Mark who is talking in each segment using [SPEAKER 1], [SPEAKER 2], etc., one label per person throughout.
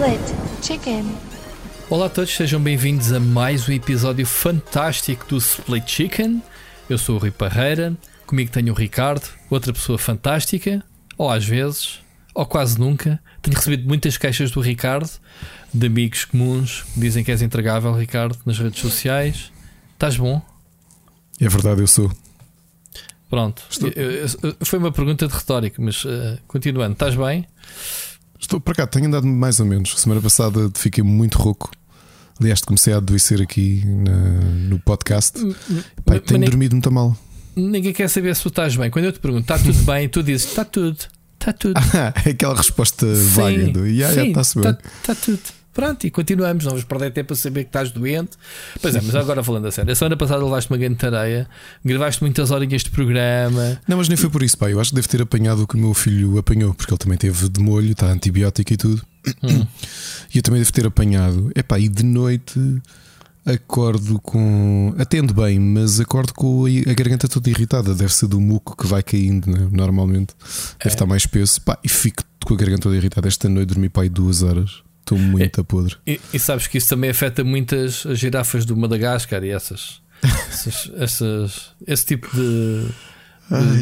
[SPEAKER 1] Split Chicken.
[SPEAKER 2] Olá a todos, sejam bem-vindos a mais um episódio fantástico do Split Chicken. Eu sou o Rui Parreira, comigo tenho o Ricardo, outra pessoa fantástica, ou às vezes, ou quase nunca. Tenho recebido muitas queixas do Ricardo, de amigos comuns, que dizem que és intragável, Ricardo, nas redes sociais. Estás bom?
[SPEAKER 3] É verdade, eu sou.
[SPEAKER 2] Pronto,
[SPEAKER 3] Estou-
[SPEAKER 2] Eu- eu- eu- foi uma pergunta de retórica, mas eh, continuando, estás bem?
[SPEAKER 3] Estou para cá, tenho andado mais ou menos. Semana passada fiquei muito rouco. Aliás, comecei a adoecer aqui na- no podcast. Pá,
[SPEAKER 2] Mas-
[SPEAKER 3] tenho
[SPEAKER 2] mas
[SPEAKER 3] dormido muito mal.
[SPEAKER 2] Ninguém quer saber se tu estás bem. Quando eu te pergunto, está tudo bem, tu dizes, está tudo, está tudo.
[SPEAKER 3] Aquela resposta vaga do yeah, yeah, está-se bem.
[SPEAKER 2] Está tá tudo. Pronto, e continuamos. Não vamos perder tempo a saber que estás doente. Pois é, mas agora falando a sério, a semana passada levaste uma grande tarefa, gravaste muitas horinhas de programa.
[SPEAKER 3] Não, mas nem foi por isso, pá. Eu acho que devo ter apanhado o que o meu filho apanhou, porque ele também teve de molho, está antibiótico e tudo.
[SPEAKER 2] Hum.
[SPEAKER 3] E eu também devo ter apanhado. Epá, e de noite acordo com. Atendo bem, mas acordo com a a garganta toda irritada. Deve ser do muco que vai caindo, né? normalmente. Deve
[SPEAKER 2] É.
[SPEAKER 3] estar mais espesso. Pá, e fico com a garganta toda irritada. Esta noite dormi para aí duas horas. Estou muito a podre.
[SPEAKER 2] E, e sabes que isso também afeta muitas as girafas do Madagascar e essas. essas, essas- esse tipo de,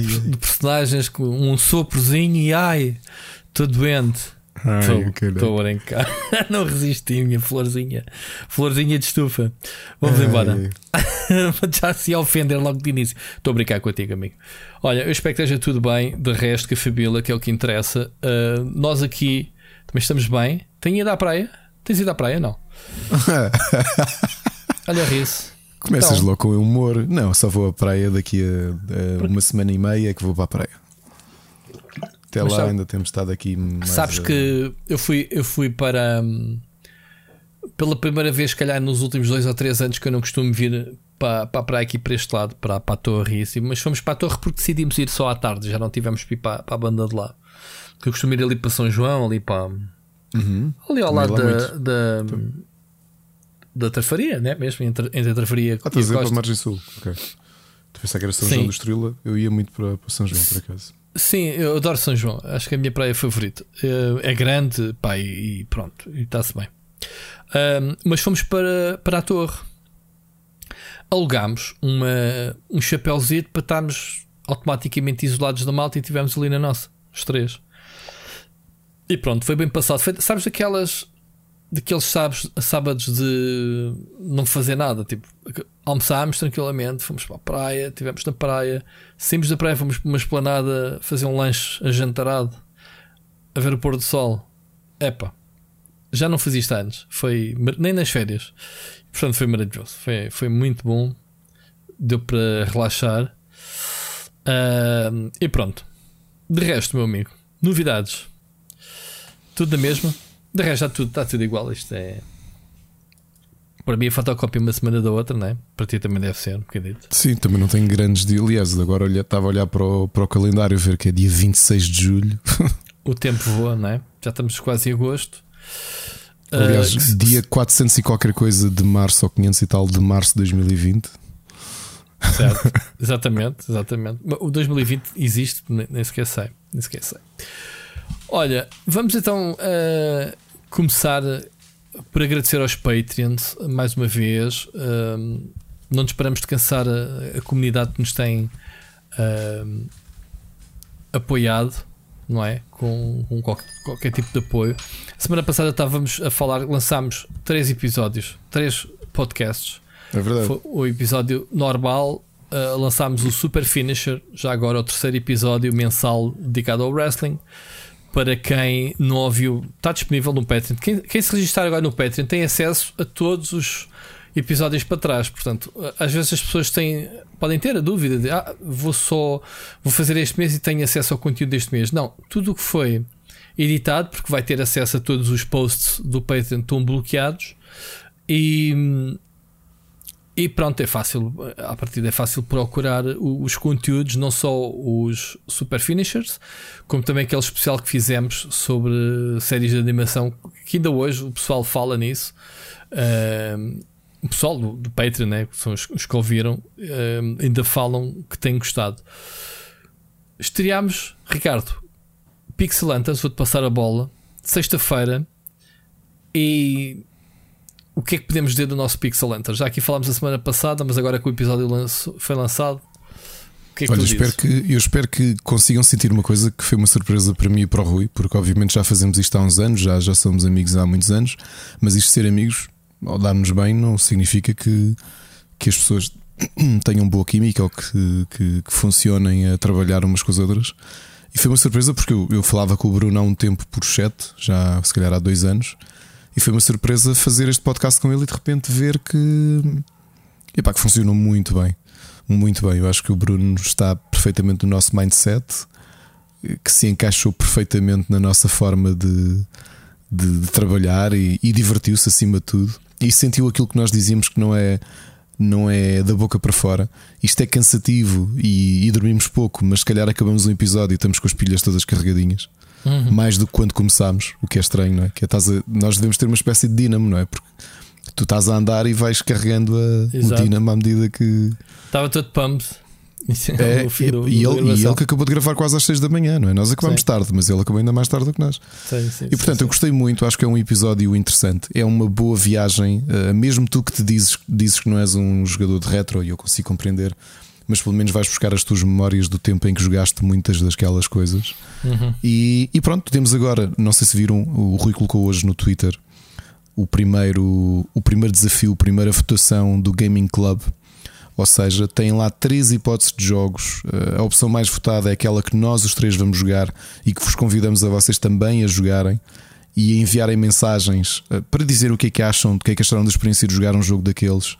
[SPEAKER 2] de, de personagens com um soprozinho e ai, estou doente.
[SPEAKER 3] Ai.
[SPEAKER 2] Estou a brincar. Não resisti, minha florzinha. Florzinha de estufa. Vamos
[SPEAKER 3] Ai.
[SPEAKER 2] embora. Já se ofender logo de início. Estou a brincar contigo, amigo. Olha, eu espero que esteja tudo bem. De resto, que a Fabíola, que é o que interessa. Uh, nós aqui também estamos bem. Tem ido à praia? Tens ido à praia? Não. Olha, ri-se.
[SPEAKER 3] Começas
[SPEAKER 2] Então.
[SPEAKER 3] logo com o humor. Não, só vou à praia daqui a, a uma semana e meia é que vou para a praia. Até
[SPEAKER 2] Mas
[SPEAKER 3] lá
[SPEAKER 2] sabe-
[SPEAKER 3] ainda temos estado aqui. Mais
[SPEAKER 2] Sabes
[SPEAKER 3] a-
[SPEAKER 2] que eu fui, eu fui para. hum, pela primeira vez, se calhar, nos últimos dois ou três anos que eu não costumo vir para, para a praia aqui para este lado, para, para a Torre, assim, mas fomos para a Torre porque decidimos ir só à tarde, já não tivemos que ir para, para a banda de lá. Porque eu costumo ir ali para São João, ali para.
[SPEAKER 3] Uhum.
[SPEAKER 2] Ali ao lado
[SPEAKER 3] lá
[SPEAKER 2] da.
[SPEAKER 3] muito.
[SPEAKER 2] da da Trafaria, né? mesmo entre, entre a Trafaria
[SPEAKER 3] Ah,
[SPEAKER 2] e
[SPEAKER 3] a
[SPEAKER 2] a
[SPEAKER 3] dizer para a
[SPEAKER 2] Costa.
[SPEAKER 3] Margem Sul. Ok. Tu pensar que era São
[SPEAKER 2] Sim.
[SPEAKER 3] João do Estrela, eu ia muito para, para São João, por acaso.
[SPEAKER 2] Sim, eu adoro São João. Acho que é a minha praia favorita. Eh, É grande, pá, e pronto, e está-se bem. Ahm, mas fomos para, para a torre. Alugámos uma, um chapéuzinho para estarmos automaticamente isolados da malta e tivemos ali na nossa, os três. E pronto, foi bem passado. Foi- sabes aquelas daqueles sábados, sábados de não fazer nada, tipo, almoçámos tranquilamente, fomos para a praia, estivemos na praia, saímos da praia, fomos para uma esplanada fazer um lanche ajantarado, a ver o pôr do sol. Epá, já não fiz isto antes, foi nem nas férias. Portanto, foi maravilhoso, foi, foi muito bom, deu para relaxar. Ahm, e pronto, de resto, meu amigo, novidades, tudo na mesma. De resto, está tudo, está tudo igual. Isto é. Para mim, a fotocópia uma semana da outra, não é? Para ti também deve ser, um bocadito.
[SPEAKER 3] Sim, também não tenho grandes dias. Aliás, agora olha, estava a olhar para o, para o calendário, ver que é dia 26 de julho.
[SPEAKER 2] O tempo voa, não é? Já estamos quase em agosto.
[SPEAKER 3] Aliás,
[SPEAKER 2] Ah,
[SPEAKER 3] dia 400 e qualquer coisa de março ou 500 e tal de março de 2020.
[SPEAKER 2] Certo, exatamente, exatamente. O 2020 existe, nem sequer sei. Nem sequer sei. Olha, vamos então ah, começar por agradecer aos Patreons mais uma vez. Ah, não nos paramos de cansar a, a comunidade que nos tem ah, apoiado, não é? Com, com qualquer, qualquer tipo de apoio. Semana passada estávamos a falar, lançámos três episódios, três podcasts.
[SPEAKER 3] É verdade.
[SPEAKER 2] Foi o episódio normal. uh, lançámos o Super Finisher, já agora o terceiro episódio mensal dedicado ao wrestling. Para quem não ouviu, está disponível no Patreon. Quem, quem se registrar agora no Patreon tem acesso a todos os episódios para trás. Portanto, às vezes as pessoas têm, podem ter a dúvida de ah, vou só vou fazer este mês e tenho acesso ao conteúdo deste mês. Não, tudo o que foi editado, porque vai ter acesso a todos os posts do Patreon estão bloqueados. E, hum, e pronto, é fácil, a partir é fácil procurar os conteúdos, não só os Super Finishers, como também aquele especial que fizemos sobre séries de animação, que ainda hoje o pessoal fala nisso. Ahm, o pessoal do, do Patreon, né, que são os, os que ouviram, ahm, ainda falam que têm gostado. Estreámos, Ricardo, Pixelantas, vou-te passar a bola. Sexta-feira, E o que é que podemos dizer do nosso Pixel Hunter? Já aqui falámos a semana passada, mas agora que o episódio lanço, foi lançado, o que é que
[SPEAKER 3] Olha, espero que, eu espero que consigam sentir uma coisa que foi uma surpresa para mim e para o Rui, porque obviamente já fazemos isto há uns anos, já, já somos amigos há muitos anos, mas isto de ser amigos, ao dar-nos bem, não significa que, que as pessoas tenham boa química ou que, que, que funcionem a trabalhar umas com as outras. E foi uma surpresa porque eu, eu falava com o Bruno há um tempo por chat, já se calhar há dois anos, e foi uma surpresa fazer este podcast com ele e de repente ver que, epá, que funcionou muito bem. Muito bem. Eu acho que o Bruno está perfeitamente no nosso mindset, que se encaixou perfeitamente na nossa forma de, de, de trabalhar e, e divertiu-se acima de tudo. E sentiu aquilo que nós dizíamos que não é não é da boca para fora. Isto é cansativo e, e dormimos pouco, mas se calhar acabamos um episódio e estamos com as pilhas todas carregadinhas.
[SPEAKER 2] Uhum.
[SPEAKER 3] Mais do que quando começámos, o que é estranho, não é? Que é, estás a- nós devemos ter uma espécie de dínamo, não é? Porque tu estás a andar e vais carregando a, o dínamo à medida que.
[SPEAKER 2] Estava todo pumped.
[SPEAKER 3] É, e,
[SPEAKER 2] do-
[SPEAKER 3] e ele, e ele que acabou de gravar quase às 6 da manhã, não é? Nós acabamos
[SPEAKER 2] Sim.
[SPEAKER 3] tarde, mas ele acabou ainda mais tarde do que nós.
[SPEAKER 2] Sim, sim,
[SPEAKER 3] E portanto,
[SPEAKER 2] sim,
[SPEAKER 3] eu gostei muito, acho que é um episódio interessante. É uma boa viagem, eh, mesmo tu que te dizes, dizes que não és um jogador de retro, e eu consigo compreender, mas pelo menos vais buscar as tuas memórias do tempo em que jogaste muitas daquelas coisas.
[SPEAKER 2] Uhum.
[SPEAKER 3] E, e pronto, temos agora, não sei se viram, o Rui colocou hoje no Twitter o primeiro, o primeiro desafio, a primeira votação do Gaming Club. Ou seja, tem lá três hipóteses de jogos. Eh, A opção mais votada é aquela que nós os três vamos jogar e que vos convidamos a vocês também a jogarem e a enviarem mensagens eh, para dizer o que é que acham, do que é que acharam da experiência de jogar um jogo daqueles,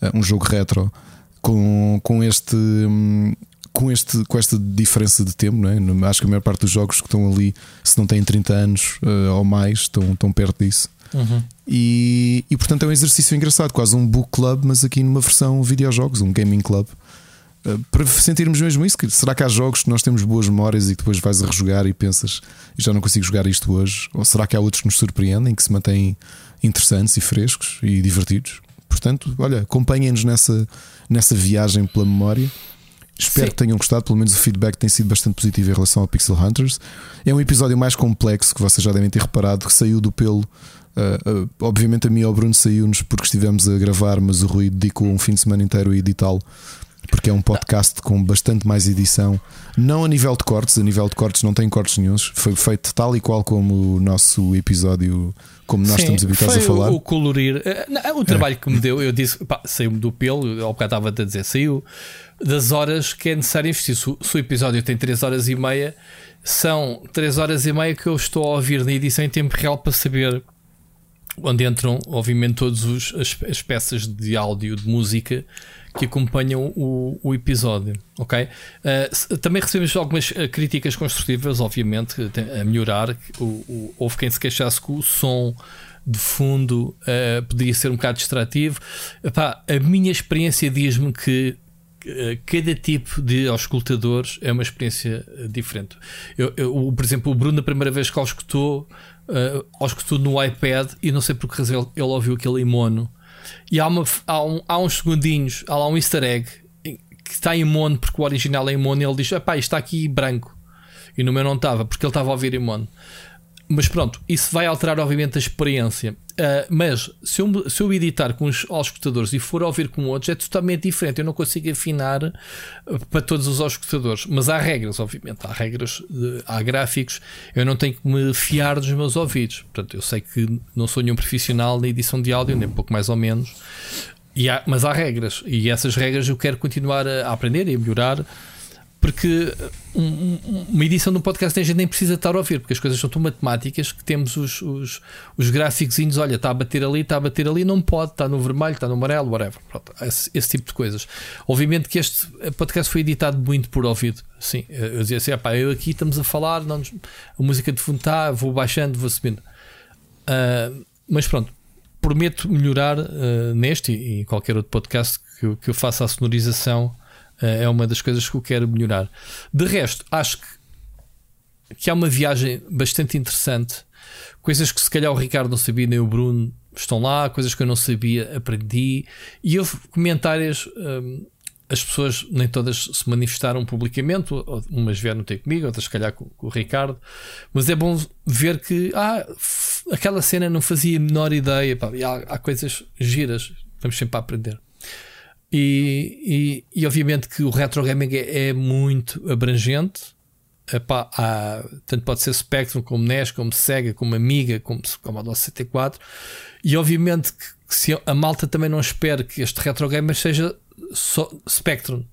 [SPEAKER 3] eh, um jogo retro, com, com este. hum, Com, este, com esta diferença de tempo, não é? acho que a maior parte dos jogos que estão ali, se não têm 30 anos eh, ou mais, estão, estão perto disso.
[SPEAKER 2] Uhum.
[SPEAKER 3] E, e portanto é um exercício engraçado, quase um book club, mas aqui numa versão videojogos, um gaming club. Uh, Para sentirmos mesmo isso, será que há jogos que nós temos boas memórias e depois vais a rejogar e pensas já não consigo jogar isto hoje? Ou será que há outros que nos surpreendem, que se mantêm interessantes e frescos e divertidos? Portanto, olha, acompanhem-nos nessa, nessa viagem pela memória. Espero
[SPEAKER 2] Sim.
[SPEAKER 3] que tenham gostado, pelo menos o feedback tem sido bastante positivo em relação ao Pixel Hunters. É um episódio mais complexo que vocês já devem ter reparado, que saiu do pelo. Uh, uh, obviamente a mim e ao Bruno saiu-nos porque estivemos a gravar, mas o Rui dedicou um fim de semana inteiro a editá-lo, porque é um podcast com bastante mais edição, não a nível de cortes, a nível de cortes não tem cortes nenhums, foi feito tal e qual como o nosso episódio, como nós
[SPEAKER 2] Sim,
[SPEAKER 3] estamos habituados a falar.
[SPEAKER 2] O, o colorir. Eh, não, O trabalho que me deu, eu disse, saiu-me do pelo, ao bocado estava a dizer, saiu das horas que é necessário investir. Se o, se o episódio tem 3 horas e meia, são 3 horas e meia que eu estou a ouvir na edição em tempo real para saber onde entram, obviamente, todas as peças de áudio, de música que acompanham o, o episódio. Ok? Uh, também recebemos algumas uh, críticas construtivas, obviamente, a melhorar. O, o- houve quem se queixasse que o som de fundo uh, poderia ser um bocado distrativo. Epá, a minha experiência diz-me que cada tipo de auscultadores é uma experiência diferente. Eu, eu- por exemplo, o Bruno, a primeira vez que o escutou, uh, o escutou no iPad e não sei por que razão ele, ele ouviu aquele em mono. E há, uma, há, um- há uns segundinhos, há lá um easter egg que está em mono, porque o original é em mono, e ele diz: Epá, isto está aqui branco. E no meu não estava, porque ele estava a ouvir em mono. Mas pronto, isso vai alterar, obviamente, a experiência. Ah, mas se eu, se eu editar com os auscultadores e for ouvir com outros, é totalmente diferente. Eu não consigo afinar ah, para todos os auscultadores. Mas há regras, obviamente. Há regras, de- há gráficos. Eu não tenho que me fiar dos meus ouvidos. Portanto, eu sei que não sou nenhum profissional na edição de áudio, nem pouco mais ou menos. Há- mas há regras. E essas regras eu quero continuar a, a aprender e a melhorar. Porque um- um- uma edição de um podcast a gente nem precisa estar a ouvir, porque as coisas são tão matemáticas que temos os, os, os olha, está a bater ali, está a bater ali, não pode, está no vermelho, está no amarelo, whatever. Pronto, esse, esse tipo de coisas. Obviamente que este podcast foi editado muito por ouvido. Sim, eu dizia assim, "Epá, eu aqui estamos a falar, não a música de fundo está, vou baixando, vou subindo. Ah, mas pronto, prometo melhorar ah, neste e em qualquer outro podcast que que eu faça a sonorização. Ah, é uma das coisas que eu quero melhorar. De resto, acho que, que há uma viagem bastante interessante. Coisas que se calhar o Ricardo não sabia, nem o Bruno estão lá, coisas que eu não sabia, aprendi. E houve comentários hum, as pessoas nem todas se manifestaram publicamente, umas vieram ter comigo, outras se calhar com, com, o Ricardo, mas é bom ver que ah, aquela cena não fazia a menor ideia, pá, há, há, coisas giras, estamos sempre a aprender. E, e, e obviamente que o retro gaming é, é muito abrangente. Epá, há, tanto pode ser Spectrum, como NES, como Sega, como Amiga, como Commodore 64. E obviamente que, que se a malta também não espera que este retro gamer seja só Spectrum.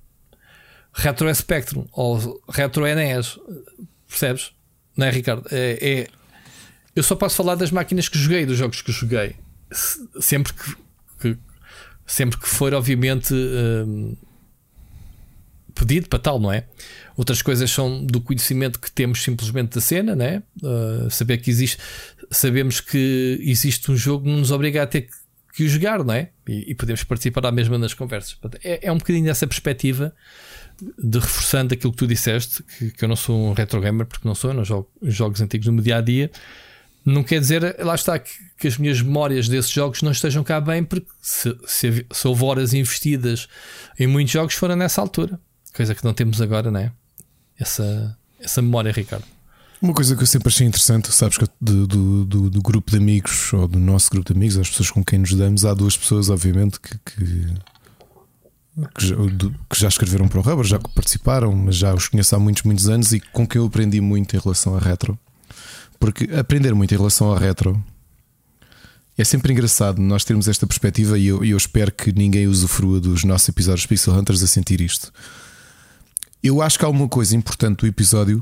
[SPEAKER 2] Retro é Spectrum ou Retro é NES. Percebes? Não é, Ricardo? É, é, eu só posso falar das máquinas que joguei, dos jogos que joguei. Sempre que, que sempre que for, obviamente, hum, pedido para tal, não é? Outras coisas são do conhecimento que temos simplesmente da cena, né? Uh, saber que existe, sabemos que existe um jogo não nos obriga a ter que que o jogar, não é? E, e podemos participar à mesma nas conversas. É, é um bocadinho dessa perspectiva de reforçando aquilo que tu disseste, que, que eu não sou um retro gamer, porque não sou, eu não jogo jogos antigos no meu dia a dia. Não quer dizer, lá está, que, que, as minhas memórias desses jogos não estejam cá bem, porque se, se, se houve horas investidas em muitos jogos, foram nessa altura. Coisa que não temos agora, não é? Essa, essa memória, Ricardo.
[SPEAKER 3] Uma coisa que eu sempre achei interessante, sabes que do, do, do, do, grupo de amigos, ou do nosso grupo de amigos, as pessoas com quem nos damos, há duas pessoas, obviamente, que, que, que, já, que já, escreveram para o Rubber, já participaram, mas já os conheço há muitos, muitos anos e com quem eu aprendi muito em relação a retro. Porque aprender muito em relação a retro é sempre engraçado nós termos esta perspectiva e eu, eu espero que ninguém usufrua dos nossos episódios Pixel Hunters a sentir isto. Eu acho que há uma coisa importante do episódio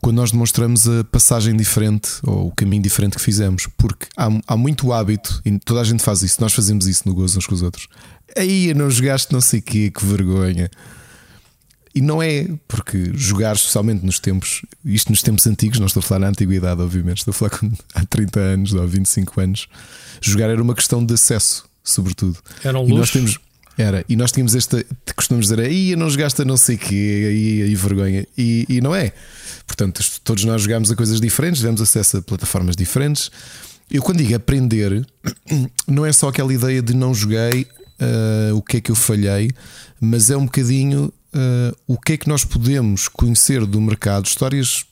[SPEAKER 3] quando nós demonstramos a passagem diferente ou o caminho diferente que fizemos, porque há, há muito hábito e toda a gente faz isso. Nós fazemos isso no gozo uns com os outros. Aí não jogaste não sei o quê, que vergonha. E não é, porque jogar, especialmente nos tempos, isto nos tempos antigos, não estou a falar na antiguidade, obviamente, estou a falar há 30 anos ou 25 anos, jogar era uma questão de acesso, sobretudo.
[SPEAKER 2] Era um luxo.
[SPEAKER 3] E nós temos, era, e nós tínhamos esta, costumamos dizer, aí não jogaste a não sei quê, aí, aí vergonha. E, e não é. Portanto, todos nós jogámos a coisas diferentes, tivemos acesso a plataformas diferentes. Eu, quando digo aprender, não é só aquela ideia de não joguei, uh, o que é que eu falhei, mas é um bocadinho uh, o que é que nós podemos conhecer do mercado, histórias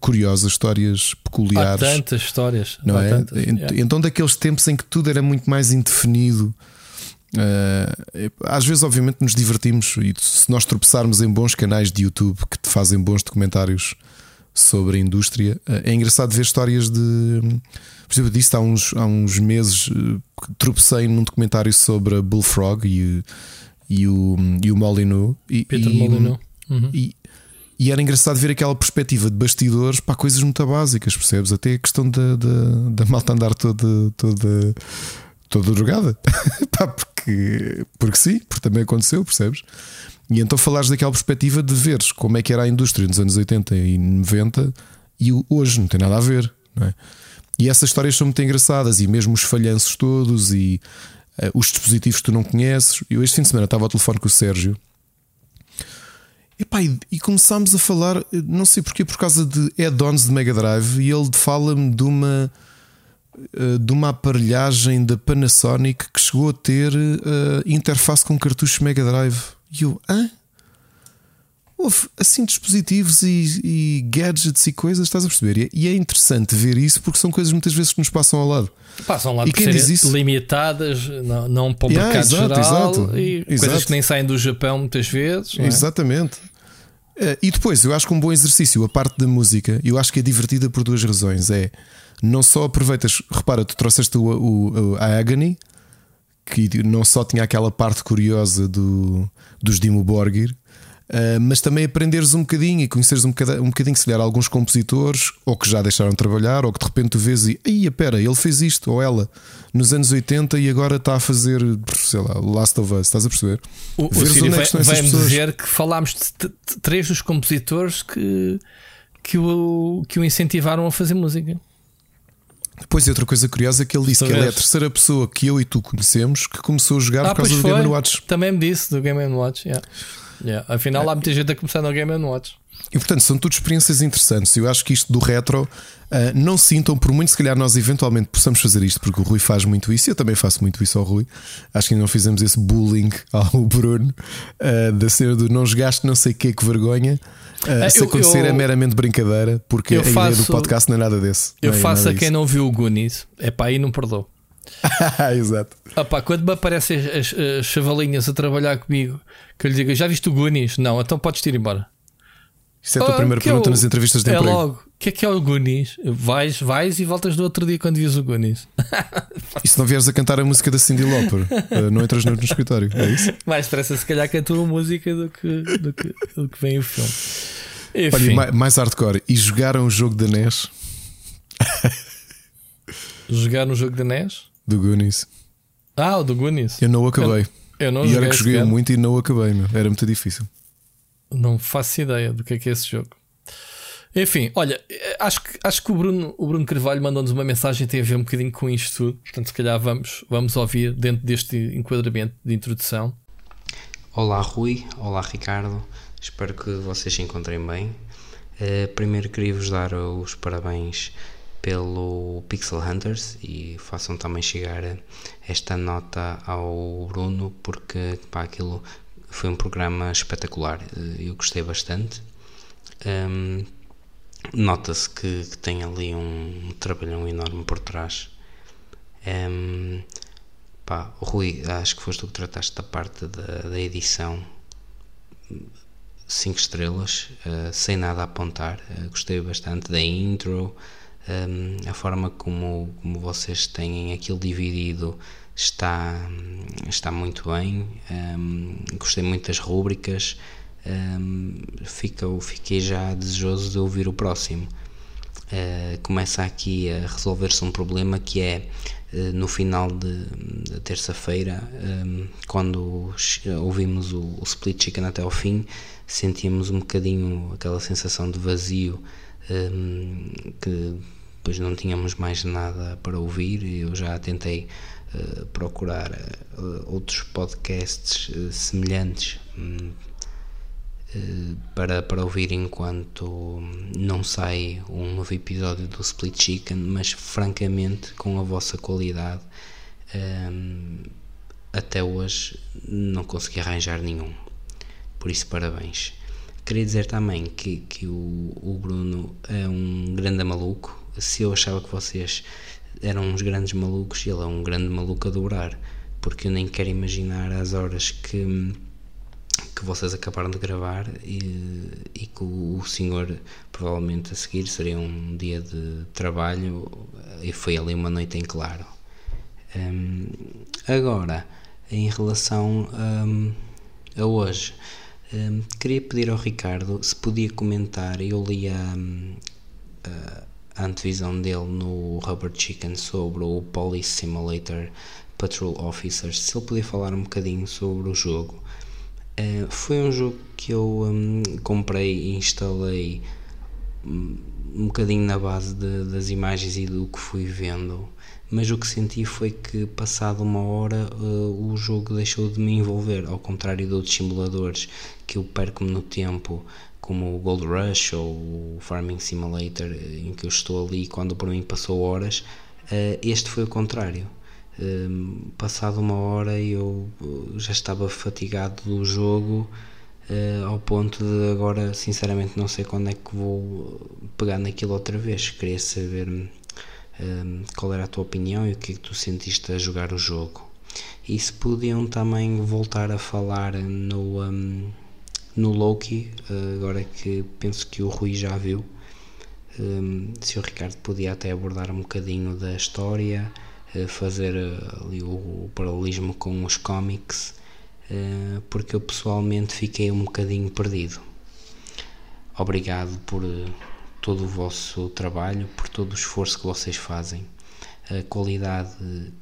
[SPEAKER 3] curiosas, histórias peculiares.
[SPEAKER 2] Há tantas histórias,
[SPEAKER 3] não é?
[SPEAKER 2] Tantas,
[SPEAKER 3] então, daqueles tempos em que tudo era muito mais indefinido. Uh, às vezes, obviamente, nos divertimos e se nós tropeçarmos em bons canais de YouTube que te fazem bons documentários sobre a indústria. É engraçado ver histórias de. Por exemplo, disse há uns, há uns meses eh, tropecei num documentário sobre a Bullfrog e, e o, e o Molyneux. E,
[SPEAKER 2] Peter e, Molyneux. Uhum.
[SPEAKER 3] E, e, era engraçado ver aquela perspectiva de bastidores para coisas muito básicas, percebes? Até a questão da, da, da malta andar toda, toda, toda drogada. porque, porque sim, porque também aconteceu, percebes? E então falares daquela perspectiva de veres como é que era a indústria nos anos 80 e 90 e hoje não tem nada a ver, não é? E essas histórias são muito engraçadas e mesmo os falhanços todos e os dispositivos que tu não conheces. Eu este fim de semana estava ao telefone com o Sérgio Epá, e, e começámos a falar, não sei porquê, por causa de add-ons de Mega Drive e ele fala-me de uma eh, de uma aparelhagem da Panasonic que chegou a ter uh, interface com cartuchos Mega Drive. E eu, hã? Houve assim dispositivos e, e, gadgets e coisas, estás a perceber? E é interessante ver isso porque são coisas muitas vezes que nos passam ao lado.
[SPEAKER 2] Passam lá e quem diz isso? limitadas, não, não para o yeah, mercado exato, geral exato, e exato. coisas que nem saem do Japão muitas vezes. É?
[SPEAKER 3] Exatamente. É? E depois, eu acho que um bom exercício, a parte da música, eu acho que é divertida por duas razões. É não só aproveitas, repara, tu trouxeste o, o, a Agony, que não só tinha aquela parte curiosa do, dos Dimo Borgir, uh, mas também aprenderes um bocadinho e conheceres um bocadinho, um bocadinho, se calhar, alguns compositores, ou que já deixaram de trabalhar, ou que de repente tu vês e, aí, pera, ele fez isto, ou ela, nos anos 80 e agora está a fazer, sei lá, Last of Us, estás a perceber?
[SPEAKER 2] O, o Siri é vai, vai-me dizer que falámos de três dos compositores que, que, o, que o incentivaram a fazer música.
[SPEAKER 3] Depois, outra coisa curiosa é que ele disse que ele é a terceira pessoa que eu e tu conhecemos que começou a jogar
[SPEAKER 2] ah,
[SPEAKER 3] por causa do
[SPEAKER 2] foi.
[SPEAKER 3] Game Watch.
[SPEAKER 2] Também me disse do Game Watch. Yeah. Yeah. Afinal, há muita gente a começar no Game Watch.
[SPEAKER 3] E portanto, são tudo experiências interessantes. Eu acho que isto do retro, uh, não sintam, por muito se calhar nós eventualmente possamos fazer isto, porque o Rui faz muito isso e eu também faço muito isso ao Rui. Acho que ainda não fizemos esse bullying ao Bruno uh, da cena do não jogaste não sei o que, que vergonha. Uh, se eu, acontecer eu, é meramente brincadeira, porque a faço, ideia do podcast não é nada desse.
[SPEAKER 2] Eu
[SPEAKER 3] é
[SPEAKER 2] faço a quem não viu o Goonies, é pá, aí não perdoou.
[SPEAKER 3] Exato.
[SPEAKER 2] Opa, quando me aparecem as, as, as, chavalinhas a trabalhar comigo, que eu lhe digo, já viste o Goonies? Não, então podes ir embora.
[SPEAKER 3] Isso é a tua oh, primeira pergunta é o, nas entrevistas de
[SPEAKER 2] é
[SPEAKER 3] emprego.
[SPEAKER 2] É logo, o que é que é o Goonies? Vais, vais e voltas no outro dia quando vias o Goonies.
[SPEAKER 3] e se não vieres a cantar a música da Cindy Lauper, eh, não entras no, no escritório, é isso?
[SPEAKER 2] Mais depressa, se calhar, cantou a música do que, do que, do que vem o filme.
[SPEAKER 3] Enfim. Olha, mais, mais hardcore. E jogaram o jogo da NES?
[SPEAKER 2] Jogaram o jogo da NES?
[SPEAKER 3] Do Goonies.
[SPEAKER 2] Ah, o do Goonies.
[SPEAKER 3] Eu não o acabei.
[SPEAKER 2] Eu, eu não
[SPEAKER 3] e era que joguei muito e não acabei, meu. era muito difícil.
[SPEAKER 2] Não faço ideia do que é que é esse jogo. Enfim, olha, acho que, acho que o, Bruno, o Bruno Carvalho mandou-nos uma mensagem que tem a ver um bocadinho com isto tudo. Portanto, se calhar vamos, vamos ouvir dentro deste enquadramento de introdução.
[SPEAKER 1] Olá, Rui. Olá, Ricardo. Espero que vocês se encontrem bem. Uh, primeiro queria vos dar os parabéns pelo Pixel Hunters e façam também chegar esta nota ao Bruno porque pá, aquilo foi um programa espetacular, eu gostei bastante. Um, Nota-se que, que, tem ali um trabalhão enorme por trás. Um, pá, Rui, acho que foste tu que trataste da parte da, da edição 5 estrelas, uh, sem nada a apontar. Uh, gostei bastante da intro, a forma como, como vocês têm aquilo dividido está, está muito bem. Um, gostei muito das rúbricas. Um, fica, fiquei já desejoso de ouvir o próximo. Uh, começa aqui a resolver-se um problema que é uh, no final de, terça-feira, um, quando ouvimos o, o, Split Chicken até ao fim, sentíamos um bocadinho aquela sensação de vazio um, que depois não tínhamos mais nada para ouvir. Eu já tentei uh, procurar uh, outros podcasts uh, semelhantes um, para, para ouvir enquanto não sai um novo episódio do Split Chicken, mas francamente, com a vossa qualidade, um, até hoje não consegui arranjar nenhum. Por isso, parabéns. Queria dizer também que, que o, o Bruno é um grande maluco, se eu achava que vocês eram uns grandes malucos, ele é um grande maluco a dobrar, porque eu nem quero imaginar as horas que, que vocês acabaram de gravar e, e que o, o senhor provavelmente a seguir seria um dia de trabalho e foi ali uma noite em claro. Um, agora, em relação um, a hoje, um, queria pedir ao Ricardo se podia comentar. Eu li a, a antevisão dele no Rubber Chicken sobre o Police Simulator Patrol Officers, se ele podia falar um bocadinho sobre o jogo. Uh, foi um jogo que eu um, comprei e instalei um, um bocadinho na base de, das imagens e do que fui vendo, mas o que senti foi que, passado uma hora, uh, o jogo deixou de me envolver, ao contrário de outros simuladores que eu perco-me no tempo como o Gold Rush ou o Farming Simulator, em que eu estou ali quando por mim passou horas, eh, este foi o contrário. Eh, passado uma hora eu eh, já estava fatigado do jogo ao ponto de agora sinceramente não sei quando é que vou pegar naquilo outra vez. Queria saber qual era a tua opinião e o que é que tu sentiste a jogar o jogo. E se podiam também voltar a falar no um, no Loki, eh, agora que penso que o Rui já viu, ehm, se o Ricardo podia até abordar um bocadinho da história, eh, fazer eh, ali o paralelismo com os cómics, porque eu pessoalmente fiquei um bocadinho perdido. Obrigado por todo o vosso trabalho, por todo o esforço que vocês fazem. A qualidade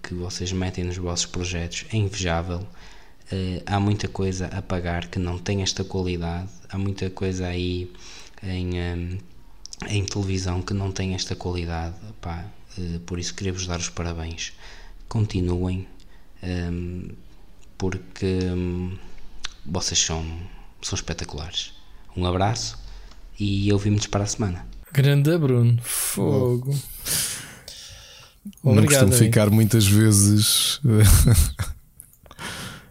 [SPEAKER 1] que vocês metem nos vossos projetos é invejável Uh, há muita coisa a pagar que não tem esta qualidade, há muita coisa aí em, um, eh, em televisão que não tem esta qualidade. Pá, uh, por isso queria vos dar os parabéns. Continuem, um, porque um, vocês são, são espetaculares. Um abraço e ouvimos para a semana.
[SPEAKER 2] Grande Bruno, fogo.
[SPEAKER 3] Não costumo ficar muitas vezes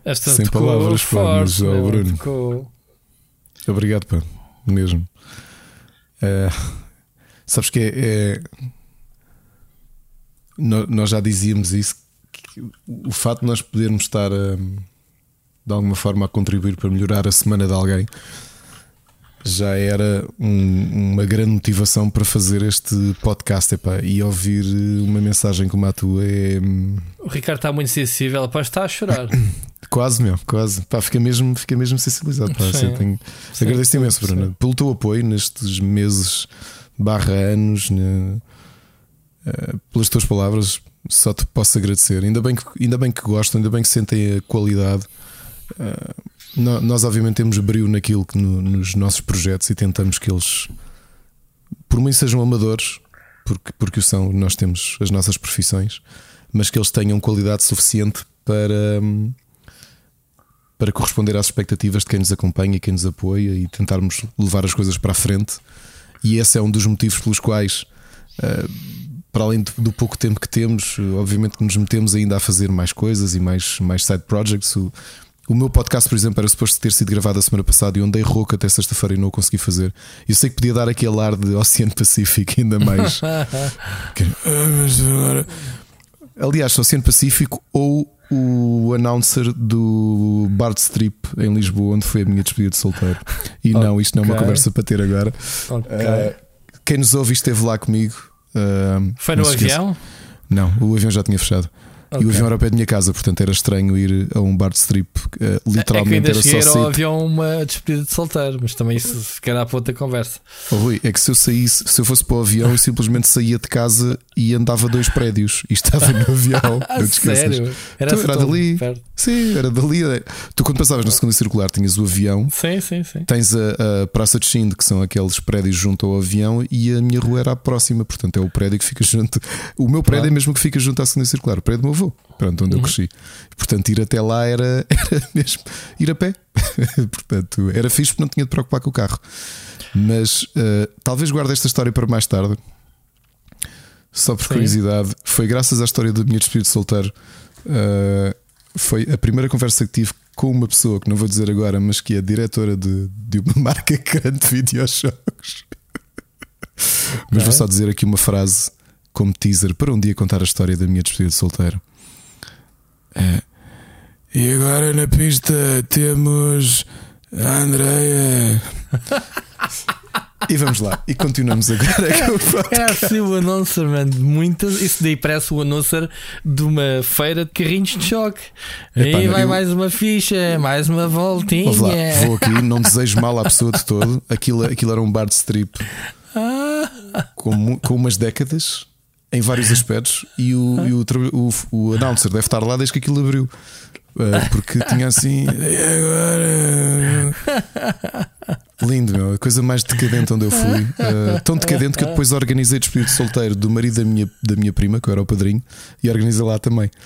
[SPEAKER 2] Esta
[SPEAKER 3] sem palavras, pá, mas ao Bruno.
[SPEAKER 2] Tocou.
[SPEAKER 3] Obrigado, pá, mesmo. Eh, sabes que é, é- nó- Nós já dizíamos isso. o fato de nós podermos estar a, de alguma forma a contribuir para melhorar a semana de alguém já era um- uma grande motivação para fazer este podcast. Epá, e ouvir uma mensagem como a tua é hum,
[SPEAKER 2] O Ricardo está muito sensível, pá, está a chorar.
[SPEAKER 3] quase, meu, quase. Pá, fica, mesmo, fica mesmo sensibilizado. Pá,
[SPEAKER 2] Sim.
[SPEAKER 3] assim, tenho-
[SPEAKER 2] Sim,
[SPEAKER 3] Agradeço
[SPEAKER 2] sim,
[SPEAKER 3] imenso,
[SPEAKER 2] sim.
[SPEAKER 3] Bruno, pelo teu apoio nestes meses barra anos, né, eh, pelas tuas palavras. Só te posso agradecer. Ainda bem que, ainda bem que gostam, ainda bem que sentem a qualidade. Eh, nó- nós, obviamente, temos brilho naquilo que no- nos nossos projetos e tentamos que eles, por muito sejam amadores, porque, porque o são, nós temos as nossas profissões, mas que eles tenham qualidade suficiente para. hum, para corresponder às expectativas de quem nos acompanha quem nos apoia e tentarmos levar as coisas para a frente. E esse é um dos motivos pelos quais, eh, para além do, pouco tempo que temos, eh, obviamente que nos metemos ainda a fazer mais coisas e mais, mais side projects. O, o meu podcast, por exemplo, era suposto ter sido gravado a semana passada e eu andei rouco até sexta-feira e não o consegui fazer. Eu sei que podia dar aquele ar de Oceano Pacífico ainda mais. Aliás, Oceano Pacífico ou o announcer do Bard Strip em Lisboa, onde foi a minha despedida de solteiro. E não, isto não é uma conversa para ter agora.
[SPEAKER 2] Ok.
[SPEAKER 3] Uh, quem nos ouve esteve lá comigo. Uh,
[SPEAKER 2] Foi no avião?
[SPEAKER 3] Não, o avião já tinha fechado. E
[SPEAKER 2] Ok.
[SPEAKER 3] o avião era ao pé da minha casa, portanto era estranho ir a um Bard Strip. Uh,
[SPEAKER 2] É que
[SPEAKER 3] literalmente
[SPEAKER 2] ainda
[SPEAKER 3] era só
[SPEAKER 2] ao avião uma despedida de solteiro, mas também isso ficará para outra conversa.
[SPEAKER 3] Oh, Rui, é que se eu saísse, se eu fosse para o avião, eu simplesmente saía de casa e andava dois prédios e estava no avião. Não te
[SPEAKER 2] sério?
[SPEAKER 3] Então, era dali.
[SPEAKER 2] perto.
[SPEAKER 3] Sim, era dali. é. Tu, quando passavas na segunda circular, tinhas o avião,
[SPEAKER 2] Sim, sim, sim.
[SPEAKER 3] tens a, a Praça de Chinde, que são aqueles prédios junto ao avião, e a minha rua era a próxima, portanto é o prédio que fica junto. O meu prédio é mesmo que fica junto à segunda circular, o prédio do meu avô, pronto, onde eu cresci. Portanto, ir até lá era, era mesmo ir a pé. portanto, era fixe porque não tinha de preocupar com o carro. Mas eh, talvez guarde esta história para mais tarde. Só por
[SPEAKER 2] Sim.
[SPEAKER 3] curiosidade, foi graças à história da minha despedida de solteiro. eh, foi a primeira conversa que tive com uma pessoa que não vou dizer agora, mas que é diretora de, de uma marca grande de videojogos. Mas vou só dizer aqui uma frase como teaser para um dia contar a história da minha despedida de solteiro. É, e agora na pista temos a Andreia. e vamos lá, e continuamos agora com o podcast.
[SPEAKER 2] Era assim o announcer, man, de muitas. Isso daí parece o announcer de uma feira de carrinhos de choque.
[SPEAKER 3] Epá,
[SPEAKER 2] vai
[SPEAKER 3] eu-
[SPEAKER 2] mais uma ficha, mais uma voltinha.
[SPEAKER 3] Ouve lá, vou aqui, não desejo mal à pessoa de todo. Aquilo, aquilo era um bar de strip
[SPEAKER 2] Ah,
[SPEAKER 3] com, com umas décadas em vários aspectos e o, e o, o, o announcer deve estar lá desde que aquilo abriu. Uh, porque tinha assim. "E agora?" Lindo, meu. A coisa mais decadente onde eu fui. Uh, tão decadente que eu depois organizei despedido de solteiro do marido da minha, da minha prima, que eu era o padrinho, e organizei lá também.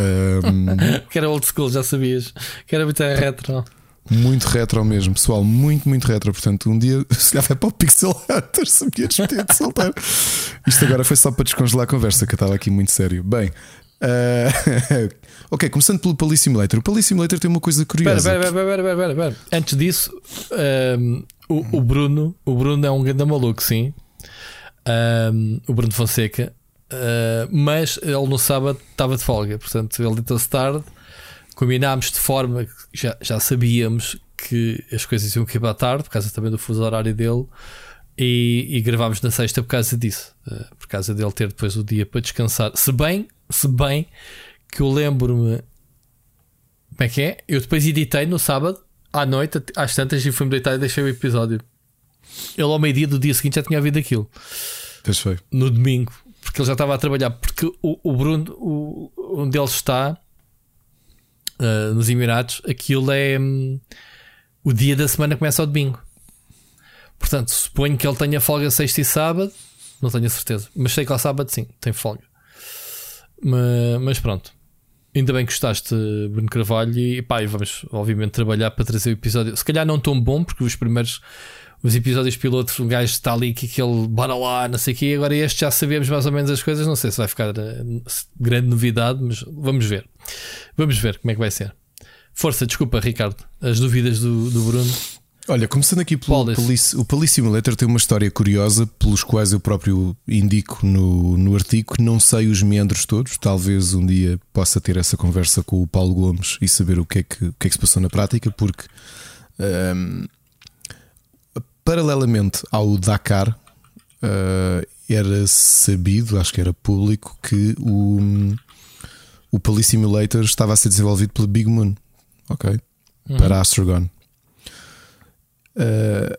[SPEAKER 3] Um,
[SPEAKER 2] que era old school, já sabias. Que era muito retro.
[SPEAKER 3] Muito retro mesmo, pessoal. Muito, muito retro. Portanto, um dia se calhar vai para o Pixel Hunter se me ia despedido de solteiro. Isto agora foi só para descongelar a conversa, que eu estava aqui muito sério. Bem. uh, ok, começando pelo Pali Simulator. O Pali Simulator tem uma coisa curiosa.
[SPEAKER 2] Antes disso, um, o, o Bruno, o Bruno é um grande maluco, sim. Um, o Bruno Fonseca. Uh, mas ele no sábado estava de folga, portanto ele deitou-se tarde. Combinámos de forma que já, já sabíamos que as coisas iam acabar tarde, por causa também do fuso horário dele, e, e gravámos na sexta por causa disso, uh, por causa dele ter depois o dia para descansar. Se bem, se bem que eu lembro-me como é que é? Eu depois editei no sábado, à noite, às tantas, e fui-me deitar e deixei o episódio. Ele ao meio-dia do dia seguinte já tinha ouvido aquilo.
[SPEAKER 3] Pois foi.
[SPEAKER 2] No domingo. Porque ele já estava a trabalhar. Porque o, o Bruno, o, onde ele está, ah, nos Emirados, aquilo é. hum, o dia da semana começa ao domingo. Portanto, suponho que ele tenha folga sexta e sábado. Não tenho a certeza. Mas sei que ao sábado sim, tem folga. Mas, mas pronto. Ainda bem que gostaste, Bruno Carvalho, e pá, e vamos obviamente trabalhar para trazer o episódio. Se calhar não tão bom, porque os primeiros os episódios pilotos, o gajo está ali que aquele bora lá, não sei o quê. Agora este já sabemos mais ou menos as coisas. Não sei se vai ficar uh, grande novidade, mas vamos ver. Vamos ver como é que vai ser. Força, desculpa, Ricardo, as dúvidas do, do Bruno.
[SPEAKER 3] Olha, começando aqui pelo Police, o Police Simulator tem uma história curiosa, pelos quais eu próprio indico no, no artigo. Não sei os meandros todos, talvez um dia possa ter essa conversa com o Paulo Gomes e saber o que é que, o que, é que se passou na prática, porque um, paralelamente ao Dakar, uh, era sabido, acho que era público, que o, o Police Simulator estava a ser desenvolvido pela Big Moon, ok? Uhum. Para Astrogon. Uh,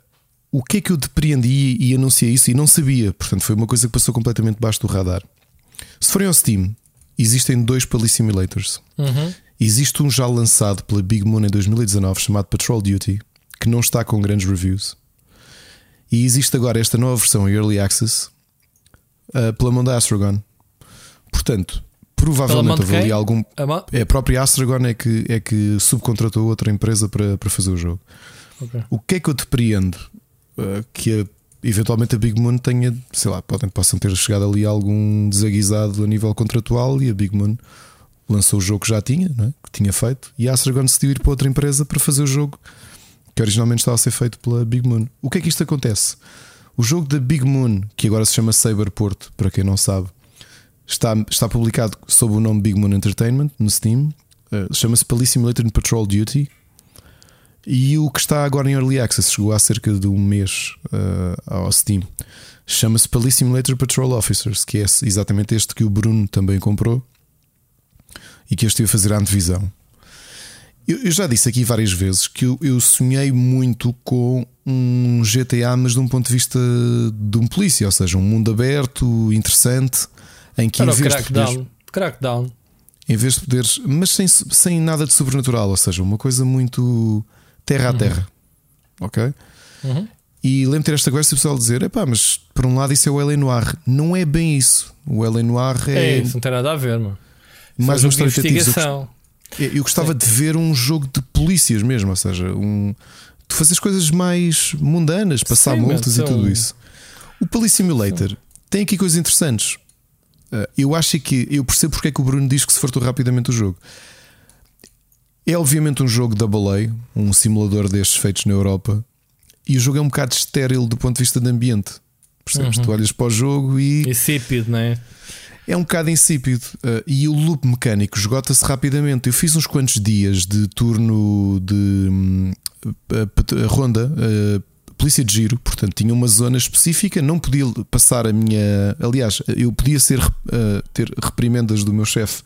[SPEAKER 3] o que é que eu depreendi e anunciei isso e não sabia, portanto foi uma coisa que passou completamente debaixo do radar. Se forem ao Steam, existem dois Police Simulators.
[SPEAKER 2] Uhum.
[SPEAKER 3] Existe um já lançado pela Big Moon em 2019 chamado Patrol Duty, que não está com grandes reviews. E existe agora esta nova versão Early Access uh, pela mão da Astrogon. Portanto, provavelmente houve ali algum. É a própria Astrogon é que, é que subcontratou outra empresa para, para fazer o jogo.
[SPEAKER 2] Okay.
[SPEAKER 3] O que é que eu depreendo? Uh, que a, eventualmente a Big Moon tenha, sei lá, podem, possam ter chegado ali algum desaguisado a nível contratual e a Big Moon lançou o jogo que já tinha, é? que tinha feito, e a Astrogon decidiu ir para outra empresa para fazer o jogo que originalmente estava a ser feito pela Big Moon. O que é que isto acontece? O jogo da Big Moon, que agora se chama Saberport, para quem não sabe, está, está publicado sob o nome Big Moon Entertainment no Steam. Uh, Chama-se Police Simulator Patrol Duty. E o que está agora em Early Access chegou há cerca de um mês uh, ao Steam. Chama-se Police Simulator Patrol Officers, que é exatamente este que o Bruno também comprou e que eu estive a fazer a antevisão. Eu, eu já disse aqui várias vezes que eu, eu, sonhei muito com um GTA, mas de um ponto de vista de um polícia, ou seja, um mundo aberto, interessante, em que
[SPEAKER 2] Era em vez crackdown, de poderes, crackdown.
[SPEAKER 3] Em vez de poderes, mas sem, sem nada de sobrenatural, ou seja, uma coisa muito terra a uhum. terra. Uhum. Ok?
[SPEAKER 2] Uhum.
[SPEAKER 3] E lembro de ter esta conversa e o pessoal dizer: pá, mas por um lado isso é o L.A. Noir. Não é bem isso. O L.A. Noir é.
[SPEAKER 2] É, isso não tem nada a ver, mano.
[SPEAKER 3] Mais uma história
[SPEAKER 2] de investigação.
[SPEAKER 3] Eu gostava de ver um jogo de polícias mesmo, ou seja, um, de fazer coisas mais mundanas, passar Sim, multas e tudo isso. O Police Simulator Sim. tem aqui coisas interessantes. Uh, eu acho que eu percebo porque é que o Bruno diz que se fartou rapidamente o jogo. É obviamente um jogo Double A, um simulador destes feitos na Europa, e o jogo é um bocado estéril do ponto de vista de ambiente. Percebes? Uhum. Tu olhas para o jogo e.
[SPEAKER 2] Insípido, não é?
[SPEAKER 3] é um bocado insípido uh, e o loop mecânico esgota-se rapidamente. Eu fiz uns quantos dias de turno de uh, ronda, uh, polícia de giro, portanto tinha uma zona específica, não podia passar a minha. Aliás, eu podia ser ter reprimendas do meu chefe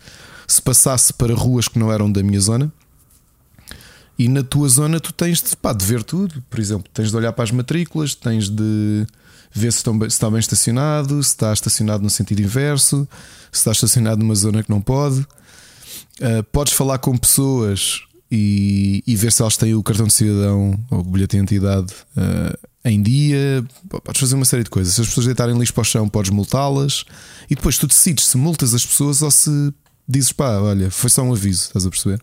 [SPEAKER 3] se passasse para ruas que não eram da minha zona. E na tua zona tu tens de, pá, de ver tudo. Por exemplo, tens de olhar para as matrículas, tens de ver se, estão, se está bem estacionado, se está estacionado no sentido inverso, se está estacionado numa zona que não pode. Uh, podes falar com pessoas e, e, ver se elas têm o cartão de cidadão ou o bilhete de identidade uh, em dia. Podes fazer uma série de coisas. Se as pessoas deitarem lixo para o chão, podes multá-las e depois tu decides se multas as pessoas ou se dizes pá, olha, foi só um aviso, estás a perceber?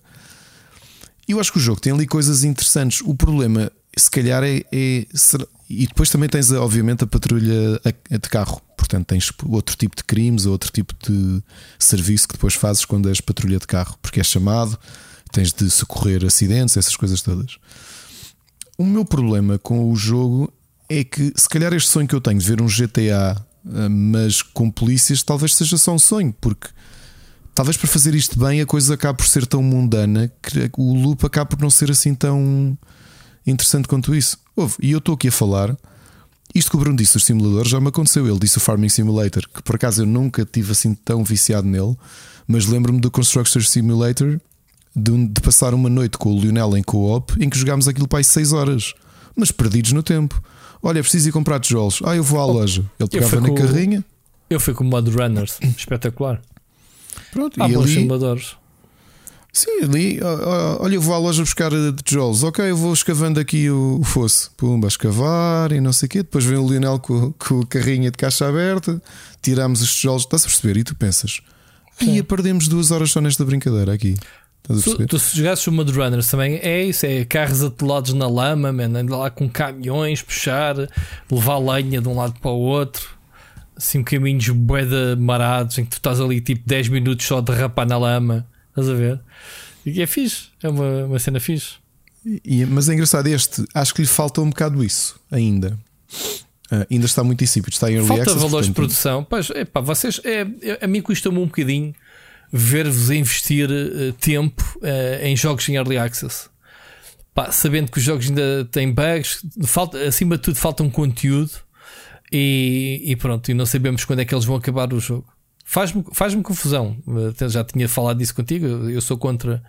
[SPEAKER 3] Eu acho que o jogo tem ali coisas interessantes. O problema, se calhar, é, é e depois também tens, obviamente, a patrulha de carro. Portanto, tens outro tipo de crimes, outro tipo de serviço que depois fazes quando és patrulha de carro, porque és chamado, tens de socorrer acidentes, essas coisas todas. O meu problema com o jogo é que, se calhar, este sonho que eu tenho de ver um GTA, eh, mas com polícias, talvez seja só um sonho, porque talvez para fazer isto bem a coisa acabe por ser tão mundana que o loop acaba por não ser assim tão interessante quanto isso. Houve, e eu estou aqui a falar. Isto que o Bruno disse dos simuladores já me aconteceu. Ele disse o Farming Simulator, que por acaso eu nunca tive assim tão viciado nele, mas lembro-me do Construction Simulator de, de, passar uma noite com o Lionel em co-op em que jogámos aquilo para aí 6 horas, mas perdidos no tempo. Olha, preciso ir comprar tijolos. Ah, eu vou à oh, loja. Ele pegava na carrinha.
[SPEAKER 2] Eu fui com o Mod Runners, espetacular.
[SPEAKER 3] Pronto,
[SPEAKER 2] Há
[SPEAKER 3] e
[SPEAKER 2] bons
[SPEAKER 3] ali,
[SPEAKER 2] simuladores.
[SPEAKER 3] Sim, ali, olha, eu vou à loja buscar tijolos. Ok, eu vou escavando aqui o, o fosso. Pumba, escavar e não sei o quê. Depois vem o Lionel com, com a carrinha de caixa aberta, tiramos os tijolos. Estás a perceber? E tu pensas, Ia perdemos duas horas só nesta brincadeira aqui.
[SPEAKER 2] Tu, tu se jogasses o Mud Runners também é isso, é carros atolados na lama, man, andar lá com caminhões, puxar, levar lenha de um lado para o outro, assim caminhos boeda marados em que tu estás ali tipo 10 minutos só a derrapar na lama, estás a ver? E é fixe, é uma, uma cena fixe.
[SPEAKER 3] E, mas é engraçado este, acho que lhe falta um bocado isso ainda. Uh, ainda está muito insípido, está em early
[SPEAKER 2] Falta
[SPEAKER 3] access,
[SPEAKER 2] valores de
[SPEAKER 3] portanto-
[SPEAKER 2] produção. Pois, epá, vocês, é, é- a mim custa-me um bocadinho ver-vos investir eh, tempo eh, em jogos em early access. Pá, sabendo que os jogos ainda têm bugs, falta, acima de tudo, falta um conteúdo e, e pronto, e não sabemos quando é que eles vão acabar o jogo. Faz-me faz confusão. Até já tinha falado disso contigo. Eu sou contra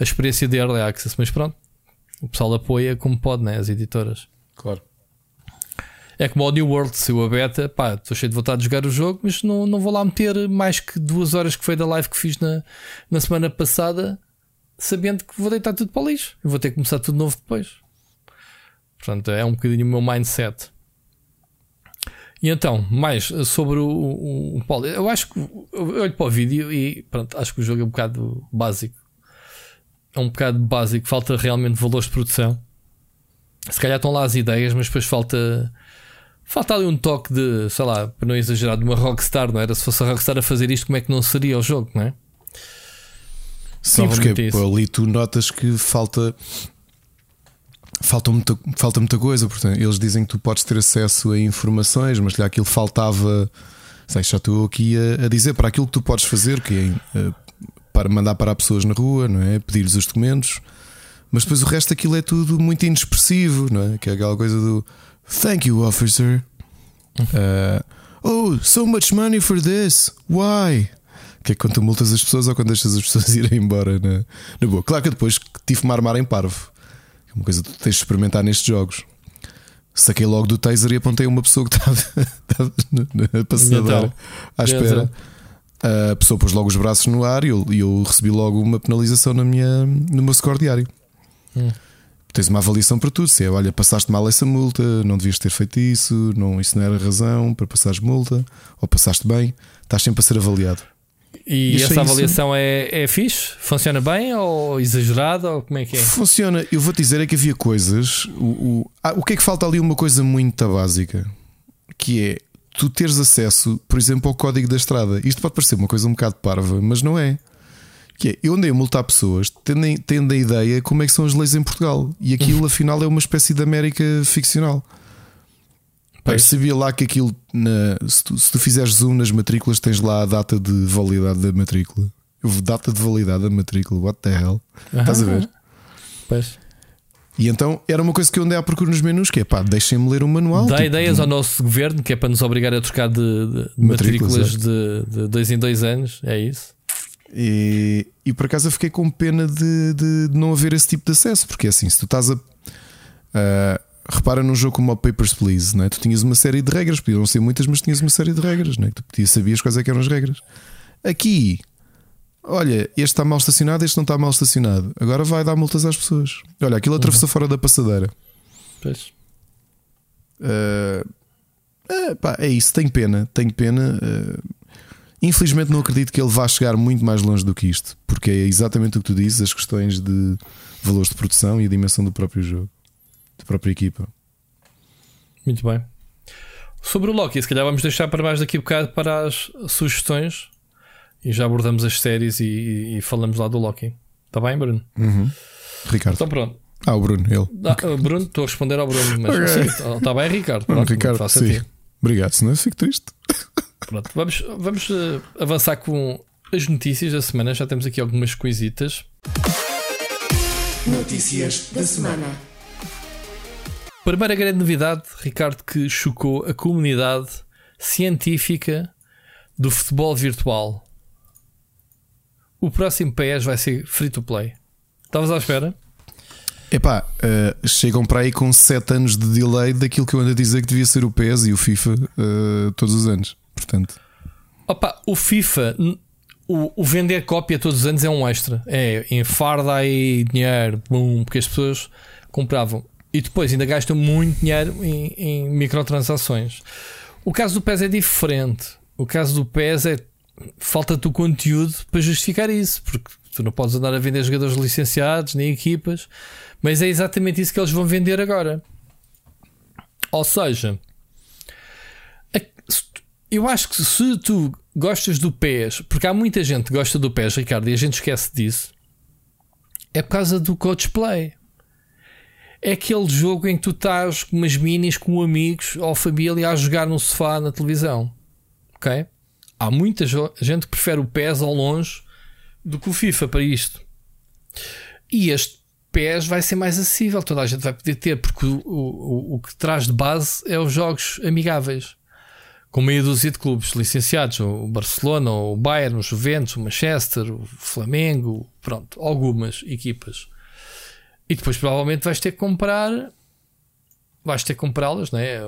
[SPEAKER 2] a experiência de early access, mas pronto, o pessoal apoia como pode, né? As editoras.
[SPEAKER 3] Claro.
[SPEAKER 2] É como o New World, se eu a beta, pá, estou cheio de vontade de jogar o jogo, mas não, não vou lá meter mais que duas horas que foi da live que fiz na, na semana passada, sabendo que vou deitar tudo para o lixo e vou ter que começar tudo novo depois. Portanto, é um bocadinho o meu mindset. E então, mais sobre o, o, o Paulo, eu acho que eu olho para o vídeo e pronto, acho que o jogo é um bocado básico. É um bocado básico, falta realmente valores de produção. Se calhar estão lá as ideias, mas depois falta Falta ali um toque de, sei lá, para não exagerar, de uma Rockstar, não era? Se fosse a Rockstar a fazer isto, como é que não seria o jogo, não é?
[SPEAKER 3] Sim, porque
[SPEAKER 2] isso.
[SPEAKER 3] ali tu notas que falta. Falta muita, falta muita coisa, portanto, eles dizem que tu podes ter acesso a informações, mas lhe aquilo faltava. Sei, já estou aqui a, a dizer para aquilo que tu podes fazer, que é eh, para mandar para pessoas na rua, não é? Pedir-lhes os documentos, mas depois o resto daquilo é tudo muito inexpressivo, não é? Que é aquela coisa do Thank you, officer. Uh, oh, so much money for this. Why? Que é quando tu multas as pessoas ou quando deixas as pessoas irem embora na, na boa. Claro que depois tive-me a armar em parvo. É uma coisa que tu tens de experimentar nestes jogos. Saquei logo do taser e apontei uma pessoa que estava, estava na- passadeira
[SPEAKER 2] Então,
[SPEAKER 3] à espera. A pessoa pôs logo os braços no ar e eu, eu recebi logo uma penalização na minha, no meu score diário.
[SPEAKER 2] Hum.
[SPEAKER 3] Tens uma avaliação para tudo. Se é, olha, passaste mal essa multa, não devias ter feito isso, não, isso não era razão para passares multa, ou passaste bem, estás sempre a ser avaliado.
[SPEAKER 2] E
[SPEAKER 3] Isso é
[SPEAKER 2] essa
[SPEAKER 3] isso.
[SPEAKER 2] avaliação é, é fixe? Funciona bem ou exagerada? Ou como é que é?
[SPEAKER 3] Funciona, eu vou-te dizer é que havia coisas. O, o, ah, o que é que falta ali? Uma coisa muito básica que é tu teres acesso, por exemplo, ao código da estrada. Isto pode parecer uma coisa um bocado parva, mas não é. Que é, eu andei a multar pessoas tendo, tendo a ideia como é que são as leis em Portugal e aquilo afinal é uma espécie de América ficcional.
[SPEAKER 2] Pois.
[SPEAKER 3] sabia lá que aquilo, na- se, tu, se tu fizeres zoom nas matrículas, tens lá a data de validade da matrícula. Data de validade da matrícula, what the hell? Estás a ver?
[SPEAKER 2] Pois.
[SPEAKER 3] E então era uma coisa que eu andei à procura nos menus, que é pá, deixem-me ler um manual.
[SPEAKER 2] Dá
[SPEAKER 3] tipo,
[SPEAKER 2] ideias ao nosso governo que é para nos obrigar a trocar de, de- de
[SPEAKER 3] Matrículas,
[SPEAKER 2] matrículas de, de dois em dois anos. É isso?
[SPEAKER 3] E, e por acaso eu fiquei com pena de, de- de não haver esse tipo de acesso, porque assim, se tu estás a. a- repara num jogo como o Papers, Please, não é? tu tinhas uma série de regras, podiam ser muitas, mas tinhas uma série de regras, é? que tu podias, sabias quais é que eram as regras. Aqui, olha, este está mal estacionado, este não está mal estacionado, agora vai dar multas às pessoas. Olha, aquilo atravessou fora da passadeira.
[SPEAKER 2] Pois.
[SPEAKER 3] Uh, é, pá, é isso, tenho pena, tenho pena. uh, infelizmente não acredito que ele vá chegar muito mais longe do que isto, porque é exatamente o que tu dizes, as questões de valores de produção e a dimensão do próprio jogo, da própria equipa.
[SPEAKER 2] Muito bem. Sobre o Loki, se calhar vamos deixar para mais daqui a bocado para as sugestões e já abordamos as séries e, e- e falamos lá do Loki. Está bem, Bruno?
[SPEAKER 3] Ricardo.
[SPEAKER 2] Então pronto.
[SPEAKER 3] Ah, o Bruno, ele.
[SPEAKER 2] Ah, Bruno, estou a responder ao Bruno, mas
[SPEAKER 3] Ok.
[SPEAKER 2] sim, está bem, Ricardo. Pronto,
[SPEAKER 3] Ricardo,
[SPEAKER 2] faz
[SPEAKER 3] sim.
[SPEAKER 2] sentido.
[SPEAKER 3] Obrigado, senão eu fico triste.
[SPEAKER 2] Pronto, vamos, vamos eh, avançar com as notícias da semana. Já temos aqui algumas coisitas.
[SPEAKER 4] Notícias da semana.
[SPEAKER 2] Primeira grande novidade, Ricardo, que chocou a comunidade científica do futebol virtual. O próximo PS vai ser free to play. Estavas à espera?
[SPEAKER 3] Epá, uh, chegam para aí com 7 anos de delay daquilo que eu ando a dizer que devia ser o PES e o FIFA uh, todos os anos. Portanto,
[SPEAKER 2] Opa, o FIFA, o, o vender cópia todos os anos é um extra. É, enfarda aí dinheiro, bum, porque as pessoas compravam. E depois ainda gastam muito dinheiro em, em microtransações. O caso do PES é diferente. O caso do PES é falta-te o conteúdo para justificar isso, porque tu não podes andar a vender jogadores licenciados nem equipas, mas é exatamente isso que eles vão vender agora. Ou seja, eu acho que se tu gostas do PES, porque há muita gente que gosta do PES, Ricardo, e a gente esquece disso, é por causa do coach play. É aquele jogo em que tu estás com umas minis com amigos ou família a jogar no sofá na televisão. Ok? Há muita gente que prefere o PES ao longe do que o FIFA para isto. E este PES vai ser mais acessível, toda a gente vai poder ter, porque o, o, o que traz de base é os jogos amigáveis. Com meia dúzia de clubes licenciados, o Barcelona, o Bayern, o Juventus, o Manchester, o Flamengo, pronto, algumas equipas. E depois provavelmente vais ter que comprar, vais ter que comprá-las, né?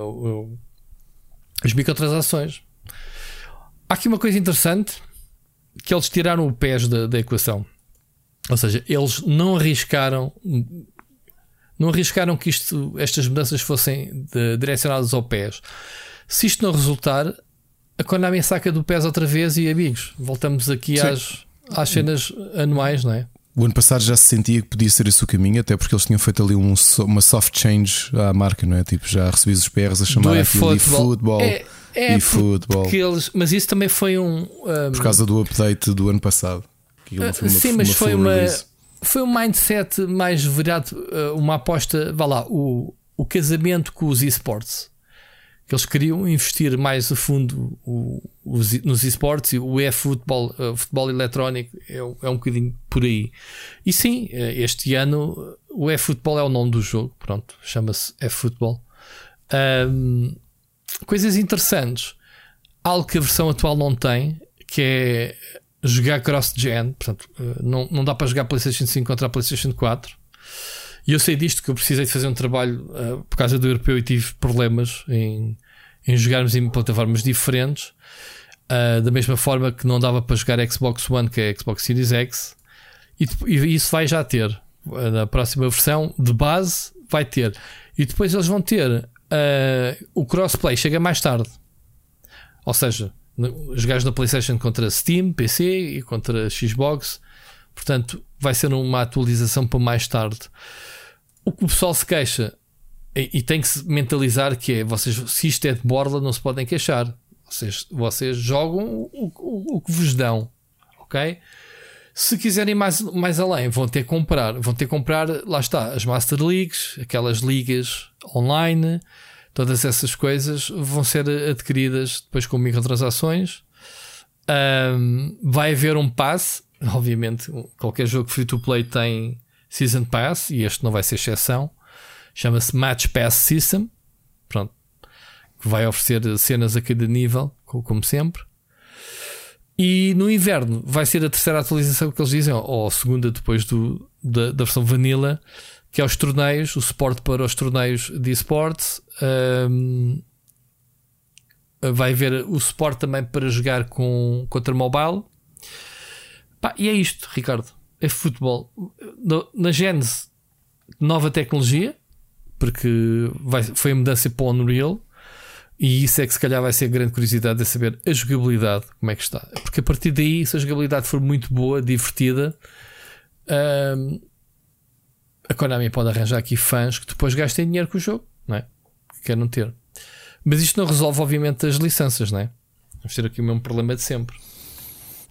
[SPEAKER 2] As microtransações. Há aqui uma coisa interessante que eles tiraram o pés da, da equação. Ou seja, eles não arriscaram não arriscaram que isto, estas mudanças fossem de, direcionadas ao pés. Se isto não resultar, a Konami saca do pés outra vez e amigos, voltamos aqui às, às cenas anuais, não é?
[SPEAKER 3] O ano passado já se sentia que podia ser esse o caminho, até porque eles tinham feito ali um, uma soft change à marca, não é? Tipo, já recebi os PRs a chamar aquilo de futebol. É, é e futebol.
[SPEAKER 2] Eles, mas isso também foi um, um,
[SPEAKER 3] Por causa do update do ano passado.
[SPEAKER 2] Uh, sim, mas uma foi uma. Foi um mindset mais virado, uh, uma aposta. Vá lá, o, o casamento com os esportes. Que eles queriam investir mais a fundo o, os, nos esportes e o e-futebol, uh, futebol eletrónico, é, é um bocadinho por aí. E sim, este ano o e-futebol é o nome do jogo, pronto, chama-se e-futebol. Um, coisas interessantes. Algo que a versão atual não tem, que é jogar cross-gen. Portanto, eh, não, não dá para jogar PlayStation 5 contra a PlayStation 4. E eu sei disto que eu precisei de fazer um trabalho uh, por causa do europeu e tive problemas em, em jogarmos em plataformas diferentes. Uh, da mesma forma que não dava para jogar Xbox One, que é Xbox Series X. E, e isso vai já ter. Na próxima versão de base vai ter. E depois eles vão ter uh, o crossplay chega mais tarde. Ou seja, jogares na PlayStation contra Steam, PC e contra Xbox. Portanto, vai ser uma atualização para mais tarde. O que o pessoal se queixa e, e tem que se mentalizar que é vocês, se isto é de borla, não se podem queixar. Vocês, vocês jogam o, o, o que vos dão. Ok? Se quiserem mais, mais além, vão ter que comprar. Vão ter que comprar, lá está, as Master Leagues, aquelas ligas online, todas essas coisas vão ser adquiridas depois com microtransações. Um, vai haver um pass, obviamente, qualquer jogo free to play tem Season Pass e este não vai ser exceção. Chama-se Match Pass System. Pronto. Que vai oferecer cenas a cada nível, como sempre. E no inverno vai ser a terceira atualização que eles dizem, ou a segunda depois do, da, da versão vanilla, que é os torneios, o suporte para os torneios de esportes. Um, vai haver o suporte também para jogar com, contra mobile. Pá, e é isto, Ricardo. É futebol. Na Genesis, nova tecnologia, porque vai, foi a mudança para o Unreal. E isso é que se calhar vai ser a grande curiosidade de saber a jogabilidade, como é que está. Porque a partir daí, se a jogabilidade for muito boa, divertida, hum, a Konami pode arranjar aqui fãs que depois gastem dinheiro com o jogo, não é? Que querem ter. Mas isto não resolve, obviamente, as licenças, não é? Vamos ter aqui o mesmo problema de sempre.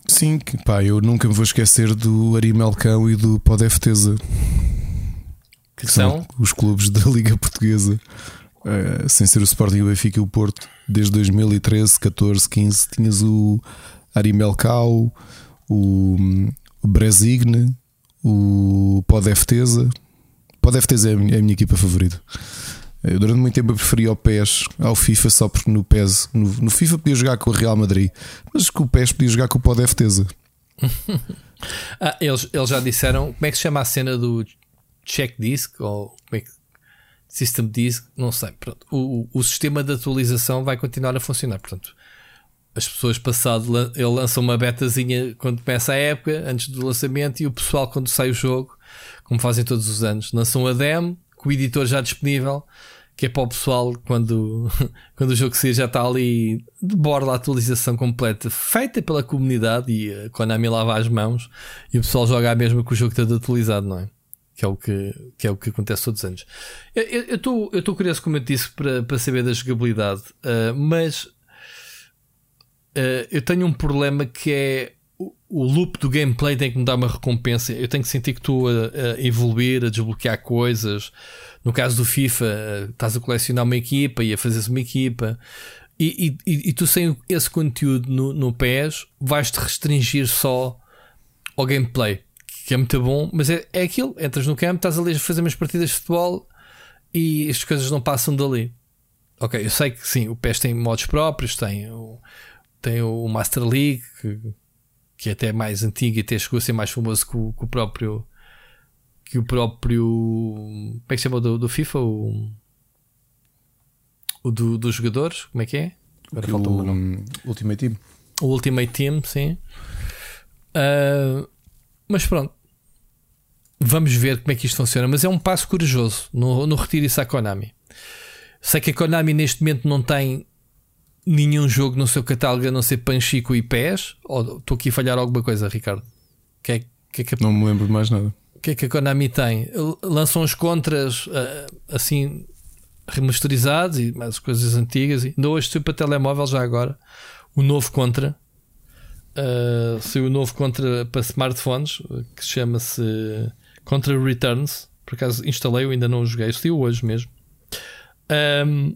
[SPEAKER 3] Sim, pá, eu nunca me vou esquecer do Arimelcão e do Podefteza.
[SPEAKER 2] Que, que são?
[SPEAKER 3] são os clubes da Liga Portuguesa. Uh, sem ser o Sporting, o Benfica e o Porto, desde 2013, 14, 15, tinhas o Arimelcau, o, o Bresigne, o Podefteza. Podefteza é a minha, é a minha equipa favorita. Eu, durante muito tempo preferia o PES ao FIFA só porque no PES, no, no, FIFA podia jogar com o Real Madrid, mas com o PES podia jogar com o Podefteza.
[SPEAKER 2] ah, eles, eles já disseram como é que se chama a cena do check disc ou como é que System Disk, não sei. Pronto. O, o, sistema de atualização vai continuar a funcionar. Portanto, as pessoas passado ele lança uma betazinha quando começa a época, antes do lançamento, e o pessoal, quando sai o jogo, como fazem todos os anos, lançam a demo com o editor já disponível que é para o pessoal quando, quando o jogo sair já está ali de borda a atualização completa, feita pela comunidade e a Konami lava as mãos e o pessoal joga a mesma que o jogo está atualizado, não é? Que é o que, que, é o que acontece todos os anos. Eu estou eu curioso, como eu disse, para, para saber da jogabilidade, uh, mas uh, eu tenho um problema que é o loop do gameplay tem que me dar uma recompensa. Eu tenho que sentir que estou a, a, evoluir, a desbloquear coisas. No caso do FIFA, estás a colecionar uma equipa e a fazer uma equipa. E, e, e, tu sem esse conteúdo no, no PES vais-te restringir só ao gameplay, que é muito bom, mas é, é aquilo. Entras no campo, estás ali a fazer umas partidas de futebol e as coisas não passam dali. Ok, eu sei que sim, o PES tem modos próprios, tem o, tem o Master League, que que é até mais antigo e até chegou a ser mais famoso que o, que o próprio que o próprio como é que se chama do, do FIFA o, o do, dos jogadores como é que é
[SPEAKER 3] Agora falta o um, Ultimate Team
[SPEAKER 2] o Ultimate Team sim uh, mas pronto vamos ver como é que isto funciona mas é um passo corajoso no, no retiro isso à Konami sei que a Konami neste momento não tem nenhum jogo no seu catálogo a não ser Panchico e Pés? Ou estou aqui a falhar alguma coisa, Ricardo? Que é, que é que.
[SPEAKER 3] Não me lembro de mais nada.
[SPEAKER 2] Que é que a Konami tem? Lançam os contras uh, assim remasterizados e mais coisas antigas. Ainda hoje saiu para telemóvel já agora o novo contra. Uh, saiu o novo contra para smartphones que chama-se Contra Returns. Por acaso instalei, eu ainda não o joguei, saiu hoje mesmo. Um,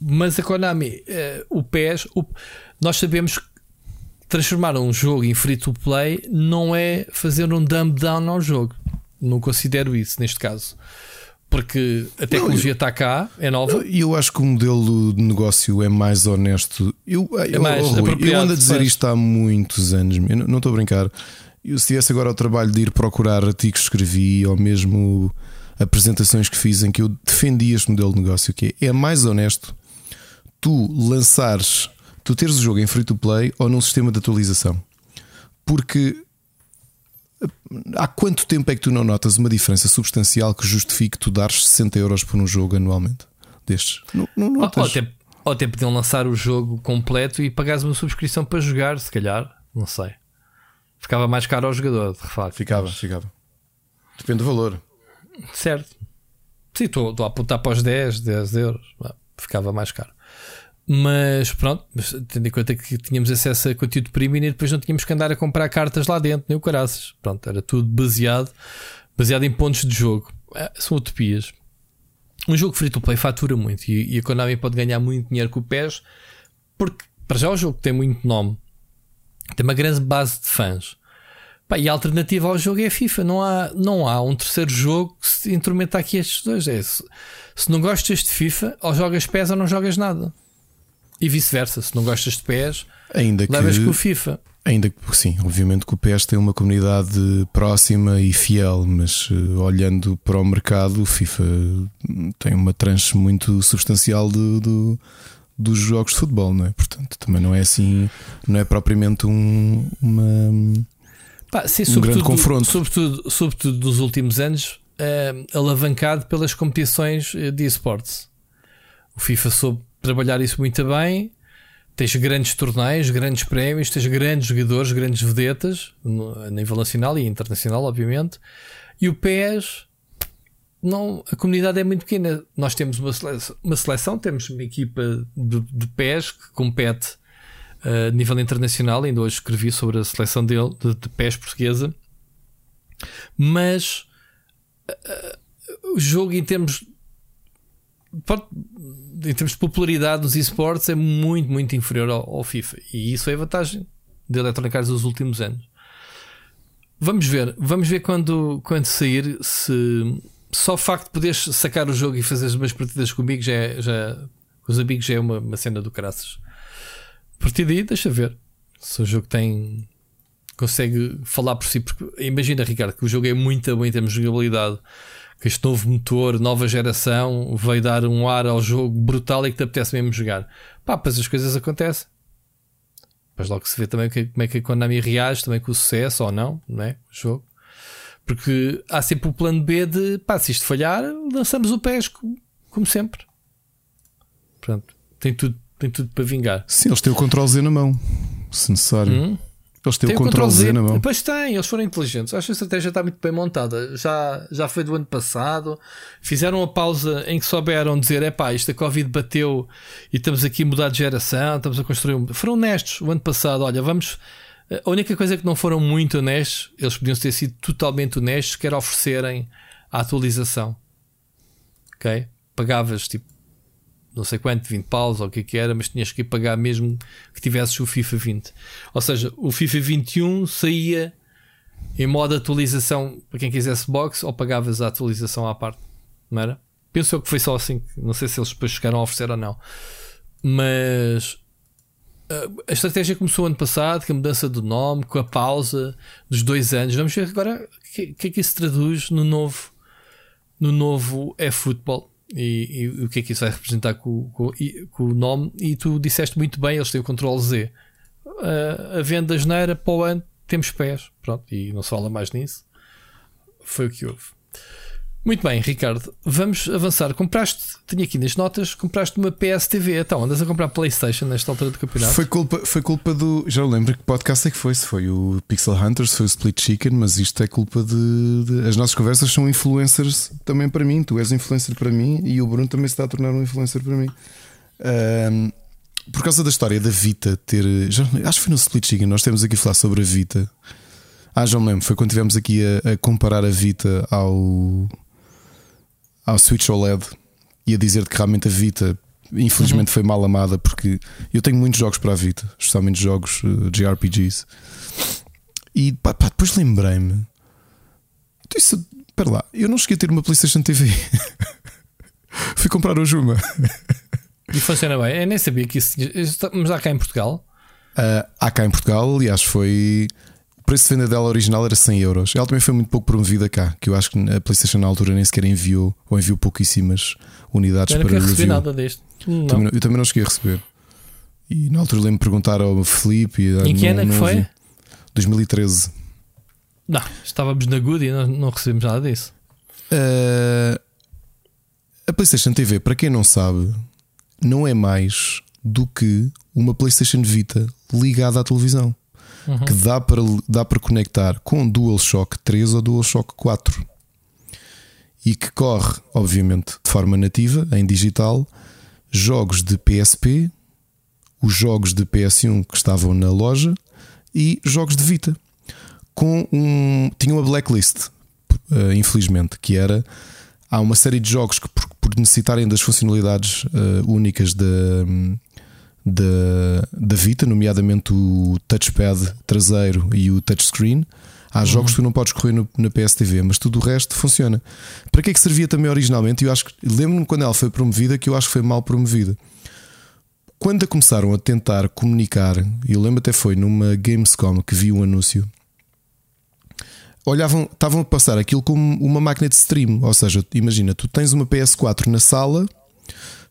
[SPEAKER 2] mas a Konami, uh, o PES, o, nós sabemos transformar um jogo em free to play não é fazer um dumb down ao jogo. Não considero isso neste caso. Porque a tecnologia está cá, é nova.
[SPEAKER 3] E eu acho que o modelo de negócio é mais honesto. Eu, eu, é mais oh, eu ando a dizer isto há muitos anos, eu não estou a brincar. Eu, se tivesse agora o trabalho de ir procurar artigos que escrevi ou mesmo apresentações que fiz em que eu defendi este modelo de negócio, que é, é mais honesto tu lançares, tu teres o jogo em free to play ou num sistema de atualização. Porque há quanto tempo é que tu não notas uma diferença substancial que justifique tu dares 60 euros por um jogo anualmente destes? Não, não notas.
[SPEAKER 2] Ou até, ou até podiam lançar o jogo completo e pagares uma subscrição para jogar, se calhar, não sei. Ficava mais caro ao jogador, de facto.
[SPEAKER 3] Ficava, ficava. Depende do valor.
[SPEAKER 2] Certo. Sim, estou a apontar para os 10, 10 euros. Ficava mais caro. Mas pronto, tendo em conta que tínhamos acesso a conteúdo premium e depois não tínhamos que andar a comprar cartas lá dentro, nem o caraças. Pronto, era tudo baseado, baseado em pontos de jogo. É, são utopias. Um jogo free to play fatura muito e, e a Konami pode ganhar muito dinheiro com o PES porque, para já, o jogo tem muito nome, tem uma grande base de fãs. Pá, e a alternativa ao jogo é a FIFA. Não há, não há um terceiro jogo que se intrometa aqui estes dois. É, se, se não gostas de FIFA, ou jogas PES ou não jogas nada. E vice-versa, se não gostas de pés, ainda que, levas com o FIFA.
[SPEAKER 3] Ainda que, sim, obviamente que o PES tem uma comunidade próxima e fiel, mas uh, olhando para o mercado, o FIFA tem uma tranche muito substancial de, dos jogos de futebol, não é? Portanto, também não é assim, não é propriamente um, uma,
[SPEAKER 2] Pá, sim, um grande confronto. Sobretudo, sobretudo dos últimos anos, uh, alavancado pelas competições eh, de esportes. O FIFA soube trabalhar isso muito bem. Tens grandes torneios, grandes prémios, tens grandes jogadores, grandes vedetas, a nível nacional e internacional, obviamente. E o PES, não, a comunidade é muito pequena. Nós temos uma seleção, uma seleção temos uma equipa de, de PES que compete uh, a nível internacional. Ainda hoje escrevi sobre a seleção dele, de, de PES portuguesa. Mas uh, o jogo, em termos em termos de popularidade dos esportes, é muito, muito inferior ao, ao, FIFA. E isso é a vantagem de Electronic Arts dos últimos anos. Vamos ver, vamos ver quando, quando sair se só o facto de poderes sacar o jogo e fazer umas partidas comigo já, é, já com os amigos já é uma, uma cena do caraças. A partir daí, deixa ver se o jogo tem consegue falar por si. Porque imagina, Ricardo, que o jogo é muito bom em termos de jogabilidade que este novo motor, nova geração, veio dar um ar ao jogo brutal e que te apetece mesmo jogar. Pá, pois as coisas acontecem. Depois logo se vê também como é que a Konami reage também com o sucesso ou não, não é? O jogo. Porque há sempre o plano B de pá, se isto falhar, lançamos o PES como sempre. Pronto, tem tudo, tem tudo para vingar.
[SPEAKER 3] Sim, eles têm o Ctrl Z na mão, se necessário. Hum? Eles têm tem o Ctrl Z, Z na mão.
[SPEAKER 2] Depois tem, eles foram inteligentes. Acho que a estratégia está muito bem montada. Já, já foi do ano passado. Fizeram a pausa em que souberam dizer: é pá, isto a Covid bateu e estamos aqui a mudar de geração, estamos a construir um. Foram honestos o ano passado. Olha, vamos. A única coisa que não foram muito honestos, eles podiam ter sido totalmente honestos, que era oferecerem a atualização. Ok? Pagavas tipo não sei quanto, 20 paus ou o que, é que era, mas tinhas que pagar mesmo que tivesses o FIFA 20. Ou seja, o FIFA 21 saía em modo atualização para quem quisesse box ou pagavas a atualização à parte, não era? Penso que foi só assim, não sei se eles depois chegaram a oferecer ou não, mas eh, a estratégia começou ano passado, com a mudança do nome, com a pausa dos dois anos. Vamos ver agora o que, que é que isso traduz no novo, no novo e-football e, e, o que é que isso vai representar com, com, com, o nome. E tu disseste muito bem, eles têm o Ctrl Z. Uh, a venda da geneira para o ano temos pés, pronto, e não se fala mais nisso. Foi o que houve. Muito bem, Ricardo, vamos avançar. Compraste, tenho aqui nas notas, compraste uma PSTV. Então, andas a comprar PlayStation nesta altura do campeonato?
[SPEAKER 3] Foi culpa, foi culpa do. Já lembro que podcast é que foi. Se foi o Pixel Hunters, foi o Split Chicken, mas isto é culpa de, de, As nossas conversas são influencers também para mim. Tu és influencer para mim e o Bruno também se está a tornar um influencer para mim. Um, por causa da história da Vita ter. Já, acho que foi no Split Chicken, nós temos aqui a falar sobre a Vita. Ah, já me lembro, foi quando estivemos aqui a, a comparar a Vita ao ao Switch OLED e a dizer que realmente a Vita infelizmente uhum. foi mal amada porque eu tenho muitos jogos para a Vita, especialmente jogos uh, de RPGs. E pá, pá, depois lembrei-me. Então isso, espera lá, eu não cheguei a ter uma PlayStation TV. Fui comprar hoje uma.
[SPEAKER 2] e funciona bem. Eu nem sabia que isso. Mas há cá em Portugal?
[SPEAKER 3] Uh, há cá em Portugal, aliás, foi preço de venda dela original era 100 euros. Ela também foi muito pouco promovida cá, que eu acho que a PlayStation na altura nem sequer enviou ou enviou pouquíssimas unidades
[SPEAKER 2] eu
[SPEAKER 3] para
[SPEAKER 2] receber review. nada deste.
[SPEAKER 3] Também, eu também não cheguei a receber. E na altura lembro-me perguntar ao Felipe. E,
[SPEAKER 2] em que ano é que foi?
[SPEAKER 3] 2013.
[SPEAKER 2] Não, estávamos na Good e não, não recebemos nada disso.
[SPEAKER 3] Uh, a PlayStation TV, para quem não sabe, não é mais do que uma PlayStation Vita ligada à televisão uhum. que dá para, dá para conectar com DualShock 3 ou DualShock 4 e que corre, obviamente, de forma nativa, em digital, jogos de PSP, os jogos de PS1 que estavam na loja e jogos de Vita. Com um. Tinha uma blacklist, uh, infelizmente, que era. Há uma série de jogos que, por, por necessitarem das funcionalidades uh, únicas da, da, da Vita, nomeadamente o touchpad traseiro e o touchscreen. Há uhum. jogos que tu não podes correr no, na PSTV, mas tudo o resto funciona. Para que é que servia também originalmente? Eu acho que lembro-me quando ela foi promovida que eu acho que foi mal promovida. Quando a começaram a tentar comunicar, eu lembro até foi numa Gamescom que vi um anúncio. Olhavam, estavam a passar aquilo como uma máquina de stream, ou seja, imagina, tu tens uma PS4 na sala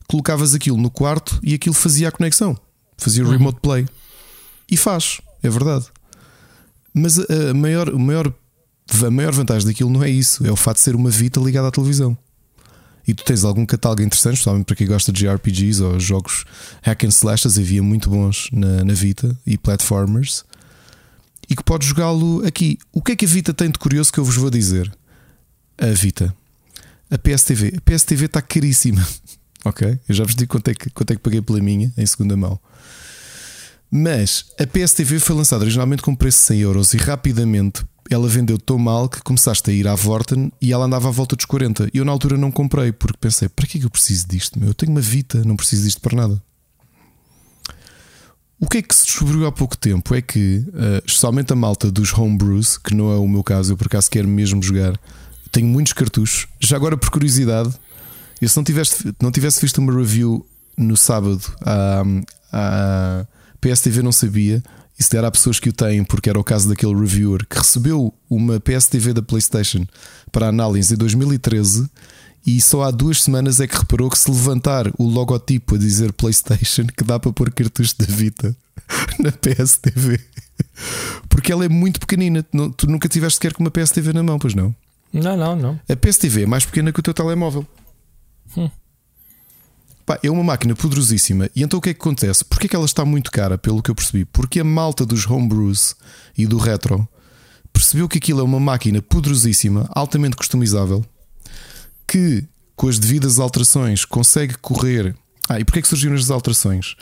[SPEAKER 3] colocavas aquilo no quarto e aquilo fazia a conexão, fazia o uhum. remote play. E faz, é verdade. Mas a maior, a, maior, a maior vantagem daquilo não é isso, é o fato de ser uma Vita ligada à televisão. E tu tens algum catálogo interessante, especialmente para quem gosta de RPGs ou jogos hack and slashes, havia muito bons na, na Vita e platformers, e que podes jogá-lo aqui. O que é que a Vita tem de curioso que eu vos vou dizer? A Vita, a PSTV, a PSTV está caríssima. Ok? Eu já vos digo quanto é que, quanto é que paguei pela minha em segunda mão. Mas a PSTV foi lançada originalmente com preço de 100 euros e rapidamente ela vendeu tão mal que começaste a ir à Vorten e ela andava à volta dos 40. E eu na altura não comprei porque pensei: para que é que eu preciso disto? Meu? Eu tenho uma Vita, não preciso disto para nada. O que é que se descobriu há pouco tempo é que, uh, especialmente a malta dos homebrews, que não é o meu caso, eu por acaso quero mesmo jogar, tenho muitos cartuchos. Já agora, por curiosidade, eu se não tivesse, não tivesse visto uma review no sábado, a, a PSTV não sabia. E se der há pessoas que o têm, porque era o caso daquele reviewer que recebeu uma PSTV da PlayStation para análise em 2013 e só há duas semanas é que reparou que se levantar o logotipo a dizer PlayStation, que dá para pôr cartuchos da Vita na PSTV. Porque ela é muito pequenina. Tu nunca tiveste sequer com uma PSTV na mão, pois não?
[SPEAKER 2] Não, não, não.
[SPEAKER 3] A PSTV é mais pequena que o teu telemóvel. Pá, é uma máquina poderosíssima. E então o que é que acontece? Porquê é que ela está muito cara, pelo que eu percebi? Porque a malta dos homebrews e do retro percebeu que aquilo é uma máquina poderosíssima, altamente customizável, que com as devidas alterações consegue correr. Ah, e porquê é que surgiram as alterações?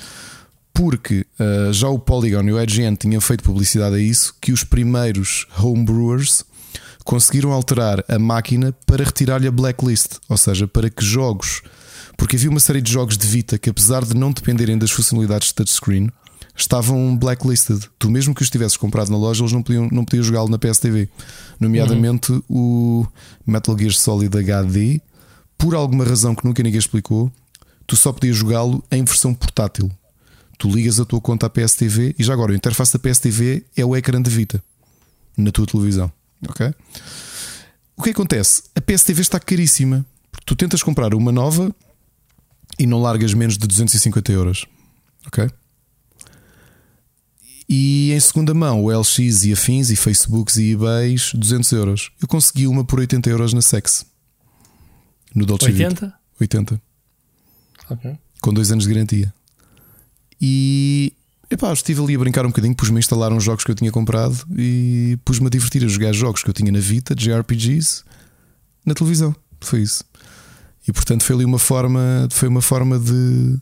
[SPEAKER 3] Porque uh, já o Polygon e o IGN tinham feito publicidade a isso, que os primeiros homebrewers conseguiram alterar a máquina para retirar-lhe a blacklist, ou seja, para que jogos. Porque havia uma série de jogos de Vita que, apesar de não dependerem das funcionalidades de touchscreen, estavam blacklisted. Tu, mesmo que os tivesses comprado na loja, eles não podiam, não podiam jogá-lo na PSTV. Nomeadamente uhum. o Metal Gear Solid HD, por alguma razão que nunca ninguém explicou, tu só podias jogá-lo em versão portátil. Tu ligas a tua conta à PSTV e já agora a interface da PSTV é o ecrã de Vita na tua televisão. Ok? O que acontece? A PSTV está caríssima. Tu tentas comprar uma nova e não largas menos de 250 euros. Ok? E em segunda mão, o LX e afins e Facebooks e eBays, 200 euros. Eu consegui uma por 80 euros na Sex. No Dolce 80? Vita. 80. Ok. Com dois anos de garantia. E epá, estive ali a brincar um bocadinho, pus-me a instalar uns jogos que eu tinha comprado e pus-me a divertir a jogar jogos que eu tinha na Vita, JRPGs, na televisão. Foi isso. E portanto foi ali uma forma, foi uma forma de,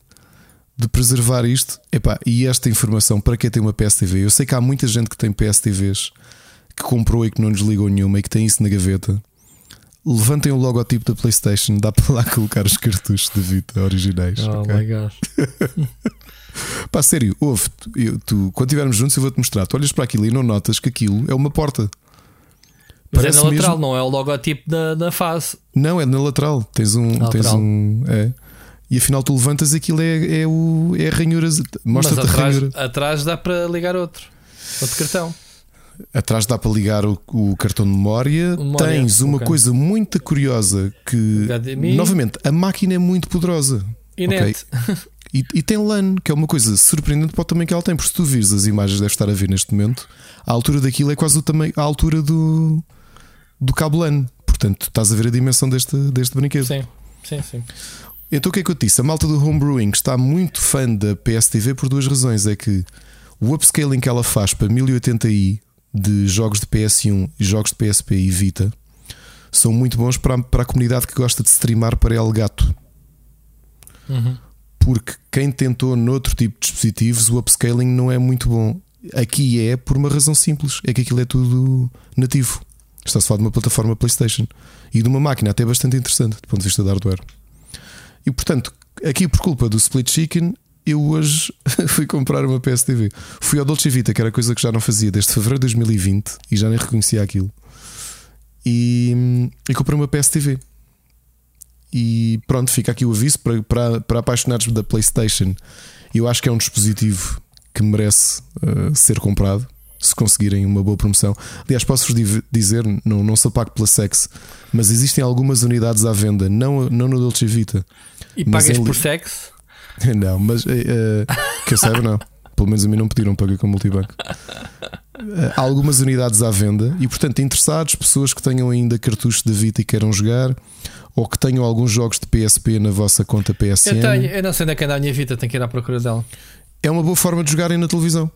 [SPEAKER 3] de preservar isto. Epá, e esta informação para quem tem uma PSTV, eu sei que há muita gente que tem PSTVs que comprou e que não desligou nenhuma e que tem isso na gaveta. Levantem o logotipo da PlayStation, dá para lá colocar os cartuchos de Vita originais.
[SPEAKER 2] Oh okay? my god.
[SPEAKER 3] Pá, sério, ouve, tu, tu, quando estivermos juntos, eu vou-te mostrar. Tu olhas para aquilo e não notas que aquilo é uma porta.
[SPEAKER 2] Mas Parece é na lateral, mesmo... não é o logotipo da, da face.
[SPEAKER 3] Não, é na lateral. Tens um. Na tens lateral. um é. E afinal tu levantas aquilo é, é, o, é a ranhura. Mostra-te a ranhura.
[SPEAKER 2] Atrás dá para ligar outro. Outro cartão.
[SPEAKER 3] Atrás dá para ligar o, o cartão de memória. memória. Tens uma okay. coisa muito curiosa que, HDMI. novamente, a máquina é muito poderosa.
[SPEAKER 2] E okay?
[SPEAKER 3] E, e, tem LAN, que é uma coisa surpreendente para o tamanho que ela tem, porque se tu vires as imagens, deve estar a ver neste momento, a altura daquilo é quase o tamanho, a altura do, do cabo LAN. Portanto, estás a ver a dimensão deste, deste brinquedo.
[SPEAKER 2] Sim, sim, sim.
[SPEAKER 3] Então o que é que eu te disse? A malta do homebrewing está muito fã da PSTV por duas razões. É que o upscaling que ela faz para 1080i de jogos de PS1 e jogos de PSP e Vita são muito bons para, para a comunidade que gosta de streamar para Elgato. Uhum porque quem tentou noutro tipo de dispositivos o upscaling não é muito bom. Aqui é por uma razão simples: é que aquilo é tudo nativo. Está-se a falar de uma plataforma PlayStation e de uma máquina até bastante interessante do ponto de vista de hardware. E portanto, aqui por culpa do Split Chicken, eu hoje fui comprar uma PSTV. Fui ao Dolce Vita, que era coisa que já não fazia desde fevereiro de 2020 e já nem reconhecia aquilo. E, e comprei uma PSTV. E pronto, fica aqui o aviso para, para, para apaixonados da PlayStation. Eu acho que é um dispositivo que merece uh, ser comprado se conseguirem uma boa promoção. Aliás, posso-vos dizer, não, não sou pago pela Sex, mas existem algumas unidades à venda, não, não no Dolce Vita.
[SPEAKER 2] E pagas por Sex?
[SPEAKER 3] Não, mas uh, que eu saiba, não. Pelo menos a mim não pediram pagar com multibanco. Há algumas unidades à venda e, portanto, interessados, pessoas que tenham ainda cartuchos de Vita e queiram jogar, ou que tenham alguns jogos de PSP na vossa conta PSN.
[SPEAKER 2] Eu, tenho, eu não sei onde é que anda a minha Vita, tenho que ir à procura dela.
[SPEAKER 3] É uma boa forma de jogarem na televisão.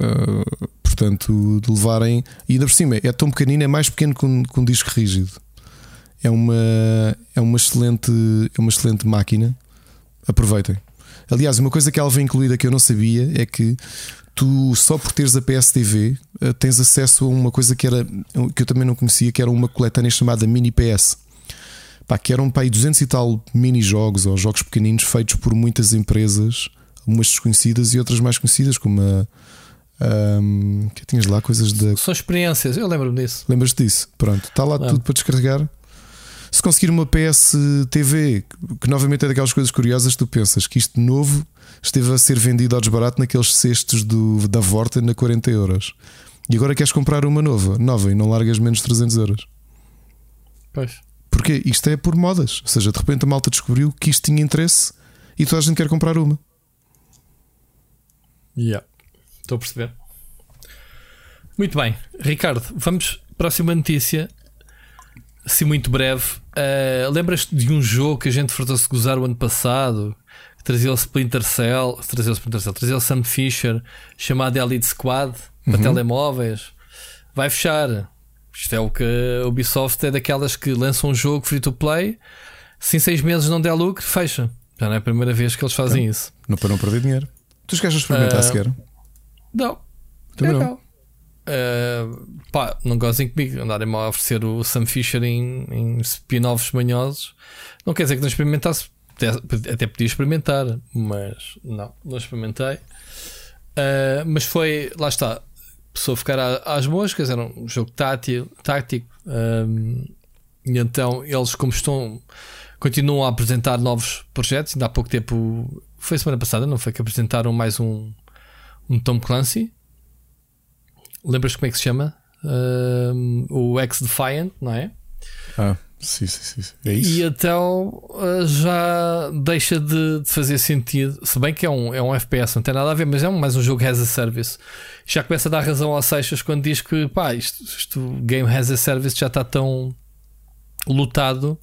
[SPEAKER 3] Uh, portanto, de levarem. E ainda por cima, é tão pequenino, é mais pequeno que um, que um disco rígido. É uma, é, uma excelente, é uma excelente máquina. Aproveitem. Aliás, uma coisa que ela vem incluída que eu não sabia é que tu só por teres a PSTV uh, tens acesso a uma coisa que era que eu também não conhecia, que era uma coletânea chamada Mini PS pá, que eram pá, 200 e tal mini-jogos ou jogos pequeninos feitos por muitas empresas, umas desconhecidas e outras mais conhecidas, como a. Um, que tinhas lá coisas da.
[SPEAKER 2] São experiências, eu lembro-me disso.
[SPEAKER 3] Lembras-te disso? Pronto, está lá tudo para descarregar. Se conseguir uma PS TV, que novamente é daquelas coisas curiosas, tu pensas que isto novo esteve a ser vendido ao desbarato naqueles cestos do, da Vorta na 40 euros. E agora queres comprar uma nova, nova e não largas menos 300 euros.
[SPEAKER 2] Pois.
[SPEAKER 3] Porque isto é por modas. Ou seja, de repente a malta descobriu que isto tinha interesse e toda a gente quer comprar uma.
[SPEAKER 2] Yeah. Estou a perceber. Muito bem, Ricardo, vamos próxima notícia. Assim, muito breve. Uh, Lembras-te de um jogo que a gente fartou-se gozar o ano passado? Trazia o Splinter Cell, trazia o Splinter Cell, trazia o Sam Fisher, chamado Elite Squad, para uhum. telemóveis. Vai fechar. Isto é o que a Ubisoft é daquelas que lançam um jogo free to play, se em seis meses não der lucro, fecha. Já não é a primeira vez que eles fazem isso.
[SPEAKER 3] Não para não perder dinheiro. Tu queres experimentar uh, sequer?
[SPEAKER 2] Não. Também é não. Uh, pá, não gozem comigo. Andarem-me a oferecer o Sam Fisher em, em spin-offs manhosos. Não quer dizer que não experimentasse. Até, até podia experimentar, mas não, não experimentei. Uh, mas foi, lá está, pessoa ficar às moscas. Era um jogo tátil, tático. Um, e então eles, como estão, continuam a apresentar novos projetos. Ainda há pouco tempo, foi semana passada, não foi? Que apresentaram mais um, um Tom Clancy. Lembras como é que se chama? Um, o X-Defiant, não é?
[SPEAKER 3] Ah, sim, sim, sim. É isso.
[SPEAKER 2] E então já deixa de, de, fazer sentido. Se bem que é um, é um FPS, não tem nada a ver, mas é um, mais um jogo as a service. Já começa a dar razão ao Seixas quando diz que pá, isto, isto Game as a Service já está tão lutado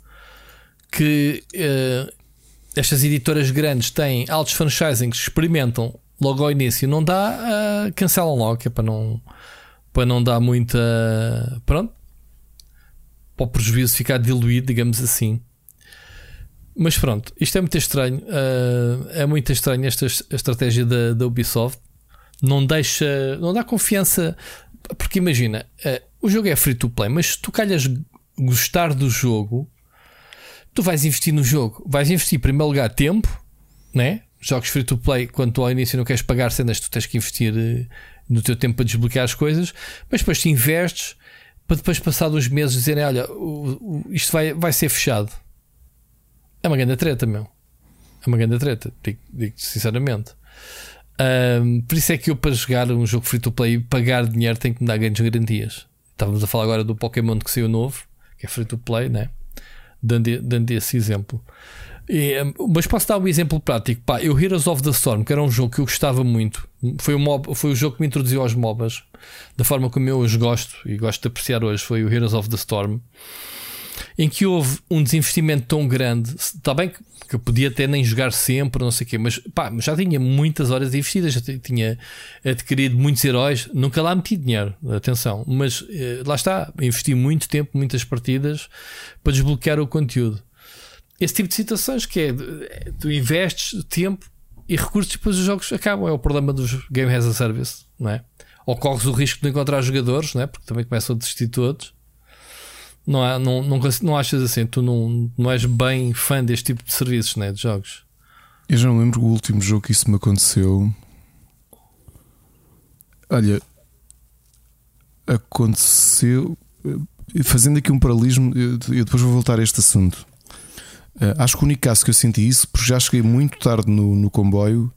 [SPEAKER 2] que uh, estas editoras grandes têm altos franchising que experimentam logo ao início, não dá, uh, cancelam logo, que é para não para não dar muita. Pronto. Para o prejuízo ficar diluído, digamos assim. Mas pronto, isto é muito estranho. Uh, é muito estranho esta estratégia da, da, Ubisoft. Não deixa. Não dá confiança. Porque imagina, uh, o jogo é free to play, mas se tu calhas gostar do jogo, tu vais investir no jogo. Vais investir, em primeiro lugar, tempo, né? Jogos free to play, quando tu ao início não queres pagar cenas, tu tens que investir uh, no teu tempo para desbloquear as coisas, mas depois te investes para depois passar dos meses dizerem: Olha, o, o, isto vai, vai ser fechado. É uma grande treta, meu. É uma grande treta, digo, digo sinceramente. Um, por isso é que eu, para jogar um jogo free to play e pagar dinheiro, tenho que me dar grandes garantias. Estávamos a falar agora do Pokémon que saiu novo, que é free to play, né? dando, dando esse exemplo. E, mas posso dar um exemplo prático. Pá, eu Heroes of the Storm, que era um jogo que eu gostava muito, foi o, mob, foi o jogo que me introduziu aos MOBAs, da forma como eu os gosto e gosto de apreciar hoje. Foi o Heroes of the Storm, em que houve um desinvestimento tão grande. Está bem que, que eu podia até nem jogar sempre, não sei o quê, mas pá, já tinha muitas horas investidas, já tinha adquirido muitos heróis, nunca lá meti dinheiro, atenção, mas eh, lá está, investi muito tempo, muitas partidas para desbloquear o conteúdo esse tipo de situações que é tu investes tempo e recursos e depois os jogos acabam. É o problema dos Game as a Service, não é? Ou corres o risco de encontrar jogadores, não é? Porque também começam a desistir todos. Não, há, não, não, não achas assim? Tu não, não és bem fã deste tipo de serviços, não é? De jogos.
[SPEAKER 3] Eu já não lembro o último jogo que isso me aconteceu. Olha, aconteceu. Fazendo aqui um paralelismo, eu depois vou voltar a este assunto. Uh, acho que o único caso que eu senti isso, porque já cheguei muito tarde no, no comboio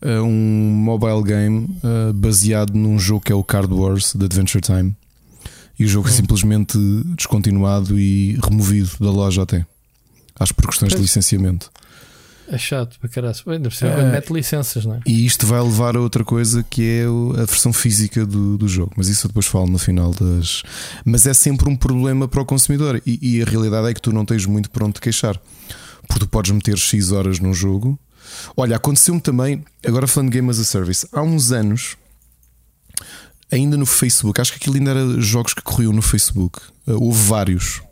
[SPEAKER 3] a um mobile game uh, baseado num jogo que é o Card Wars de Adventure Time. E o jogo é simplesmente descontinuado e removido da loja até. Acho por questões de licenciamento.
[SPEAKER 2] É chato para caralho. Ainda por cima, uh, mete licenças, não é?
[SPEAKER 3] E isto vai levar a outra coisa que é a versão física do, do jogo. Mas isso eu depois falo no final das. Mas é sempre um problema para o consumidor. E, e a realidade é que tu não tens muito para onde te queixar. Porque tu podes meter X horas num jogo. Olha, aconteceu-me também, agora falando de Game as a Service, há uns anos, ainda no Facebook, acho que aquilo ainda era jogos que corriam no Facebook. Uh, houve vários.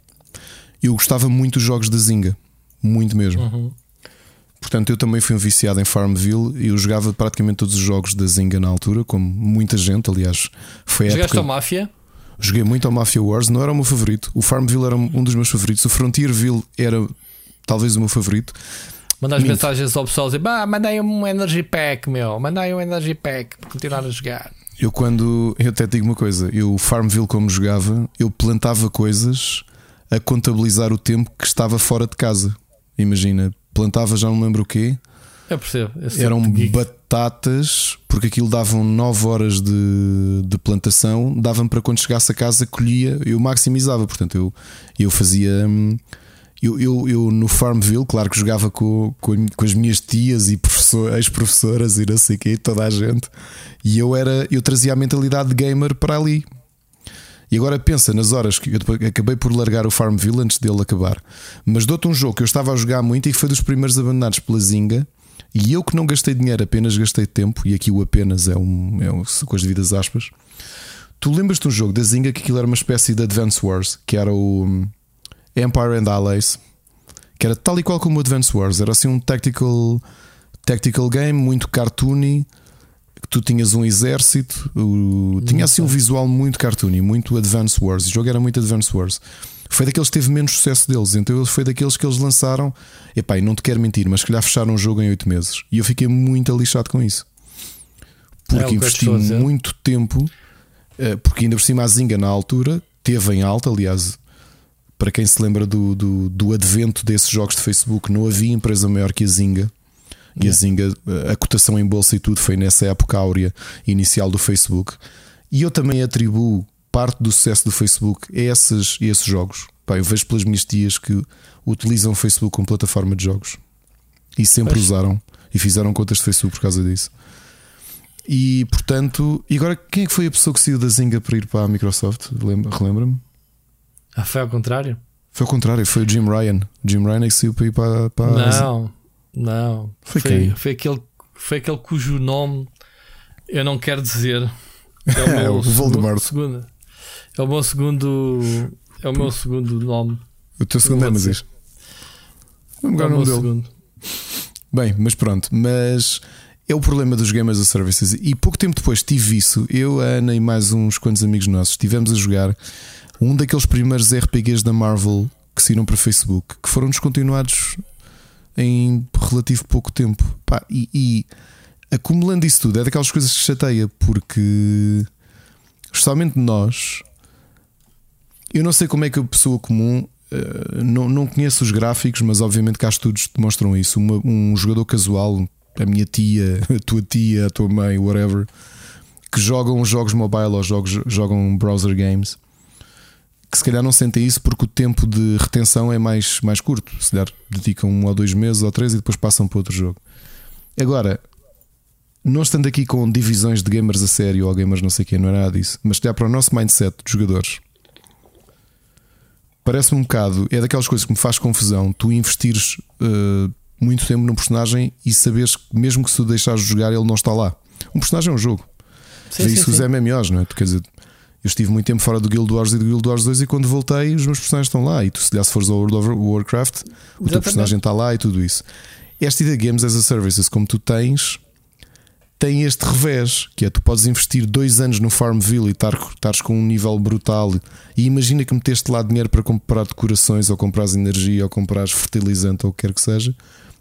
[SPEAKER 3] Eu gostava muito dos jogos da Zinga. Muito mesmo. Uhum. Portanto, eu também fui um viciado em Farmville e eu jogava praticamente todos os jogos da Zynga na altura, como muita gente, aliás. Foi
[SPEAKER 2] Jogaste
[SPEAKER 3] época...
[SPEAKER 2] ao Mafia?
[SPEAKER 3] Joguei muito ao Mafia Wars, não era o meu favorito. O Farmville era um dos meus favoritos. O Frontierville era talvez o meu favorito.
[SPEAKER 2] Manda as mensagens ao pessoal dizer: bah, mandei um Energy Pack, meu, mandei um Energy Pack para continuar a jogar.
[SPEAKER 3] Eu, quando. Eu até digo uma coisa: eu, Farmville, como jogava, eu plantava coisas a contabilizar o tempo que estava fora de casa. Imagina, plantava já não lembro o quê.
[SPEAKER 2] Eu percebo.
[SPEAKER 3] Eram batatas, porque aquilo davam 9 horas de, de plantação, davam para quando chegasse a casa colhia, eu maximizava. Portanto, eu, eu fazia. Hum, eu, eu, eu, no Farmville, claro que jogava com, com, com as minhas tias e ex-professoras e não sei o quê, toda a gente, e eu era eu trazia a mentalidade de gamer para ali. E agora pensa nas horas que eu acabei por largar o Farmville antes dele acabar. Mas dou-te um jogo que eu estava a jogar muito e que foi dos primeiros abandonados pela Zinga. E eu que não gastei dinheiro, apenas gastei tempo, e aqui o apenas é um, é um com as devidas aspas. Tu lembras-te um jogo da Zinga que aquilo era uma espécie de Advance Wars, que era o hum, Empire and Allies, que era tal e qual como o Advance Wars, era assim um tactical, tactical game, muito cartoony tu tinhas um exército, o, tinha assim um visual muito cartoony, muito Advance Wars. O jogo era muito Advance Wars. Foi daqueles que teve menos sucesso deles, então foi daqueles que eles lançaram. Epá, e não te quero mentir, mas que lhe fecharam um jogo em 8 meses. E eu fiquei muito alixado com isso. Porque é investi muito tempo, eh, porque ainda por cima a Zinga na altura teve em alta, aliás, para quem se lembra do, do, do advento desses jogos de Facebook, não havia empresa maior que a Zinga e a Zinga, a cotação em bolsa e tudo foi nessa época áurea inicial do Facebook. E eu também atribuo parte do sucesso do Facebook a esses, a esses jogos. Pá, eu vejo pelas minhas tias que utilizam o Facebook como plataforma de jogos e sempre usaram e fizeram contas de Facebook por causa disso. E portanto, e agora quem é que foi a pessoa que saiu da Zinga para ir para a Microsoft? Relembra-me?
[SPEAKER 2] Ah, foi ao contrário?
[SPEAKER 3] Foi ao contrário, foi o Jim Ryan. Jim Ryan é que saiu para ir para, para
[SPEAKER 2] Não, não, foi, foi, quem? foi aquele foi aquele cujo nome eu não quero dizer.
[SPEAKER 3] É o, é o Voldemort.
[SPEAKER 2] Segundo, é o meu segundo. É o meu segundo nome.
[SPEAKER 3] O teu segundo é Nemesis. Vamos é o meu segundo. Bem, mas pronto, mas é o problema dos Gamers as Services. E pouco tempo depois tive isso, eu, a Ana e mais uns quantos amigos nossos estivemos a jogar um daqueles primeiros RPGs da Marvel que saíram para Facebook, que foram descontinuados em relativo pouco tempo. Pá, e, e, acumulando isso tudo, é daquelas coisas que chateia, porque especialmente nós, eu não sei como é que a pessoa comum. Uh, não, não conheço os gráficos, mas obviamente cá estudos demonstram isso. Uma, um jogador casual, a minha tia, a tua tia, a tua mãe, whatever, que jogam jogos mobile ou jogos, jogam browser games, que se calhar não sentem isso porque o tempo de retenção é mais, mais curto. Se calhar dedicam um ou dois meses ou três e depois passam para outro jogo. Agora, não estando aqui com divisões de gamers a sério ou gamers não sei o que, não é nada disso, mas se para o nosso mindset de jogadores, parece-me um bocado, é daquelas coisas que me faz confusão. Tu investires uh, muito tempo num personagem e saberes que, mesmo que se o deixares de jogar, ele não está lá. Um personagem é um jogo. Sim, sim, isso sim. os MMOs, não é? Tu, quer dizer, eu estive muito tempo fora do Guild Wars e do Guild Wars 2 e quando voltei os meus personagens estão lá. E tu, se, se fores ao World of Warcraft, o teu personagem está lá e tudo isso. Esta ideia de Games as a Services, como tu tens, tem este revés, que é tu podes investir dois anos no Farmville e estares com um nível brutal. E imagina que meteste lá dinheiro para comprar decorações, ou comprares energia, ou comprares fertilizante, ou o que quer que seja.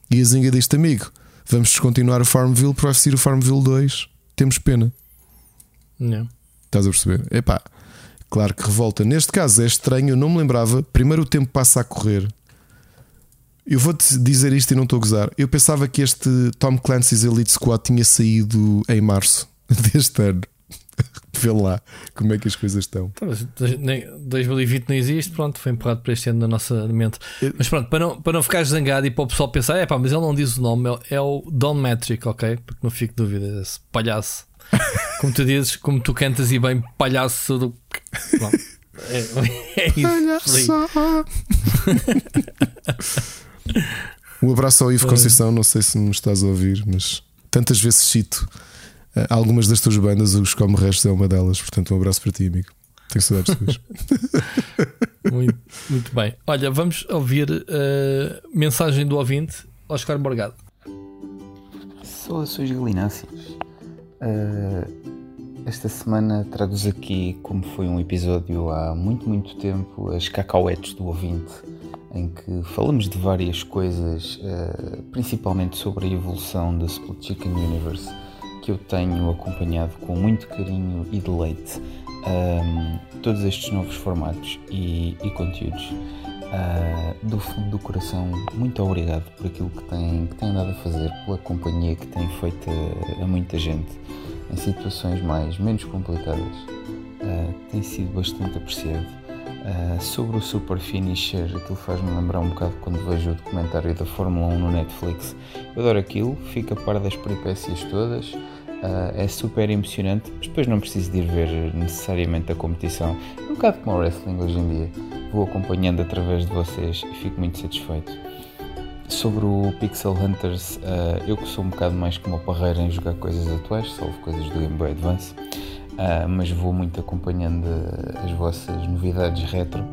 [SPEAKER 3] E a Zinga diz amigo, vamos descontinuar o Farmville, para ser o Farmville 2. Temos pena.
[SPEAKER 2] Não.
[SPEAKER 3] Estás a perceber? Epá, claro que revolta. Neste caso é estranho, eu não me lembrava. Primeiro o tempo passa a correr. Eu vou-te dizer isto e não estou a gozar. Eu pensava que este Tom Clancy's Elite Squad tinha saído em março deste ano. Vê lá como é que as coisas estão.
[SPEAKER 2] 2020 não existe, pronto, foi empurrado para este ano na nossa mente. Mas pronto, para não, para não ficar zangado e para o pessoal pensar, é pá, mas ele não diz o nome, é, é o Don Metric, ok? Porque não fico dúvida, esse palhaço. Como tu dizes, como tu cantas e bem palhaço do. Bom, é, é isso.
[SPEAKER 3] um abraço ao Ivo Conceição, não sei se me estás a ouvir, mas tantas vezes cito uh, algumas das tuas bandas, os Como Restos é uma delas, portanto, um abraço para ti, amigo. Tenho saudades tuas.
[SPEAKER 2] muito, muito bem. Olha, vamos ouvir uh, mensagem do ouvinte, Oscar Morgado.
[SPEAKER 4] Sou a Suas Galináceas. Uh, esta semana trago-vos aqui, como foi um episódio há muito, muito tempo, as cacauetes do ouvinte, em que falamos de várias coisas, uh, principalmente sobre a evolução da Split Chicken Universe, que eu tenho acompanhado com muito carinho e deleite um, todos estes novos formatos e, e conteúdos. Uh, do fundo do coração, muito obrigado por aquilo que tem, que tem andado a fazer, pela companhia que tem feito a, a muita gente em situações mais menos complicadas. Uh, tem sido bastante apreciado Uh, sobre o Super Finisher, aquilo faz-me lembrar um bocado quando vejo o documentário da Fórmula 1 no Netflix. Eu adoro aquilo, fico a par das peripécias todas, uh, é super emocionante, mas depois não preciso de ir ver necessariamente a competição. É um bocado como o wrestling hoje em dia, vou acompanhando através de vocês e fico muito satisfeito. Sobre o Pixel Hunters, uh, eu que sou um bocado mais como o Parreira em jogar coisas atuais, salvo coisas do Game Boy Advance. Uh, mas vou muito acompanhando as vossas novidades retro.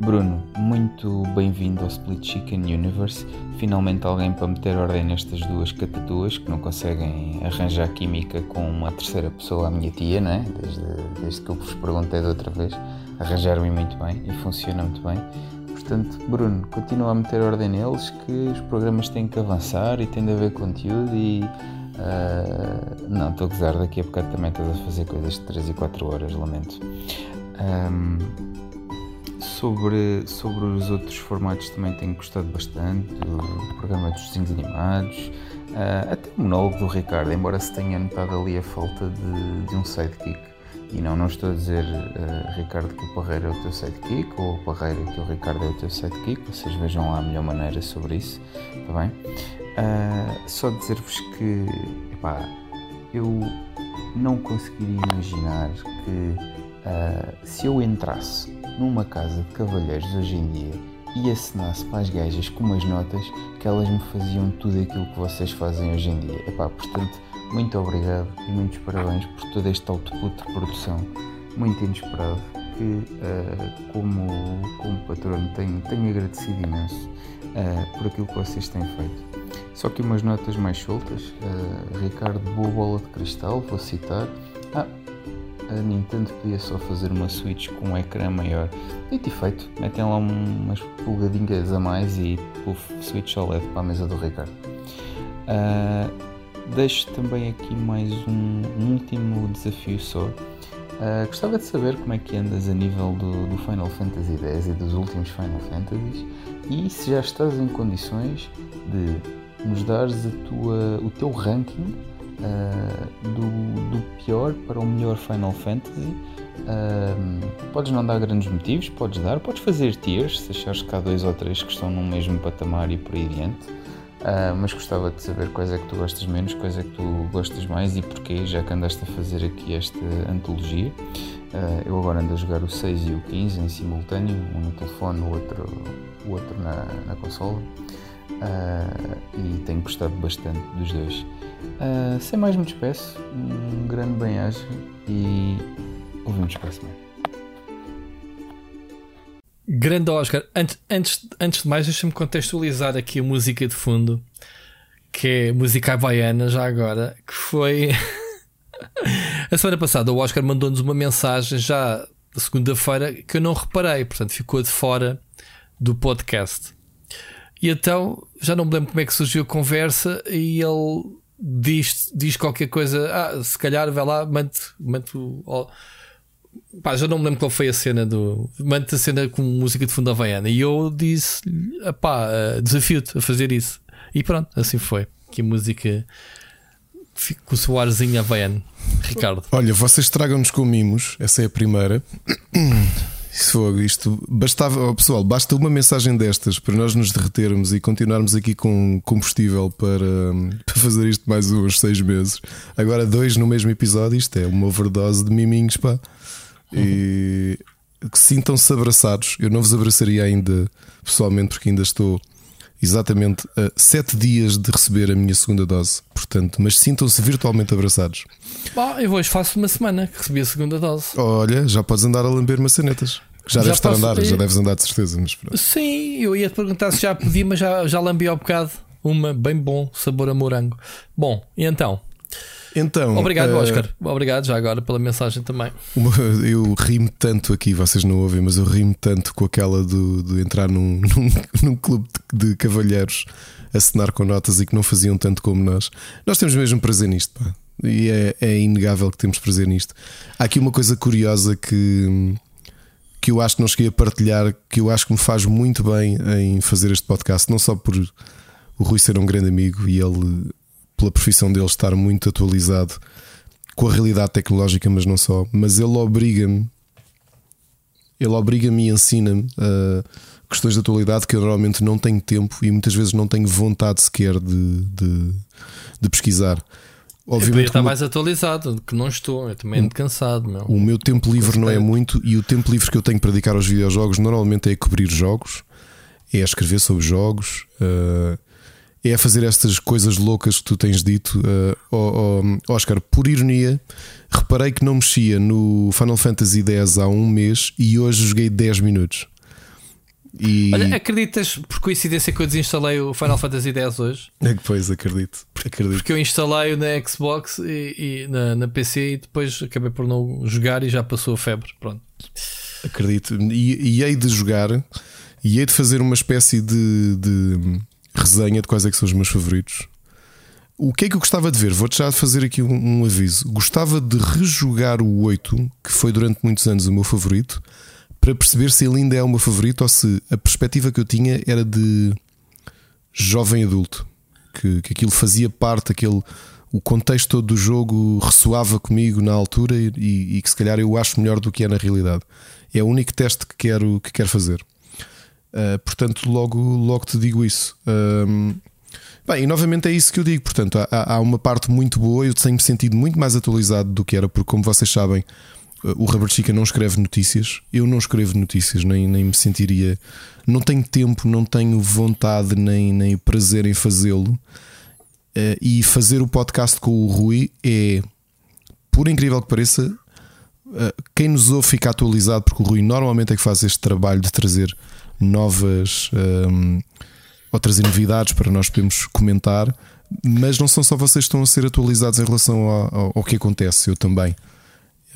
[SPEAKER 4] Bruno, muito bem-vindo ao Split Chicken Universe. Finalmente alguém para meter ordem nestas duas catatuas que não conseguem arranjar química com uma terceira pessoa, a minha tia, não é? Desde, desde que eu vos perguntei da outra vez. Arranjaram-me muito bem e funciona muito bem. Portanto, Bruno, continua a meter ordem neles que os programas têm que avançar e tem de haver conteúdo e Uh, não, estou a gozar, daqui a bocado também estás a fazer coisas de 3 e 4 horas, lamento. Um, sobre, sobre os outros formatos também tenho gostado bastante, do programa dos desenhos animados, uh, até o monólogo do Ricardo, embora se tenha notado ali a falta de, de um sidekick. E não, não estou a dizer, uh, Ricardo, que o Parreira é o teu sidekick, ou o Parreira que o Ricardo é o teu sidekick, vocês vejam lá a melhor maneira sobre isso, está bem? Uh, só dizer-vos que epá, eu não conseguiria imaginar que se eu entrasse numa casa de cavalheiros hoje em dia e assinasse para as gajas com umas notas que elas me faziam tudo aquilo que vocês fazem hoje em dia. Epá, portanto, muito obrigado e muitos parabéns por todo este output de produção muito inesperado que uh, como, como patrono tenho, tenho agradecido imenso uh, por aquilo que vocês têm feito. Só que umas notas mais soltas. Uh, Ricardo, boa bola de cristal, vou citar. A Nintendo podia só fazer uma Switch com um ecrã maior. Dito e feito, metem lá umas pulgadinhas a mais e o Switch OLED para a mesa do Ricardo. Uh, deixo também aqui mais um, um último desafio só. Uh, gostava de saber como é que andas a nível do, do, Final Fantasy X e dos últimos Final Fantasies e se já estás em condições de nos dares a tua, o teu ranking uh, do, do, pior para o melhor Final Fantasy. Uh, podes não dar grandes motivos, podes dar, podes fazer tiers se achares que há dois ou três que estão no mesmo patamar e por aí adiante. Uh, mas gostava de saber quais é que tu gostas menos, quais é que tu gostas mais e porquê, já que andaste a fazer aqui esta antologia. Uh, eu agora ando a jogar o 6 e o 15 em simultâneo, um no telefone, o outro, o outro na, na consola uh, e tenho gostado bastante dos dois. Uh, sem mais me despeço, um grande bem-aja e ouvimos para a semana.
[SPEAKER 2] Grande Oscar, antes, antes, antes de mais, deixa-me contextualizar aqui a música de fundo, que é música baiana, já agora, que foi. a semana passada o Oscar mandou-nos uma mensagem já segunda-feira que eu não reparei, portanto ficou de fora do podcast. E então já não me lembro como é que surgiu a conversa e ele diz, diz qualquer coisa. Ah, se calhar vai lá, mande, mande oh, pá, já não me lembro qual foi a cena do. Mande a cena com música de fundo havaiana. E eu disse: pá, uh, desafio-te a fazer isso. E pronto, assim foi. Que música com o seu arzinho havaiano. Ricardo.
[SPEAKER 3] Olha, vocês tragam-nos com mimos, essa é a primeira. Fogo, isto bastava, oh, pessoal, basta uma mensagem destas para nós nos derretermos e continuarmos aqui com combustível para, para fazer isto mais uns seis meses. Agora, dois no mesmo episódio, isto é uma overdose de miminhos, pá. E que sintam-se abraçados. Eu não vos abraçaria ainda pessoalmente, porque ainda estou exatamente a sete dias de receber a minha segunda dose. Portanto, mas sintam-se virtualmente abraçados.
[SPEAKER 2] Bah, eu hoje faço uma semana que recebi a segunda dose.
[SPEAKER 3] Olha, já podes andar a lamber maçanetas. Já, já deves estar a andar, já deves andar de certeza. Mas
[SPEAKER 2] Sim, eu ia te perguntar se já podia, mas já, já lambi ao bocado. Uma bem bom, sabor a morango. Bom, e então?
[SPEAKER 3] Então,
[SPEAKER 2] obrigado, uh, Oscar. Obrigado já agora pela mensagem também.
[SPEAKER 3] Uma, eu rimo tanto aqui, vocês não ouvem, mas eu rimo tanto com aquela de, de entrar num, num, num, clube de, de cavalheiros a cenar com notas e que não faziam tanto como nós. Nós temos mesmo prazer nisto, pá. E é, é inegável que temos prazer nisto. Há aqui uma coisa curiosa que que eu acho que não cheguei a partilhar, que eu acho que me faz muito bem em fazer este podcast, não só por o Rui ser um grande amigo e ele, pela profissão dele, estar muito atualizado com a realidade tecnológica, mas não só, mas ele obriga-me ele obriga-me e ensina-me uh, questões de atualidade que eu normalmente não tenho tempo e muitas vezes não tenho vontade sequer de, de, de pesquisar.
[SPEAKER 2] Obviamente, está mais atualizado, que não estou, eu também ando cansado. Meu.
[SPEAKER 3] O meu tempo livre não é muito e o tempo livre que eu tenho para dedicar aos videojogos normalmente é cobrir jogos, é escrever sobre jogos, uh, é fazer estas coisas loucas que tu tens dito. Uh, oh, oh, Oscar, por ironia, reparei que não mexia no Final Fantasy X há um mês e hoje joguei 10 minutos.
[SPEAKER 2] E... Olha, acreditas por coincidência que eu desinstalei o Final Fantasy X hoje?
[SPEAKER 3] É que pois, acredito. acredito.
[SPEAKER 2] Porque eu instalei-o na Xbox e, e na, na, PC e depois acabei por não jogar e já passou a febre. Pronto.
[SPEAKER 3] Acredito. E, e hei de jogar e hei de fazer uma espécie de, de resenha de quais é que são os meus favoritos. O que é que eu gostava de ver? Vou-te já fazer aqui um, um aviso. Gostava de rejogar o 8, que foi durante muitos anos o meu favorito para perceber se ele ainda é o meu favorito ou se a perspectiva que eu tinha era de jovem adulto, que, que aquilo fazia parte, aquele, o contexto todo do jogo ressoava comigo na altura e, e, que se calhar eu acho melhor do que é na realidade. É o único teste que quero, que quero fazer. Uh, portanto, logo, logo te digo isso. Um, bem, e novamente é isso que eu digo. Portanto, há, há uma parte muito boa. Eu tenho-me sentido muito mais atualizado do que era, porque, como vocês sabem, o Robert Chica não escreve notícias, eu não escrevo notícias, nem, nem me sentiria. Não tenho tempo, não tenho vontade, nem, nem prazer em fazê-lo. Uh, e fazer o podcast com o Rui é, por incrível que pareça, uh, quem nos ouve fica atualizado, porque o Rui normalmente é que faz este trabalho de trazer novas um, ehm, ou trazer novidades para nós podermos comentar. Mas não são só vocês que estão a ser atualizados em relação ao, ao, ao que acontece, eu também.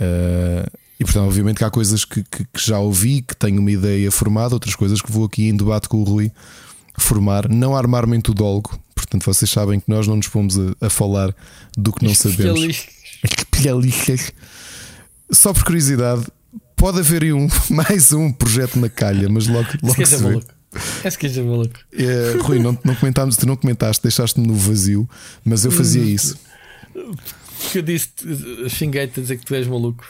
[SPEAKER 3] Uh, e portanto, obviamente que há coisas que, que, que, já ouvi, que tenho uma ideia formada, outras coisas que vou aqui em debate com o Rui formar, não armar metodólogo. Portanto, vocês sabem que nós não nos pomos a, a falar do que não sabemos. Só por curiosidade, pode haver um, mais um projeto na calha, mas logo, logo se vê.
[SPEAKER 2] É que é maluco.
[SPEAKER 3] É, Rui, não, não comentámos, tu não comentaste, deixaste-me no vazio, mas eu fazia isso
[SPEAKER 2] que eu disse, xinguei-te a dizer que tu és maluco.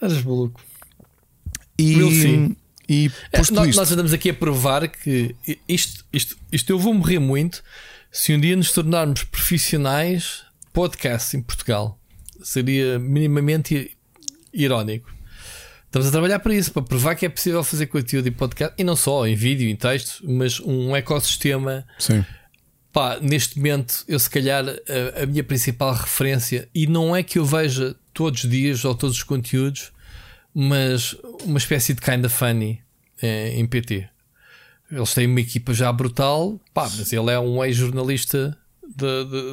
[SPEAKER 2] Eras maluco.
[SPEAKER 3] E, e
[SPEAKER 2] é, nós, nós, andamos aqui a provar que isto, isto, isto eu vou morrer muito se um dia nos tornarmos profissionais podcast em Portugal. Seria minimamente irónico. Estamos a trabalhar para isso, para provar que é possível fazer conteúdo em podcast e não só em vídeo, em texto, mas um ecossistema
[SPEAKER 3] Sim.
[SPEAKER 2] Pá, neste momento, eu se calhar a, a, minha principal referência, e não é que eu veja todos os dias ou todos os conteúdos, mas uma espécie de kinda funny é, em PT. Eles têm uma equipa já brutal, pá, mas ele é um ex-jornalista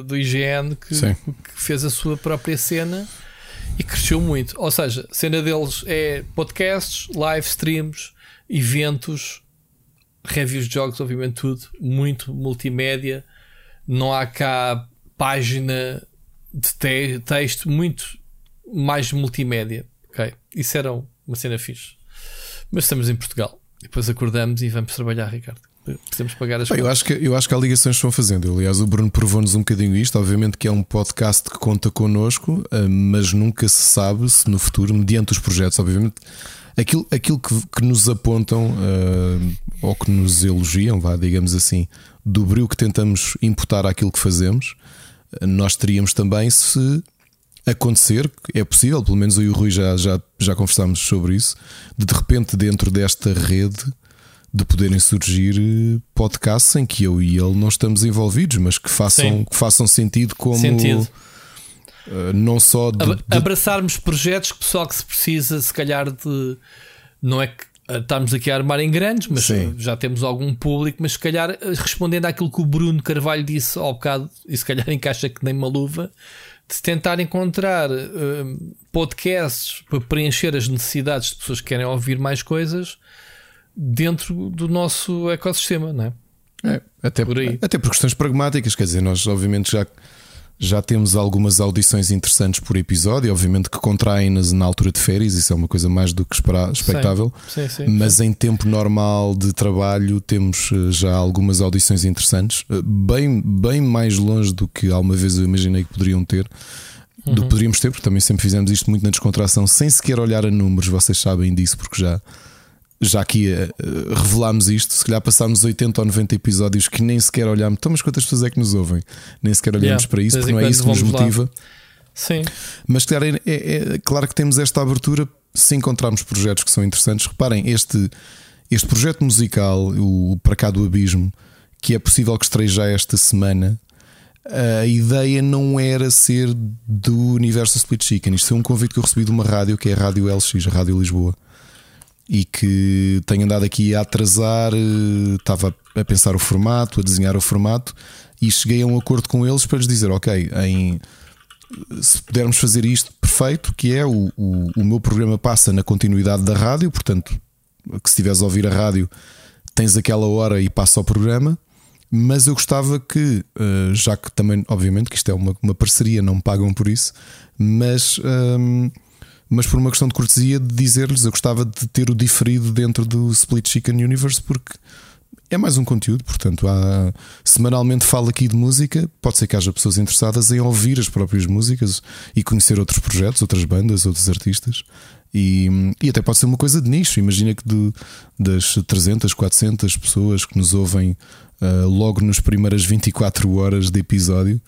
[SPEAKER 2] do IGN que, que, fez a sua própria cena e cresceu muito. Ou seja, a cena deles é podcasts, live streams, eventos, reviews de jogos, obviamente tudo, muito multimédia. Não há cá página de te texto, muito mais multimédia. Ok? Isso era uma cena fixe. Mas estamos em Portugal. Depois acordamos e vamos trabalhar, Ricardo. Precisamos pagar as
[SPEAKER 3] Bem, eu acho que Eu acho que há ligações que estão fazendo. Aliás, o Bruno provou-nos um bocadinho isto. Obviamente que é um podcast que conta connosco, eh, mas nunca se sabe se no futuro, mediante os projetos, obviamente Aquilo, aquilo que, que nos apontam uh, ou que nos elogiam, vá, digamos assim, do brilho que tentamos imputar àquilo que fazemos, nós teríamos também se acontecer, é possível, pelo menos eu e o Rui já, já, já conversámos sobre isso, de de repente dentro desta rede de poderem surgir eh, podcasts em que eu e ele não estamos envolvidos, mas que façam, que façam sentido como. Sentido eh, não só de, de...
[SPEAKER 2] abraçarmos projetos que pessoal que se precisa, se calhar de não é que estamos aqui a armar em grandes, mas Sim. já temos algum público, mas se calhar eh, respondendo àquilo que o Bruno Carvalho disse ao bocado, e se calhar encaixa que nem uma luva, de tentar encontrar uh, podcasts para preencher as necessidades de pessoas que querem ouvir mais coisas dentro do nosso ecossistema, não é?
[SPEAKER 3] é até, por aí. até por questões pragmáticas, quer dizer, nós obviamente já já temos algumas audições interessantes por episódio, obviamente que contraem-nas na altura de férias, isso é uma coisa mais do que expectável.
[SPEAKER 2] Sim, sim,
[SPEAKER 3] mas
[SPEAKER 2] sim.
[SPEAKER 3] em tempo normal de trabalho temos eh, já algumas audições interessantes, eh, bem, bem mais longe do que alguma vez eu imaginei que poderiam ter. do que poderíamos ter, porque também sempre fizemos isto muito na descontração, sem sequer olhar a números, vocês sabem disso, porque já, já aqui uh, revelámos isto. Se calhar passámos 80 ou 90 episódios que nem sequer olhámos. Então, mas quantas pessoas é que nos ouvem? Nem sequer olhamos
[SPEAKER 2] Yeah,
[SPEAKER 3] para isso, porque não é isso que nos
[SPEAKER 2] vamos lá.
[SPEAKER 3] motiva.
[SPEAKER 2] Sim.
[SPEAKER 3] Mas claro, é, é- é claro que temos esta abertura se encontrarmos projetos que são interessantes. Reparem, este, este projeto musical, o Para Cá do Abismo, que é possível que estreie já esta semana, a ideia não era ser do universo Split Chicken. Isto foi um convite que eu recebi de uma rádio, que é a Rádio LX, a Rádio Lisboa. E que tenho andado aqui a atrasar, eh, estava a pensar o formato, a desenhar o formato, e cheguei a um acordo com eles para lhes dizer: Ok, em, se pudermos fazer isto perfeito, que é o, o, o meu programa passa na continuidade da rádio, portanto, que se estiveres a ouvir a rádio, tens aquela hora e passa ao programa. Mas eu gostava que, eh, já que também, obviamente, que isto é uma, uma parceria, não me pagam por isso, mas, ehm, mas por uma questão de cortesia, de dizer-lhes, eu gostava de ter o diferido dentro do Split Chicken Universe, porque é mais um conteúdo, portanto, há, semanalmente falo aqui de música. Pode ser que haja pessoas interessadas em ouvir as próprias músicas e conhecer outros projetos, outras bandas, outros artistas. E, e até pode ser uma coisa de nicho. Imagina que de- das 300, 400 pessoas que nos ouvem ah, logo nas primeiras 24 horas de episódio,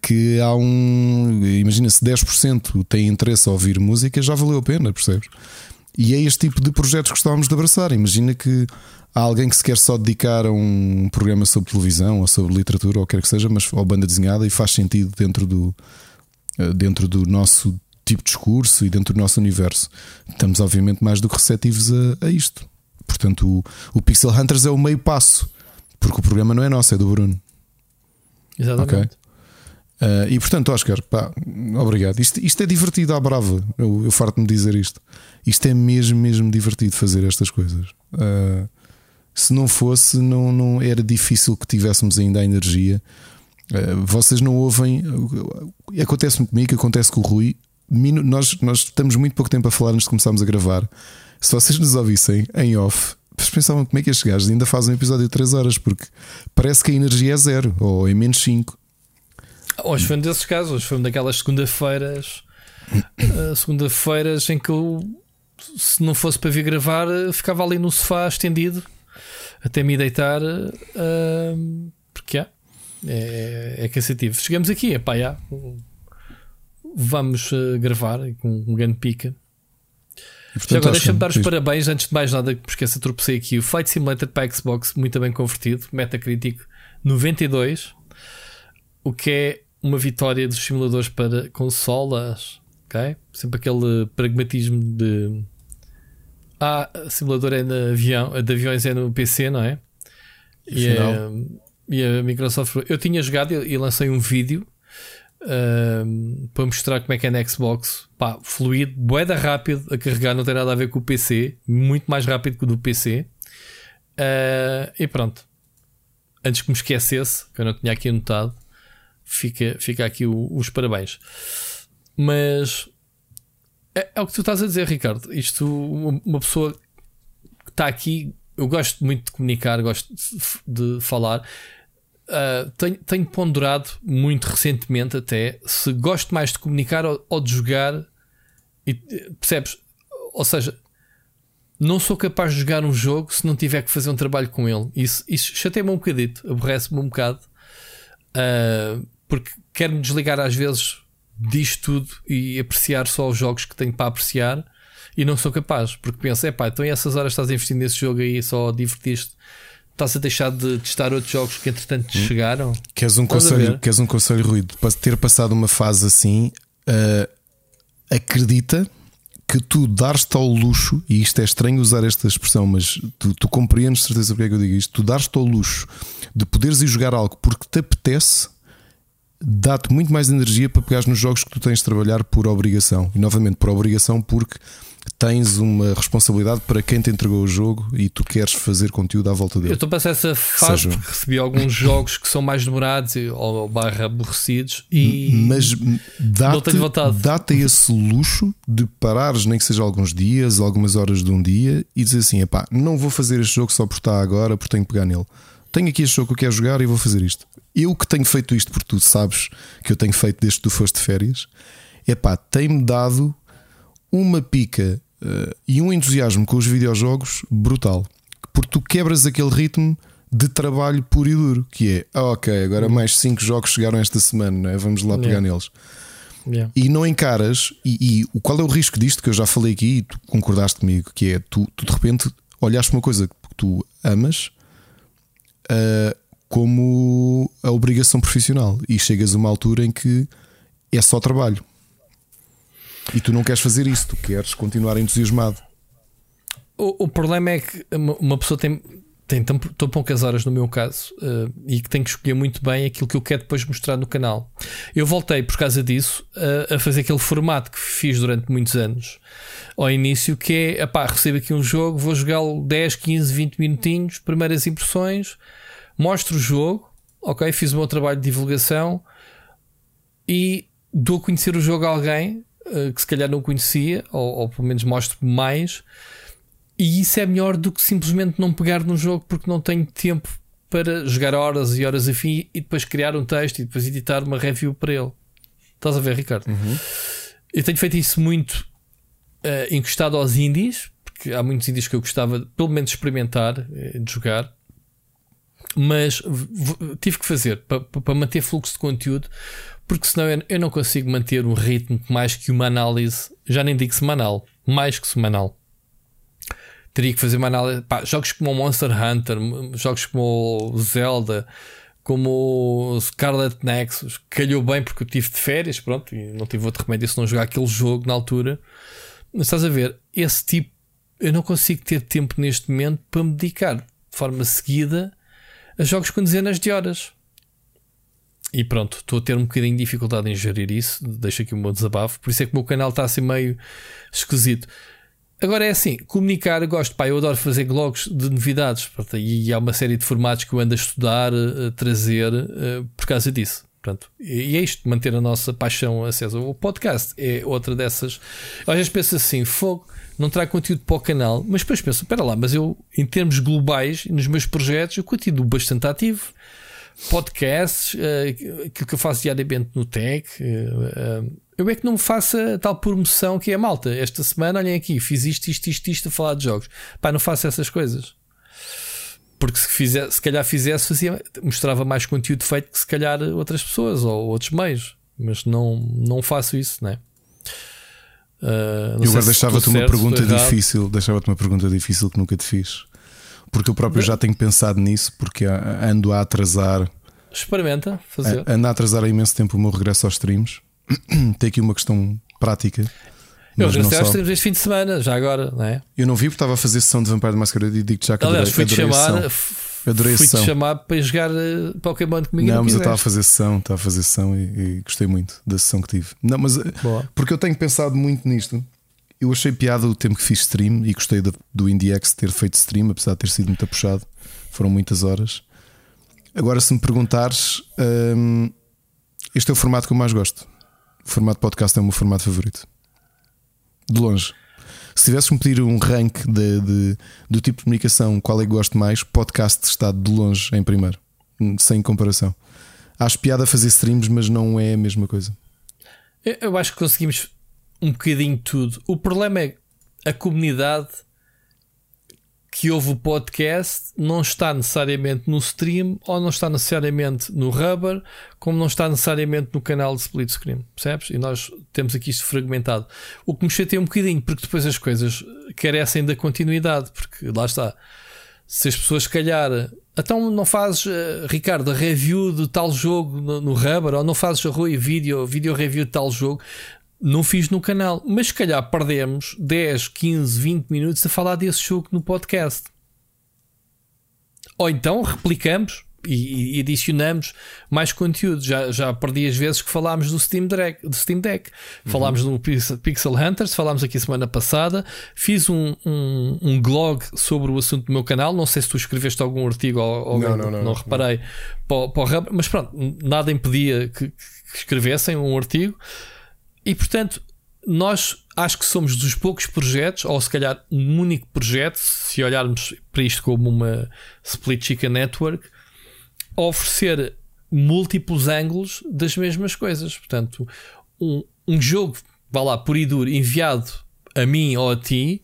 [SPEAKER 3] que há um. Imagina se 10% tem interesse a ouvir música, já valeu a pena, percebes? E é este tipo de projetos que gostávamos de abraçar. Imagina que há alguém que se quer só dedicar a um programa sobre televisão ou sobre literatura ou o que quer que seja, mas ou banda desenhada e faz sentido dentro do, eh, dentro do nosso tipo de discurso e dentro do nosso universo. Estamos, obviamente, mais do que receptivos a, a isto. Portanto, o, o Pixel Hunters é o meio passo, porque o programa não é nosso, é do Bruno.
[SPEAKER 2] Exatamente.
[SPEAKER 3] Uh, e portanto, Oscar, pá, obrigado. Isto, isto é divertido à brava. Eu, eu farto-me dizer isto. Isto é mesmo, mesmo divertido fazer estas coisas. Uh, se não fosse, não, não era difícil que tivéssemos ainda a energia. Uh, vocês não ouvem. Acontece-me comigo, acontece com o Rui. Minu- Nós, nós estamos muito pouco tempo a falar antes de começarmos a gravar. Se vocês nos ouvissem em off, vocês pensavam como é que estes gajos ainda fazem um episódio de 3 horas, porque parece que a energia é zero ou é menos 5.
[SPEAKER 2] Hoje foi um desses casos, hoje foi uma daquelas segunda-feiras, eh, segunda-feiras em que eu, se não fosse para vir gravar, eh, ficava ali no sofá estendido até me deitar, eh, porque é, é, é cansativo. Chegamos aqui, epá, já, vamos eh, gravar com um grande pica.
[SPEAKER 3] E,
[SPEAKER 2] Já
[SPEAKER 3] portanto,
[SPEAKER 2] agora
[SPEAKER 3] Oscar,
[SPEAKER 2] deixa-me dar os
[SPEAKER 3] diz-
[SPEAKER 2] parabéns, antes de mais nada, que me esqueça, tropecei aqui. O Flight Simulator para Xbox, muito bem convertido, Metacritic 92, o que é uma vitória dos simuladores para consolas. ok? Sempre aquele pragmatismo de. Ah, simulador é no avião, de aviões é no PC, não é? E, a, e a Microsoft. Eu tinha jogado e, e lancei um vídeo ahm, para mostrar como é que é na Xbox. Pá, fluido, boeda rápido a carregar, não tem nada a ver com o PC, muito mais rápido que o do PC. Ah, e pronto. Antes que me esquecesse, que eu não tinha aqui anotado, fica, fica aqui o- os parabéns. Mas é, é o que tu estás a dizer, Ricardo. Isto, uma, pessoa que está aqui, eu gosto muito de comunicar, gosto de, de falar. Uh, tenho, tenho ponderado muito recentemente até se gosto mais de comunicar ou, ou de jogar e percebes? Ou seja, não sou capaz de jogar um jogo se não tiver que fazer um trabalho com ele. Isso, isso chateia-me um bocadito, aborrece-me um bocado, Uh, porque quero-me desligar às vezes disto tudo e apreciar só os jogos que tenho para apreciar e não sou capaz, porque penso, é pá, então essas horas estás a investir nesse jogo aí só a divertir-te, estás a deixar de testar outros jogos que entretanto te chegaram.
[SPEAKER 3] Queres um,
[SPEAKER 2] Estás
[SPEAKER 3] conselho, queres um conselho, Rui? De pa- ter passado uma fase assim, uh, acredita que tu dar-te ao luxo, e isto é estranho usar esta expressão, mas tu, tu compreendes de certeza porque é que eu digo isto. Tu dar-te ao luxo de poderes ir jogar algo porque te apetece, dá-te muito mais energia para pegares nos jogos que tu tens de trabalhar por obrigação. E novamente, por obrigação, porque tens uma responsabilidade para quem te entregou o jogo e tu queres fazer conteúdo à volta
[SPEAKER 2] Eu
[SPEAKER 3] dele.
[SPEAKER 2] estou a passar essa fase
[SPEAKER 3] Seja-
[SPEAKER 2] porque recebi alguns jogos que são mais demorados ou barra aborrecidos e
[SPEAKER 3] Mas dá-te dá esse luxo de parares, nem que seja alguns dias, algumas horas de um dia, e dizer assim: epá, não vou fazer este jogo só por estar agora, porque tenho que pegar nele. Tenho aqui este jogo que eu quero jogar e vou fazer isto. Eu que tenho feito isto, porque tu sabes que eu tenho feito desde que tu foste de férias, é pá, tem-me dado uma pica uh, e um entusiasmo com os videojogos brutal. Porque tu quebras aquele ritmo de trabalho puro e duro, que é ah, ok, agora mais 5 jogos chegaram esta semana, é? vamos lá pegar yeah. neles. Yeah. E não encaras, e, e, qual é o risco disto que eu já falei aqui e tu concordaste comigo, que é tu, tu de repente olhaste uma coisa que tu amas uh, como a obrigação profissional e chegas a uma altura em que é só trabalho. E tu não queres fazer isso, tu queres continuar entusiasmado.
[SPEAKER 2] O, o problema é que uma pessoa tem, tem tão, tão poucas horas no meu caso uh, e que tem que escolher muito bem aquilo que eu quero depois mostrar no canal. Eu voltei por causa disso uh, a fazer aquele formato que fiz durante muitos anos ao início, que é epá, recebo aqui um jogo, vou jogá-lo 10, 15, 20 minutinhos, primeiras impressões, mostro o jogo, ok, fiz o meu trabalho de divulgação e dou a conhecer o jogo a alguém uh, que se calhar não conhecia, ou, ou pelo menos mostro mais e isso é melhor do que simplesmente não pegar no jogo porque não tenho tempo para jogar horas e horas a fim e depois criar um texto e depois editar uma review para ele. Estás a ver, Ricardo? Uhum. Eu tenho feito isso muito uh, encostado aos indies, porque há muitos indies que eu gostava pelo menos experimentar, uh, de jogar, mas tive que fazer para, para manter fluxo de conteúdo, porque senão eu, não consigo manter um ritmo mais que uma análise, já nem digo semanal, mais que semanal teria que fazer uma análise. Pá, jogos como Monster Hunter, jogos como Zelda, como Scarlet Nexus, calhou bem porque eu tive de férias, pronto, e não tive outro remédio se não jogar aquele jogo na altura. Mas estás a ver, esse tipo, eu não consigo ter tempo neste momento para me dedicar de forma seguida a jogos com dezenas de horas. E pronto, estou a ter um bocadinho de dificuldade em gerir isso. Deixo aqui o meu desabafo. Por isso é que o meu canal está assim meio esquisito. Agora é assim, comunicar, gosto, pá, eu adoro fazer blogs de novidades e há uma série de formatos que eu ando a estudar, a trazer uh, por causa disso. Portanto, e é isto, manter a nossa paixão acesa. O podcast é outra dessas. Às vezes penso assim, fogo, não trago conteúdo para o canal, mas depois penso, espera lá, mas eu, em termos globais, nos meus projetos, eu continuo bastante ativo. Podcasts, uh, aquilo que eu faço diariamente no Tech, uh, uh, eu é que não faça tal promoção que é malta. Esta semana, olhem aqui, fiz isto, isto, isto, isto a falar de jogos. Pá, não faço essas coisas. Porque se, fizer, se calhar fizesse, fazia, mostrava mais conteúdo feito que se calhar outras pessoas ou outros meios. Mas não, não faço isso, né?
[SPEAKER 3] Uh, eu agora deixava-te uma pergunta difícil, deixava-te uma pergunta difícil que nunca te fiz. Porque eu próprio já tenho pensado nisso, porque ando a atrasar.
[SPEAKER 2] Experimenta fazer.
[SPEAKER 3] Ando a atrasar há imenso tempo o meu regresso aos streams. tem aqui uma questão prática.
[SPEAKER 2] Eu regressei aos streams este fim de semana, já agora, não é?
[SPEAKER 3] Eu não vi porque estava a fazer sessão de Vampire the Masquerade e digo já que Aliás,
[SPEAKER 2] adorei, fui-te chamar,
[SPEAKER 3] adorei
[SPEAKER 2] fui-te chamar para jogar uh, Pokémon comigo.
[SPEAKER 3] Não, mas eu estava a fazer sessão, estava a fazer sessão e, e, gostei muito da sessão que tive. Não, mas eh, Boa. porque eu tenho pensado muito nisto. Eu achei piada o tempo que fiz stream e gostei do, do IndieX ter feito stream, apesar de ter sido muito puxado. Foram muitas horas. Agora, se me perguntares, hum, este é o formato que eu mais gosto. O formato podcast é o meu formato favorito. De longe. Se tivesse que pedir um rank de, de, do tipo de comunicação, qual é que gosto mais, podcast está de longe em primeiro, sem comparação. Acho piada fazer streams, mas não é a mesma coisa.
[SPEAKER 2] Eu acho que conseguimos um bocadinho tudo. O problema é a comunidade que ouve o podcast não está necessariamente no stream ou não está necessariamente no Rubber, como não está necessariamente no canal de split screen, percebes? E nós temos aqui isto fragmentado. O que me chateia um bocadinho, porque depois as coisas carecem da continuidade, porque lá está. Se as pessoas, se calhar, então não fazes, uh, Ricardo, review de tal jogo no, no Rubber, ou não fazes Rui vídeo, vídeo review de tal jogo, não fiz no canal, mas se calhar perdemos 10, 15, 20 minutos a falar desse jogo no podcast. Ou então replicamos e, e adicionamos mais conteúdo. Já, já perdi as vezes que falámos do Steam Deck. Do Steam Deck. Uhum. Falámos no Pixel Hunters, falámos aqui semana passada. Fiz um, um, um blog sobre o assunto do meu canal. Não sei se tu escreveste algum artigo ou, não, não, não, não, reparei. Para, para mas pronto, nada impedia que, que escrevessem um artigo. E portanto, nós acho que somos dos poucos projetos, ou se calhar um único projeto, se olharmos para isto como uma Split Chicken Network, a oferecer múltiplos ângulos das mesmas coisas. Portanto, um, um jogo, vá lá, por e duro, enviado a mim ou a ti,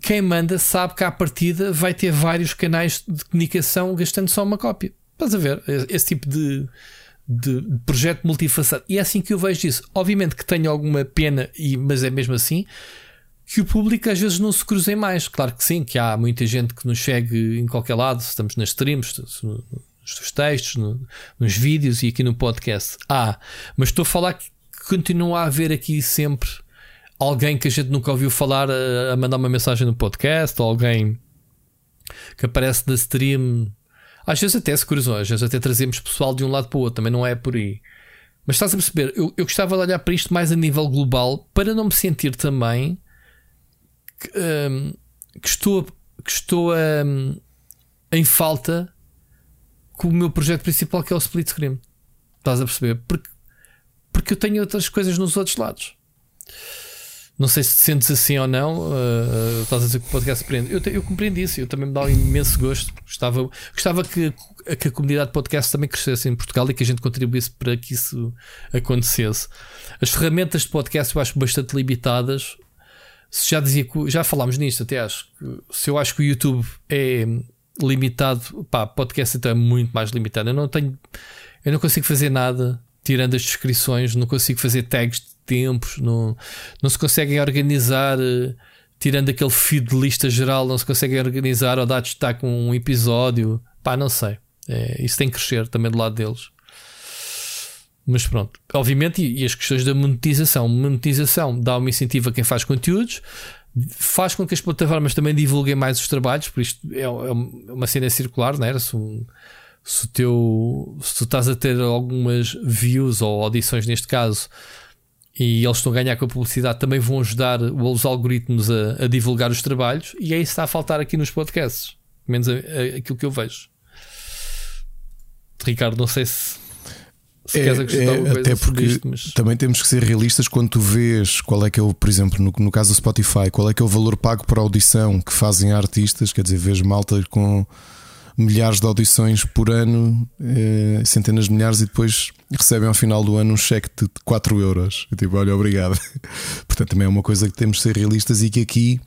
[SPEAKER 2] quem manda sabe que à partida vai ter vários canais de comunicação gastando só uma cópia. Estás a ver? Esse tipo de, de projeto multifacetado. E é assim que eu vejo isso. Obviamente que tenho alguma pena, e, mas é mesmo assim que o público às vezes não se cruzem mais. Claro que sim, que há muita gente que nos segue em qualquer lado, estamos nas streams, nos textos, no, nos vídeos e aqui no podcast. Há, mas estou a falar que continua a haver aqui sempre alguém que a gente nunca ouviu falar a, a mandar uma mensagem no podcast, ou alguém que aparece na stream. Às vezes até se cruzou, às vezes até trazemos pessoal de um lado para o outro, também não é por aí. Mas estás a perceber, eu, eu gostava de olhar para isto mais a nível global para não me sentir também que, um, que estou, que estou um, em falta com o meu projeto principal que é o split screen. Estás a perceber? Porque, porque eu tenho outras coisas nos outros lados. Não sei se te sentes assim ou não. Uh, estás a dizer que o podcast prende. Eu, eu compreendo isso. Eu também me dá um imenso gosto. Gostava, gostava que, que a comunidade de podcast também crescesse em Portugal e que a gente contribuísse para que isso acontecesse. As ferramentas de podcast eu acho bastante limitadas se já dizia já falámos nisto, até acho se eu acho que o YouTube é limitado, pá, podcast então é muito mais limitado. Eu não tenho, eu não consigo fazer nada tirando as descrições, não consigo fazer tags tempos, não, não se conseguem organizar. Eh, tirando aquele feed de lista geral, não se conseguem organizar ou dar destaque a um episódio. Pá, não sei. É, isso tem que crescer também do lado deles. Mas pronto, obviamente, e, e as questões da monetização. Monetização dá um incentivo a quem faz conteúdos, faz com que as plataformas também divulguem mais os trabalhos, por isto é, é uma cena circular, não era? Se, um, se, teu, se tu estás a ter algumas views ou audições neste caso e eles estão a ganhar com a publicidade, também vão ajudar os algoritmos a, a divulgar os trabalhos, e é isso que está a faltar aqui nos podcasts, menos a, a, aquilo que eu vejo. Ricardo, não sei se
[SPEAKER 3] se é, é, até porque isto, mas... também temos que ser realistas quando tu vês qual é que é o, por exemplo, no, no caso do Spotify, qual é que é o valor pago por audição que fazem artistas, quer dizer, vês malta com milhares de audições por ano, eh, centenas de milhares, e depois recebem ao final do ano um cheque de 4 euros. Eu tipo, olha, obrigado. Portanto, também é uma coisa que temos de ser realistas e que aqui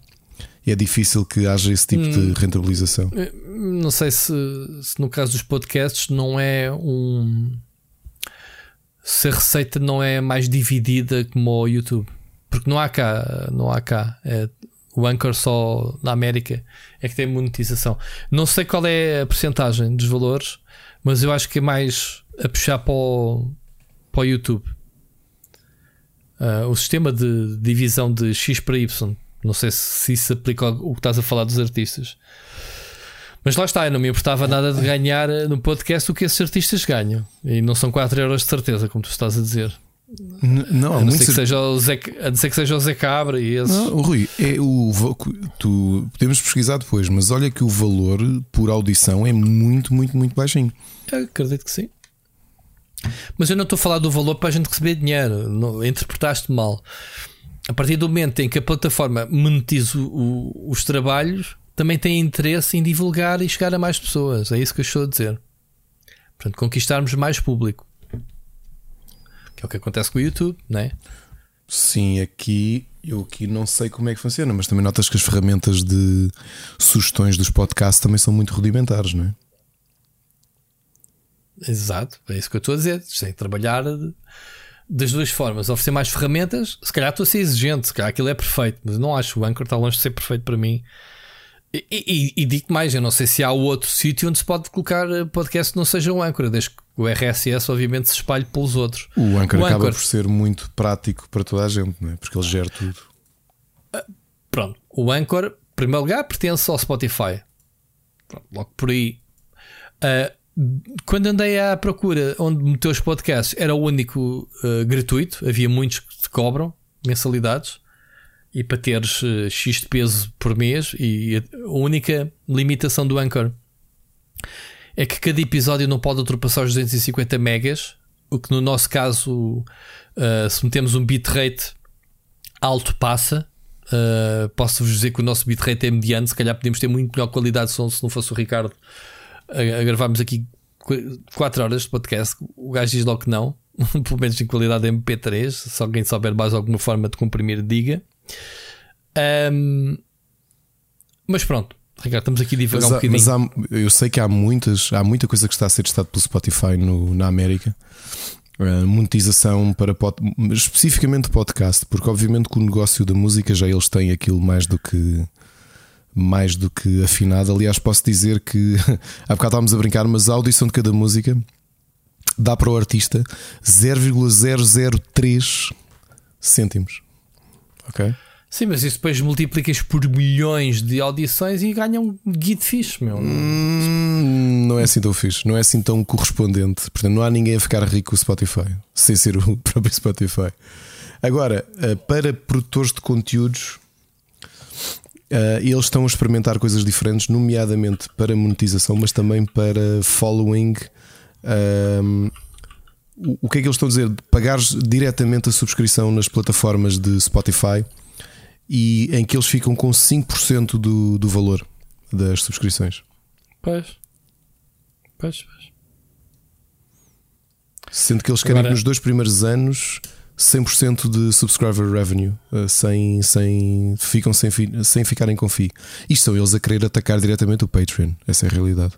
[SPEAKER 3] é difícil que haja esse tipo hum, de rentabilização.
[SPEAKER 2] Eh, não sei se, se no caso dos podcasts não é um se a receita não é mais dividida como o YouTube. Porque não há cá, não há cá. É, o Anchor só na América é que tem monetização. Não sei qual é a porcentagem dos valores, mas eu acho que é mais a puxar para o, para o YouTube. Uh, o sistema de divisão de X para Y. Não sei se isso aplica o que estás a falar dos artistas. Mas lá está, eu não me importava nada de ganhar eh, no podcast o que esses artistas ganham. E não são 4 euros de certeza, como tu estás a dizer.
[SPEAKER 3] Não,
[SPEAKER 2] a não, ser que seja o Zé, a não ser que seja o Zé Cabra e esses.
[SPEAKER 3] Não, Rui, é o, tu, podemos pesquisar depois, mas olha que o valor por audição é muito, muito, muito baixinho.
[SPEAKER 2] Eu acredito que sim. Mas eu não estou a falar do valor para a gente receber dinheiro. Não, interpretaste mal. A partir do momento em que a plataforma monetiza o, os trabalhos, também tem interesse em divulgar e chegar a mais pessoas. É isso que eu estou a dizer. Portanto, conquistarmos mais público. Que é o que acontece com o YouTube, não é?
[SPEAKER 3] Sim, aqui eu aqui não sei como é que funciona, mas também notas que as ferramentas de sugestões dos podcasts também são muito rudimentares, não é?
[SPEAKER 2] Exato, é isso que eu estou a dizer. Que trabalhar das duas formas, oferecer mais ferramentas. Se calhar estou a ser exigente, se calhar aquilo é perfeito, mas não acho o Anchor está longe de ser perfeito para mim. E, e, e digo mais, eu não sei se há outro sítio onde se pode colocar podcast que não seja um âncora, desde que o RSS obviamente se espalhe pelos outros.
[SPEAKER 3] O âncora acaba por ser muito prático para toda a gente, não é? porque ele gera tudo.
[SPEAKER 2] Uh, pronto, o Anchor, em primeiro lugar, pertence ao Spotify. Pronto, logo por aí. Uh, quando andei à procura onde meteu os podcasts, era o único uh, gratuito. Havia muitos que te cobram mensalidades e para teres uh, X de peso por mês. E a única limitação do Anchor é que cada episódio não pode ultrapassar os 250 megas. O que no nosso caso, uh, se metemos um bitrate alto, passa. Uh, Posso-vos dizer que o nosso bitrate é mediano. Se calhar podemos ter muito melhor qualidade de som se não fosse o Ricardo a, a gravarmos aqui 4 horas de podcast. O gajo diz logo que não, pelo menos em qualidade de MP3. Se alguém souber mais alguma forma de comprimir, diga. Um, mas pronto, Ricardo, estamos aqui a divagar mas, um bocadinho.
[SPEAKER 3] Mas há, eu sei que há muitas, há muita coisa que está a ser testado pelo Spotify no, na América. Uh, monetização para pod, especificamente podcast, porque obviamente que o negócio da música já eles têm aquilo mais do que mais do que afinado. Aliás, posso dizer que há bocado estávamos a brincar, mas a audição de cada música dá para o artista 0,003 cêntimos. Ok?
[SPEAKER 2] Sim, mas isso depois multiplicas por milhões de audições e ganha um guide fixe, meu.
[SPEAKER 3] Hum, não é assim tão fixe, não é assim tão correspondente. Portanto, não há ninguém a ficar rico com o Spotify, sem ser o próprio Spotify. Agora, eh, para produtores de conteúdos, eh, eles estão a experimentar coisas diferentes, nomeadamente para monetização, mas também para following. Um, ehm, o que é que eles estão a dizer? Pagar diretamente a subscrição nas plataformas de Spotify e em que eles ficam com 5% do, do valor das subscrições.
[SPEAKER 2] Pois. Pois, pois.
[SPEAKER 3] Sendo que eles querem Agora... nos dois primeiros anos 100% de subscriber revenue, eh, sem, sem, ficam sem, sem ficarem com FII. Isto são eles a querer atacar diretamente o Patreon. Essa é a realidade.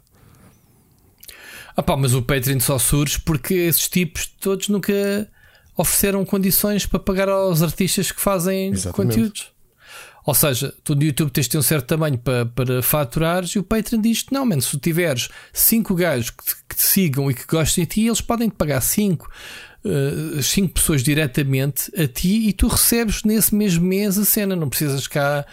[SPEAKER 2] Ah pá, mas o Patreon só surge porque esses tipos todos nunca ofereceram condições para pagar aos artistas que fazem Exatamente. conteúdos. Ou seja, tu no YouTube tens de ter um certo tamanho para, para faturares e o Patreon diz não, mano, se tu tiveres 5 gajos que te, que te, sigam e que gostem de ti, eles podem te pagar 5 uh, cinco pessoas diretamente a ti e tu recebes nesse mesmo mês a cena. Não precisas cá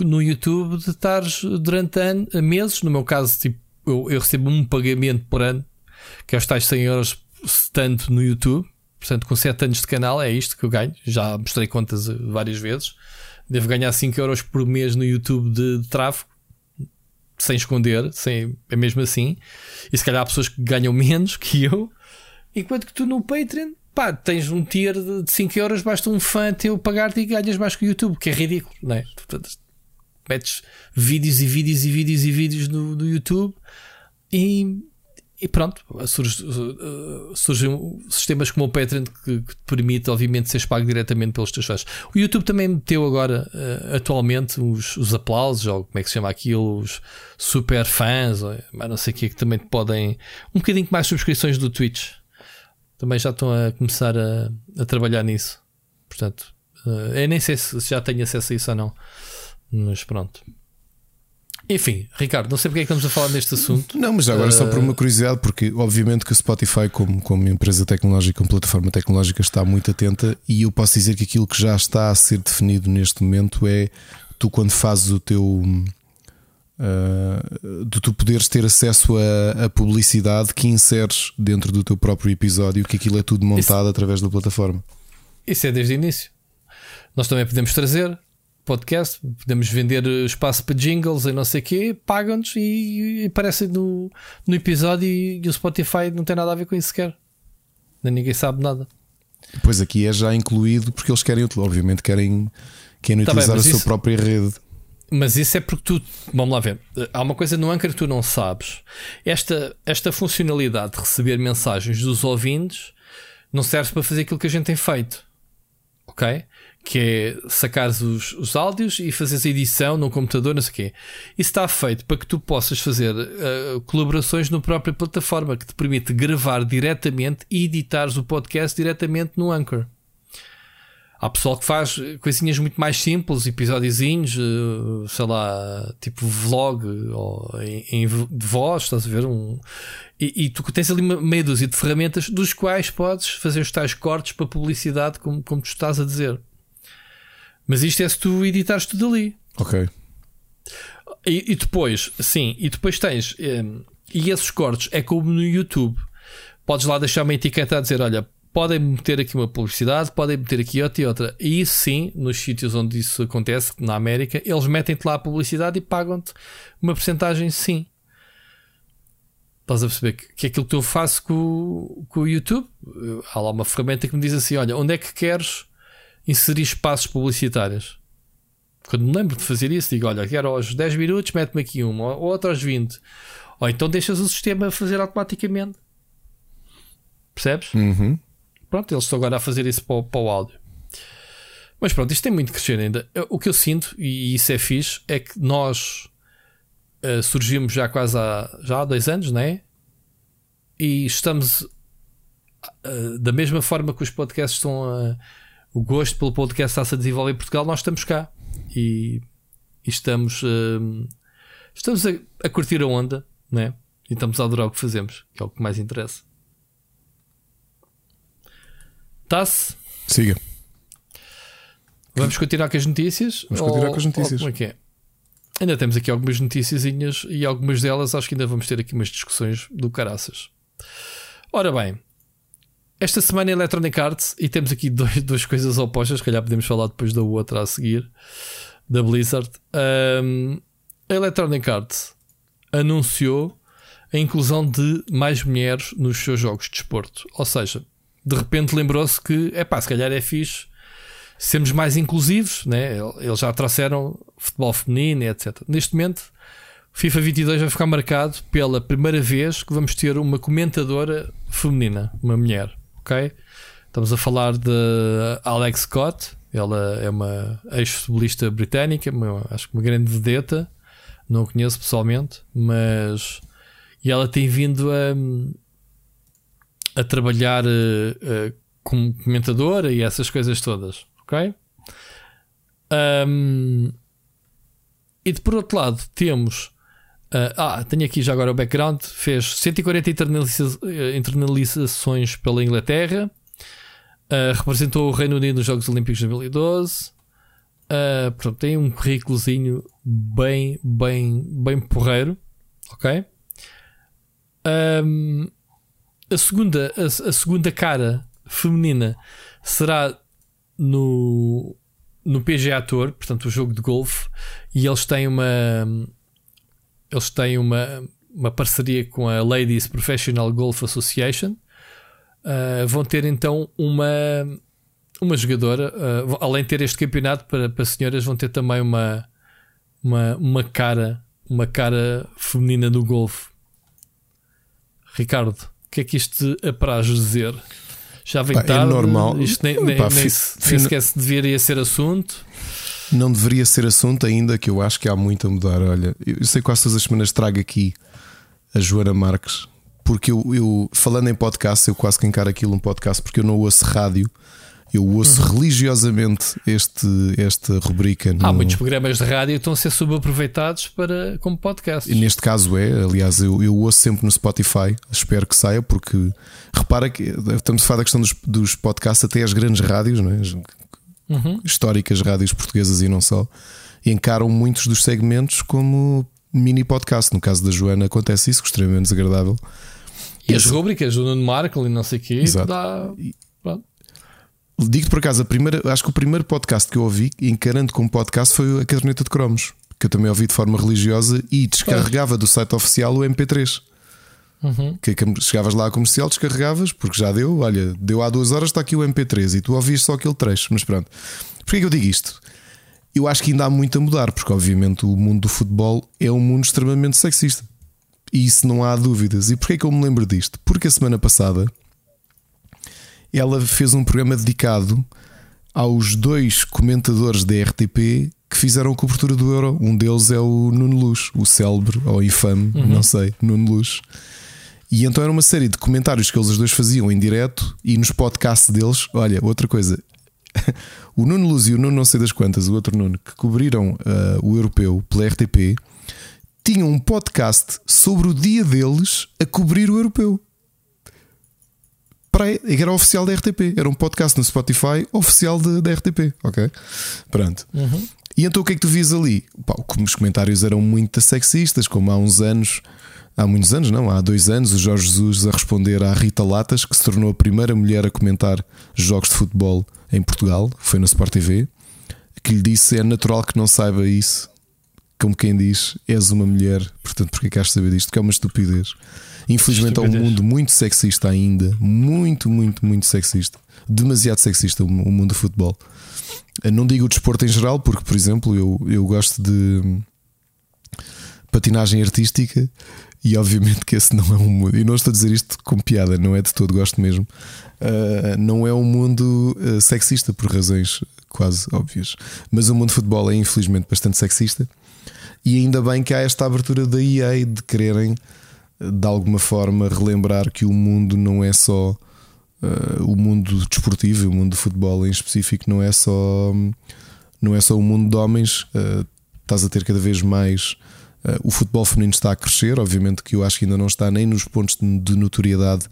[SPEAKER 2] no YouTube de estares durante ano, meses. No meu caso, tipo, eu, eu recebo um pagamento por ano, que é os tais 100 euros tanto no YouTube. Portanto, com 7 anos de canal é isto que eu ganho. Já mostrei contas várias vezes. Devo ganhar 5 euros por mês no YouTube de, de tráfego, sem esconder, sem, é mesmo assim. E se calhar há pessoas que ganham menos que eu, enquanto que tu no Patreon, pá, tens um tier de 5 euros, basta um fã teu pagar-te e ganhas mais que o YouTube, que é ridículo, não é? Tu, metes vídeos e vídeos e vídeos e vídeos no, no YouTube e e pronto, surge, uh, surgem sistemas como o Patreon que, que te permite, obviamente, seres pago diretamente pelos teus fãs. O YouTube também meteu agora, uh, atualmente, os, os, aplausos, ou como é que se chama aquilo, os super fãs, ou, mas não sei o que, que também te podem. Um bocadinho mais subscrições do Twitch. Também já estão a começar a, a trabalhar nisso. Portanto, uh, eu nem sei se já tenho acesso a isso ou não. Mas pronto. Enfim, Ricardo, não sei porque é que estamos a falar neste assunto.
[SPEAKER 3] Não, mas agora uh... só por uma curiosidade, porque obviamente que o Spotify, como, como empresa tecnológica, como plataforma tecnológica, está muito atenta e eu posso dizer que aquilo que já está a ser definido neste momento é tu, quando fazes o teu. Uh, de tu poderes ter acesso a, a, publicidade que inseres dentro do teu próprio episódio, que aquilo é tudo montado isso, através da plataforma.
[SPEAKER 2] Isso é desde o início. Nós também podemos trazer podcast, podemos vender espaço para jingles e não sei o quê, pagam-nos e, e aparecem no, no episódio e, e, o Spotify não tem nada a ver com isso sequer. Nem ninguém sabe nada.
[SPEAKER 3] Pois aqui é já incluído porque eles querem, obviamente, querem, querem tá utilizar bem, a isso, sua própria rede.
[SPEAKER 2] Mas isso é porque tu, vamos lá ver, há uma coisa no Anchor que tu não sabes. Esta, esta funcionalidade de receber mensagens dos ouvintes não serve para fazer aquilo que a gente tem feito. Ok? Que é sacares os, os áudios e fazeres a edição no computador, não sei o quê. Isso está feito para que tu possas fazer uh, colaborações na própria plataforma que te permite gravar diretamente e editares o podcast diretamente no Anchor. Há pessoal que faz coisinhas muito mais simples, episódiozinhos, uh, sei lá, tipo vlog ou em, em, de voz, estás a ver? Um, e, e, tu tens ali uma meia dúzia de ferramentas dos quais podes fazer os tais cortes para publicidade, como, como tu estás a dizer. Mas isto é se tu editares tudo ali.
[SPEAKER 3] Ok.
[SPEAKER 2] E, e depois, sim, e depois tens. Um, ehm, e esses cortes é como no YouTube. Podes lá deixar uma etiqueta a dizer: olha, podem meter aqui uma publicidade, podem meter aqui outra e outra. E isso sim, nos sítios onde isso acontece, na América, eles metem-te lá a publicidade e pagam-te uma porcentagem sim. Estás a perceber que, que é aquilo que eu faço com, com o YouTube. Há lá uma ferramenta que me diz assim: olha, onde é que queres inserir espaços publicitários. Quando me lembro de fazer isso, digo: olha, quero aos 10 minutos, mete-me aqui uma, ou outra aos 20. Ou então deixas o sistema fazer automaticamente. Percebes?
[SPEAKER 3] Uhum.
[SPEAKER 2] Pronto, eles estão agora a fazer isso para, o, para o áudio. Mas pronto, isto tem muito que crescer ainda. O que eu sinto, e isso é fixe, é que nós uh, surgimos já quase há, já há dois anos, não é? E estamos uh, da mesma forma que os podcasts estão a. O gosto pelo podcast está-se a desenvolver em Portugal, nós estamos cá. E, e estamos, uh, estamos a, a, curtir a onda, né? E estamos a adorar o que fazemos, que é o que mais interessa. Tá-se?
[SPEAKER 3] Siga.
[SPEAKER 2] Vamos continuar com as notícias?
[SPEAKER 3] Vamos continuar ou, com as notícias.
[SPEAKER 2] como é que é? Ainda temos aqui algumas noticiazinhas e algumas delas acho que ainda vamos ter aqui umas discussões do caraças. Ora bem, esta semana Electronic Arts e temos aqui dois, duas coisas opostas, calhar podemos falar depois da outra a seguir, da Blizzard. Um, a Electronic Arts anunciou a inclusão de mais mulheres nos seus jogos de desporto. Ou seja, de repente lembrou-se que, é pá, se calhar é fixe sermos mais inclusivos, né? eles já trouxeram futebol feminino, etc. Neste momento, FIFA 22 vai ficar marcado pela primeira vez que vamos ter uma comentadora feminina, uma mulher, ok? Estamos a falar de Alex Scott, ela é uma ex-futebolista britânica, uma, acho que uma grande vedeta, não a conheço pessoalmente, mas e ela tem vindo a, a trabalhar uh, uh, como comentadora e essas coisas todas ok? Um, e de por outro lado temos uh, ah, tenho aqui já agora o background. Fez 140 internaliza internalizações pela Inglaterra. Uh, representou o Reino Unido nos Jogos Olímpicos de 2012 uh, portanto, tem um currículozinho bem, bem, bem porreiro ok? Um, a segunda a, a segunda cara feminina será no, no PGA Tour, portanto, o jogo de golfe, e eles têm uma. Eles têm uma, uma parceria com a Ladies Professional Golf Association. Uh, vão ter então uma, uma jogadora, uh, além de ter este campeonato para, para senhoras, vão ter também uma, uma, uma cara, uma cara feminina no golfe. Ricardo, o que é que isto apraz dizer? Já vem Pá, é tarde. É normal. Isto nem, nem, Pá, nem, nem sequer se deveria ser assunto.
[SPEAKER 3] Não deveria ser assunto ainda, que eu acho que há muito a mudar. Olha, eu sei que quase todas as semanas trago aqui a Joana Marques, porque eu, eu, falando em podcast, eu quase que encaro aquilo um podcast, porque eu não ouço rádio. Eu ouço uhum. religiosamente este, esta rubrica.
[SPEAKER 2] Há muitos programas de rádio que estão a ser subaproveitados para, como podcast.
[SPEAKER 3] E neste caso é, aliás, eu, eu ouço sempre no Spotify, espero que saia, porque repara que estamos a falar da questão dos, dos podcasts até as grandes rádios, não é? Uhum. históricas rádios portuguesas e não só, encaram muitos dos segmentos como mini podcast. No caso da Joana acontece isso, que é extremamente desagradável.
[SPEAKER 2] E, as rubricas do Nuno Marco e não sei o quê, dá.
[SPEAKER 3] Digo-te por acaso, a primeira, acho que o primeiro podcast que eu ouvi, encarando como podcast, foi a Caderneta de Cromos, que eu também ouvi de forma religiosa e descarregava do site oficial o MP3. Uhum. Que chegavas lá a comercial, descarregavas, porque já deu, olha, deu há duas horas, está aqui o MP3 e tu ouvias só aquele trecho. Mas pronto, porquê que eu digo isto? Eu acho que ainda há muito a mudar, porque obviamente o mundo do futebol é um mundo extremamente sexista. E isso não há dúvidas. E porquê que eu me lembro disto? Porque a semana passada ela fez um programa dedicado aos dois comentadores da RTP que fizeram a cobertura do Euro. Um deles é o Nuno Luz, o célebre ou infame, uhum. não sei, Nuno Luz. E então era uma série de comentários que eles os dois faziam em direto e nos podcasts deles. Olha, outra coisa. o Nuno Luz e o Nuno não sei das quantas, o outro Nuno, que cobriram uh, o europeu pela RTP, tinham um podcast sobre o dia deles a cobrir o europeu para, era oficial da RTP, era um podcast no Spotify oficial de, da RTP, ok? Pronto. Uhum. E então o que é que tu vias ali? Pá, como os comentários eram muito sexistas, como há uns anos, há muitos anos, não, há dois anos, o Jorge Jesus a responder à Rita Latas, que se tornou a primeira mulher a comentar jogos de futebol em Portugal, foi na Sport TV, que lhe disse: é natural que não saiba isso, como quem diz, és uma mulher, portanto, porque que has de saber disto? Que é uma estupidez. Infelizmente é um mundo muito sexista ainda. Muito, muito, muito sexista. Demasiado sexista o mundo do futebol. Não digo o desporto em geral, porque, por exemplo, eu, eu gosto de patinagem artística E obviamente que esse não é um mundo. E não estou a dizer isto com piada, não é de todo, gosto mesmo. Uh, não é um mundo uh, sexista por razões quase óbvias. Mas o mundo de futebol é infelizmente bastante sexista. E ainda bem que há esta abertura da EA de quererem, de alguma forma, relembrar que o mundo não é só uh, o mundo desportivo, o mundo de futebol em específico, não é só, não é só o mundo de homens. Estás a ter cada vez mais. Uh, o futebol feminino está a crescer, obviamente que eu acho que ainda não está nem nos pontos de notoriedade,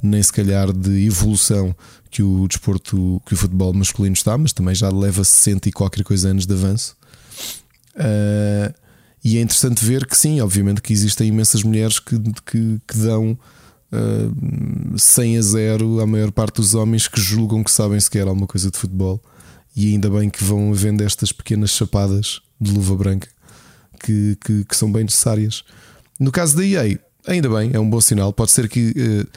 [SPEAKER 3] nem se calhar de evolução que o desporto, que o futebol masculino está, mas também já leva 60 e qualquer coisa anos de avanço. Uh, e é interessante ver que sim, obviamente que existem imensas mulheres que, que, que dão uh, 100 a 0 à maior parte dos homens que julgam que sabem sequer alguma coisa de futebol. E ainda bem que vão havendo estas pequenas chapadas de luva branca que, que, que são bem necessárias. No caso da EA, ainda bem, é um bom sinal. Pode ser que uh,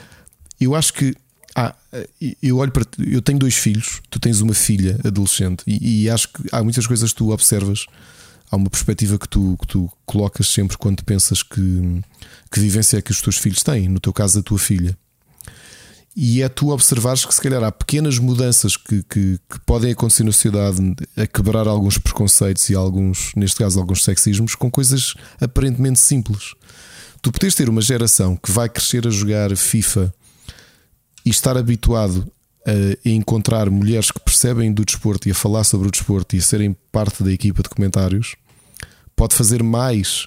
[SPEAKER 3] eu acho que ah, eu olho para eu tenho dois filhos, tu tens uma filha adolescente e, e acho que há muitas coisas que tu observas há uma perspectiva que tu, que tu colocas sempre quando pensas que, que vivência é que os teus filhos têm, no teu caso, a tua filha. E é tu observares que se calhar há pequenas mudanças que, que, que, podem acontecer na sociedade a quebrar alguns preconceitos e alguns, neste caso, alguns sexismos com coisas aparentemente simples. Tu podes ter uma geração que vai crescer a jogar FIFA e estar habituado a encontrar mulheres que percebem do desporto e a falar sobre o desporto e a serem parte da equipa de comentários, pode fazer mais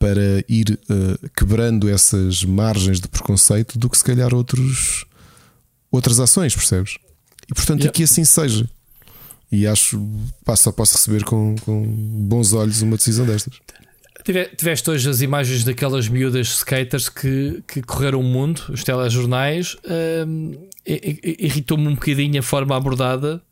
[SPEAKER 3] para ir uh, quebrando essas margens de preconceito do que se calhar outros, outras ações, percebes? E portanto, yeah. que assim seja. E acho, pá, só posso receber com, com bons olhos uma decisão destas.
[SPEAKER 2] Tiveste hoje as imagens daquelas miúdas skaters que, que correram o mundo, os telejornais. Hum, Irritou-me um bocadinho a forma abordada.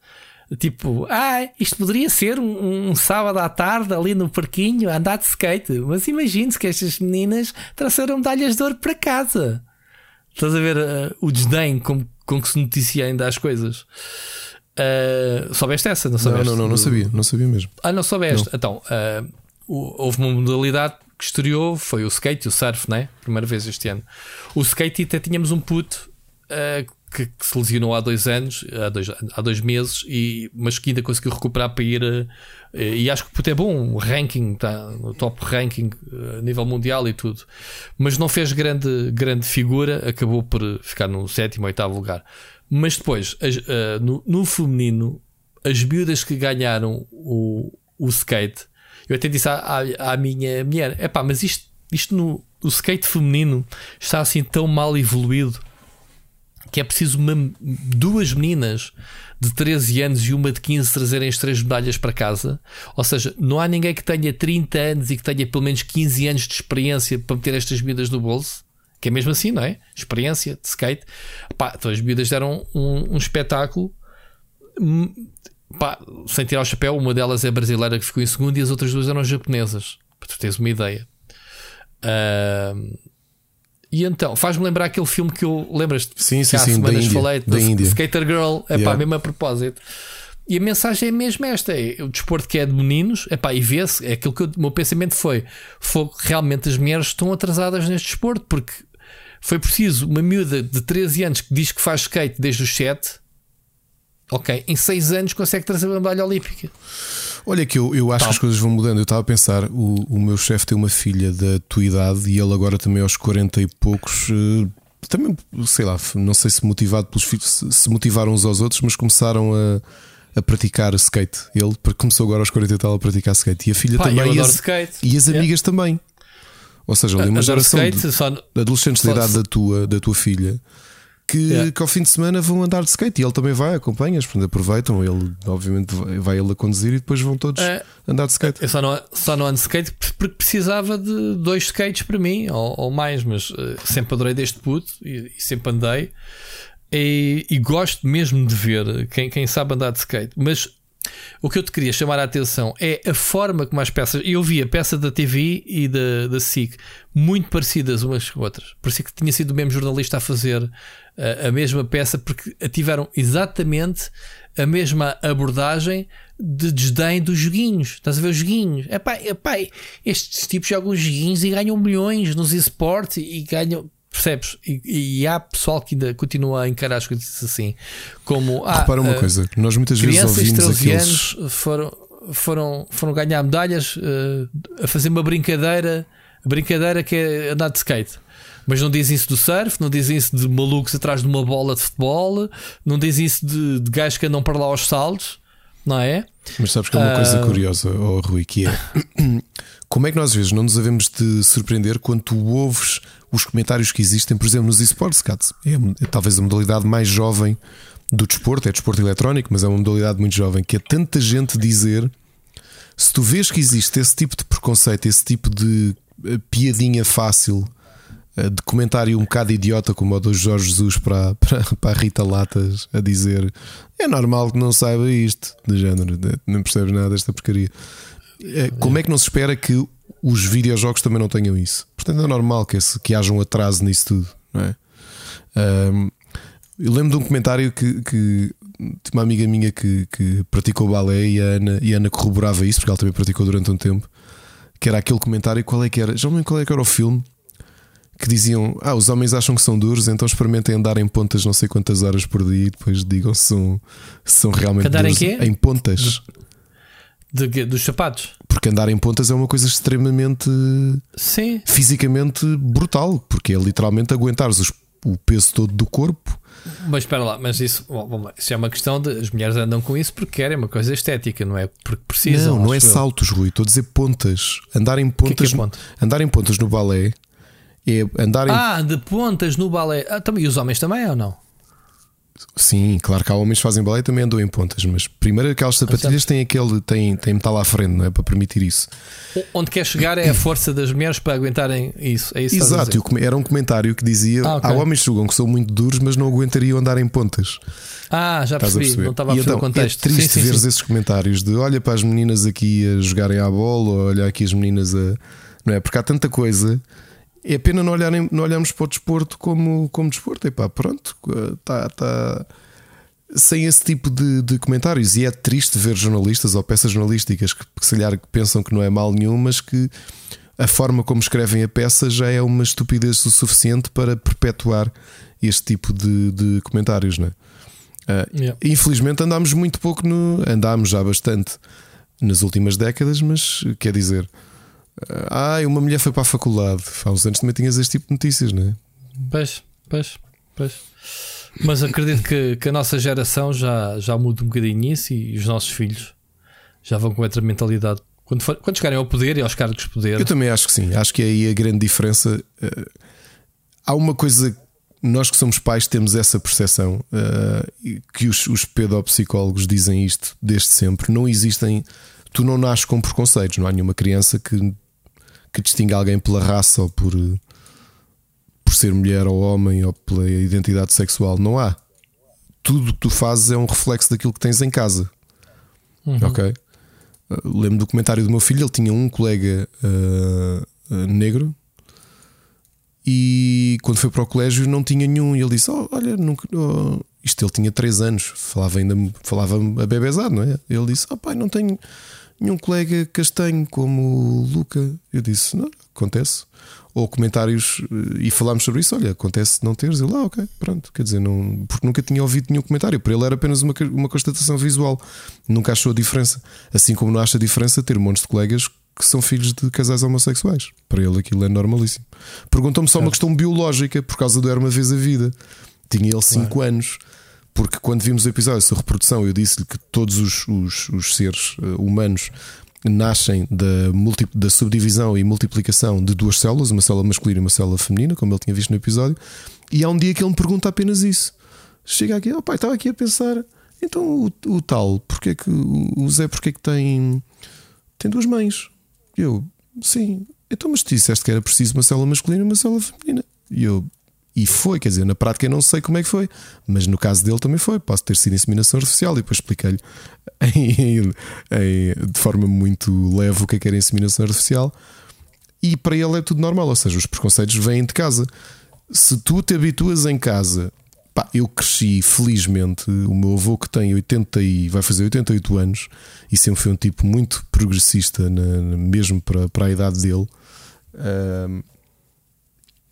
[SPEAKER 2] Tipo, ah, isto poderia ser um, um, sábado à tarde ali no parquinho a andar de skate. Mas imagine-se que estas meninas trouxeram medalhas de ouro para casa. Estás a ver uh, o desdém com, com que se noticia ainda as coisas. Uh, soubeste essa? Não, soubeste?
[SPEAKER 3] não, não, não, não sabia, não sabia mesmo.
[SPEAKER 2] Ah, não soubeste? Não. Então, uh, houve uma modalidade que estreou, foi o skate e o surf, né? Primeira vez este ano. O skate até tínhamos um puto uh, que, que, se lesionou há dois anos, há dois, há dois meses, e, mas que ainda conseguiu recuperar para ir. E acho que é bom, o ranking, está no top ranking uh, a nível mundial e tudo. Mas não fez grande, grande figura, acabou por ficar no sétimo, oitavo lugar. Mas depois, as, no, no feminino, as miúdas que ganharam o, o skate eu até disse à, à, à minha mulher: é pá, mas isto, isto no o skate feminino está assim tão mal evoluído que é preciso uma, duas meninas de 13 anos e uma de 15 trazerem as três medalhas para casa. Ou seja, não há ninguém que tenha 30 anos e que tenha pelo menos 15 anos de experiência para meter estas medidas no bolso. Que é mesmo assim, não é? Experiência de skate. Pá, então as medidas deram um, um espetáculo pá, sem tirar o chapéu, uma delas é brasileira que ficou em segundo e as outras duas eram japonesas. Para tu teres uma ideia. Uh, e então, faz-me lembrar aquele filme que eu lembras-te?
[SPEAKER 3] Sim, sim, sim, da Índia, falei, da Índia.
[SPEAKER 2] Skater Girl, é yeah. pá, mesmo a propósito. E a mensagem é mesmo esta: é o desporto que é de meninos, é pá, e vê-se, é aquilo que o meu pensamento foi: foi realmente as mulheres estão atrasadas neste desporto, porque foi preciso uma miúda de 13 anos que diz que faz skate desde os 7 ok, em 6 anos consegue trazer uma medalha olímpica.
[SPEAKER 3] Olha, que eu, eu acho que as coisas vão mudando. Eu estava a pensar, o, o meu chefe tem uma filha da tua idade e ele agora também aos 40 e poucos. Eh, também, sei lá, não sei se motivado pelos filhos, se motivaram uns aos outros, mas começaram a, a praticar skate. Ele começou agora aos 40 e tal a praticar skate. E a filha
[SPEAKER 2] Pá,
[SPEAKER 3] também.
[SPEAKER 2] e as, skate.
[SPEAKER 3] E as amigas também. Ou seja, ali uma geração skate, de, só, adolescentes só, da idade da tua, da tua filha que, yeah. que ao fim de semana vão andar de skate e ele também vai, acompanhas, portanto aproveitam. Ele, obviamente, vai ele a conduzir e depois vão todos é, andar de skate.
[SPEAKER 2] Eu só não, só não ando de skate porque precisava de dois skates para mim ou, ou mais, mas uh, sempre adorei deste puto e, e sempre andei. E, e, gosto mesmo de ver quem, quem sabe andar de skate, mas o que eu te queria chamar a atenção é a forma como as peças. Eu vi a peça da TV e da, da SIC muito parecidas umas com outras. Parecia que tinha sido o mesmo jornalista a fazer a, a mesma peça, porque tiveram exatamente a mesma abordagem de desdém dos joguinhos. Estás a ver os joguinhos? Epá, epá, estes tipos jogam joguinhos e ganham milhões nos esportes e ganham. Percebes? E, e, há pessoal que ainda continua a encarar as coisas assim. Como. Ah,
[SPEAKER 3] Repara uma uh, coisa: nós muitas vezes ouvimos aqueles. Anos
[SPEAKER 2] foram, foram, foram ganhar medalhas uh, a fazer uma brincadeira. Brincadeira que é andar de skate. Mas não dizem isso do surf, não dizem isso de malucos atrás de uma bola de futebol, não dizem isso de, de gajos que andam para lá aos saltos, não é?
[SPEAKER 3] Mas sabes que é uma uh... coisa ah, curiosa, oh, Rui, que é como é que nós às vezes não nos devemos de surpreender quando tu ouves os comentários que existem, por exemplo, nos esportes, é, é talvez a modalidade mais jovem do desporto, é desporto eletrónico, mas é uma modalidade muito jovem, que é tanta gente dizer. Se tu vês que existe esse tipo de preconceito, esse tipo de eh, piadinha fácil eh, de comentário um bocado idiota, como o do Jorge Jesus para, para, para a Rita Latas, a dizer é normal que não saiba isto, de género, não percebes nada desta porcaria. Eh, como é que não se espera que os videojogos também não tenham isso? Portanto, é normal que, esse, que haja um atraso nisso tudo, não é? Um, eu lembro de um comentário que, que uma amiga minha que, que praticou balé e a, Ana, e a Ana corroborava isso, porque ela também praticou durante um tempo. Que era aquele comentário, qual é que era? Já não lembro qual é que era o filme que diziam: Ah, os homens acham que são duros, então experimentem andar em pontas não sei quantas horas por dia e depois digam se são, se são realmente
[SPEAKER 2] andar
[SPEAKER 3] duros.
[SPEAKER 2] Em, quê?
[SPEAKER 3] em pontas.
[SPEAKER 2] De, dos sapatos.
[SPEAKER 3] Porque andar em pontas é uma coisa extremamente
[SPEAKER 2] Sim.
[SPEAKER 3] fisicamente brutal, porque é literalmente aguentares os, o peso todo do corpo.
[SPEAKER 2] Mas espera lá, mas isso, bom, isso é uma questão de as mulheres andam com isso porque querem, é uma coisa estética, não é porque precisam.
[SPEAKER 3] Não, não é saltos, Rui, estou a dizer pontas. Andar em pontas, que é que é ponta? andar em pontas no balé é andar em...
[SPEAKER 2] Ah, de pontas no balé. Ah, também, e os homens também ou não?
[SPEAKER 3] Sim, claro que há homens que fazem balé e também andam em pontas, mas primeiro aquelas sapatilhas têm aquele têm, têm metal à frente, não é? Para permitir isso.
[SPEAKER 2] Onde quer chegar é a força das mulheres para aguentarem isso. É isso
[SPEAKER 3] Exato, era um comentário que dizia: ah, okay. há homens que julgam que são muito duros, mas não aguentariam andar em pontas.
[SPEAKER 2] Ah, já percebi, não estava a perceber então, o contexto.
[SPEAKER 3] É triste sim, sim, sim. esses comentários de olha para as meninas aqui a jogarem à bola, ou olha aqui as meninas a. Não é? Porque há tanta coisa é pena não, olharem, não olharmos para o desporto como, como desporto. E pá, pronto, está. Tá, sem esse tipo de, de, comentários. E é triste ver jornalistas ou peças jornalísticas que, que se calhar pensam que não é mal nenhum, mas que a forma como escrevem a peça já é uma estupidez o suficiente para perpetuar este tipo de, de comentários, não é? Uh, yeah. Infelizmente andámos muito pouco no. Andámos já bastante nas últimas décadas, mas quer dizer, ah, uma mulher foi para a faculdade. Há uns anos também tinhas este tipo de notícias, não é?
[SPEAKER 2] Pois, pois, pois. Mas acredito que, que a nossa geração já, já muda um bocadinho isso e os nossos filhos já vão com outra mentalidade. Quando, for, quando chegarem ao poder e aos cargos de poder.
[SPEAKER 3] Eu também acho que sim. Acho que é aí a grande diferença. Uh, há uma coisa. Nós que somos pais temos essa percepção uh, que os, os pedopsicólogos dizem isto desde sempre. Não existem. Tu não nasces com preconceitos. Não há nenhuma criança que que distingue alguém pela raça ou por, por ser mulher ou homem ou pela identidade sexual. Não há. Tudo que tu fazes é um reflexo daquilo que tens em casa. Uhum. Ok? Lembro do comentário do meu filho, ele tinha um colega uh, uh, negro e quando foi para o colégio não tinha nenhum. E ele disse: oh, Olha, nunca, oh, isto ele tinha 3 anos, falava ainda falava a bebezado, não é? Ele disse: Oh pai, não tenho nenhum colega castanho como o Luca. Eu disse: Não, acontece. Ou comentários, eh, e falámos sobre isso. Olha, acontece não teres. Ele, ah, ok, pronto. Quer dizer, não, porque nunca tinha ouvido nenhum comentário. Para ele era apenas uma, uma constatação visual. Nunca achou a diferença. Assim como não acha a diferença ter montes de colegas que são filhos de casais homossexuais. Para ele aquilo é normalíssimo. Perguntou-me só uma questão biológica, por causa do Era uma vez a vida. Tinha ele 5 claro. anos. Porque quando vimos o episódio sobre reprodução, eu disse-lhe que todos os, os, os seres uh, humanos nascem da, multi, da subdivisão e multiplicação de duas células, uma célula masculina e uma célula feminina, como ele tinha visto no episódio. E há um dia que ele me pergunta apenas isso. Chega aqui, oh pai, estava aqui a pensar, então o, o tal, porque é que o Zé, porque é que tem, tem duas mães? Eu, sim, então, mas tu disseste que era preciso uma célula masculina e uma célula feminina. E eu, e foi, quer dizer, na prática eu não sei como é que foi, mas no caso dele também foi. Posso ter sido inseminação artificial e depois expliquei-lhe de forma muito leve o que é que era inseminação artificial. E para ele é tudo normal, ou seja, os preconceitos vêm de casa. Se tu te habituas em casa pá, eu cresci, felizmente. O meu avô, que tem 80 e vai fazer 88 anos, e sempre foi um tipo muito progressista, na, mesmo para, para a idade dele.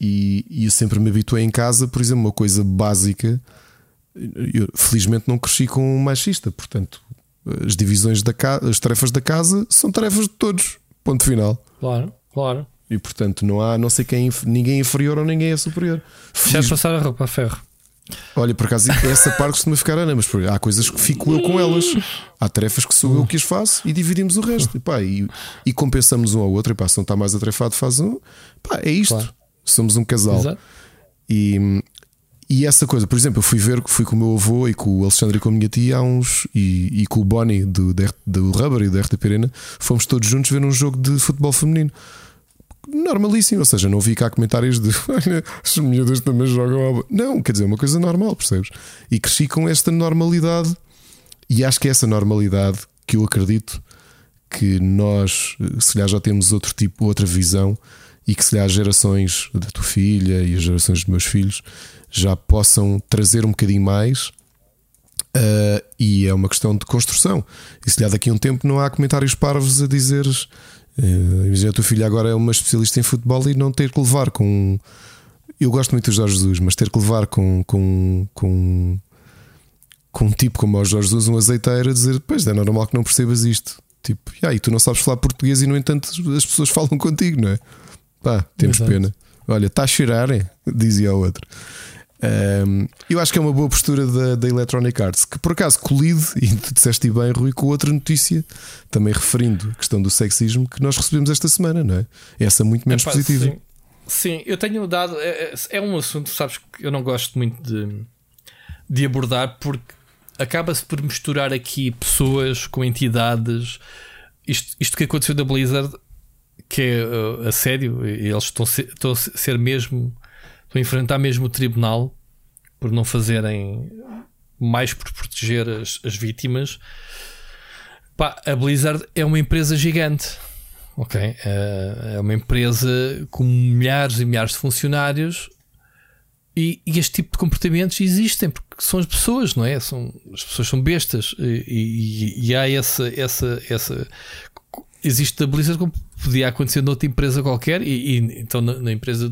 [SPEAKER 3] E, e, eu sempre me habituei em casa, por exemplo, uma coisa básica. Eu, felizmente não cresci com um machista, portanto, as divisões da casa, as tarefas da casa são tarefas de todos. Ponto final.
[SPEAKER 2] Claro, claro.
[SPEAKER 3] E portanto não há não sei quem ninguém é inferior ou ninguém é superior.
[SPEAKER 2] Já passar a roupa a ferro.
[SPEAKER 3] Olha, por acaso essa parte costuma ficar Ana, mas há coisas que fico eu com elas. Há tarefas que sou eu que as faço e dividimos o resto. E, pá, e, e compensamos um ao outro. E pá, se não está mais atarefado, faz um. Pá, é isto. Claro. Somos um casal. Exato. E, e essa coisa, por exemplo, eu fui ver, fui com o meu avô e com o Alexandre e com a minha tia há uns, e, e com o Bonnie do, do Rubber e da RTP Arena, fomos todos juntos ver um jogo de futebol feminino normalíssimo, ou seja, não vi cá comentários de as miúdas também jogam. Não, quer dizer, uma coisa normal, percebes? E cresci com esta normalidade, e acho que é essa normalidade que eu acredito que nós, se calhar, já temos outro tipo, outra visão, e que se calhar as gerações da tua filha e as gerações dos meus filhos já possam trazer um bocadinho mais. Uh, e é uma questão de construção. E se calhar daqui a um tempo não há comentários parvos a dizer Uh, a tua filha agora é uma especialista em futebol e não ter que levar com. Eu gosto muito do Jorge Jesus, mas ter que levar com, com, com, com um tipo como o Jorge Jesus, um azeiteiro, a dizer: Pois é normal que não percebas isto. Tipo, e aí tu não sabes falar português e no entanto as pessoas falam contigo, não é? Pá, temos Exato. pena. Olha, está a cheirar, é? dizia o outro. Um, eu acho que é uma boa postura da, da Electronic Arts, que por acaso colide, e tu disseste bem, Rui, com outra notícia, também referindo a questão do sexismo, que nós recebemos esta semana, não é? Essa muito menos positiva.
[SPEAKER 2] Sim. sim. eu tenho dado. É, é, é, um assunto, sabes, que eu não gosto muito de, de abordar, porque acaba-se por misturar aqui pessoas com entidades. Isto, isto que aconteceu da Blizzard, que é uh, a sério, eles estão, estão a ser mesmo Estão a enfrentar mesmo o tribunal por não fazerem mais por proteger as, as vítimas. Pá, a Blizzard é uma empresa gigante. Ok, é, é uma empresa com milhares e milhares de funcionários e, e, este tipo de comportamentos existem porque são as pessoas, não é? São, as pessoas são bestas e, e, e há essa, essa, essa existe a Blizzard como podia acontecer noutra empresa qualquer e, e então na, na, empresa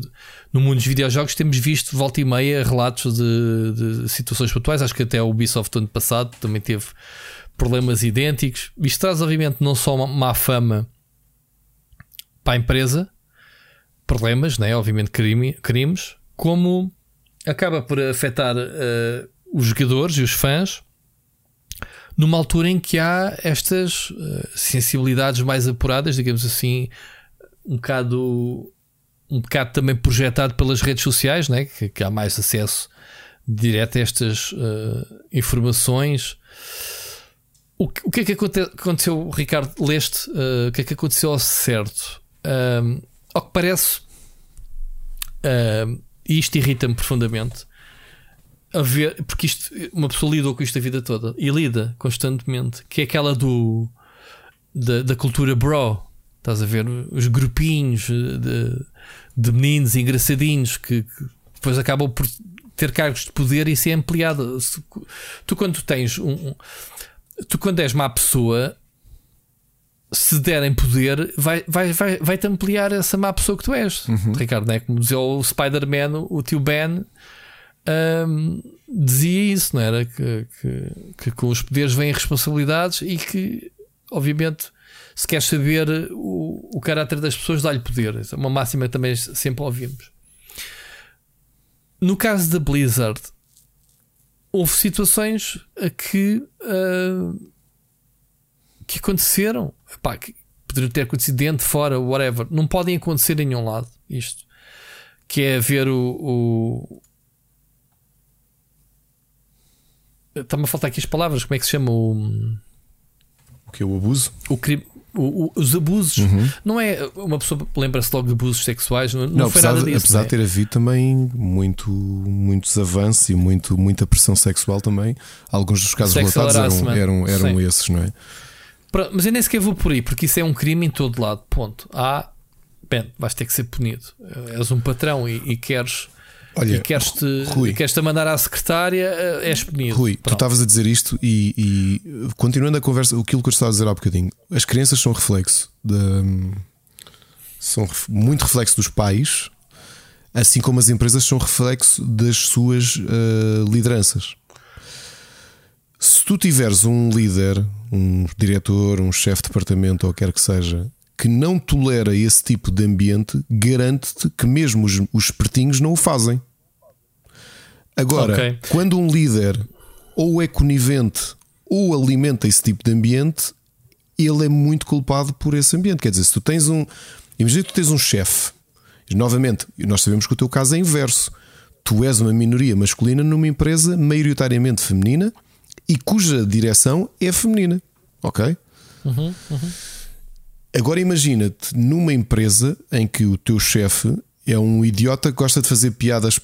[SPEAKER 2] no mundo dos videojogos temos visto volta e meia relatos de, de situações pontuais. Acho que até o Ubisoft ano passado também teve problemas idênticos. Isto traz obviamente não só uma má fama para a empresa problemas, né? obviamente crime, crimes como acaba por afetar uh, os jogadores e os fãs numa altura em que há estas uh, sensibilidades mais apuradas, digamos assim, um bocado, um bocado também projetado pelas redes sociais, né? que, que há mais acesso direto a estas uh, informações. O que, o que é que aconteceu, Ricardo? Leste? Uh, o que é que aconteceu ao certo? Ao que parece, e isto irrita-me profundamente, a ver, porque isto, uma pessoa lidou com isto a vida toda e lida constantemente, que é aquela do da, da cultura bro. Estás a ver os grupinhos de, de meninos engraçadinhos que, que, depois acabam por ter cargos de poder e ser ampliado. Tu, quando tens um, tu, quando és má pessoa, se derem poder, vai, vai, vai, vai-te ampliar essa má pessoa que tu és, uhum. Ricardo. Né? Como dizia o Spider-Man, o tio Ben um, dizia isso, não era? Que, que, que, com os poderes vêm responsabilidades e que, obviamente, se quer saber o, o caráter das pessoas, dá-lhe poder. é uma máxima que também sempre ouvimos. No caso da Blizzard, houve situações a que, uh, que aconteceram. Epá, que poderiam ter acontecido dentro, fora, whatever. Não podem acontecer em nenhum lado. Isto que é ver o, o, Está-me a faltar aqui as palavras, como é que se chama o.
[SPEAKER 3] O que é o abuso?
[SPEAKER 2] O crime. O, o, os abusos, uhum. não é uma pessoa lembra-se logo de abusos sexuais, não, não, não foi
[SPEAKER 3] apesar,
[SPEAKER 2] nada disso.
[SPEAKER 3] Apesar de é? ter havido também muito, muitos avanços e muito, muita pressão sexual também, alguns dos casos relatados eram, eram, eram esses, não é?
[SPEAKER 2] Mas eu nem sequer vou por aí, porque isso é um crime em todo lado. Ponto. Há, bem, vais ter que ser punido. És um patrão e, e queres Olha, e queres-te queres -te mandar à secretária, eh, és punido.
[SPEAKER 3] Rui, Pronto. tu estavas a dizer isto e, e, continuando a conversa, aquilo que eu estava a dizer há bocadinho, as crianças são reflexo de, são muito reflexo dos pais, assim como as empresas são reflexo das suas uh, lideranças. Se tu tiveres um líder, um diretor, um chefe de departamento ou quer que seja, que não tolera esse tipo de ambiente, garante-te que mesmo os, os espertinhos não o fazem. Agora, okay. quando um líder ou é conivente ou alimenta esse tipo de ambiente, ele é muito culpado por esse ambiente. Quer dizer, se tu tens um. Imagina que tu tens um chefe. Novamente, nós sabemos que o teu caso é inverso. Tu és uma minoria masculina numa empresa maioritariamente feminina e cuja direção é feminina. Ok?
[SPEAKER 2] Uhum, uhum.
[SPEAKER 3] Agora imagina-te numa empresa em que o teu chefe é um idiota que gosta de fazer piadas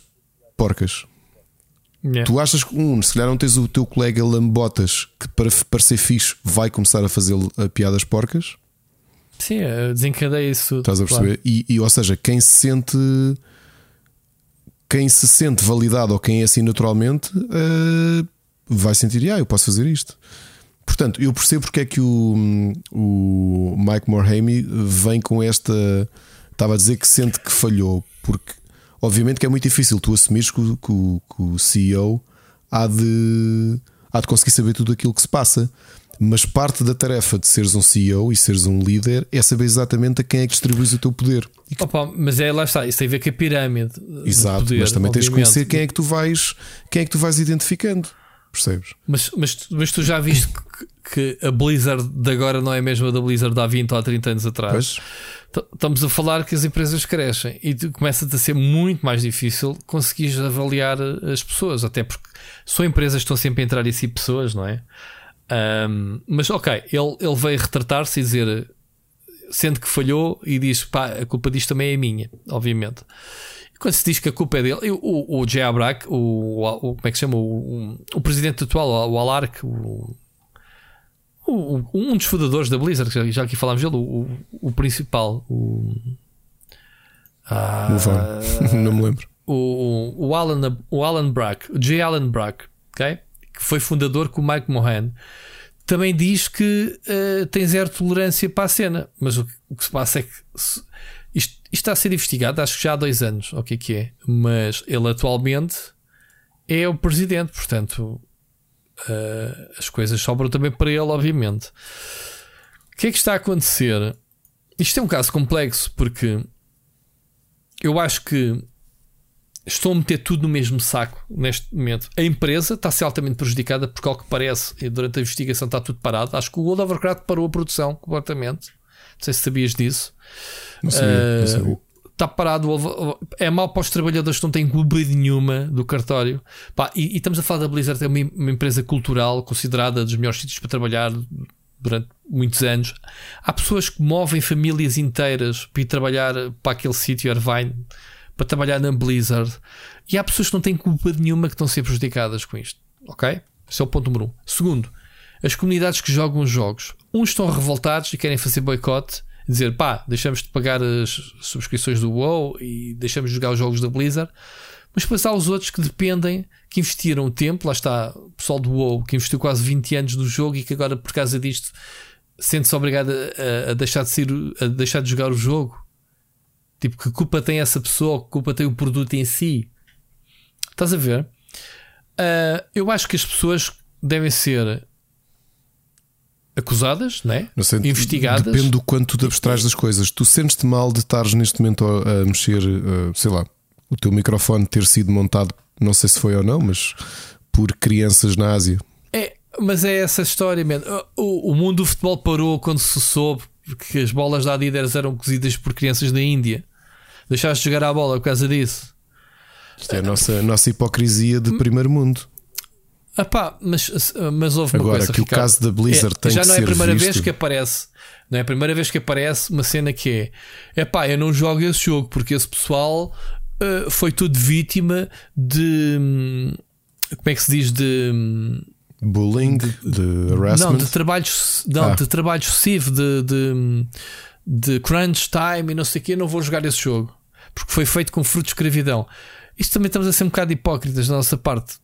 [SPEAKER 3] porcas. Yeah. Tu achas que, um, se calhar não tens o teu colega Lambotas que para parecer fixe vai começar a fazer piadas porcas?
[SPEAKER 2] Sim, desencadeia isso.
[SPEAKER 3] Estás a perceber? Claro. E, e, ou seja, quem se sente quem se sente validado ou quem é assim naturalmente uh, vai sentir, ah, eu posso fazer isto. Portanto, eu percebo porque é que o, o Mike Morhaime vem com esta. Estava a dizer que sente que falhou, porque obviamente que é muito difícil tu assumires que, que, que o CEO há de, há de conseguir saber tudo aquilo que se passa. Mas parte da tarefa de seres um CEO e seres um líder é saber exatamente a quem é que distribuis o teu poder.
[SPEAKER 2] Que... Opa, mas é lá está, isso tem a ver com a pirâmide.
[SPEAKER 3] Exato,
[SPEAKER 2] poder,
[SPEAKER 3] mas também obviamente. tens de conhecer quem é que tu vais, quem é que tu vais identificando. Percebes?
[SPEAKER 2] Mas, mas, mas tu já viste que, a Blizzard de agora não é a mesma da Blizzard de há 20 ou 30 anos atrás. Estamos a falar que as empresas crescem e começa a ser muito mais difícil conseguir avaliar as pessoas, até porque são empresas estão sempre a entrar em si pessoas, não é? Um, mas ok, ele, ele veio retratar-se e dizer, sendo que falhou, e diz: pá, a culpa disto também é minha, obviamente quando se diz que a culpa é dele, o, o Jay Abrak, o, o, como é que se chama? O, o, presidente atual, o Alark, o, o, um dos fundadores da Blizzard, já, já aqui falámos dele, o, o, principal, o.
[SPEAKER 3] Ah, não me lembro.
[SPEAKER 2] O, o, Alan, o Alan Brack, o J. Alan Brack, okay? que foi fundador com o Mike Mohan, também diz que uh, tem zero tolerância para a cena. Mas o, o que se passa é que se, isto, isto está a ser investigado, acho que já há dois anos, o que é que é. Mas ele atualmente é o presidente, portanto uh, as coisas sobram também para ele, obviamente. O que é que está a acontecer? Isto é um caso complexo porque eu acho que estou a meter tudo no mesmo saco neste momento. A empresa está a ser altamente prejudicada porque, ao que parece, e durante a investigação está tudo parado. Acho que o World of Warcraft parou a produção completamente. Não sei se sabias disso.
[SPEAKER 3] Não sabia, não sabia.
[SPEAKER 2] Está parado, é mal para os trabalhadores que não têm culpa nenhuma do cartório. Pá, e, e, estamos a falar da Blizzard, é uma, uma empresa cultural considerada dos melhores sítios para trabalhar durante muitos anos. Há pessoas que movem famílias inteiras para ir trabalhar para aquele sítio Irvine, para trabalhar na Blizzard. E há pessoas que não têm culpa nenhuma que estão a ser prejudicadas com isto. Ok? Esse é o ponto número um. Segundo, as comunidades que jogam os jogos. Uns estão revoltados e querem fazer boicote dizer pá, deixamos de pagar as subscrições do WoW e deixamos de jogar os jogos da Blizzard. Mas depois há os outros que dependem, que investiram tempo, lá está o pessoal do WoW que investiu quase 20 anos no jogo e que agora por causa disto sente-se obrigado a, a, deixar de ser, a deixar de jogar o jogo. Tipo, que culpa tem essa pessoa, que culpa tem o produto em si? Estás a ver? Uh, eu acho que as pessoas devem ser acusadas, né? Investigadas.
[SPEAKER 3] Depende do quanto tu abstrais das coisas. Tu sentes-te mal de estares neste momento a, mexer, uh, sei lá, o teu microfone ter sido montado, não sei se foi ou não, mas por crianças na Ásia.
[SPEAKER 2] É, mas é essa história, man. O, o mundo do futebol parou quando se soube que as bolas da Adidas eram cozidas por crianças da Índia. Deixaste de jogar a bola por causa disso.
[SPEAKER 3] Isto é a nossa, a nossa hipocrisia de primeiro mundo.
[SPEAKER 2] Epá, mas, mas houve
[SPEAKER 3] uma
[SPEAKER 2] Agora, coisa
[SPEAKER 3] que o caso da Blizzard é, tem
[SPEAKER 2] Já não é a primeira
[SPEAKER 3] visto.
[SPEAKER 2] vez que aparece. Não é a primeira vez que aparece uma cena que é epá, eu não jogo esse jogo porque esse pessoal uh, foi tudo vítima de. Hum, como é que se diz? De. Hum,
[SPEAKER 3] Bullying, de, de harassment.
[SPEAKER 2] Não, de trabalho, não, ah. de trabalho excessivo, de, de, hum, de crunch time e não sei o que. Eu não vou jogar esse jogo porque foi feito com fruto de escravidão. Isto também estamos a ser um bocado hipócritas da nossa parte.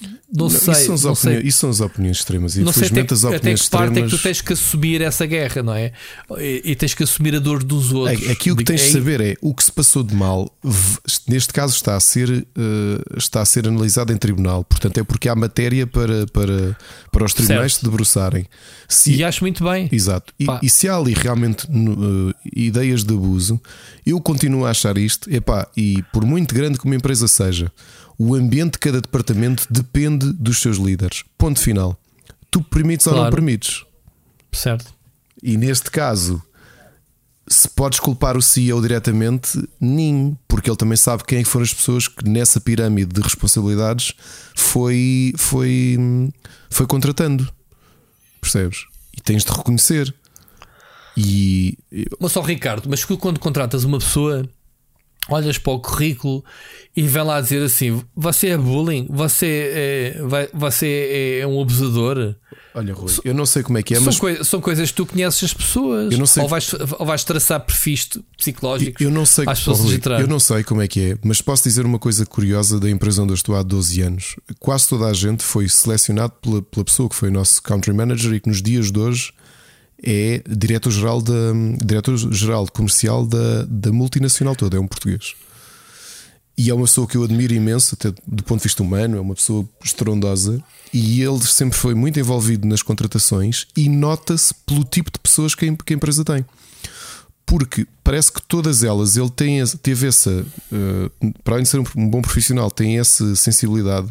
[SPEAKER 2] Não, não sei.
[SPEAKER 3] Isso são,
[SPEAKER 2] não sei.
[SPEAKER 3] isso são as opiniões extremas.
[SPEAKER 2] Não sei até,
[SPEAKER 3] as opiniões
[SPEAKER 2] até que parte
[SPEAKER 3] extremas...
[SPEAKER 2] é que tu tens que assumir essa guerra, não é? E, e tens que assumir a dor dos outros.
[SPEAKER 3] É, aqui o que tens de saber é o que se passou de mal, neste caso está a ser, uh, está a ser analisado em tribunal. Portanto, é porque há matéria para, para, para os tribunais certo. se debruçarem.
[SPEAKER 2] Se, e acho muito bem.
[SPEAKER 3] Exato. E, e se há ali realmente uh, ideias de abuso, eu continuo a achar isto, epá, e por muito grande que uma empresa seja o ambiente de cada departamento depende dos seus líderes. Ponto final. Tu permites claro. ou não permites.
[SPEAKER 2] Certo.
[SPEAKER 3] E neste caso, se podes culpar o CEO diretamente, nem, porque ele também sabe quem é foram as pessoas que nessa pirâmide de responsabilidades foi, foi, foi contratando. Percebes? E tens de reconhecer. E.
[SPEAKER 2] Mas só Ricardo, mas quando contratas uma pessoa olhas para o currículo e vem lá dizer assim: você é bullying, você é, você é um abusador.
[SPEAKER 3] Olha, Rui, eu não sei como é que é,
[SPEAKER 2] são
[SPEAKER 3] mas.
[SPEAKER 2] Coi são coisas que tu conheces as pessoas. Eu não sei... ou, vais, ou vais traçar perfis psicológicos
[SPEAKER 3] eu não sei,
[SPEAKER 2] às pessoas
[SPEAKER 3] Rui, Eu não sei como é que é, mas posso dizer uma coisa curiosa da empresa onde eu estou há 12 anos. Quase toda a gente foi selecionado pela, pela pessoa que foi nosso country manager e que nos dias de hoje é diretor-geral diretor-geral comercial da, da multinacional toda, é um português. E é uma pessoa que eu admiro imenso, até do ponto de vista humano, é uma pessoa estrondosa. E ele sempre foi muito envolvido nas contratações e nota-se pelo tipo de pessoas que a, empresa tem. Porque parece que todas elas, ele tem, teve essa, uh, para além de ser um bom profissional, tem essa sensibilidade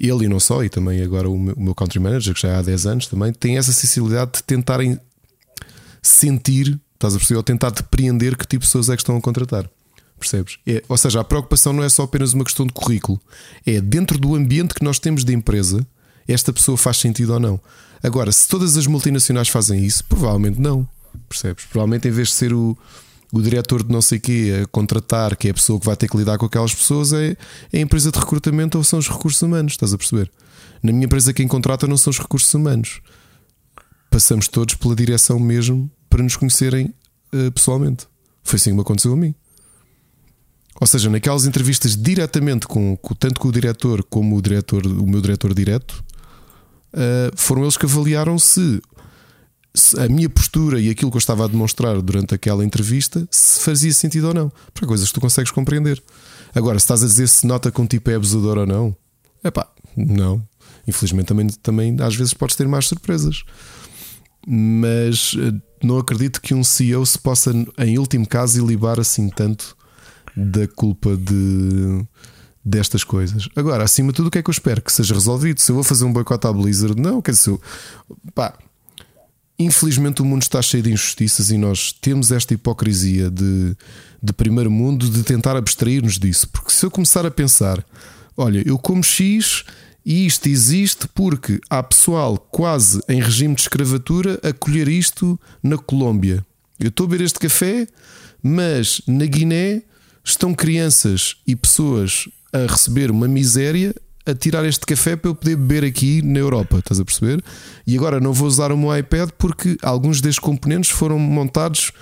[SPEAKER 3] ele e não só, e também agora o meu, o meu country manager, que já há 10 anos também, tem essa sensibilidade de tentarem sentir, estás a perceber, ou tentar depreender que tipo de pessoas é que estão a contratar. Percebes? É, ou seja, a preocupação não é só apenas uma questão de currículo, é dentro do ambiente que nós temos de empresa, esta pessoa faz sentido ou não. Agora, se todas as multinacionais fazem isso, provavelmente não. Percebes? Provavelmente em vez de ser o, o diretor de não sei quê a contratar, que é a pessoa que vai ter que lidar com aquelas pessoas, é, é a empresa de recrutamento ou são os recursos humanos, estás a perceber? Na minha empresa, quem contrata não são os recursos humanos. Passamos todos pela direção mesmo para nos conhecerem uh, pessoalmente. Foi assim que me aconteceu a mim. Ou seja, naquelas entrevistas diretamente com, com tanto com o diretor como o diretor, o meu diretor direto, uh, foram eles que avaliaram se a minha postura e aquilo que eu estava a demonstrar durante aquela entrevista se fazia sentido ou não. Para coisas que tu consegues compreender. Agora, se estás a dizer se nota que um tipo é abusador ou não, é pá, não. Infelizmente também, também às vezes podes ter mais surpresas. Mas eh, não acredito que um CEO se possa, em último caso, ilibar assim tanto da culpa de destas coisas. Agora, acima de tudo, o que é que eu espero? Que seja resolvido. Se eu vou fazer um boicote à Blizzard, não, quer dizer, pá, Infelizmente o mundo está cheio de injustiças e nós temos esta hipocrisia de, de primeiro mundo de tentar abstrair-nos disso. Porque se eu começar a pensar, olha, eu como X e isto existe porque há pessoal quase em regime de escravatura a colher isto na Colômbia. Eu estou a beber este café, mas na Guiné estão crianças e pessoas a receber uma miséria a tirar este café para eu poder beber aqui na Europa, estás a perceber? E agora não vou usar o meu iPad porque alguns destes componentes foram montados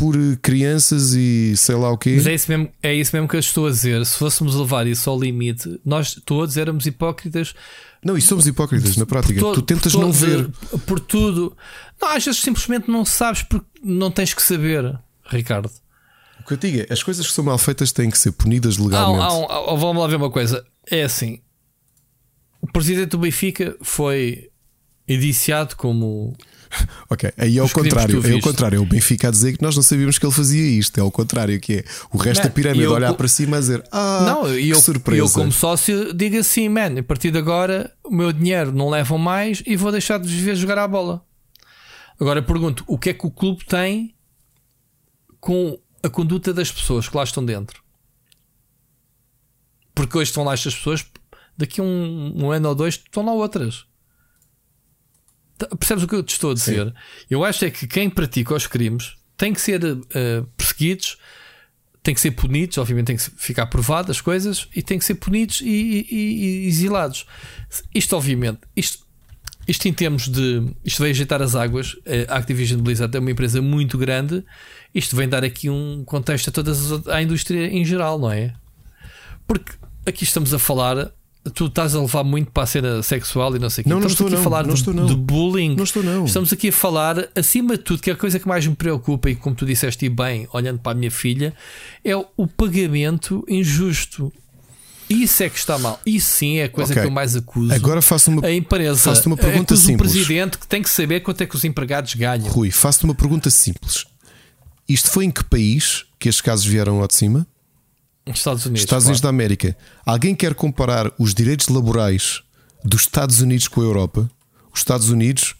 [SPEAKER 3] por crianças e sei lá o quê.
[SPEAKER 2] Mas é isso mesmo, é isso mesmo que eu estou a dizer. Se fôssemos levar isso ao limite, nós todos éramos hipócritas.
[SPEAKER 3] Não, e somos hipócritas na prática. Todo, tu tentas todo, não ver.
[SPEAKER 2] Por tudo. Não, às vezes simplesmente não sabes porque não tens que saber, Ricardo.
[SPEAKER 3] O que eu digo é, as coisas que são mal feitas têm que ser punidas legalmente.
[SPEAKER 2] Ah, ah, ah, vamos lá ver uma coisa. É assim, o presidente do Benfica foi indiciado como.
[SPEAKER 3] Ok, aí é o contrário. É o contrário. É o Benfica a dizer que nós não sabíamos que ele fazia isto. É o contrário, que é o resto man, da pirâmide eu, olhar para cima a dizer Ah, não, que eu, surpresa.
[SPEAKER 2] Eu, como sócio, digo assim, man, a partir de agora o meu dinheiro não levam mais e vou deixar de viver jogar a bola. Agora pergunto: o que é que o clube tem com a conduta das pessoas que lá estão dentro? Porque hoje estão lá estas pessoas daqui um, um ano ou dois estão lá outras. Tá, percebes o que eu te estou a dizer? Sim. Eu acho é que quem pratica os crimes tem que ser uh, perseguidos, tem que ser punidos, obviamente tem que ficar provado as coisas e tem que ser punidos e, e, e exilados. Isto, obviamente, isto, isto em termos de. Isto vai ajeitar as águas. A Activision Blizzard é uma empresa muito grande. Isto vem dar aqui um contexto a toda a indústria em geral, não é? Porque aqui estamos a falar. Tu estás a levar muito para a cena sexual e não sei o quê.
[SPEAKER 3] Não, não
[SPEAKER 2] estamos
[SPEAKER 3] estou,
[SPEAKER 2] aqui
[SPEAKER 3] não.
[SPEAKER 2] a falar
[SPEAKER 3] Não
[SPEAKER 2] de,
[SPEAKER 3] estou, não.
[SPEAKER 2] de bullying.
[SPEAKER 3] Não estou, não.
[SPEAKER 2] Estamos aqui a falar, acima de tudo, que a coisa que mais me preocupa, e como tu disseste e bem, olhando para a minha filha, é o pagamento injusto. Isso é que está mal. Isso sim é a coisa
[SPEAKER 3] Ok.
[SPEAKER 2] que eu mais acuso.
[SPEAKER 3] Agora faço uma,
[SPEAKER 2] a empresa
[SPEAKER 3] faço-te uma pergunta simples.
[SPEAKER 2] o presidente que tem que saber quanto é que os empregados ganham.
[SPEAKER 3] Rui, faço-te uma pergunta simples. Isto foi em que país que estes casos vieram ao de cima?
[SPEAKER 2] Estados Unidos.
[SPEAKER 3] Estados Unidos
[SPEAKER 2] claro.
[SPEAKER 3] da América. Alguém quer comparar os direitos laborais dos Estados Unidos com a Europa? Os Estados Unidos,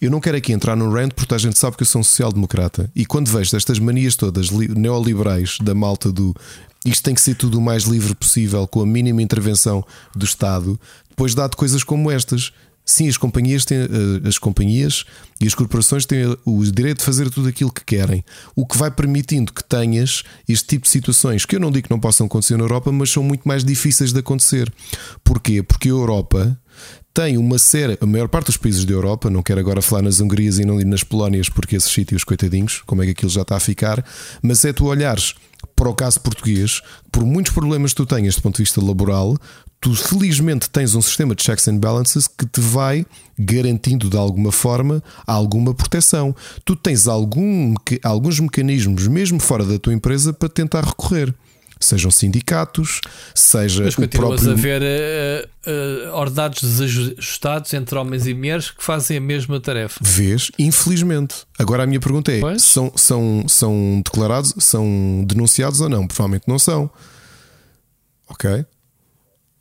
[SPEAKER 3] eu não quero aqui entrar num rant porque a gente sabe que eu sou um social-democrata. E quando vejo estas manias todas li- neoliberais da malta do isto tem que ser tudo o mais livre possível, com a mínima intervenção do Estado, depois dá-te coisas como estas. Sim, as companhias têm eh, as companhias e as corporações têm o direito de fazer tudo aquilo que querem, o que vai permitindo que tenhas este tipo de situações que eu não digo que não possam acontecer na Europa, mas são muito mais difíceis de acontecer. Porquê? Porque a Europa tem uma série, a maior parte dos países da Europa, não quero agora falar nas Hungarias e não nas Polónias, porque esses sítios, coitadinhos, como é que aquilo já está a ficar, mas é tu olhares para o caso português, por muitos problemas que tu tenhas do ponto de vista laboral, tu felizmente tens um sistema de checks and balances que te vai garantindo de alguma forma alguma proteção. Tu tens algum, alguns mecanismos, mesmo fora da tua empresa, para tentar recorrer. Sejam sindicatos, seja
[SPEAKER 2] Mas
[SPEAKER 3] o
[SPEAKER 2] continuas
[SPEAKER 3] próprio.
[SPEAKER 2] a ver eh, eh, ordenados desajustados entre homens e mulheres que fazem a mesma tarefa.
[SPEAKER 3] Vês, infelizmente. Agora a minha pergunta é:
[SPEAKER 2] Pois.
[SPEAKER 3] são, são, são declarados, são denunciados ou não? Provavelmente não são. Ok?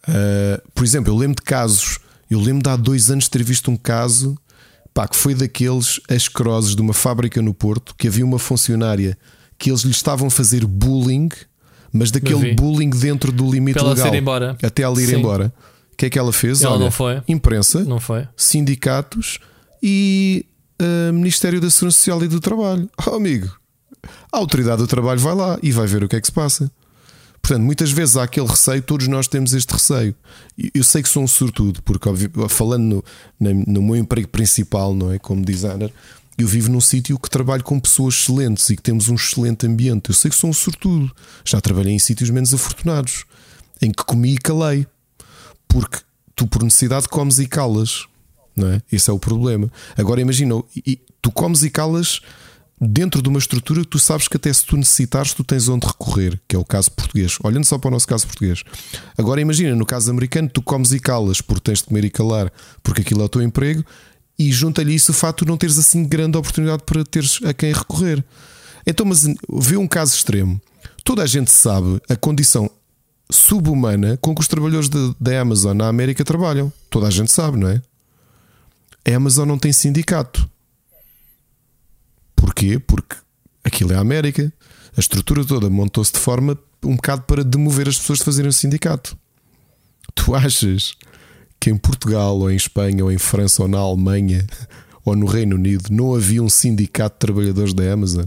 [SPEAKER 3] Uh, por exemplo, eu lembro de casos. Eu lembro de há dois anos ter visto um caso pá, que foi daqueles ascroses de uma fábrica no Porto que havia uma funcionária que eles lhe estavam a fazer bullying, mas daquele bullying dentro do limite
[SPEAKER 2] Para ela
[SPEAKER 3] legal.
[SPEAKER 2] ser embora.
[SPEAKER 3] Até ela ir
[SPEAKER 2] Sim.
[SPEAKER 3] embora. O que é que ela fez?
[SPEAKER 2] Ela
[SPEAKER 3] Olha,
[SPEAKER 2] não foi.
[SPEAKER 3] Imprensa
[SPEAKER 2] Não foi?
[SPEAKER 3] sindicatos e uh, Ministério da Segurança Social e do Trabalho. Oh, amigo, a autoridade do trabalho vai lá e vai ver o que é que se passa. Portanto, muitas vezes há aquele receio, todos nós temos este receio. Eu sei que sou um sortudo, porque falando no, no meu emprego principal, não é? Como designer, eu vivo num sítio que trabalho com pessoas excelentes e que temos um excelente ambiente. Eu sei que sou um sortudo. Já trabalhei em sítios menos afortunados, em que comi e calei porque tu por necessidade comes e calas, não é? Esse é o problema. Agora imagina, tu comes e calas dentro de uma estrutura que tu sabes que até se tu necessitares, tu tens onde recorrer, que é o caso português. Olhando só para o nosso caso português. Agora imagina, no caso americano, tu comes e calas porque tens de comer e calar, porque aquilo é o teu emprego, e junta-lhe isso o fato de não teres assim grande oportunidade para teres a quem recorrer. Então, mas vê um caso extremo. Toda a gente sabe a condição subhumana com que os trabalhadores da- Amazon na América trabalham. Toda a gente sabe, não é? A Amazon não tem sindicato. Porquê? Porque aquilo é a América. A estrutura toda montou-se de forma um bocado para demover as pessoas de fazerem sindicato. Tu achas que em Portugal, ou em Espanha, ou em França, ou na Alemanha, ou no Reino Unido, não havia um sindicato de trabalhadores da Amazon?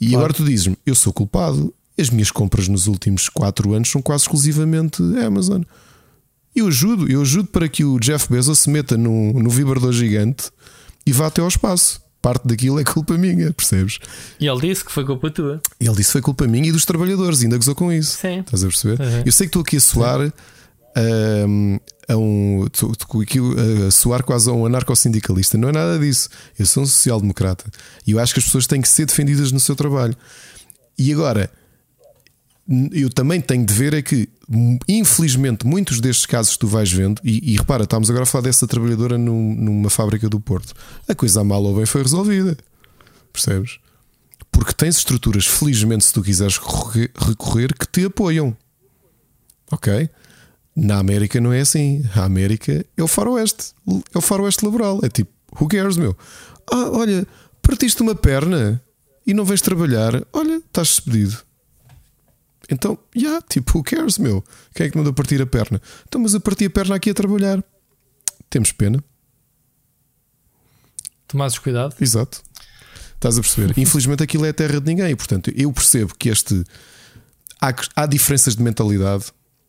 [SPEAKER 3] E
[SPEAKER 2] Claro.
[SPEAKER 3] agora tu dizes-me, eu sou culpado. As minhas compras nos últimos 4 anos são quase exclusivamente Amazon. Eu ajudo, eu ajudo para que o Jeff Bezos se meta no, no vibrador gigante e vá até ao espaço. Parte daquilo é culpa minha, percebes?
[SPEAKER 2] E ele disse que foi culpa tua.
[SPEAKER 3] Ele disse que foi culpa minha e dos trabalhadores, ainda gozou com isso.
[SPEAKER 2] Sim.
[SPEAKER 3] Estás a perceber?
[SPEAKER 2] Uhum.
[SPEAKER 3] Eu sei que estou aqui a soar ahm, a um. estou- estou aqui a soar quase a um anarcossindicalista. Não é nada disso. Eu sou um social-democrata. E eu acho que as pessoas têm que ser defendidas no seu trabalho. E agora, eu também tenho de ver é que, infelizmente, muitos destes casos que tu vais vendo, e, e repara, estamos agora a falar dessa trabalhadora num- numa fábrica do Porto, a coisa a mal ou bem foi resolvida, percebes? Porque tens estruturas, felizmente, se tu quiseres recorrer, que te apoiam, ok? Na América não é assim. A América é o faroeste, é o faroeste laboral. É tipo, who cares, meu? Ah, olha, partiste uma perna e não vens trabalhar, olha, estás despedido. Então, já, yeah, tipo, who cares, meu? Quem é que deu partir a perna? Então, mas eu parti a perna aqui a trabalhar. Temos pena,
[SPEAKER 2] Tomasses cuidado.
[SPEAKER 3] exato. Estás a perceber? Infelizmente aquilo é a terra de ninguém. Portanto, eu percebo que este. Há, há diferenças de mentalidade.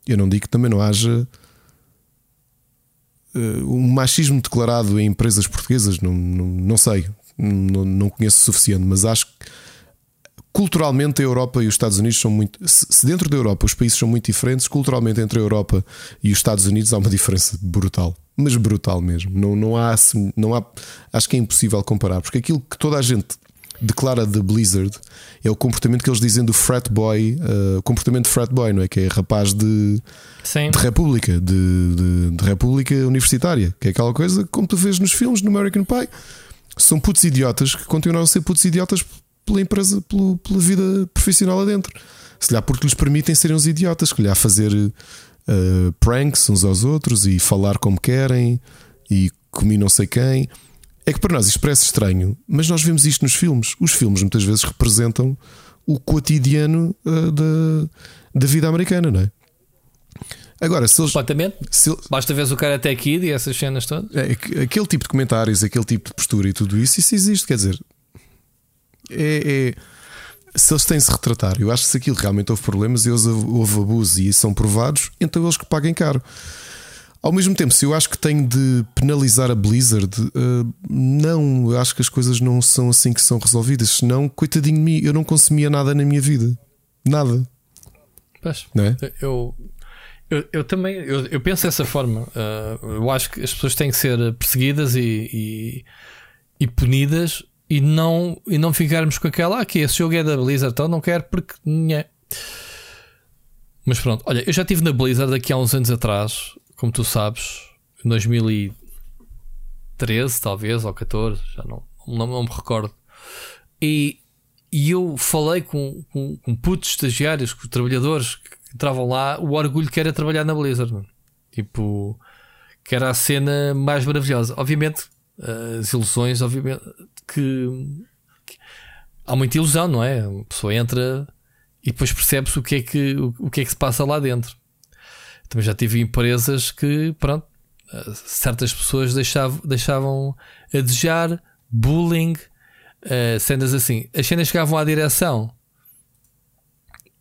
[SPEAKER 3] Eu não digo que também não haja eh, um machismo declarado em empresas portuguesas. Não, não, não sei. Não, não conheço o suficiente, mas acho que culturalmente a Europa e os Estados Unidos são muito. Se dentro da Europa os países são muito diferentes, culturalmente entre a Europa e os Estados Unidos há uma diferença brutal. Mas brutal mesmo. Não, não, há, não há. Acho que é impossível comparar, porque aquilo que toda a gente declara de Blizzard é o comportamento que eles dizem do frat boy, uh, comportamento de frat boy, não é? Que é rapaz de, de república, de, de, de, república universitária, que é aquela coisa como tu vês nos filmes, no American Pie. São putos idiotas que continuam a ser putos idiotas pela empresa, pela, pela vida profissional adentro. Se calhar porque lhes permitem serem uns idiotas, se calhar fazer uh, pranks uns aos outros e falar como querem e comer não sei quem. É que para nós isto parece estranho, mas nós vemos isto nos filmes. Os filmes muitas vezes representam o cotidiano uh, da, da vida americana, não é?
[SPEAKER 2] Agora, se eles. Completamente. Se Basta ver o cara até aqui e essas cenas todas.
[SPEAKER 3] É, aquele tipo de comentários, aquele tipo de postura e tudo isso, isso existe. Quer dizer, é, é, se eles têm -se retratar, eu acho que se aquilo realmente houve problemas e houve abuso e são provados, então eles que paguem caro. Ao mesmo tempo, se eu acho que tenho de penalizar a Blizzard, uh, não, acho que as coisas não são assim que são resolvidas. Senão, coitadinho de mim, eu não consumia nada na minha vida. Nada.
[SPEAKER 2] Pois, não é? eu, eu, eu também eu, eu, penso dessa forma. Uh, eu acho que as pessoas têm que ser perseguidas e, e, e punidas e não, e não ficarmos com aquela ah, esse jogo é da Blizzard, então não quero porque. Nhé. Mas pronto, olha, eu já estive na Blizzard aqui há uns anos atrás como tu sabes, em 2013, talvez, ou 14, já não, não, não me recordo. E, e eu falei com, com, com putos estagiários, com trabalhadores que entravam lá, o orgulho que era trabalhar na Blizzard. Tipo, que era a cena mais maravilhosa. Obviamente, as ilusões, obviamente, que, que há muita ilusão, não é? A pessoa entra e depois percebe-se o que é que, o, o que é que se passa lá dentro. Também já tive empresas que, pronto, certas pessoas deixavam, deixavam a desejar, bullying, uh, cenas assim. As cenas chegavam à direção.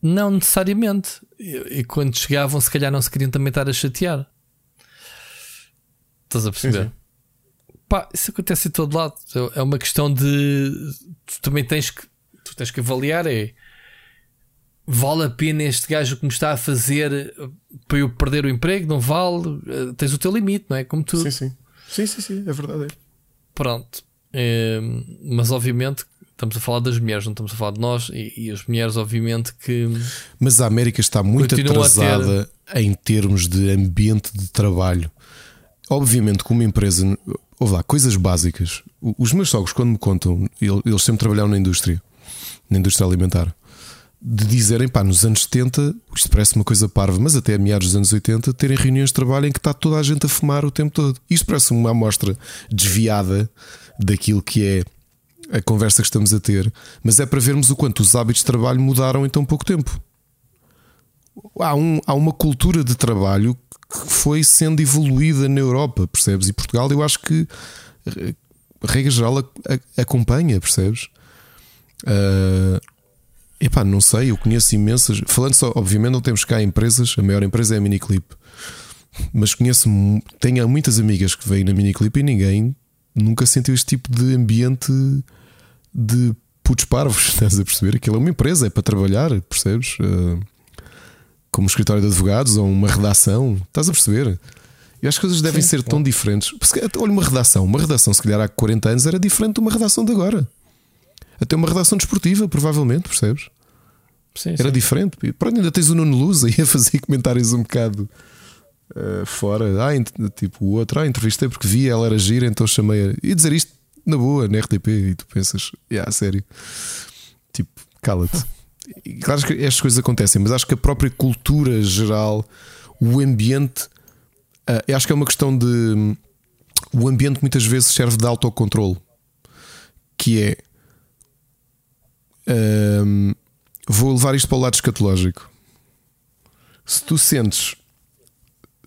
[SPEAKER 2] Não necessariamente. E, e, quando chegavam, se calhar não se queriam também estar a chatear. Estás a perceber? Sim, sim. Pá, isso acontece em todo lado. É uma questão de. Tu também tens que. Tu tens que avaliar. É vale a pena este gajo que me está a fazer eh, para eu perder o emprego? Não vale? Eh, tens o teu limite, não é? Como tu.
[SPEAKER 3] Sim, sim. Sim, sim, sim, é verdade. É.
[SPEAKER 2] Pronto. É, mas obviamente estamos a falar das mulheres, não estamos a falar de nós e, e as mulheres, obviamente, que.
[SPEAKER 3] Mas a América está muito atrasada ter... em termos de ambiente de trabalho. Obviamente, como empresa, houve lá coisas básicas. Os meus sogros, quando me contam, eles sempre trabalharam na indústria, na indústria alimentar de dizerem, pá, nos anos 70, isto parece uma coisa parva, mas até a meados dos anos 80, terem reuniões de trabalho em que está toda a gente a fumar o tempo todo. Isto parece uma amostra desviada daquilo que é a conversa que estamos a ter, mas é para vermos o quanto os hábitos de trabalho mudaram em tão pouco tempo. Há, um, há uma cultura de trabalho que foi sendo evoluída na Europa, percebes? E Portugal, eu acho que, regra geral, a, a, acompanha, percebes? Uh, Epá, não sei, eu conheço imensas. Falando só, obviamente, não temos cá empresas, a maior empresa é a Miniclip. Mas conheço, tenho muitas amigas que vêm na Miniclip e ninguém nunca sentiu este tipo de ambiente de putos parvos. Estás a perceber? Aquilo é uma empresa, é para trabalhar, percebes? Uh, como um escritório de advogados ou uma redação. Estás a perceber? E as coisas devem Sim, ser tão diferentes. Olha, uma redação, uma redação, se calhar há 40 anos, era diferente de uma redação de agora. Até uma redação desportiva, provavelmente, percebes? Sim, Era sim. diferente. Pronto, ainda tens o Nuno Luz aí a fazer comentários um bocado uh, fora. Ah, tipo, o outro, ah, entrevistei porque vi, ela era gira, então chamei a. E dizer isto na boa, na RTP, e tu pensas, yeah, sério. Tipo, cala-te. claro que estas coisas acontecem, mas acho que a própria cultura geral, o ambiente, uh, acho que é uma questão de. O ambiente muitas vezes serve de autocontrole, que é um, vou levar isto para o lado escatológico. Se tu sentes,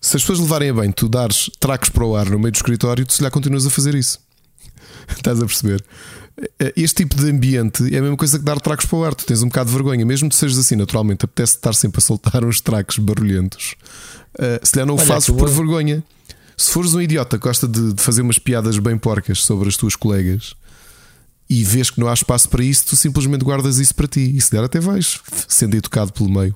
[SPEAKER 3] se as pessoas levarem a bem, tu dares tracos para o ar no meio do escritório, tu se lá continuas a fazer isso. Estás a perceber? Este tipo de ambiente é a mesma coisa que dar tracos para o ar. Tu tens um bocado de vergonha, mesmo que sejas assim, naturalmente, apetece estar sempre a soltar uns tracos barulhentos. Uh, se calhar não o fazes por vergonha. Se fores um idiota que gosta de, de fazer umas piadas bem porcas sobre as tuas colegas, e vês que não há espaço para isso, tu simplesmente guardas isso para ti. E se der, até vais sendo educado pelo meio.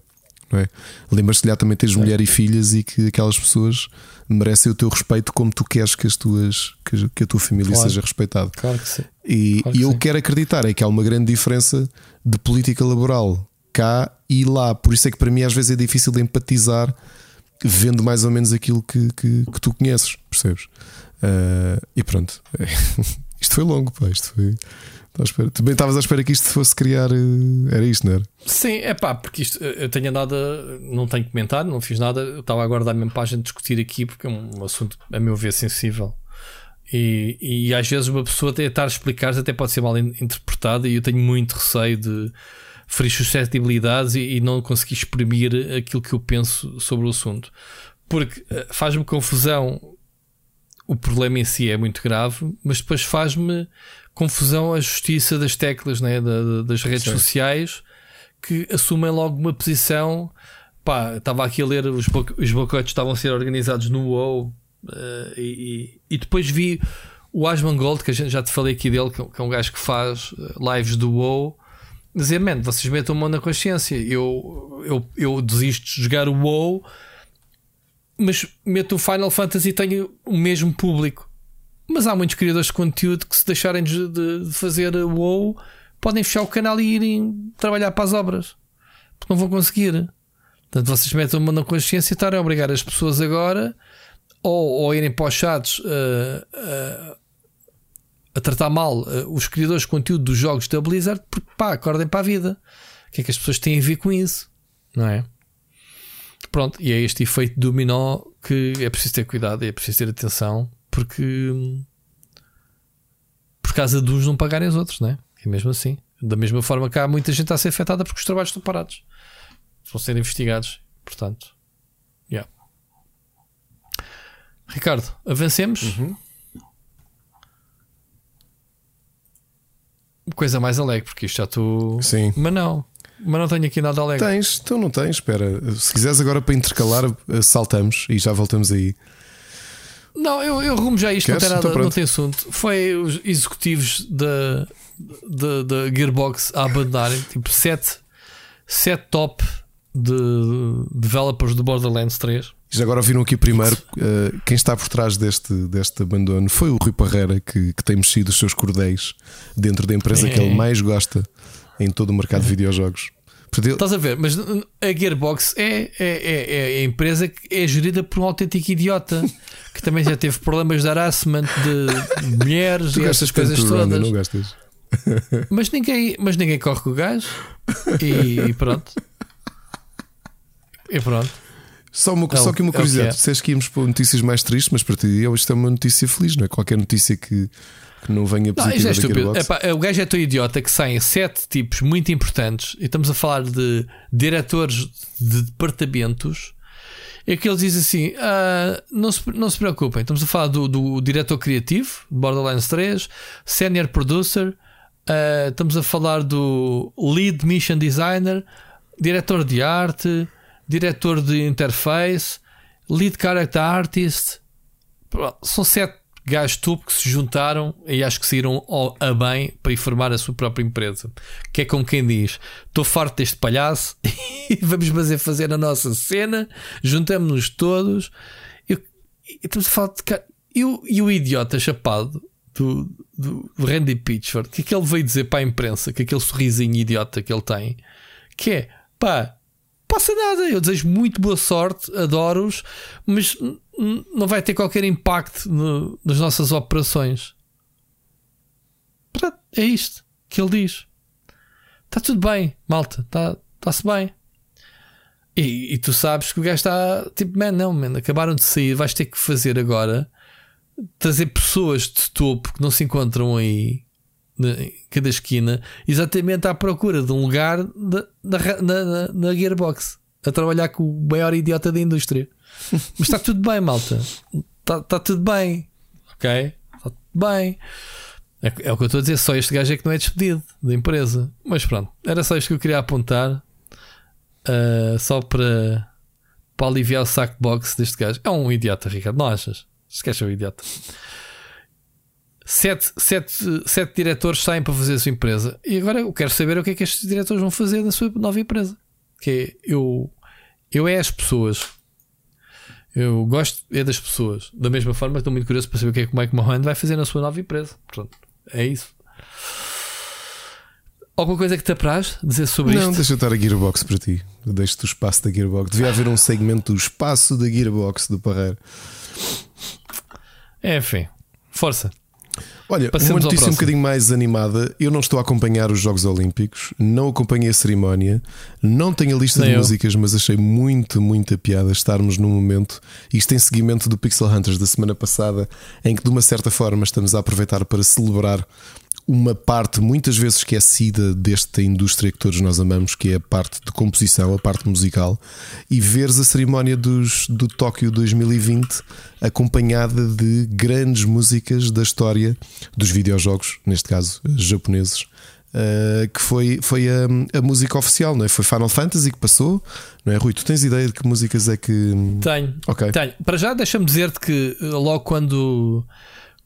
[SPEAKER 3] Não é? Lembras-te de também tens mulher e filhas e que aquelas pessoas merecem o teu respeito como tu queres que as tuas que, a tua família
[SPEAKER 2] claro.
[SPEAKER 3] seja respeitada.
[SPEAKER 2] Claro que sim.
[SPEAKER 3] E,
[SPEAKER 2] claro
[SPEAKER 3] e eu
[SPEAKER 2] sim.
[SPEAKER 3] quero acreditar é que há uma grande diferença de política laboral cá e lá. Por isso é que para mim às vezes é difícil de empatizar vendo mais ou menos aquilo que, que, que tu conheces, percebes? Uh, e pronto, isto foi longo, pá, isto foi. Também estavas à espera que isto fosse criar. Eh, era isto, não era?
[SPEAKER 2] Sim, é pá, porque isto eu tenho andado. A, não tenho comentário, não fiz nada. Eu estava a aguardar mesmo para a discutir aqui, porque é um assunto, a meu ver, sensível. E, e às vezes uma pessoa tentar explicar até pode ser mal interpretada, e eu tenho muito receio de ferir suscetibilidades e, e não conseguir exprimir aquilo que eu penso sobre o assunto. Porque eh, faz-me confusão. O problema em si é muito grave, mas depois faz-me confusão a justiça das teclas né, da, das redes Sim. sociais que assumem logo uma posição. Pá, estava aqui a ler os, os boicotes estavam a ser organizados no WoW uh, e, e, depois vi o Asman Gold, que a gente já te falei aqui dele, que, é um gajo que faz eh, lives do WoW dizer, man, vocês metam mão na consciência. Eu, eu, eu desisto de jogar o WoW, mas meto o Final Fantasy e tenho o mesmo público. Mas há muitos criadores de conteúdo que, se deixarem de, de fazer WoW, podem fechar o canal e irem trabalhar para as obras porque não vão conseguir. Portanto, vocês metam mão na consciência e estarem a obrigar as pessoas agora ou, ou irem para os chats uh, uh, a tratar mal uh, os criadores de conteúdo dos jogos da Blizzard, porque pá, acordem para a vida. O que é que as pessoas têm a ver com isso? Não é? Pronto, e é este efeito dominó que é preciso ter cuidado, é preciso ter atenção, porque por causa de uns não pagarem os outros, não é? E mesmo assim, da mesma forma que há muita gente a ser afetada porque os trabalhos estão parados, vão ser investigados, portanto, yeah. Ricardo, avancemos.
[SPEAKER 3] Uhum.
[SPEAKER 2] coisa mais alegre, porque isto já estou.
[SPEAKER 3] Sim.
[SPEAKER 2] Mas não, mas não tenho aqui nada alegre.
[SPEAKER 3] Tens, então não tens. Espera, se quiseres agora para intercalar, eh, saltamos e já voltamos aí.
[SPEAKER 2] Não, eu, eu rumo já isto, Queres? não tem nada, então não tem assunto. Foi os executivos da, da, da Gearbox a abandonarem tipo 7 sete top de developers do Borderlands 3.
[SPEAKER 3] Já agora viram aqui primeiro uh, quem está por trás deste, deste abandono foi o Rui Parreira, que, que tem mexido os seus cordéis dentro da empresa é. que ele mais gosta em todo o mercado de videojogos.
[SPEAKER 2] Portanto, Estás a ver, mas a Gearbox é, é, é, é, a empresa que é gerida por um autêntico idiota que também já teve problemas de harassment de mulheres tu e essas coisas todas.
[SPEAKER 3] não gastas.
[SPEAKER 2] Mas ninguém, mas ninguém corre com o gás e, e pronto. E pronto.
[SPEAKER 3] Só, uma, é só que uma curiosidade: é. disseste que íamos para notícias mais tristes, mas para ti isto é uma notícia feliz, não é? Qualquer notícia que, que não venha positiva não, é estúpido.
[SPEAKER 2] Epá, o gajo é tão idiota que saem sete tipos muito importantes e estamos a falar de diretores de departamentos. É que eles dizem assim: ah, não, se, não se preocupem, estamos a falar do, do diretor criativo, Borderlands 3, senior producer, uh, estamos a falar do lead mission designer, diretor de arte diretor de interface, lead character artist. São sete gajos tubo que se juntaram e acho que saíram a bem para ir formar a sua própria empresa. Que é como quem diz: estou farto deste palhaço e vamos fazer, fazer a nossa cena, juntamos-nos todos. E, estamos a falar de e, o, e o idiota chapado do, do Randy Pitchford, que é que ele veio dizer para a imprensa, que aquele sorrisinho idiota que ele tem, que é pá, passa nada. Eu desejo muito boa sorte, adoro-os, mas não vai ter qualquer impacto no, nas nossas operações. É isto que ele diz. Está tudo bem, malta, está-se tá bem. E, e, tu sabes que o gajo está tipo, man, não, man, acabaram de sair, vais ter que fazer agora trazer pessoas de topo que não se encontram aí em cada esquina, exatamente à procura de um lugar de, de, na, na, Gearbox a trabalhar com o maior idiota da indústria. Mas está tudo bem, malta. Está, está tudo bem, ok? Está tudo bem. É, é, o que eu estou a dizer. Só este gajo é que não é despedido da empresa. Mas pronto, era só isto que eu queria apontar. Uh, só para, para aliviar o saco box deste gajo. É um idiota, Ricardo. Não achas? Esquece o idiota. sete, sete, sete diretores saem para fazer a sua empresa. E agora eu quero saber o que é que estes diretores vão fazer na sua nova empresa. Que é, eu, eu é as pessoas. Eu gosto é das pessoas. Da mesma forma, estou muito curioso para saber o que é que o Mike Mohan vai fazer na sua nova empresa. Pronto, é isso. Alguma coisa que te apraz dizer sobre
[SPEAKER 3] não,
[SPEAKER 2] isto?
[SPEAKER 3] Não, deixa eu estar a Gearbox para ti. Deixo-te o espaço da Gearbox. Devia haver um segmento do espaço da Gearbox do Parreiro.
[SPEAKER 2] É, enfim, força.
[SPEAKER 3] Olha, Passemos uma notícia um bocadinho mais animada. Eu não estou a acompanhar os Jogos Olímpicos, não acompanhei a cerimónia, não tenho a lista Nem de eu. músicas, mas achei muito, muito a piada estarmos num momento, isto em seguimento do Pixel Hunters da semana passada, em que de uma certa forma estamos a aproveitar para celebrar uma parte muitas vezes esquecida desta indústria que todos nós amamos, que é a parte de composição, a parte musical, e veres a cerimónia dos, do Tóquio 2020 acompanhada de grandes músicas da história dos videojogos, neste caso japoneses. Uh, que foi, foi a, a, música oficial, não é? Foi Final Fantasy que passou, não é? Rui, tu tens ideia de que músicas é que.
[SPEAKER 2] Tenho, okay. tenho. Para já, deixa-me dizer-te que logo quando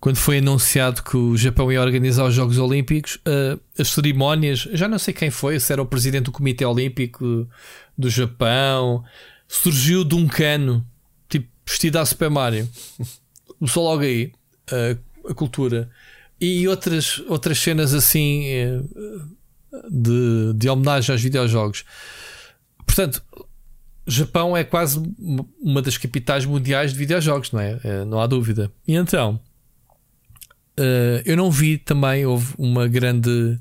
[SPEAKER 2] quando foi anunciado que o Japão ia organizar os Jogos Olímpicos, uh, as cerimónias, já não sei quem foi, se era o presidente do Comitê Olímpico do Japão, surgiu de um cano, tipo vestido a Super Mario. Só logo aí, uh, a cultura. E outras, outras cenas assim uh, de, de homenagem aos videojogos. Portanto, Japão é quase uma das capitais mundiais de videojogos, não é não há dúvida. E então Uh, eu não vi também, houve uma grande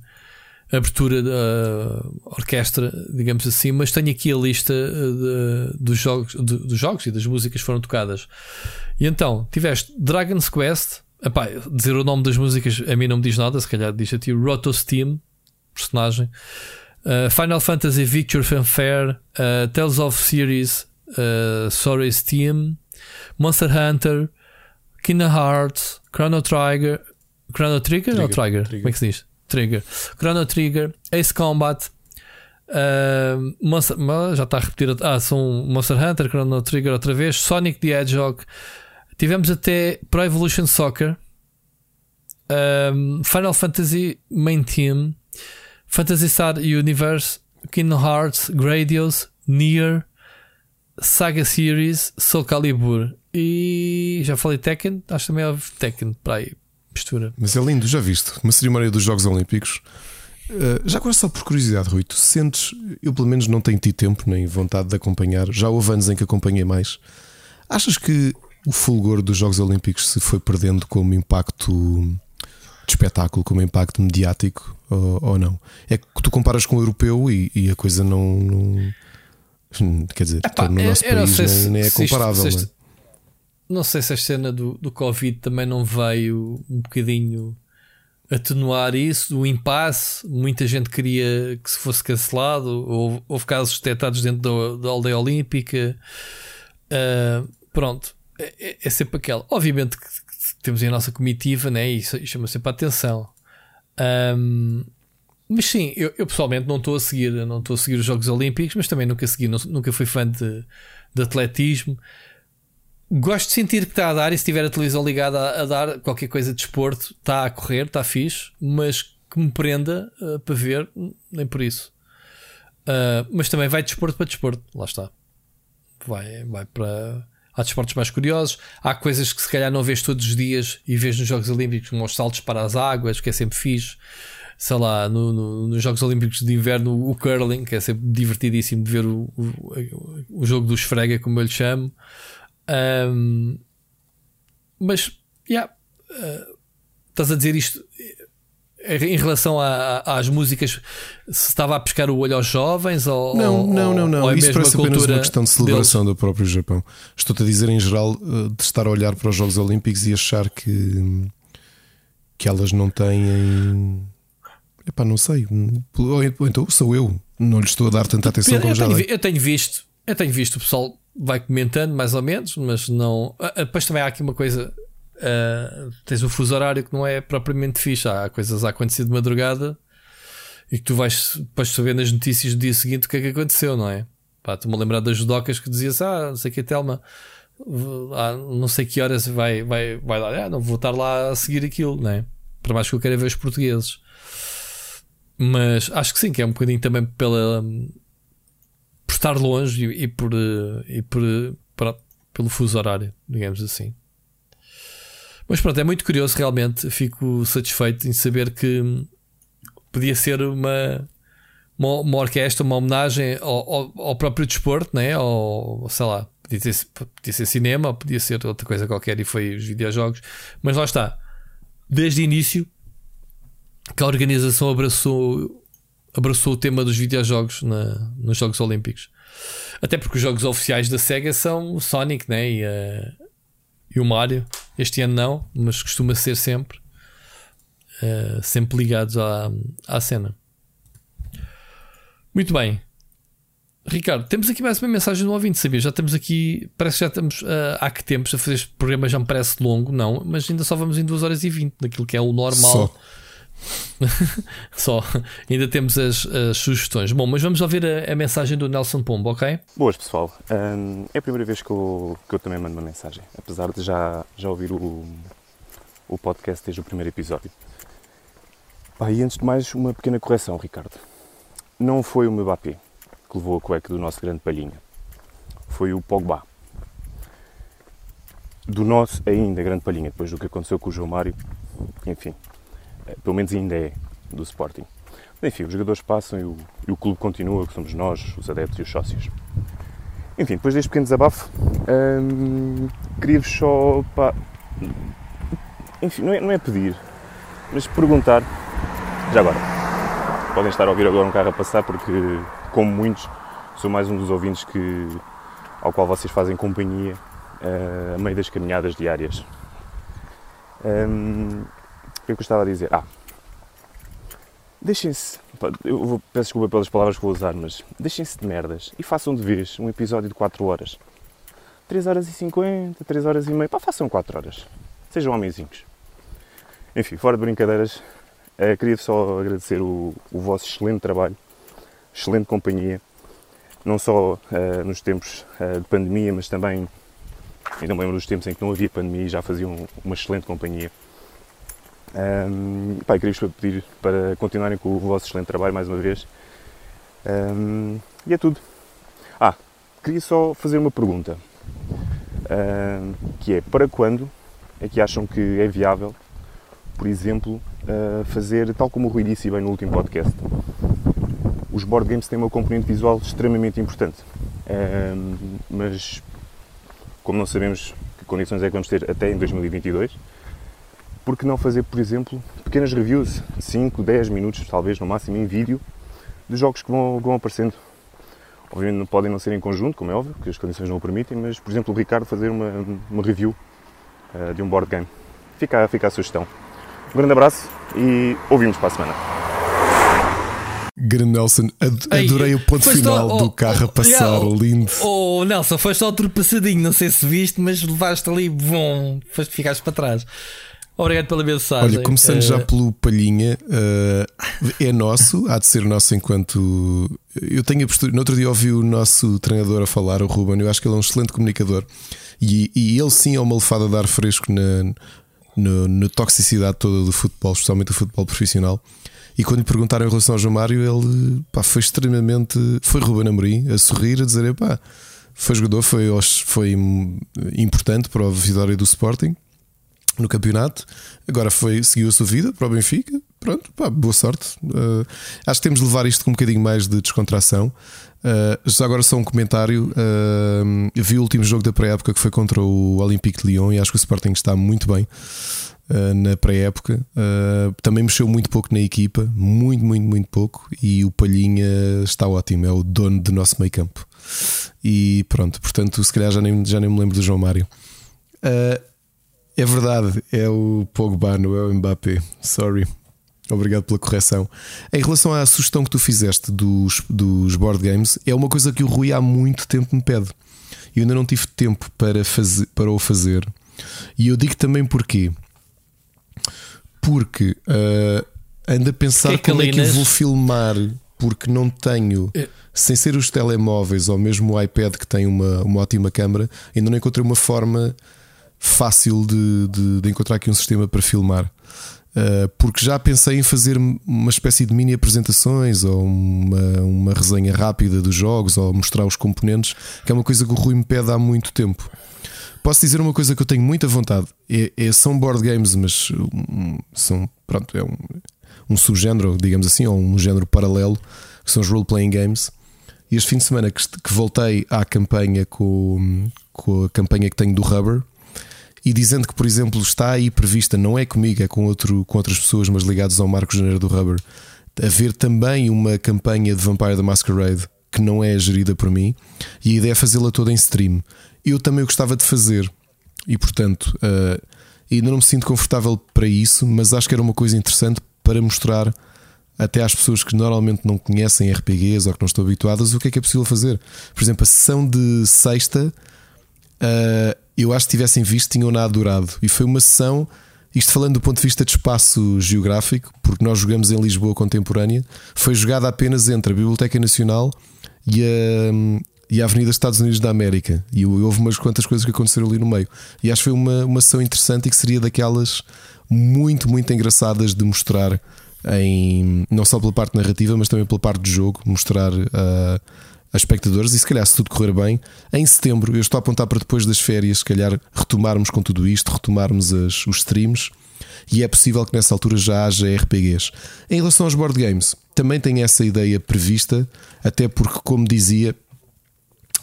[SPEAKER 2] abertura da orquestra, digamos assim, mas tenho aqui a lista de, dos, jogos, de, dos jogos e das músicas que foram tocadas. E então, tiveste Dragon's Quest, epá, dizer o nome das músicas a mim não me diz nada, se calhar diz a ti Roto Steam, personagem, uh, Final Fantasy Victor Fanfare, uh, Tales of Series, uh, Sorry Steam, Monster Hunter, Kingdom Hearts, Chrono Trigger, Chrono Trigger, Trigger ou Trigger? Trigger? Como é que se diz? Trigger. Chrono Trigger, Ace Combat, uh, Monster, já está a repetir. Ah, são Monster Hunter, Chrono Trigger outra vez, Sonic the Hedgehog. Tivemos até Pro Evolution Soccer, um, Final Fantasy Main Team, Fantasy Star Universe, Kingdom Hearts, Gradius, Nier, Saga Series, Soul Calibur. E já falei Tekken, acho também é Tekken para aí, mistura.
[SPEAKER 3] Mas é lindo, já viste? Uma cerimónia dos Jogos Olímpicos. Uh, já agora, só por curiosidade, Rui, tu sentes, eu pelo menos não tenho tido tempo nem vontade de acompanhar, já houve anos em que acompanhei mais. Achas que o fulgor dos Jogos Olímpicos se foi perdendo como impacto de espetáculo, como impacto mediático ou, ou não? É que tu comparas com o europeu e, e a coisa não, não. Quer dizer, Epá, no nosso país nem, nem, é comparável. Se, se,
[SPEAKER 2] não sei se a cena do, do Covid também não veio um bocadinho atenuar isso, o impasse. Muita gente queria que se fosse cancelado. Houve, houve casos detectados dentro da, da aldeia olímpica. Uh, pronto, é, é, é, sempre aquela. Obviamente que, temos a nossa comitiva, né? e isso chama sempre a atenção. Um, mas sim, eu, eu, pessoalmente não estou a seguir, não estou a seguir os Jogos Olímpicos, mas também nunca segui, nunca fui fã de, de atletismo. Gosto de sentir que está a dar, e se tiver a televisão ligada a, a dar qualquer coisa de esporte, está a correr, está fixe, mas que me prenda uh, para ver, nem por isso. Uh, mas também vai de desporto para desporto, lá está. Vai, vai para. Há desportos mais curiosos, há coisas que se calhar não vês todos os dias e vês nos Jogos Olímpicos, como os saltos para as águas, que é sempre fixe. Sei lá, no, no, nos Jogos Olímpicos de Inverno, o curling, que é sempre divertidíssimo de ver o, o, o jogo do esfrega, como eu lhe chamo. Um, mas, yeah, uh, estás a dizer isto eh, em relação a, às músicas, se estava a pescar o olho aos jovens? Ou,
[SPEAKER 3] não, não, não, não. É Isso parece apenas uma questão de celebração deles? do próprio Japão. Estou-te a dizer em geral eh, de estar a olhar para os Jogos Olímpicos e achar que, que elas não têm. Epá, não sei. Ou então sou eu. Não lhe estou a dar tanta atenção
[SPEAKER 2] eu
[SPEAKER 3] como
[SPEAKER 2] tenho,
[SPEAKER 3] já
[SPEAKER 2] Eu tenho visto, eu tenho visto o pessoal vai comentando mais ou menos, mas não. Ah, ah, depois também há aqui uma coisa. Uh, tens o fuso horário que não é propriamente fixe. Há coisas a acontecer de madrugada e que tu vais depois saber nas notícias do dia seguinte o que é que aconteceu, não é? Pá, estou-me a lembrar das judocas que dizias, ah, não sei que, Telma, ah, não sei que horas vai, vai, vai lá. Ah, não vou estar lá a seguir aquilo, não é? Para mais que eu queira ver os portugueses. Mas acho que sim, que é um bocadinho também pela. Estar longe e, e por. e por, por, pelo fuso horário, digamos assim. Mas pronto, é muito curioso realmente. Fico satisfeito em saber que podia ser uma, uma, uma orquestra, uma homenagem ao, ao, ao, próprio desporto, né? Ou sei lá, podia ser, podia ser cinema, podia ser outra coisa qualquer e foi os videojogos. Mas lá está, desde o início que a organização abraçou, abraçou o tema dos videojogos na, nos Jogos Olímpicos. Até porque os jogos oficiais da Sega são o Sonic né? e, uh, e o Mario. Este ano não, mas costuma ser sempre. Uh, sempre ligados à, à cena. Muito bem. Ricardo, temos aqui mais uma mensagem do ouvinte, sabia? Já estamos aqui, parece que já estamos uh, há que tempos a fazer este programa, já me parece longo, não, mas ainda só vamos em 2 horas e 20, naquilo que é o normal. Só. Só, ainda temos as, as, sugestões. Bom, mas vamos ouvir a, a, mensagem do Nelson Pombo, ok?
[SPEAKER 5] Boas, pessoal. Um, é a primeira vez que eu, que eu também mando uma mensagem, apesar de já, já ouvir o, o podcast desde o primeiro episódio. Ah, e antes de mais, uma pequena correção, Ricardo. Não foi o Mbappé que levou a cueca do nosso grande palhinha. Foi o Pogba. Do nosso ainda grande palhinha, depois do que aconteceu com o João Mário. Enfim, pelo menos ainda é, do Sporting. Enfim, os jogadores passam e o, e o clube continua, que somos nós, os adeptos e os sócios. Enfim, depois deste pequeno desabafo, hum, queria-vos só. Pá, enfim, não é, não é pedir, mas perguntar. Já agora, podem estar a ouvir agora um carro a passar, porque, como muitos, sou mais um dos ouvintes que, ao qual vocês fazem companhia uh, a meio das caminhadas diárias. Um, o que é que eu estava a dizer? Ah, deixem-se, eu vou, peço desculpa pelas palavras que vou usar, mas deixem-se de merdas e façam de vez um episódio de 4 horas. 3 horas e 50, 3 horas e meia, pá, façam 4 horas. Sejam homenzinhos. Enfim, fora de brincadeiras, eh, queria só agradecer o, o, vosso excelente trabalho, excelente companhia, não só eh, nos tempos eh, de pandemia, mas também, ainda me lembro dos tempos em que não havia pandemia e já faziam uma excelente companhia. Um, pá, queria-vos pedir para continuarem com o vosso excelente trabalho mais uma vez. Um, e é tudo. Ah, queria só fazer uma pergunta. Um, que é, para quando é que acham que é viável, por exemplo, uh, fazer, tal como o Rui disse bem no último podcast, os board games têm uma componente visual extremamente importante. mas, como não sabemos que condições é que vamos ter até em 2022, por que não fazer, por exemplo, pequenas reviews de 5, 10 minutos, talvez no máximo, em vídeo, de jogos que vão, vão aparecendo. Obviamente não podem não ser em conjunto, como é óbvio, porque as condições não o permitem, mas, por exemplo, o Ricardo fazer uma, uma review uh, de um board game. Fica, fica a sugestão. Um grande abraço e ouvimos para a semana.
[SPEAKER 3] Grande Nelson, adorei Ei, o ponto final só, oh, do carro a passar, oh, lindo.
[SPEAKER 2] Oh, Nelson, foi só ultrapassadinho, não sei se viste, mas levaste ali, bom, ficaste para trás. Obrigado pela mensagem.
[SPEAKER 3] Olha, começando uh... já eh, pelo Palhinha, uh, é nosso, há de ser nosso enquanto. Eu tenho a postura. No outro dia ouvi o nosso treinador a falar, o Ruben, eu acho que ele é um excelente comunicador e, e ele sim é uma lefada de ar fresco na, na, na toxicidade toda do futebol, especialmente do futebol profissional. E quando lhe perguntaram em relação ao João Mário, ele pá, foi extremamente. Foi Ruben Amorim a sorrir, a dizer: pá, foi jogador, foi, foi importante para a vitória do Sporting no campeonato. Agora foi, seguiu a sua vida para o Benfica. Pronto, pá, boa sorte. Uh, acho que temos de levar isto com um bocadinho mais de descontração. Uh, já agora só um comentário. Uh, vi o último jogo da pré-época que foi contra o Olympique de Lyon e acho que o Sporting está muito bem na pré-época. também mexeu muito pouco na equipa, muito, muito, muito pouco. E o Palhinha está ótimo, é o dono do nosso meio campo. E pronto, portanto, se calhar já nem, já nem me lembro do João Mário. Uh, é verdade, é o Pogba, não é o Mbappé. Sorry. Obrigado pela correção. Em relação à sugestão que tu fizeste dos, dos board games, é uma coisa que o Rui há muito tempo me pede. E eu ainda não tive tempo para, fazer, para o fazer. E eu digo também porquê. Porque uh, ando a pensar que como é que eu vou filmar porque não tenho,
[SPEAKER 2] É.
[SPEAKER 3] sem ser os telemóveis ou mesmo o iPad que tem uma, uma ótima câmara, ainda não encontrei uma forma fácil de, de, de encontrar aqui um sistema para filmar. Uh, porque já pensei em fazer uma espécie de mini apresentações ou uma, uma resenha rápida dos jogos ou mostrar os componentes, que é uma coisa que o Rui me pede há muito tempo. Posso dizer uma coisa que eu tenho muita vontade: é, é- são board games, mas hum, são, pronto, é um, um subgénero, digamos assim, ou um género paralelo, que são os role-playing games. E este fim de semana que, que voltei à campanha com, com a campanha que tenho do Rubber, e dizendo que, por exemplo, está aí prevista, não é comigo, é com, outro, com outras pessoas, mas ligados ao Marco Janeiro do Rubber, haver também uma campanha de Vampire the Masquerade que não é gerida por mim, e a ideia é fazê-la toda em stream. Eu também gostava de fazer, e portanto, eh, ainda não me sinto confortável para isso, mas acho que era uma coisa interessante para mostrar até às pessoas que normalmente não conhecem RPGs ou que não estão habituadas o que é que é possível fazer. Por exemplo, a sessão de sexta Uh, eu acho que tivessem visto, tinham-na adorado. E foi uma sessão, isto falando do ponto de vista de espaço geográfico, porque nós jogamos em Lisboa contemporânea, foi jogada apenas entre a Biblioteca Nacional e a, e a Avenida Estados Unidos da América. E houve umas quantas coisas que aconteceram ali no meio. E acho que foi uma, uma sessão interessante e que seria daquelas muito, muito engraçadas de mostrar. Em, não só pela parte narrativa, mas também pela parte do jogo, mostrar uh, a espectadores e se calhar se tudo correr bem, em setembro eu estou a apontar para depois das férias, se calhar retomarmos com tudo isto, retomarmos as, os streams e é possível que nessa altura já haja RPGs. Em relação aos board games, também tenho essa ideia prevista, até porque, como dizia,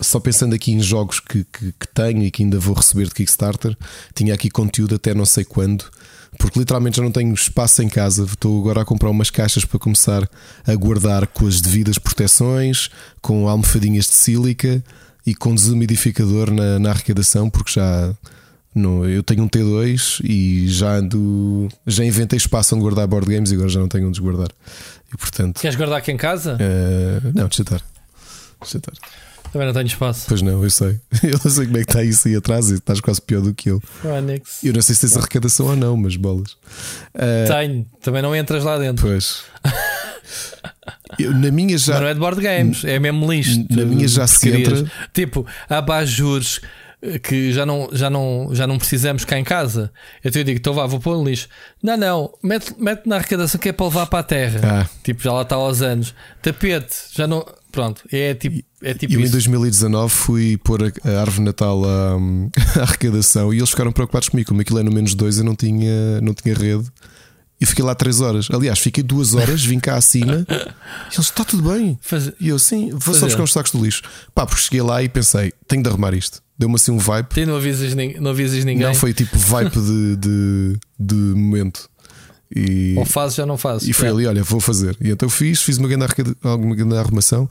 [SPEAKER 3] só pensando aqui em jogos que, que, que tenho e que ainda vou receber de Kickstarter, tinha aqui conteúdo até não sei quando. Porque literalmente já não tenho espaço em casa. Estou agora a comprar umas caixas para começar a guardar com as devidas proteções, com almofadinhas de sílica e com desumidificador na, na arrecadação, porque já não, eu tenho um T2 e já ando. Já inventei espaço onde guardar board games e agora já não tenho onde guardar. E portanto.
[SPEAKER 2] Queres guardar aqui em casa?
[SPEAKER 3] Uh, não, deixa estar. Deixa estar.
[SPEAKER 2] Também não tenho espaço.
[SPEAKER 3] Pois não, eu sei. Eu não sei como é que está isso aí atrás e estás quase pior do que eu. Eu não sei se tens arrecadação ou não, mas bolas. Uh,
[SPEAKER 2] Tenho, também não entras lá dentro.
[SPEAKER 3] Pois. Eu, na minha já.
[SPEAKER 2] Mas não é de board games, é mesmo lixo.
[SPEAKER 3] Na minha já se entra.
[SPEAKER 2] Tipo, abajures que já não, já, não, já não precisamos cá em casa. Eu te digo, então vá, vou pôr no lixo. Não, não, mete, mete na arrecadação que é para levar para a terra.
[SPEAKER 3] Ah.
[SPEAKER 2] Tipo, já lá está aos anos. Tapete, já não. Pronto, é tipo, é tipo
[SPEAKER 3] eu em
[SPEAKER 2] isso.
[SPEAKER 3] 2019 fui pôr a, a árvore Natal à, à arrecadação e eles ficaram preocupados comigo. Como aquilo é no menos dois, eu não tinha, não tinha rede. E fiquei lá 3 horas. Aliás, fiquei 2 horas, vim cá acima. E eles, está tudo bem.
[SPEAKER 2] Faz-
[SPEAKER 3] E eu, sim, vou só
[SPEAKER 2] Fazer.
[SPEAKER 3] buscar uns sacos do lixo. Pá, porque cheguei lá e pensei, tenho de arrumar isto. Deu-me assim um vibe.
[SPEAKER 2] Tu não avisas, não avisas ninguém.
[SPEAKER 3] Não foi tipo vibe de, de, de momento. E,
[SPEAKER 2] Ou fazes, já não fazes.
[SPEAKER 3] e foi
[SPEAKER 2] É.
[SPEAKER 3] ali, olha, vou fazer. E então fiz, fiz uma grande, alguma grande arrumação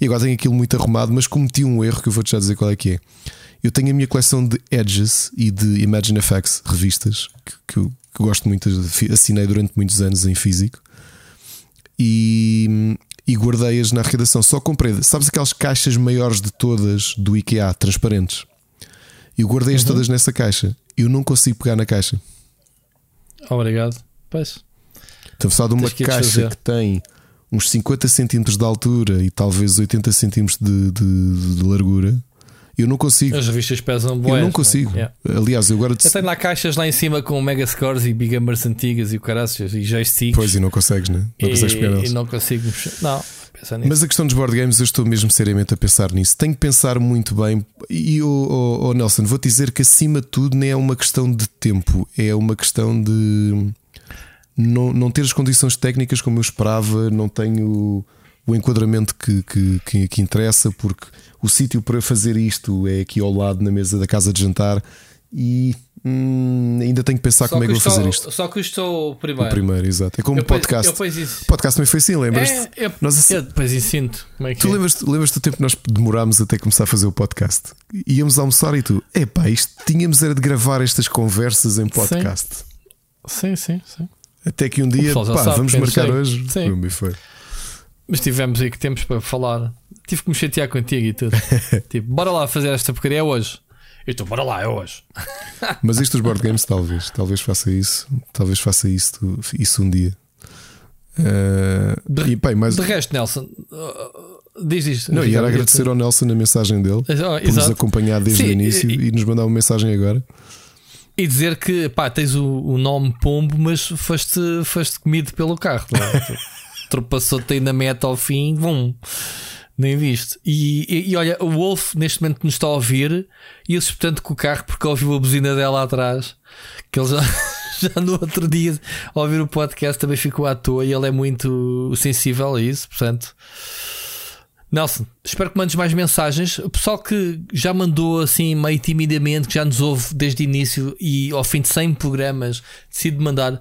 [SPEAKER 3] e agora tenho aquilo muito arrumado, mas cometi um erro que eu vou-te já dizer qual é que é. Eu tenho a minha coleção de Edges e de Imagine FX revistas que, que eu, que eu gosto muito, assinei durante muitos anos em físico e, e guardei-as na arrecadação. Só comprei, sabes aquelas caixas maiores de todas do IKEA, transparentes? Eu guardei-as
[SPEAKER 2] Uhum.
[SPEAKER 3] todas nessa caixa. Eu não consigo pegar na caixa.
[SPEAKER 2] Obrigado. Pois.
[SPEAKER 3] Estamos a falar de uma
[SPEAKER 2] que
[SPEAKER 3] caixa que tem uns 50 centímetros de altura e talvez 80 centímetros de, de- de largura. Eu não consigo.
[SPEAKER 2] As revistas pesam
[SPEAKER 3] Eu
[SPEAKER 2] boas.
[SPEAKER 3] não consigo.
[SPEAKER 2] Yeah.
[SPEAKER 3] Aliás, eu agora
[SPEAKER 2] Eu tenho lá caixas lá em cima com mega scores e big numbers antigas e o caraças e joysticks.
[SPEAKER 3] Pois e não consegues, né? Não consegues pegar
[SPEAKER 2] e, e não consigo mexer. Não.
[SPEAKER 3] Mas a questão dos board games, eu estou mesmo seriamente a pensar nisso. Tenho que pensar muito bem. E o Nelson, vou-te dizer que acima de tudo nem é uma questão de tempo, é uma questão de não, não ter as condições técnicas como eu esperava, não tenho o enquadramento que, que, que, que interessa, porque o sítio para fazer isto é aqui ao lado na mesa da casa de jantar e hum, ainda tenho que pensar como é que vou fazer isto.
[SPEAKER 2] Só custou o primeiro.
[SPEAKER 3] O primeiro, exato. É como
[SPEAKER 2] Eu
[SPEAKER 3] podcast.
[SPEAKER 2] eu
[SPEAKER 3] podcast também foi assim, lembras-te?
[SPEAKER 2] É, eu,
[SPEAKER 3] Nós assim-
[SPEAKER 2] eu depois ensino como é que
[SPEAKER 3] Tu
[SPEAKER 2] é.
[SPEAKER 3] lembras-te lembras do tempo que nós demorámos até começar a fazer o podcast? Íamos almoçar e tu, epá, isto tínhamos era de gravar estas conversas em podcast.
[SPEAKER 2] Sim, sim, sim.
[SPEAKER 3] Até que um dia, pá,
[SPEAKER 2] sabe
[SPEAKER 3] vamos
[SPEAKER 2] quem
[SPEAKER 3] marcar
[SPEAKER 2] sei.
[SPEAKER 3] hoje.
[SPEAKER 2] Sim.
[SPEAKER 3] Foi.
[SPEAKER 2] Mas tivemos aí que tempos para falar. Tive que me chatear contigo e tudo. tipo, bora lá fazer esta porcaria é hoje. E tu, bora lá, é hoje.
[SPEAKER 3] Mas isto dos board games, talvez, talvez faça isso, talvez faça isso, isso um dia. Uh,
[SPEAKER 2] de,
[SPEAKER 3] e, bem, mas...
[SPEAKER 2] de resto, Nelson, uh, diz isto.
[SPEAKER 3] Não, e era agradecer ao Nelson a mensagem dele
[SPEAKER 2] oh,
[SPEAKER 3] por nos acompanhar desde Sim, o início e, e, nos mandar uma mensagem agora.
[SPEAKER 2] E dizer que pá, tens o, o nome Pombo, mas foste, foste comido pelo carro. É? Tropassou-te aí na meta ao fim, vum. Nem viste. E, e, e, olha, o Wolf neste momento nos está a ouvir e eu portanto com o carro porque ouviu a buzina dela atrás. Que ele já, já no outro dia, ao ouvir o podcast, também ficou à toa e ele é muito sensível a isso. Portanto, Nelson, espero que mandes mais mensagens. O pessoal que já mandou assim meio timidamente, que já nos ouve desde o início e ao fim de 100 programas decide mandar.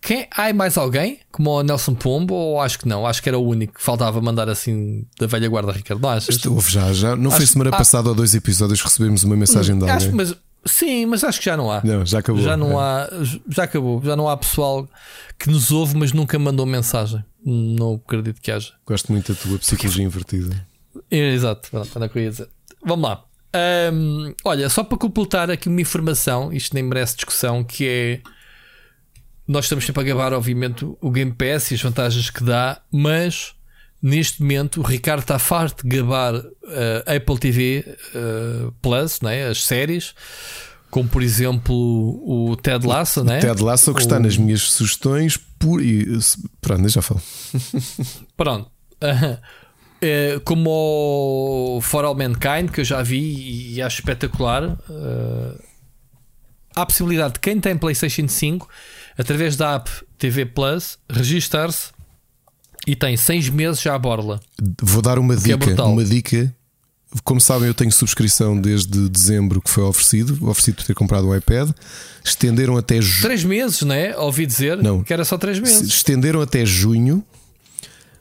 [SPEAKER 2] Quem, há mais alguém, como o Nelson Pombo, ou acho que não? Acho que era o único que faltava mandar assim da velha guarda, Ricardo. Não achas?
[SPEAKER 3] Houve já, já. Não acho, foi semana ah, passada ou dois episódios recebemos uma mensagem de alguém.
[SPEAKER 2] Acho, mas, sim, mas acho que já não há.
[SPEAKER 3] Não, já acabou.
[SPEAKER 2] Já não é. há, já acabou. Já não há pessoal que nos ouve, mas nunca mandou mensagem. Não acredito que haja.
[SPEAKER 3] Gosto muito da tua psicologia invertida.
[SPEAKER 2] É, exato, era o que eu ia dizer. Vamos lá. Um, olha, só para completar aqui uma informação, isto nem merece discussão, que é nós estamos sempre a gabar, obviamente, o Game Pass e as vantagens que dá, mas neste momento o Ricardo está farto de gabar uh, Apple TV uh, Plus, né? as séries, como por exemplo o Ted Lasso, né?
[SPEAKER 3] Ted Lasso que o... está nas minhas sugestões por... pronto, já falo.
[SPEAKER 2] pronto. Uh, como o For All Mankind, que eu já vi e acho espetacular. Uh, há a possibilidade de quem tem PlayStation 5 através da app TV Plus, registar-se e tem 6 meses já à borla.
[SPEAKER 3] Vou dar uma é dica, é uma dica. Como sabem, eu tenho subscrição desde dezembro que foi oferecido, oferecido por ter comprado um iPad. Estenderam até
[SPEAKER 2] junho. 3 meses, né? Ouvi dizer não, que era só 3 meses.
[SPEAKER 3] Estenderam até junho.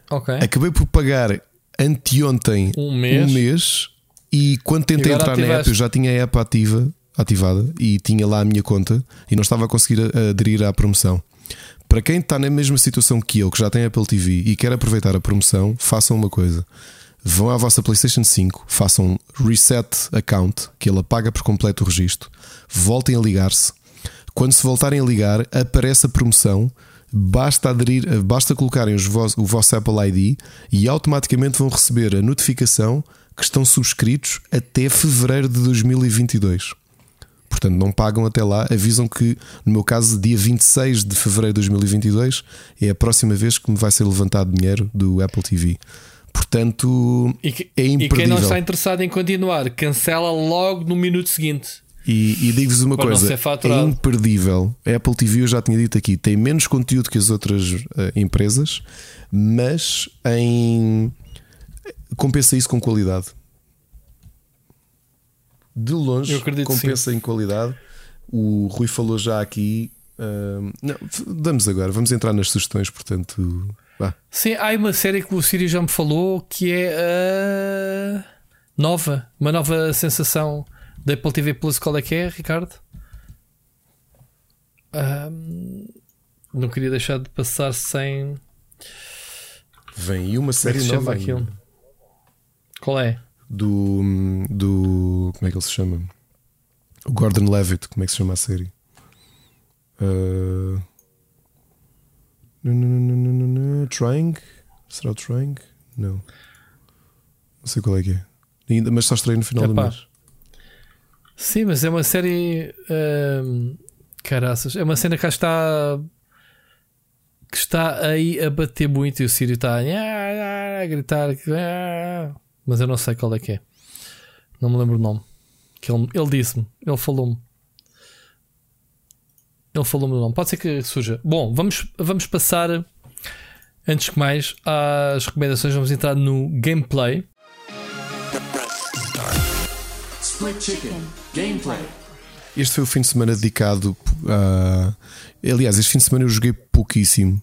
[SPEAKER 2] Ok.
[SPEAKER 3] Acabei por pagar anteontem
[SPEAKER 2] um mês,
[SPEAKER 3] um mês e quando tentei entrar ativaste. na app, eu já tinha a app ativa ativada e tinha lá a minha conta e não estava a conseguir aderir à promoção. Para quem está na mesma situação que eu, que já tem Apple TV e quer aproveitar a promoção, façam uma coisa. Vão à vossa PlayStation 5, façam reset account, que ele apaga por completo o registro, voltem a ligar-se. Quando se voltarem a ligar, aparece a promoção. Basta aderir, basta colocarem o vosso Apple ID e automaticamente vão receber a notificação que estão subscritos até fevereiro de 2022. Portanto, não pagam até lá. Avisam que, no meu caso, dia 26 de fevereiro de 2022 é a próxima vez que me vai ser levantado dinheiro do Apple TV. Portanto,
[SPEAKER 2] e que, é imperdível. E quem não está interessado em continuar, cancela logo no minuto seguinte.
[SPEAKER 3] E, e digo-vos uma coisa: é imperdível. A Apple TV, eu já tinha dito aqui, tem menos conteúdo que as outras uh, empresas, mas em compensa isso com qualidade de longe compensa em qualidade. O Rui falou já aqui. Uh, não, damos agora, vamos entrar nas sugestões, portanto.
[SPEAKER 2] Sim, há uma série que o Siri já me falou que é uh, nova, uma nova sensação da Apple TV Plus. Qual é que é, Ricardo? Não queria deixar de passar sem.
[SPEAKER 3] Vem aí uma série nova. Aquilo?
[SPEAKER 2] Qual é?
[SPEAKER 3] do, do. Como é que ele se chama? O Gordon Levitt, como é que se chama a série? Uh, Trying? Será o Trying? Não. Não sei qual é que é. Ainda, mas só estreia no final Epá. do mês.
[SPEAKER 2] Sim, mas é uma série. Uh, caraças. É uma cena que está. Que está aí a bater muito e o Sírio está a, a gritar mas eu não sei qual é que é. Não me lembro o nome. Que ele, ele disse-me, ele falou-me. Ele falou-me o nome. Pode ser que surja. Bom, vamos, vamos passar, antes que mais, às recomendações. Vamos entrar no gameplay.
[SPEAKER 3] Split Chicken Gameplay. Este foi o fim de semana dedicado a. Aliás, este fim de semana eu joguei pouquíssimo.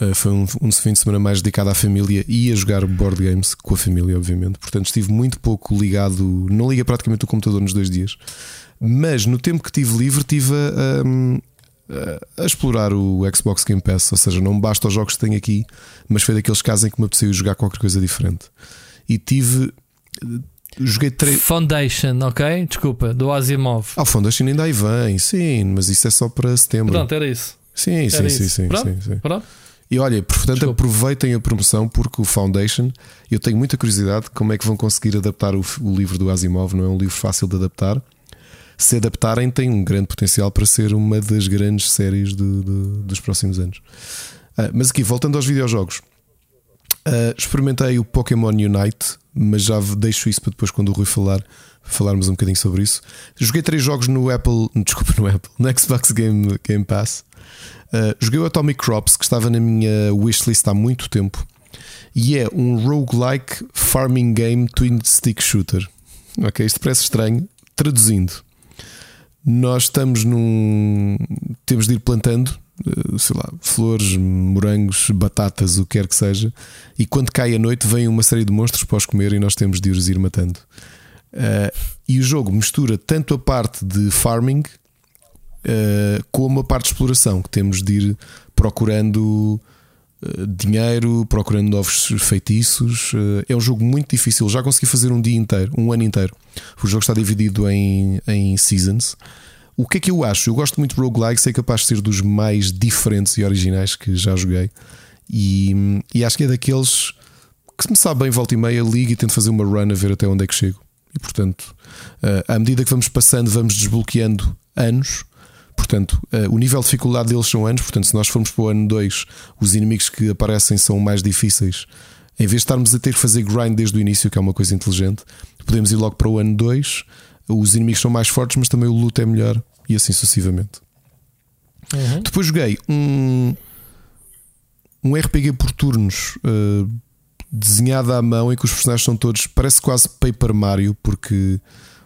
[SPEAKER 3] Uh, foi um, um fim de semana mais dedicado à família e a jogar board games com a família, obviamente. Portanto, estive muito pouco ligado, não liga praticamente o computador nos dois dias. Mas no tempo que tive livre, tive a, a, a, explorar o Xbox Game Pass. Ou seja, não basta os jogos que tenho aqui, mas foi daqueles casos em que me apeteceu jogar qualquer coisa diferente. E tive. Joguei três.
[SPEAKER 2] Foundation, ok? Desculpa, do Asimov.
[SPEAKER 3] Ah, o Foundation ainda aí vem, sim, mas isso é só para setembro.
[SPEAKER 2] Pronto, era isso.
[SPEAKER 3] Sim, sim, sim, sim, sim, sim. Pronto? E olha, portanto, Desculpa. aproveitem a promoção porque o Foundation, eu tenho muita curiosidade como é que vão conseguir adaptar o, o livro do Asimov, não é um livro fácil de adaptar. Se adaptarem, tem um grande potencial para ser uma das grandes séries de, de, dos próximos anos. Uh, mas aqui, voltando aos videojogos, uh, experimentei o Pokémon Unite, mas já deixo isso para depois, quando o Rui falar, falarmos um bocadinho sobre isso. Joguei três jogos no Apple, desculpa, no Apple, no Xbox Game, Game Pass. Uh, joguei o Atomic Crops, que estava na minha wishlist há muito tempo, e é um roguelike farming game twin stick shooter. Ok, isto parece estranho. Traduzindo, nós estamos num. Temos de ir plantando, eh, sei lá, flores, morangos, batatas, o que quer que seja, e quando cai a noite vem uma série de monstros para os comer e nós temos de os ir matando. Uh, e o jogo mistura tanto a parte de farming uh, como a parte de exploração, que temos de ir procurando dinheiro, procurando novos feitiços. é um jogo muito difícil. Já consegui fazer um dia inteiro, um ano inteiro. O jogo está dividido em, em seasons. O que é que eu acho? Eu gosto muito de roguelike, é capaz de ser dos mais diferentes e originais que já joguei. E, e acho que é daqueles que se me sabe bem, volta e meia, liga e tento fazer uma run a ver até onde é que chego. E portanto, eh, à medida que vamos passando, vamos desbloqueando anos. Portanto, eh, o nível de dificuldade deles são anos. Portanto, se nós formos para o ano 2, os inimigos que aparecem são mais difíceis. Em vez de estarmos a ter que fazer grind desde o início, que é uma coisa inteligente, podemos ir logo para o ano 2. Os inimigos são mais fortes, mas também o loot é melhor e assim sucessivamente. Uhum. Depois joguei um, um RPG por turnos uh, desenhado à mão em que os personagens são todos, parece quase Paper Mario, porque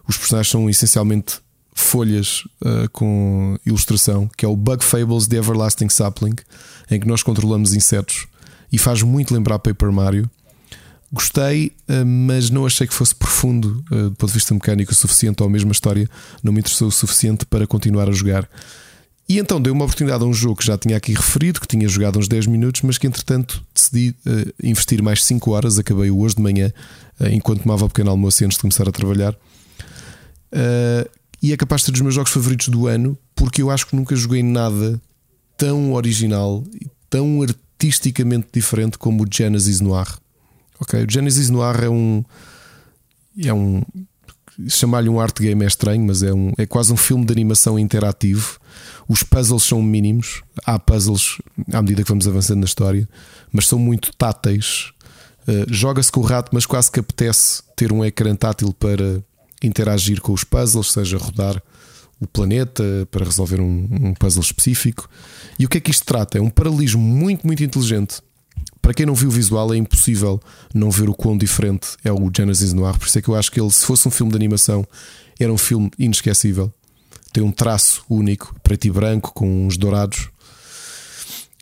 [SPEAKER 3] os personagens são essencialmente folhas uh, com ilustração, que é o Bug Fables The Everlasting Sapling, em que nós controlamos insetos e faz muito lembrar Paper Mario. Gostei, uh, mas não achei que fosse profundo uh, do ponto de vista mecânico o suficiente, ou mesmo a história não me interessou o suficiente para continuar a jogar. E então dei uma oportunidade a um jogo que já tinha aqui referido, que tinha jogado uns 10 minutos, mas que entretanto decidi uh, investir mais 5 horas. Acabei hoje de manhã, uh, enquanto tomava o pequeno almoço antes de começar a trabalhar. Uh, e é capaz de ser dos meus jogos favoritos do ano, porque eu acho que nunca joguei nada tão original e tão artisticamente diferente como o Genesis Noir. Ok, o Genesis Noir é um. É um. Chamar-lhe um art game é estranho, mas é, um, é quase um filme de animação interativo os puzzles são mínimos, há puzzles à medida que vamos avançando na história, mas são muito táteis. Uh, Joga-se com o rato, mas quase que apetece ter um ecrã tátil para interagir com os puzzles, seja rodar o planeta para resolver um, um, puzzle específico. E o que é que isto trata? É um paralelismo muito, muito inteligente. Para quem não viu o visual, é impossível não ver o quão diferente é o Genesis Noir. Por isso é que eu acho que ele, se fosse um filme de animação, era um filme inesquecível tem um traço único, preto e branco, com uns dourados.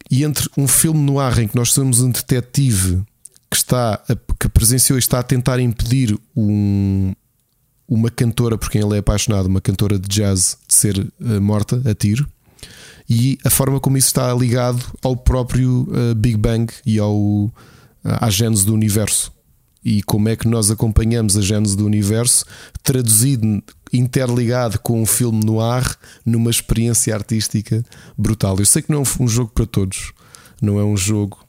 [SPEAKER 3] E entre um filme no ar em que nós somos um detetive que está a, que presenciou e está a tentar impedir um, uma cantora por quem ele é apaixonado, uma cantora de jazz, de ser uh, morta a tiro, e a forma como isso está ligado ao próprio uh, Big Bang e ao, uh, à gênese do universo. E como é que nós acompanhamos a gênese do universo, traduzido interligado com um filme no ar, numa experiência artística brutal. Eu sei que não é um jogo para todos, não é um jogo.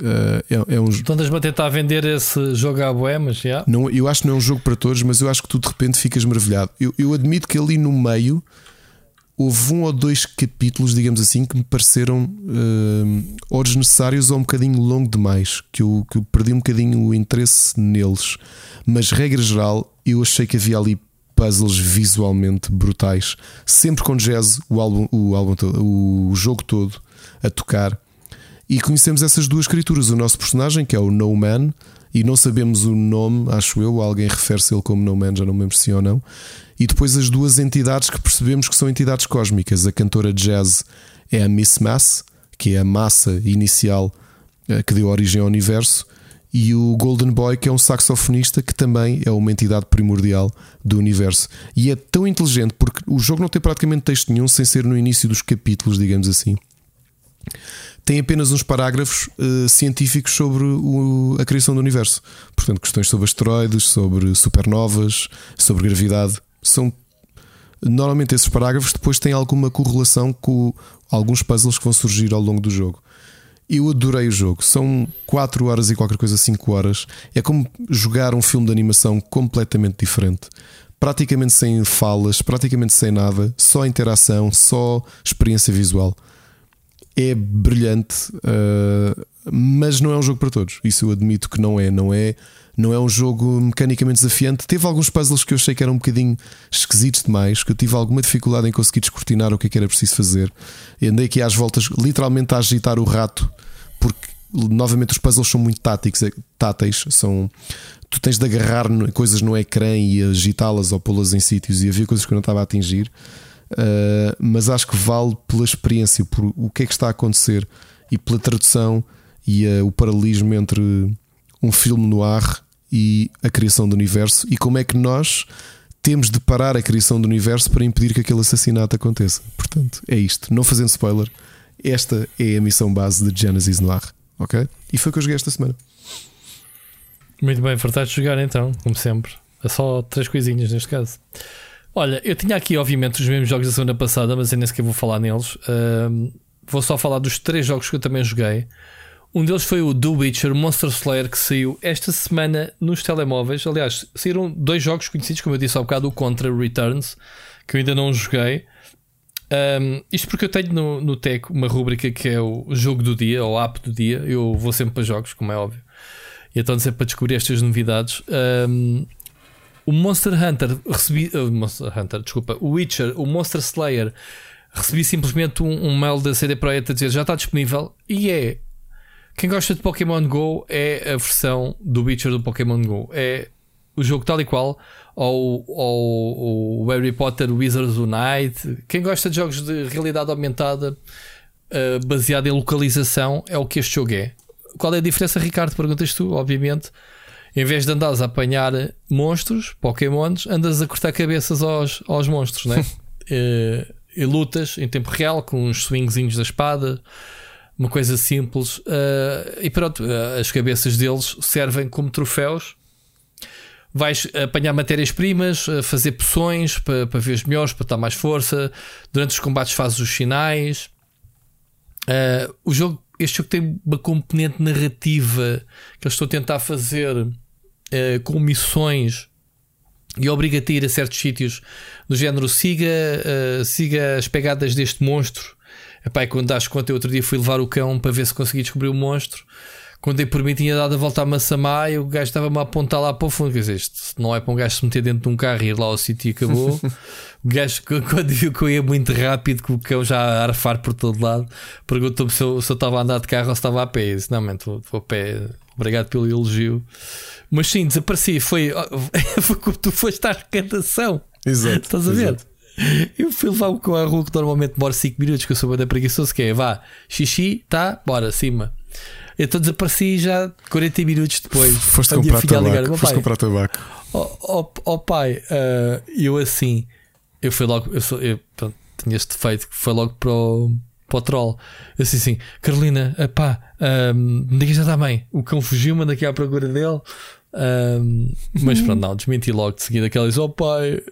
[SPEAKER 3] Uh, é, é um...
[SPEAKER 2] Então a tentar vender esse jogo à boé, mas já.
[SPEAKER 3] Não, eu acho que não é um jogo para todos, mas eu acho que tu de repente ficas maravilhado. Eu, eu admito que ali no meio houve um ou dois capítulos, digamos assim, que me pareceram uh, ou desnecessários ou um bocadinho longo demais, que eu, que eu perdi um bocadinho o interesse neles. Mas, regra geral, eu achei que havia ali puzzles visualmente brutais, sempre com jazz, o álbum, o, álbum o jogo todo a tocar. E conhecemos essas duas criaturas, o nosso personagem, que é o No Man, e não sabemos o nome, acho eu, alguém refere-se ele como No Man, já não me lembro se ou não. E depois as duas entidades que percebemos que são entidades cósmicas. A cantora jazz é a Miss Mass, que é a massa inicial eh, que deu origem ao universo, e o Golden Boy, que é um saxofonista que também é uma entidade primordial do universo. E é tão inteligente porque o jogo não tem praticamente texto nenhum sem ser no início dos capítulos, digamos assim. Tem apenas uns parágrafos uh, científicos sobre o, a criação do universo. Portanto, questões sobre asteroides, sobre supernovas, sobre gravidade. São normalmente esses parágrafos depois têm alguma correlação com alguns puzzles que vão surgir ao longo do jogo. Eu adorei o jogo. São 4 horas e qualquer coisa, 5 horas. É como jogar um filme de animação completamente diferente. Praticamente sem falas, praticamente sem nada, só interação, só experiência visual. É brilhante, uh, mas não é um jogo para todos. Isso eu admito que não é. Não é, não é um jogo mecanicamente desafiante. Teve alguns puzzles que eu achei que eram um bocadinho esquisitos demais, que eu tive alguma dificuldade em conseguir descortinar o que é que era preciso fazer. E andei aqui às voltas, literalmente a agitar o rato, porque novamente os puzzles são muito táticos, é, táteis, são tu tens de agarrar coisas no ecrã e agitá-las ou pô-las em sítios e havia coisas que eu não estava a atingir. Uh, mas acho que vale pela experiência, por o que é que está a acontecer e pela tradução e uh, o paralelismo entre um filme no ar e a criação do universo e como é que nós temos de parar a criação do universo para impedir que aquele assassinato aconteça. Portanto, é isto. Não fazendo spoiler, esta é a missão base de Genesis no ar. Ok? E foi o que eu joguei esta semana.
[SPEAKER 2] Muito bem, fartaste de jogar então, como sempre. É só três coisinhas neste caso. Olha, eu tinha aqui, obviamente, os mesmos jogos da semana passada, mas eu nem sequer vou falar neles. Uh, vou só falar dos três jogos que eu também joguei. Um deles foi o The Witcher Monster Slayer que saiu esta semana nos telemóveis. Aliás, saíram dois jogos conhecidos, como eu disse há bocado, o Contra Returns, que eu ainda não joguei. Um, isto porque eu tenho no, no uma rúbrica que é o jogo do dia, ou app do dia. Eu vou sempre para jogos, como é óbvio. E então sempre para descobrir estas novidades. Um, o Monster Hunter recebi. Uh, Monster Hunter, desculpa. O Witcher, o Monster Slayer, recebi simplesmente um, um mail da CD Projekt a dizer já está disponível. E é quem gosta de Pokémon Go é a versão do Witcher do Pokémon Go. É o jogo tal e qual. Ou, ou, o Harry Potter Wizards Unite. Quem gosta de jogos de realidade aumentada uh, baseado em localização é o que este jogo é. Qual é a diferença, Ricardo? Perguntas tu, obviamente. Em vez de andares a apanhar monstros, Pokémons, andas a cortar cabeças aos, aos monstros, né? uh, e lutas em tempo real com uns swingzinhos da espada uma coisa simples. Uh, e pronto, uh, as cabeças deles servem como troféus. Vais apanhar matérias-primas, fazer poções para, para ver os melhores, para dar mais força. Durante os combates fazes os sinais. Uh, o jogo, este jogo tem uma componente narrativa que eu estou a tentar fazer com missões e obriga-te a ir a certos sítios do género siga, siga as pegadas deste monstro Epá, e quando das conta, eu outro dia fui levar o cão para ver se consegui descobrir o monstro. Quando dei por mim, tinha dado a volta a Massamá e o gajo estava-me a apontar lá para o fundo. Quer dizer, isto não é para um gajo se meter dentro de um carro e ir lá ao sítio e acabou. o gajo, quando viu que eu ia muito rápido, com o cão já a arfar por todo lado, perguntou-me se eu, se eu estava a andar de carro ou se estava a pé. Eu disse: Não, mano, estou a pé. Obrigado pelo elogio. Mas sim, desapareci. Foi, foi como tu foste à arrecadação.
[SPEAKER 3] Exato.
[SPEAKER 2] Estás a ver? Exato. Eu fui levar o cão à rua que normalmente demora 5 minutos, que eu sou bem preguiçoso, que é vá, xixi, tá, bora, cima. Então desapareci já 40 minutos depois.
[SPEAKER 3] Foste comprar tabaco. Foste comprar tabaco.
[SPEAKER 2] Oh, oh, oh pai, uh, eu assim, eu fui logo, eu, sou, eu pronto, tinha este defeito que foi logo para o, para o troll. Eu disse assim, Carolina, pá, um, onde que já está bem? O cão fugiu, manda aqui à procura dele. Um, mas pronto, não, desmenti logo de seguida aquela diz: Oh pai,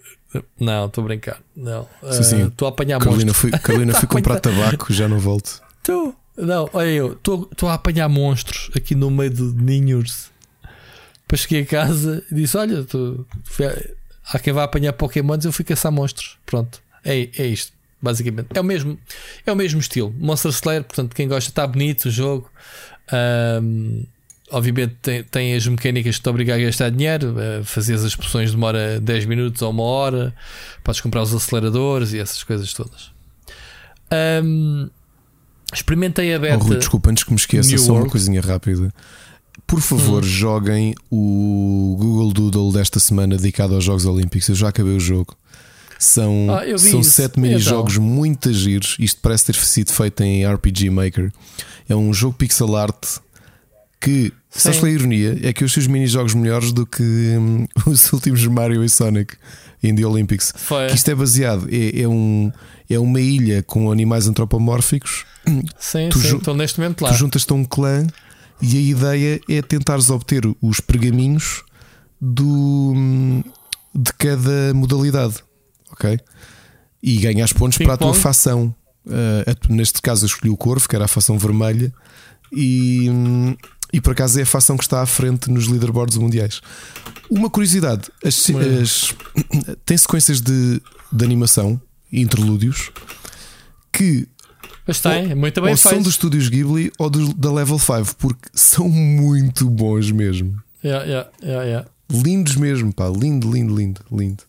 [SPEAKER 2] não, estou a brincar. Não. Estou uh, a apanhar
[SPEAKER 3] Carolina
[SPEAKER 2] monstros.
[SPEAKER 3] Fui, Carolina, fui comprar tabaco, já não volto.
[SPEAKER 2] Tu, não, olha eu, estou a apanhar monstros aqui no meio de ninhos. Depois cheguei a casa e disse: Olha, tu, há quem vá apanhar Pokémons, eu fui caçar monstros. Pronto, é, é isto, basicamente. É o mesmo, é o mesmo estilo. Monster Slayer, portanto, quem gosta, está bonito o jogo. Um, obviamente tem, tem, as mecânicas que te obrigam a gastar dinheiro, a fazer as poções demora 10 minutos ou uma hora, podes comprar os aceleradores e essas coisas todas. Um, experimentei a beta. Oh,
[SPEAKER 3] Rui, desculpa, antes que me esqueça, New só World. uma coisinha rápida. Por favor, hum. joguem o Google Doodle desta semana dedicado aos Jogos Olímpicos. Eu já acabei o jogo. São, ah, são sete mini-jogos então. muito giros. Isto parece ter sido feito em RPG Maker. É um jogo pixel art que, sabes qual é a ironia? É que os seus mini-jogos melhores do que hum, os últimos Mario e Sonic em The Olympics. Foi. Que isto é baseado, é, é, um, é uma ilha com animais antropomórficos.
[SPEAKER 2] Sim, tu sim, estou neste momento lá.
[SPEAKER 3] Tu juntas-te a um clã e a ideia é tentares obter os pergaminhos do, hum, de cada modalidade. Ok? E ganhas pontos Ping para a tua facção. Uh, neste caso, eu escolhi o corvo, que era a facção vermelha E, e por acaso é a facção que está à frente nos leaderboards mundiais. Uma curiosidade: as, as, tem sequências de, de animação, interlúdios, que
[SPEAKER 2] mas tem, ou, muito bem
[SPEAKER 3] ou são dos estúdios Ghibli ou do, da Level 5, porque são muito bons mesmo.
[SPEAKER 2] Yeah, yeah, yeah, yeah.
[SPEAKER 3] Lindos mesmo, pá, lindo, lindo, lindo, lindo.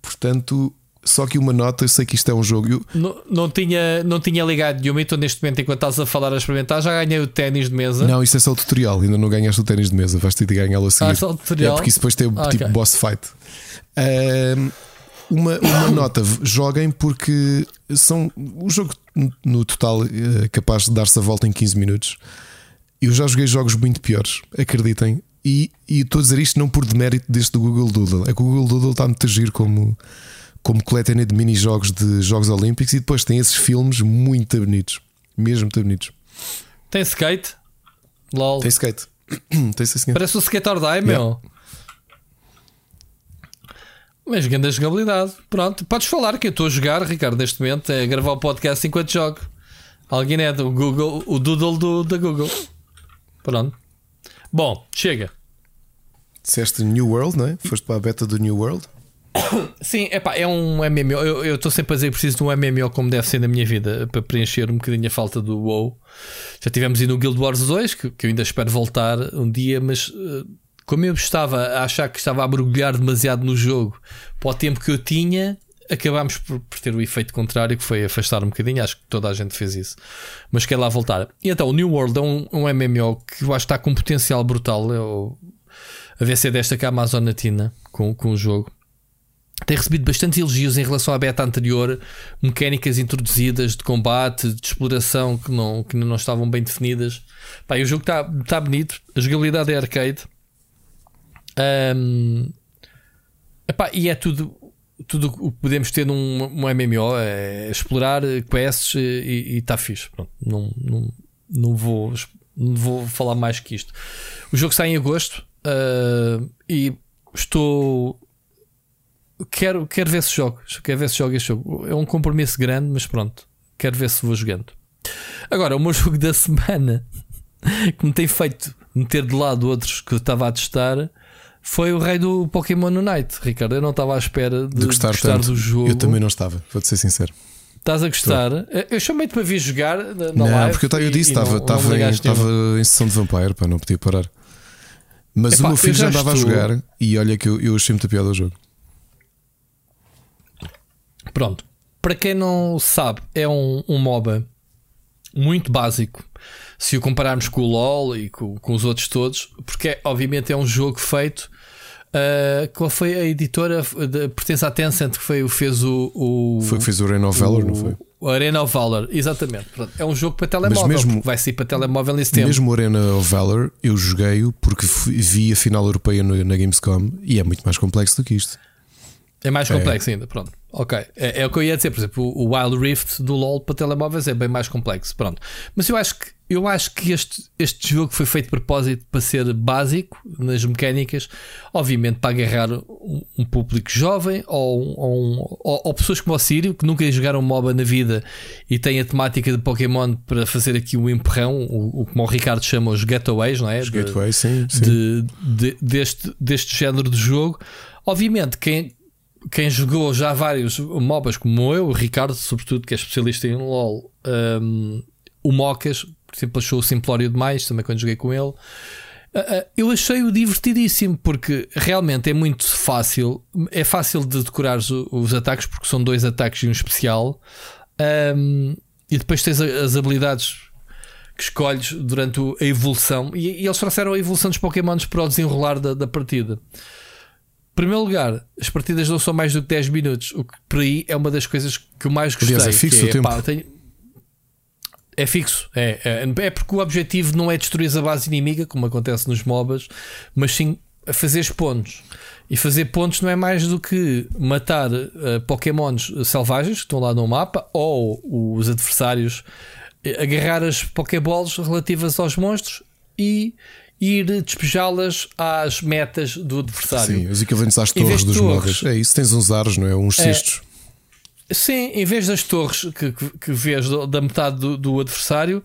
[SPEAKER 3] Portanto, só que uma nota, eu sei que isto é um jogo. Eu...
[SPEAKER 2] Não, não, tinha, não tinha ligado nenhuma, então neste momento, enquanto estás a falar a experimentar, já ganhei o ténis de mesa.
[SPEAKER 3] Não, isso é só o tutorial, ainda não ganhaste o ténis de mesa, vais ter de ganhá-lo a seguir.
[SPEAKER 2] Ah, só o tutorial.
[SPEAKER 3] É porque isso depois tem ah, tipo okay. boss fight. Um, uma, uma nota, joguem porque são o jogo no total é capaz de dar-se a volta em 15 minutos. Eu já joguei jogos muito piores, acreditem. E, e estou a dizer isto não por demérito deste do Google Doodle. É que o Google Doodle está muito agir como, como coletânea de mini-jogos de Jogos Olímpicos e depois tem esses filmes muito bonitos. Mesmo muito bonitos.
[SPEAKER 2] Tem skate? LOL.
[SPEAKER 3] Tem skate. tem
[SPEAKER 2] skate. Parece o Skate or Die, meu. Yeah. Mas grande jogabilidade. Pronto, podes falar que eu estou a jogar, Ricardo, neste momento, é gravar o podcast enquanto jogo. Alguém é do Google, o Doodle do, da Google. Pronto. Bom, chega.
[SPEAKER 3] Disseste New World, não é? Foste para a beta do New World?
[SPEAKER 2] Sim, epá, é um MMO. Eu estou sempre a dizer que preciso de um MMO como deve ser na minha vida para preencher um bocadinho a falta do WoW. Já tivemos aí no Guild Wars 2, que, que eu ainda espero voltar um dia, mas uh, como eu estava a achar que estava a mergulhar demasiado no jogo para o tempo que eu tinha, acabámos por, por, ter o efeito contrário, que foi afastar um bocadinho. Acho que toda a gente fez isso, mas quer lá voltar. E então, o New World é um, um MMO que eu acho que está com um potencial brutal. Eu, a VC desta cá, a Amazon Latina, com, com o jogo. Tem recebido bastante elogios em relação à beta anterior, mecânicas introduzidas de combate, de exploração que não, que não estavam bem definidas. Pá, o jogo está tá bonito, a jogabilidade é arcade um, epá, e é tudo tudo o que podemos ter num, num MMO é explorar quests e está fixe. Pronto, não, não, não, vou, não vou falar mais que isto. O jogo sai em agosto uh, e estou. Quero, quero ver se jogo. Quero ver se jogo este jogo. É um compromisso grande, mas pronto. Quero ver se vou jogando. Agora, o meu jogo da semana que me tem feito meter de lado outros que eu estava a testar foi o rei do Pokémon Unite, Ricardo. Eu não estava à espera de, de gostar, de gostar do jogo.
[SPEAKER 3] Eu também não estava, vou-te ser sincero.
[SPEAKER 2] Estás a gostar? Estou. Eu chamei-te para vir jogar na
[SPEAKER 3] não,
[SPEAKER 2] live.
[SPEAKER 3] porque eu, eu disse, estava, estava, em, estava em sessão de Vampire, para não podia parar. Mas Epá, o meu filho já andava estou... a jogar e olha que eu, eu achei muita piada ao jogo.
[SPEAKER 2] Pronto. Para quem não sabe, é um, um MOBA muito básico se o compararmos com o LoL e com, com os outros todos, porque é, obviamente é um jogo feito Uh, qual foi a editora de, pertence à Tencent que foi o fez o, o
[SPEAKER 3] foi que fez o Arena of Valor,
[SPEAKER 2] o,
[SPEAKER 3] não foi?
[SPEAKER 2] O Arena of Valor, exatamente. é um jogo para telemóvel, mesmo, vai sair para telemóvel nesse tempo.
[SPEAKER 3] Mesmo o Arena of Valor, eu joguei-o porque vi a final europeia na Gamescom e é muito mais complexo do que isto.
[SPEAKER 2] É mais complexo é. ainda, pronto. Ok. É, é, o que eu ia dizer, por exemplo, o Wild Rift do LoL para telemóveis é bem mais complexo, pronto. Mas eu acho que eu acho que este, este jogo foi feito de propósito para ser básico nas mecânicas, obviamente para agarrar um, um público jovem ou, ou, ou, ou, pessoas como o Sírio que nunca jogaram MOBA na vida e têm a temática de Pokémon para fazer aqui um empurrão, o, o como o Ricardo chama os getaways, não é?
[SPEAKER 3] Os getaways, sim. sim.
[SPEAKER 2] De, de, deste, deste género de jogo. Obviamente, quem, quem jogou já vários MOBAs como eu, o Ricardo, sobretudo, que é especialista em LOL, um, o Mocas, por exemplo, achou o simplório demais, também quando joguei com ele. Ah, ah, eu achei-o divertidíssimo porque realmente é muito fácil. É fácil de decorar os, os ataques porque são dois ataques e um especial. Um, e depois tens as habilidades que escolhes durante a evolução. E, e eles trouxeram a evolução dos Pokémons para o desenrolar da, da partida. Em primeiro lugar, as partidas não são mais do que 10 minutos, o que por aí é uma das coisas que eu mais gostei.
[SPEAKER 3] Aliás, é fixo
[SPEAKER 2] é,
[SPEAKER 3] o tempo. Pá, tenho,
[SPEAKER 2] é fixo, é, é, é, porque o objetivo não é destruir a base inimiga, como acontece nos MOBAs, mas sim fazer pontos. E fazer pontos não é mais do que matar uh, Pokémons selvagens que estão lá no mapa ou os adversários, eh, agarrar as Pokéballs relativas aos monstros e ir despejá-las às metas do adversário.
[SPEAKER 3] Sim, os equivalentes às torres dos torres, É isso, tens uns aros, não é? Uns é, cestos.
[SPEAKER 2] Sim, em vez das torres que, que, que vês da metade do, do, adversário,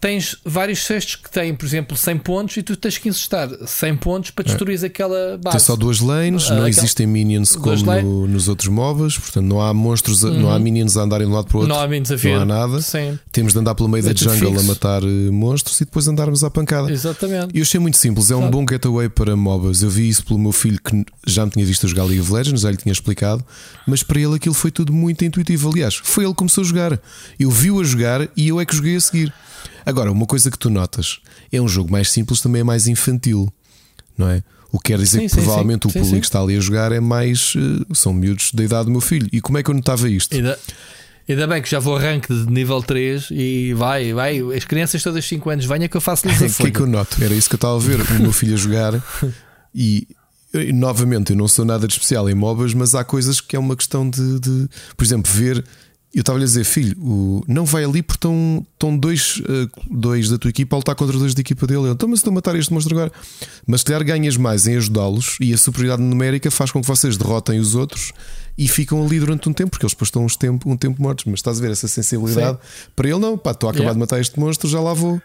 [SPEAKER 2] tens vários cestos que têm, por exemplo, 100 pontos e tu tens que insistar 100 pontos para destruir é. aquela base.
[SPEAKER 3] Tem só duas lanes, ah, não existem minions como no, nos outros MOBAs, portanto não há monstros, uhum. não há uhum. minions a andarem de um lado para o outro.
[SPEAKER 2] Não há minions a
[SPEAKER 3] ver. Não há nada. Sim. Temos de andar pelo meio é da jungle fixo. a matar uh, monstros e depois andarmos à pancada.
[SPEAKER 2] Exatamente.
[SPEAKER 3] E eu achei muito simples, é um bom getaway para MOBAs. Eu vi isso pelo meu filho que já me tinha visto jogar League of Legends, já lhe tinha explicado, mas para ele aquilo foi tudo muito intuitivo. Aliás, foi ele que começou a jogar. Eu vi-o a jogar e eu é que joguei a seguir. Agora, uma coisa que tu notas é um jogo mais simples, também é mais infantil, não é? O que quer dizer sim, que sim, provavelmente sim, o público que está ali a jogar é mais. Uh, são miúdos da idade do meu filho. E como é que eu notava isto?
[SPEAKER 2] Ainda, ainda bem que já vou arranque de nível 3 e vai, vai. As crianças todas 5 anos, venha que eu faço-lhes
[SPEAKER 3] a O que é que eu noto? Era isso que eu estava a ver o meu filho a jogar e. Novamente, eu não sou nada de especial em MOBAs, mas há coisas que é uma questão de, de por exemplo, ver eu estava-lhe a dizer, filho, o, não vai ali porque estão, estão dois, uh, dois da tua equipa a lutar contra dois da equipa dele. Então, mas estou a matar este monstro agora. Mas se calhar ganhas mais em ajudá-los e a superioridade numérica faz com que vocês derrotem os outros e ficam ali durante um tempo, porque eles depois estão uns tempo, um tempo mortos. Mas estás a ver essa sensibilidade? Sim. Para ele, não, pá, estou a acabar yeah. de matar este monstro, já lá vou.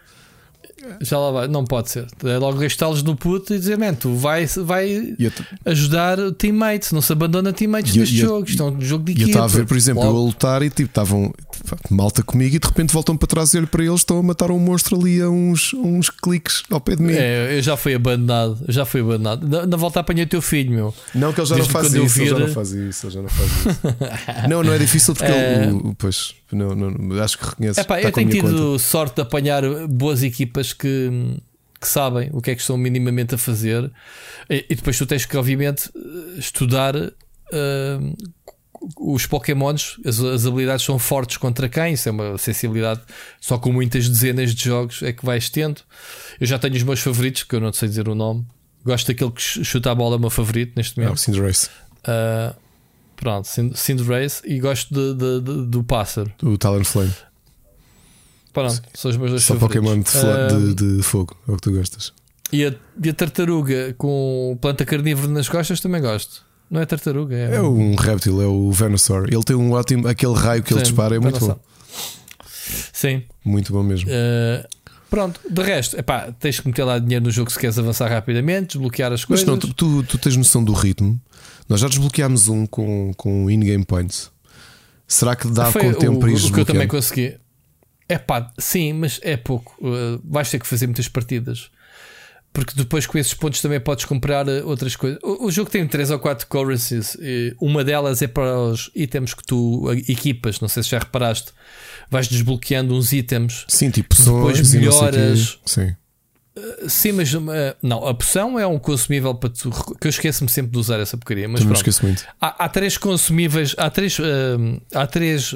[SPEAKER 2] Já lá vai, não pode ser. É logo gastá-los no puto e dizer, man, tu vai, vai ajudar teammates, não se abandona teammates neste jogo. Isto é um jogo de equipa.
[SPEAKER 3] Eu estava a ver, por exemplo, logo. eu a lutar e tipo, estavam malta comigo e de repente voltam para trás e olho para eles, estão a matar um monstro ali a uns, uns cliques ao pé de mim.
[SPEAKER 2] É, eu já fui abandonado, já fui abandonado. Na, na volta apanhei o teu filho, meu.
[SPEAKER 3] Não, que ele já não faz isso, vir... ele já não faz isso, ele já não faz isso. não, não é difícil porque é... ele, pois, não, não, acho que reconheço.
[SPEAKER 2] Epá, eu tenho tido conta. sorte de apanhar boas equipas que, que sabem o que é que estão minimamente a fazer, e, e depois tu tens que, obviamente, estudar. Uh, os Pokémons, as, as, habilidades são fortes contra quem? Isso é uma sensibilidade só com muitas dezenas de jogos é que vais tendo. Eu já tenho os meus favoritos, que eu não sei dizer o nome. Gosto daquele que chuta a bola, é o meu favorito neste momento. É o
[SPEAKER 3] Cinderace.
[SPEAKER 2] Uh, pronto, Cinderace. E gosto de, de, de, do pássaro.
[SPEAKER 3] O Talonflame.
[SPEAKER 2] Pronto, são os meus dois
[SPEAKER 3] Só
[SPEAKER 2] favoritos.
[SPEAKER 3] Pokémon de, de, de, fogo, é o que tu gostas.
[SPEAKER 2] E a, e a tartaruga com planta carnívora nas costas também gosto. Não é tartaruga, é,
[SPEAKER 3] é um réptil, é o Venusaur. Ele tem um ótimo. Aquele raio que Sim, ele dispara é muito bom.
[SPEAKER 2] Sim.
[SPEAKER 3] Muito bom mesmo.
[SPEAKER 2] Uh, pronto, de resto, epá, tens que meter lá dinheiro no jogo se queres avançar rapidamente, desbloquear as coisas.
[SPEAKER 3] Mas não, tu, tu, tu tens noção do ritmo. Nós já desbloqueámos um com, com in-game points. Será que dá com o tempo para ir
[SPEAKER 2] O que eu também consegui. É pá, sim, mas é pouco. Uh, vais ter que fazer muitas partidas. Porque depois com esses pontos também podes comprar eh, outras coisas. O, o jogo tem 3 ou 4 currencies. Uma delas é para os itens que tu equipas. Não sei se já reparaste. Vais desbloqueando uns itens.
[SPEAKER 3] Sim, tipo depois melhoras. Sim.
[SPEAKER 2] Uh, sim, mas uh, não, a poção é um consumível para tu. Que eu esqueço-me sempre de usar essa porcaria. Mas
[SPEAKER 3] pronto, esqueço muito.
[SPEAKER 2] Há, há três consumíveis, há três, uh, há três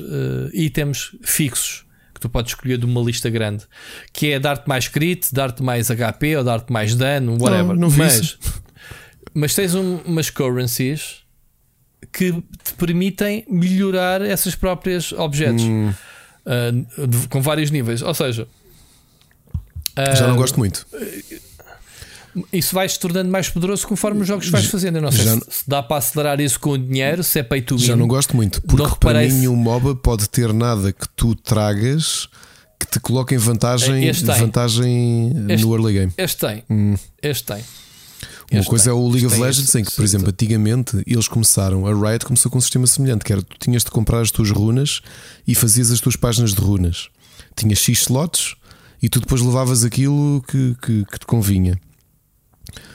[SPEAKER 2] itens fixos que tu podes escolher de uma lista grande, que é dar-te mais crit, dar-te mais HP ou dar-te mais dano, whatever.
[SPEAKER 3] Não, não mas,
[SPEAKER 2] mas tens um, umas currencies que te permitem melhorar essas próprias objetos hum. uh, com vários níveis. Ou seja,
[SPEAKER 3] uh, já não gosto muito.
[SPEAKER 2] Isso vai se tornando mais poderoso conforme os jogos vais fazendo. Eu não sei já, se, dá para acelerar isso com o dinheiro, se é pay to win.
[SPEAKER 3] Já não gosto muito, porque não para mim nenhum MOBA pode ter nada que tu tragas que te coloque em vantagem, vantagem
[SPEAKER 2] este,
[SPEAKER 3] no early game.
[SPEAKER 2] Este tem. Hum. Este tem.
[SPEAKER 3] Uma este coisa tem. é o League of Legends, em que, por exemplo, antigamente eles começaram, a Riot começou com um sistema semelhante, que era tu tinhas de comprar as tuas runas e fazias as tuas páginas de runas. Tinhas X slots e tu depois levavas aquilo que, que, que te convinha.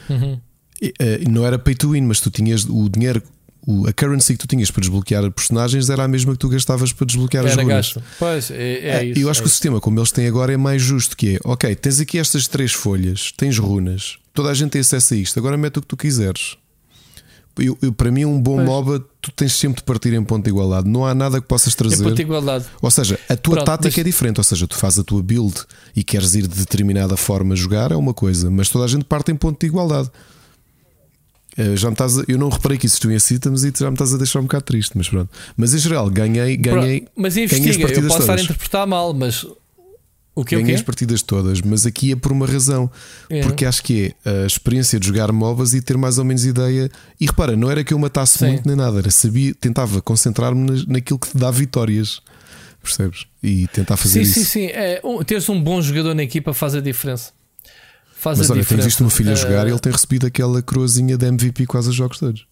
[SPEAKER 2] Uhum.
[SPEAKER 3] E, uh, não era pay to win, mas tu tinhas o dinheiro, o, a currency que tu tinhas para desbloquear personagens era a mesma que tu gastavas para desbloquear
[SPEAKER 2] era
[SPEAKER 3] as runas.
[SPEAKER 2] Pois, é, é, isso,
[SPEAKER 3] Eu acho
[SPEAKER 2] é
[SPEAKER 3] que isso. o sistema como eles têm agora é mais justo, que é, ok, tens aqui estas três folhas, tens runas, toda a gente tem acesso a isto, agora mete o que tu quiseres. Eu, eu, para mim, um bom pois. MOBA, tu tens sempre de partir em ponto de igualdade. Não há nada que possas trazer. Em
[SPEAKER 2] ponto de igualdade.
[SPEAKER 3] Ou seja, a tua Pronto, tática mas... é diferente. Ou seja, tu fazes a tua build e queres ir de determinada forma jogar, é uma coisa, mas toda a gente parte em ponto de igualdade. Eh, já me estás a, eu não reparei que isso em items e já me estás a deixar um bocado triste, mas pronto. Mas em geral, ganhei, ganhei.
[SPEAKER 2] Pronto, mas investiga, eu posso estar a interpretar mal, mas o que
[SPEAKER 3] Ganhei
[SPEAKER 2] as
[SPEAKER 3] partidas todas, mas aqui é por uma razão. É. Porque acho que é a experiência de jogar MOBAs e ter mais ou menos ideia. E repara, não era que eu matasse Sim. muito nem nada, era sabia, tentava concentrar-me naquilo que te dá vitórias. percebes? E tentar fazer
[SPEAKER 2] sim,
[SPEAKER 3] isso.
[SPEAKER 2] Sim, sim, é, um, teres um bom jogador na equipa faz a diferença. Faz
[SPEAKER 3] Mas
[SPEAKER 2] a
[SPEAKER 3] olha,
[SPEAKER 2] diferença.
[SPEAKER 3] tens visto uma filha
[SPEAKER 2] Uh,
[SPEAKER 3] jogar e ele tem recebido aquela coroazinha de MVP quase os jogos todos.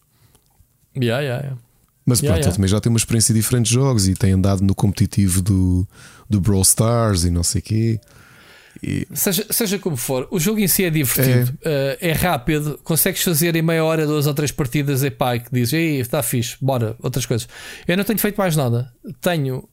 [SPEAKER 2] Yeah, yeah, yeah.
[SPEAKER 3] Mas
[SPEAKER 2] Yeah,
[SPEAKER 3] pronto,
[SPEAKER 2] yeah.
[SPEAKER 3] ele também já tem uma experiência de diferentes jogos e tem andado no competitivo do, do Brawl Stars e não sei o quê. E,
[SPEAKER 2] Seja, seja como for, o jogo em si é divertido, Uh, é, rápido, consegues fazer em meia hora duas ou três partidas e pá, que dizes, ei, está fixe, bora, outras coisas. Eu não tenho feito mais nada, tenho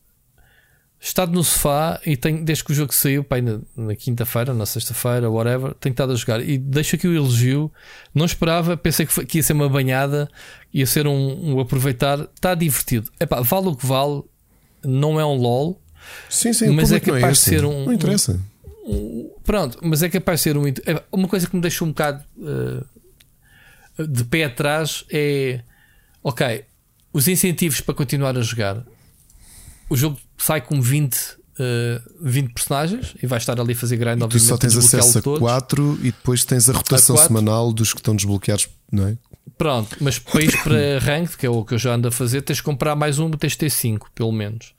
[SPEAKER 2] estado no sofá e tenho, desde que o jogo saiu, pá, na, na quinta-feira, na sexta-feira, whatever, tenho estado a jogar e deixo aqui o elogio. Não esperava, pensei que, foi- que ia ser uma banhada, ia ser um, um aproveitar, está divertido. Epá, vale o que vale, não é um LOL.
[SPEAKER 3] sim, sim,
[SPEAKER 2] Mas é
[SPEAKER 3] não
[SPEAKER 2] capaz de
[SPEAKER 3] esse.
[SPEAKER 2] ser um-
[SPEAKER 3] Não interessa.
[SPEAKER 2] Pronto, mas é capaz de ser um. é, Uma coisa que me deixou um bocado eh, de pé atrás é. Ok, os incentivos para continuar a jogar. O jogo sai com 20, eh, 20 personagens e vai estar ali a fazer grind,
[SPEAKER 3] Tu
[SPEAKER 2] obviamente.
[SPEAKER 3] só tens acesso a
[SPEAKER 2] desbloqueá-los todos.
[SPEAKER 3] 4 e depois tens a rotação
[SPEAKER 2] quatro.
[SPEAKER 3] semanal dos que estão desbloqueados, não é?
[SPEAKER 2] Pronto, mas para ir para ranked, que é o que eu já ando a fazer, tens de comprar mais um, tens de ter 5, pelo menos.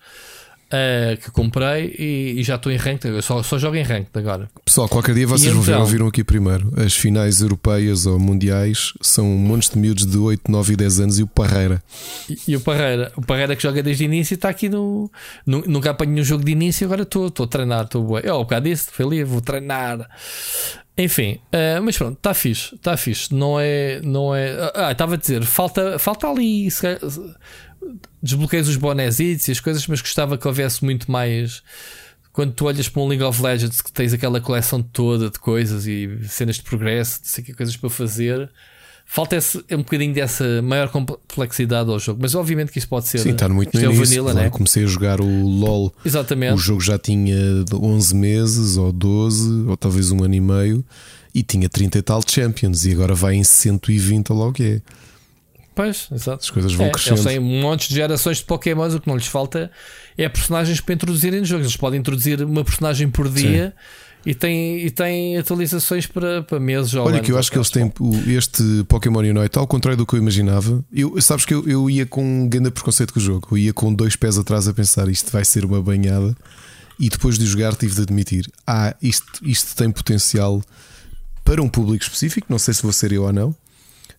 [SPEAKER 2] Eh, que comprei e, e já estou em ranked. Eu só, só jogo em ranked agora.
[SPEAKER 3] Pessoal, qualquer dia vocês vão ver,
[SPEAKER 2] então?
[SPEAKER 3] ouviram aqui primeiro. As finais europeias ou mundiais são montes de miúdos de 8, 9 e 10 anos e o Parreira.
[SPEAKER 2] E, e o Parreira, o Parreira que joga desde o início está aqui no. nu- Nunca apanhei um jogo de início, agora estou a treinar, estou bué. Eu, ao bocado disse, foi ali, vou treinar. Enfim, eh, mas pronto, está fixe, está fixe. Não é. Não é ah, estava a dizer, falta, falta ali. se calhar, Desbloqueias os bonésitos e as coisas, mas gostava que houvesse muito mais. Quando tu olhas para um League of Legends que tens aquela coleção toda de coisas e cenas de progresso, de sei que coisas para fazer, falta esse, um bocadinho dessa maior complexidade ao jogo. Mas obviamente que isso pode ser.
[SPEAKER 3] Sim, está muito no
[SPEAKER 2] é
[SPEAKER 3] início.
[SPEAKER 2] vanilla,
[SPEAKER 3] Quando
[SPEAKER 2] né?
[SPEAKER 3] comecei a jogar o LOL,
[SPEAKER 2] Exatamente.
[SPEAKER 3] o jogo já tinha 11 meses ou 12, ou talvez um ano e meio, e tinha 30 e tal Champions, e agora vai em 120 ou logo que é.
[SPEAKER 2] Pois, exato.
[SPEAKER 3] As coisas vão
[SPEAKER 2] É, eles
[SPEAKER 3] crescendo.
[SPEAKER 2] têm montes de gerações de Pokémon, o que não lhes falta é personagens para introduzirem nos jogos. Eles podem introduzir uma personagem por dia e têm, e têm atualizações para, para meses ou
[SPEAKER 3] Olha que eu acho que eles têm este Pokémon Unite, ao contrário do que eu imaginava. Eu, sabes que eu, eu ia com um grande preconceito com o jogo. Eu ia com dois pés atrás a pensar isto vai ser uma banhada. E depois de jogar, tive de admitir: ah, isto, isto tem potencial para um público específico. Não sei se vou ser eu ou não,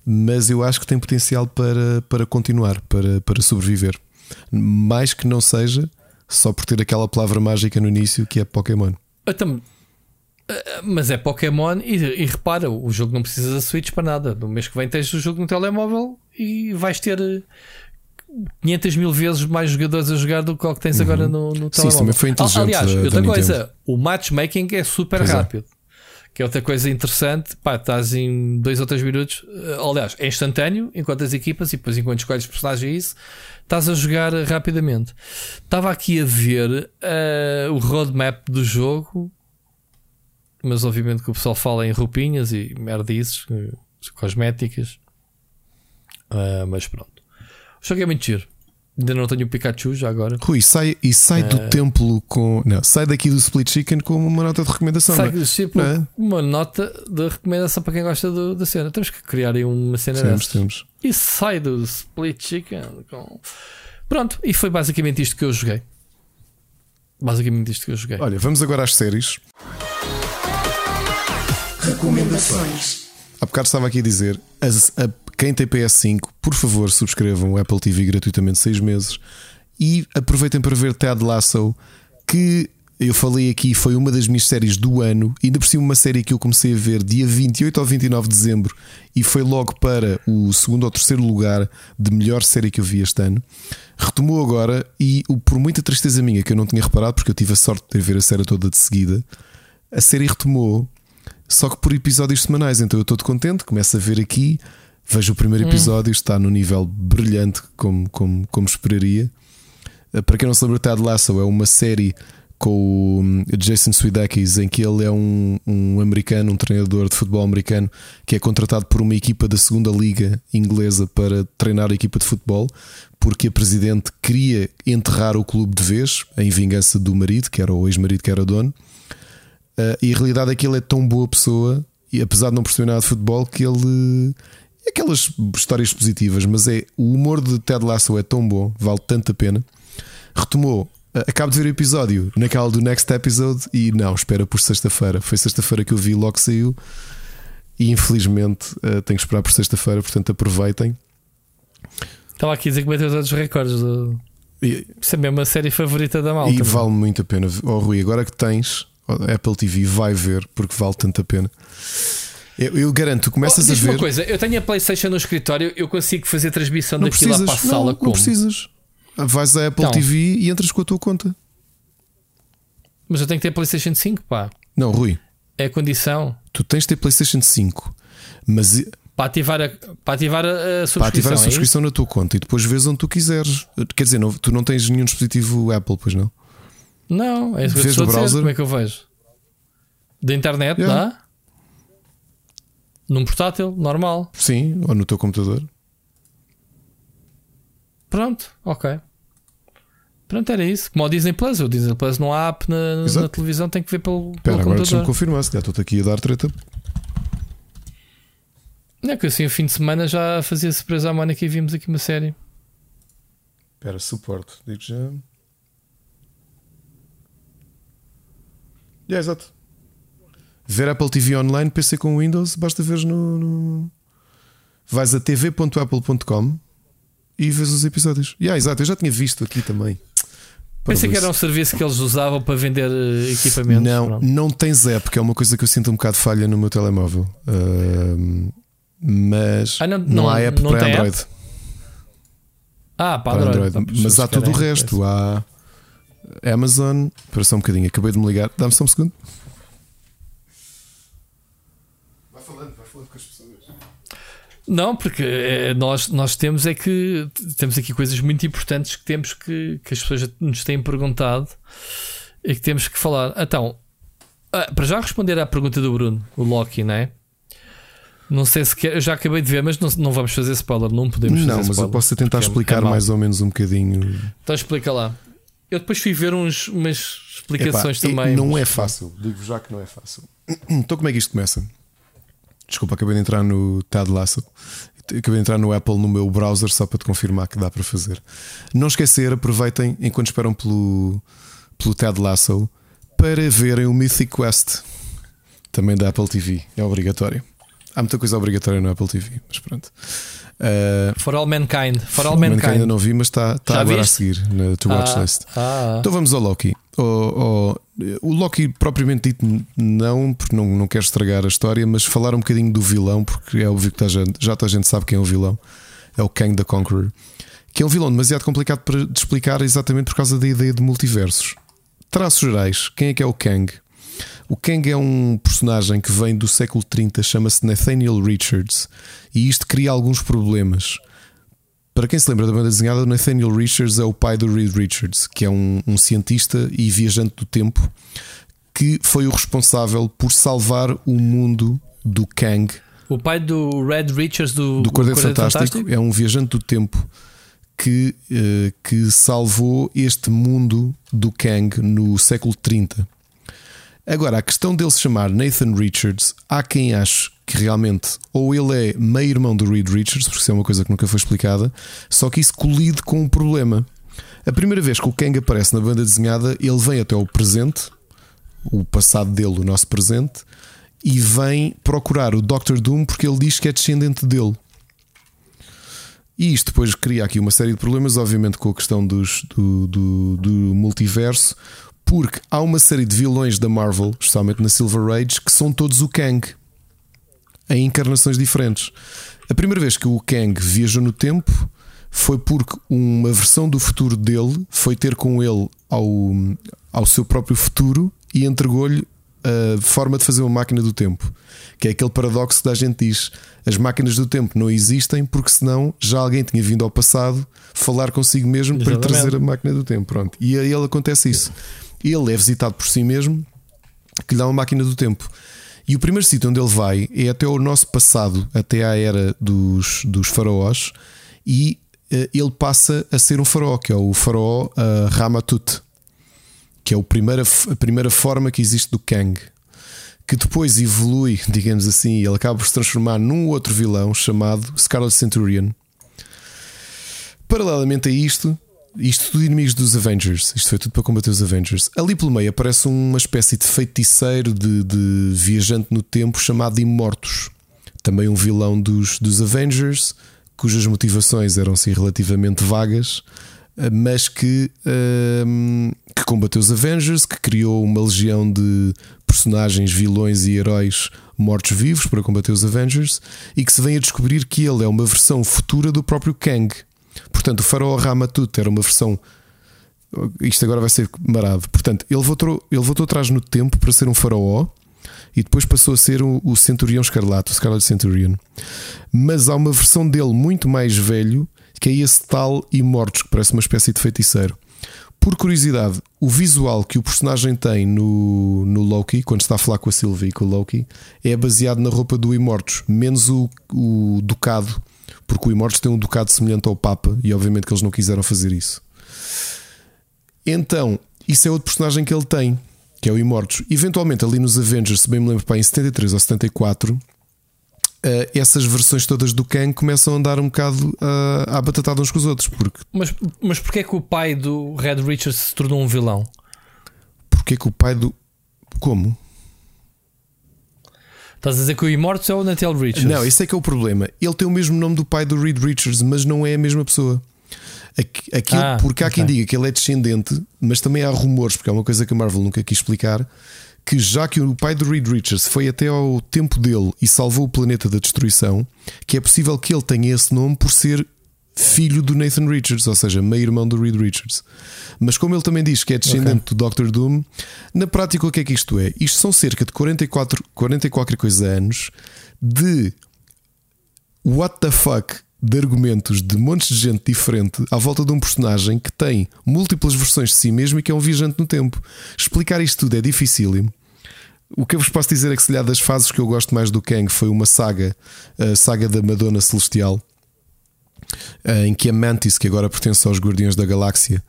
[SPEAKER 3] mas eu acho que tem potencial para, para continuar, para, para sobreviver. Mais que não seja só por ter aquela palavra mágica no início que é Pokémon.
[SPEAKER 2] Tam- Ah, Mas é Pokémon e, e repara, o jogo não precisa da Switch para nada. No mês que vem tens o jogo no telemóvel e vais ter eh, 500 mil vezes mais jogadores a jogar do que o que tens agora no, no
[SPEAKER 3] Sim,
[SPEAKER 2] telemóvel.
[SPEAKER 3] isso também foi inteligente
[SPEAKER 2] Aliás,
[SPEAKER 3] da-
[SPEAKER 2] outra
[SPEAKER 3] da
[SPEAKER 2] coisa,
[SPEAKER 3] Nintendo.
[SPEAKER 2] o matchmaking é super
[SPEAKER 3] Pois é.
[SPEAKER 2] Que é outra coisa interessante, pá, estás em dois ou três minutos, eh, aliás, é instantâneo, enquanto as equipas, e depois enquanto escolhes personagem e isso, estás a jogar rapidamente. Estava aqui a ver eh, o roadmap do jogo, mas obviamente que o pessoal fala em roupinhas e merdices, eh, cosméticas. Ah, mas pronto. O jogo é muito giro. Ainda não tenho o Pikachu já agora.
[SPEAKER 3] Rui, sai, e sai do
[SPEAKER 2] É.
[SPEAKER 3] templo com. Não, sai daqui do Split Chicken com uma nota de recomendação.
[SPEAKER 2] Sai
[SPEAKER 3] é?
[SPEAKER 2] tipo,
[SPEAKER 3] É.
[SPEAKER 2] uma nota de recomendação para quem gosta do- da cena. Temos que criar aí uma cena
[SPEAKER 3] Temos,
[SPEAKER 2] dessas.
[SPEAKER 3] temos.
[SPEAKER 2] E sai do Split Chicken. com- Pronto, e foi basicamente isto que eu joguei. Basicamente isto que eu joguei.
[SPEAKER 3] Olha, vamos agora às séries.
[SPEAKER 6] Recomendações.
[SPEAKER 3] Há bocado estava aqui a dizer: as- a- quem tem PS5, por favor, subscrevam o Apple TV gratuitamente 6 meses e aproveitem para ver Ted Lasso, que eu falei aqui, foi uma das minhas séries do ano, ainda por cima uma série que eu comecei a ver dia 28 ou 29 de dezembro e foi logo para o segundo ou terceiro lugar de melhor série que eu vi este ano. Retomou agora e por muita tristeza minha que eu não tinha reparado, porque eu tive a sorte de ver a série toda de seguida, a série retomou só que por episódios semanais, então eu estou contente, começo a ver aqui, vejo o primeiro episódio, está no nível brilhante, como, como, como esperaria. Uh, Para quem não se lembra, Ted Lasso é uma série com o hum, Jason Sudeikis, em que ele é um, um americano, um treinador de futebol americano, que é contratado por uma equipa da segunda liga inglesa para treinar a equipa de futebol, porque a presidente queria enterrar o clube de vez, em vingança do marido, que era o ex-marido que era dono. Uh, e a realidade é que ele é tão boa pessoa, e apesar de não perceber nada de futebol, que ele. É Aquelas histórias positivas, mas é o humor de Ted Lasso é tão bom, vale tanto a pena. Retomou acabo de ver o episódio naquela do Next Episode e não, espera por sexta-feira. Foi sexta-feira que eu vi, logo saiu. E infelizmente uh, tenho que esperar por sexta-feira, portanto aproveitem.
[SPEAKER 2] Estava aqui a dizer que bateu todos os recordes. Do... E, Isso é mesmo a série favorita da malta.
[SPEAKER 3] E vale muito a pena. Oh, Rui, agora que tens Apple TV, vai ver, porque vale tanto a pena. Eu, eu garanto, tu começas oh, a ver.
[SPEAKER 2] uma coisa, eu tenho a PlayStation no escritório, eu consigo fazer transmissão não daquilo precisas, lá para a sala
[SPEAKER 3] não,
[SPEAKER 2] como?
[SPEAKER 3] Não precisas. Vais à Apple então, TV e entras com a tua conta.
[SPEAKER 2] Mas eu tenho que ter PlayStation 5, pá.
[SPEAKER 3] Não, Rui.
[SPEAKER 2] É a condição.
[SPEAKER 3] Tu tens de ter PlayStation 5, mas
[SPEAKER 2] para ativar a, para ativar a, subscrição. Para ativar a
[SPEAKER 3] subscrição é na tua conta e depois vês onde tu quiseres. Quer dizer, não, tu não tens nenhum dispositivo Apple, pois não?
[SPEAKER 2] Não, é isso que eu estou browser? Dizer, como é que eu vejo? Da internet yeah. dá? Num portátil, normal.
[SPEAKER 3] Sim, ou no teu computador.
[SPEAKER 2] Pronto, ok. Pronto, era isso. Como o Disney Plus. O Disney Plus não há app na, na televisão, tem que ver pelo, Pera, pelo agora computador. deixa-me
[SPEAKER 3] confirmar, se estou aqui a dar treta.
[SPEAKER 2] Não é que assim, o fim de semana já fazia surpresa à Mónica e vimos aqui uma série.
[SPEAKER 3] Espera, suporte. Digo já. É, exato. Ver Apple TV online, PC com Windows, basta ver no. no... Vais a tv.apple.com e vês os episódios. Yeah, exato, eu já tinha visto aqui também.
[SPEAKER 2] Pensei que era um serviço que eles usavam para vender eh, equipamentos.
[SPEAKER 3] Não, não, não tens app, que é uma coisa que eu sinto um bocado falha no meu telemóvel. Uh, mas ah, não, não, não, há app para Android. App?
[SPEAKER 2] Ah, para, para Android. Android.
[SPEAKER 3] Mas há todo o resto. Há Amazon. Espera só um bocadinho, acabei de me ligar. Dá-me só um segundo. Vai falando, vai falando com as pessoas.
[SPEAKER 2] Não, porque é, nós, nós temos é que temos aqui coisas muito importantes que temos que, que as pessoas nos têm perguntado e que temos que falar. Então, ah, para já responder à pergunta do Bruno, o Loki, não é? Não sei se quer, eu já acabei de ver, mas não, não vamos fazer spoiler, não podemos
[SPEAKER 3] Não,
[SPEAKER 2] mas
[SPEAKER 3] eu posso tentar é explicar é mais ou menos um bocadinho.
[SPEAKER 2] Então explica lá. Eu depois fui ver uns, umas explicações Epá, também.
[SPEAKER 3] Não mas... é fácil, digo já que não é fácil. Então como é que isto começa? Desculpa, acabei de entrar no Ted Lasso. Acabei de entrar no Apple no meu browser só para te confirmar que dá para fazer. Não esquecer, aproveitem enquanto esperam pelo, pelo Ted Lasso para verem o Mythic Quest, também da Apple TV. É obrigatório. Há muita coisa obrigatória no Apple TV, mas pronto.
[SPEAKER 2] Uh, for All Mankind. For All Mankind.
[SPEAKER 3] ainda não vi, mas está tá agora viste? a seguir na To Watch ah, List. Ah, então vamos ao Loki. O, o, o, Loki, propriamente dito, não, porque não, não quero estragar a história, mas falar um bocadinho do vilão, porque é óbvio que tá já toda a gente sabe quem é o vilão. É o Kang the Conqueror. Que é um vilão demasiado complicado para de explicar exatamente por causa da ideia de multiversos. Traços gerais: quem é que é o Kang? O Kang é um personagem que vem do século 30, chama-se Nathaniel Richards, e isto cria alguns problemas. Para quem se lembra da banda desenhada, Nathaniel Richards é o pai do Reed Richards, que é um, um cientista e viajante do tempo que foi o responsável por salvar o mundo do Kang.
[SPEAKER 2] O pai do Red Richards do,
[SPEAKER 3] do Quarteto Fantástico, Fantástico, é um viajante do tempo que, uh, que salvou este mundo do Kang no século 30. Agora, a questão dele se chamar Nathan Richards, há quem ache que realmente ou ele é meio-irmão do Reed Richards, porque isso é uma coisa que nunca foi explicada, só que isso colide com um problema. A primeira vez que o Kang aparece na banda desenhada, ele vem até o presente, o passado dele, o nosso presente, e vem procurar o Doctor Doom porque ele diz que é descendente dele. E isto depois cria aqui uma série de problemas, obviamente, com a questão dos, do, do, do multiverso porque há uma série de vilões da Marvel, especialmente na Silver Age, que são todos o Kang em encarnações diferentes. A primeira vez que o Kang viajou no tempo foi porque uma versão do futuro dele foi ter com ele ao, ao seu próprio futuro e entregou-lhe a forma de fazer uma máquina do tempo. Que é aquele paradoxo da gente diz: as máquinas do tempo não existem porque senão já alguém tinha vindo ao passado falar consigo mesmo Exatamente. para trazer a máquina do tempo. Pronto. E a ele acontece isso ele é visitado por si mesmo, que lhe dá uma máquina do tempo. E o primeiro sítio onde ele vai é até o nosso passado, até à era dos, dos faraós, e uh, ele passa a ser um faraó, que é o faraó uh, Ramatut, que é a primeira, a primeira forma que existe do Kang, que depois evolui, digamos assim, e ele acaba por se transformar num outro vilão chamado Scarlet Centurion. Paralelamente a isto, isto tudo inimigos dos Avengers. Isto foi tudo para combater os Avengers. Ali pelo meio aparece uma espécie de feiticeiro de, de viajante no tempo chamado Imortos. Também um vilão dos, dos Avengers, cujas motivações eram assim relativamente vagas, eh, mas que, ehm, que combateu os Avengers, que criou uma legião de personagens, vilões e heróis mortos-vivos para combater os Avengers e que se vem a descobrir que ele é uma versão futura do próprio Kang. Portanto, o faraó Ramatut era uma versão. Isto agora vai ser marado. Portanto, ele voltou, ele voltou atrás no tempo para ser um faraó e depois passou a ser o, o Centurião Escarlate, o Scarlet Centurion. Mas há uma versão dele muito mais velho que é esse tal Imortos, que parece uma espécie de feiticeiro. Por curiosidade, o visual que o personagem tem no, no Loki, quando está a falar com a Sylvie e com o Loki, é baseado na roupa do Imortos, menos o, o ducado, porque o Imortos tem um ducado semelhante ao Papa e obviamente que eles não quiseram fazer isso. Então, isso é outro personagem que ele tem, que é o Imortos. Eventualmente, ali nos Avengers, se bem me lembro, para em 73 ou 74, Uh, essas versões todas do Kang começam a andar um bocado uh, à batatada uns com os outros. Porque...
[SPEAKER 2] Mas, mas porquê é que o pai do Red Richards se tornou um vilão?
[SPEAKER 3] Porquê que o pai do. Como?
[SPEAKER 2] Estás a dizer que o Immortus é o Natal Richards?
[SPEAKER 3] Não, esse é que é o problema. Ele tem o mesmo nome do pai do Reed Richards, mas não é a mesma pessoa. Aquilo, ah, porque há okay. quem diga que ele é descendente, mas também há rumores, porque é uma coisa que a Marvel nunca quis explicar que já que o pai do Reed Richards foi até ao tempo dele e salvou o planeta da destruição, que é possível que ele tenha esse nome por ser filho do Nathan Richards, ou seja, meio-irmão do Reed Richards. Mas como ele também diz que é descendente okay. do Dr. Doom, na prática o que é que isto é? Isto são cerca de 44, 40 e qualquer coisa anos de what the fuck de argumentos de montes de gente diferente à volta de um personagem que tem múltiplas versões de si mesmo e que é um viajante no tempo. Explicar isto tudo é dificílimo. O que eu vos posso dizer é que, se lhe das fases que eu gosto mais do Kang foi uma saga, a saga da Madonna Celestial, em que a Mantis, que agora pertence aos Guardiões da Galáxia,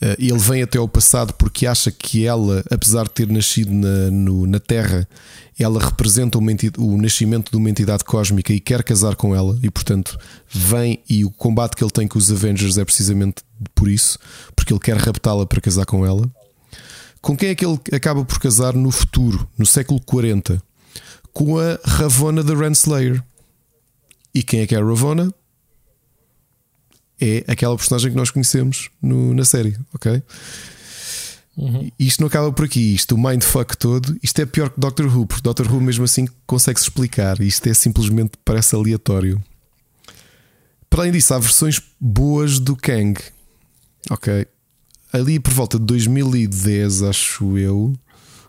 [SPEAKER 3] eh, ele vem até ao passado porque acha que ela, apesar de ter nascido na, no, na Terra, ela representa o nascimento de uma entidade cósmica e quer casar com ela, e portanto vem e o combate que ele tem com os Avengers é precisamente por isso, porque ele quer raptá-la para casar com ela. Com quem é que ele acaba por casar no futuro, no século 40? Com a Ravona da Renslayer. E quem é que é a Ravona? É aquela personagem que nós conhecemos no, na série, ok? Uhum. Isto não acaba por aqui. Isto, o mindfuck todo, isto é pior que Doctor Who, porque Doctor Who mesmo assim consegue-se explicar. Isto é simplesmente parece aleatório. Para além disso, há versões boas do Kang. Ok ali por volta de 2010, acho eu,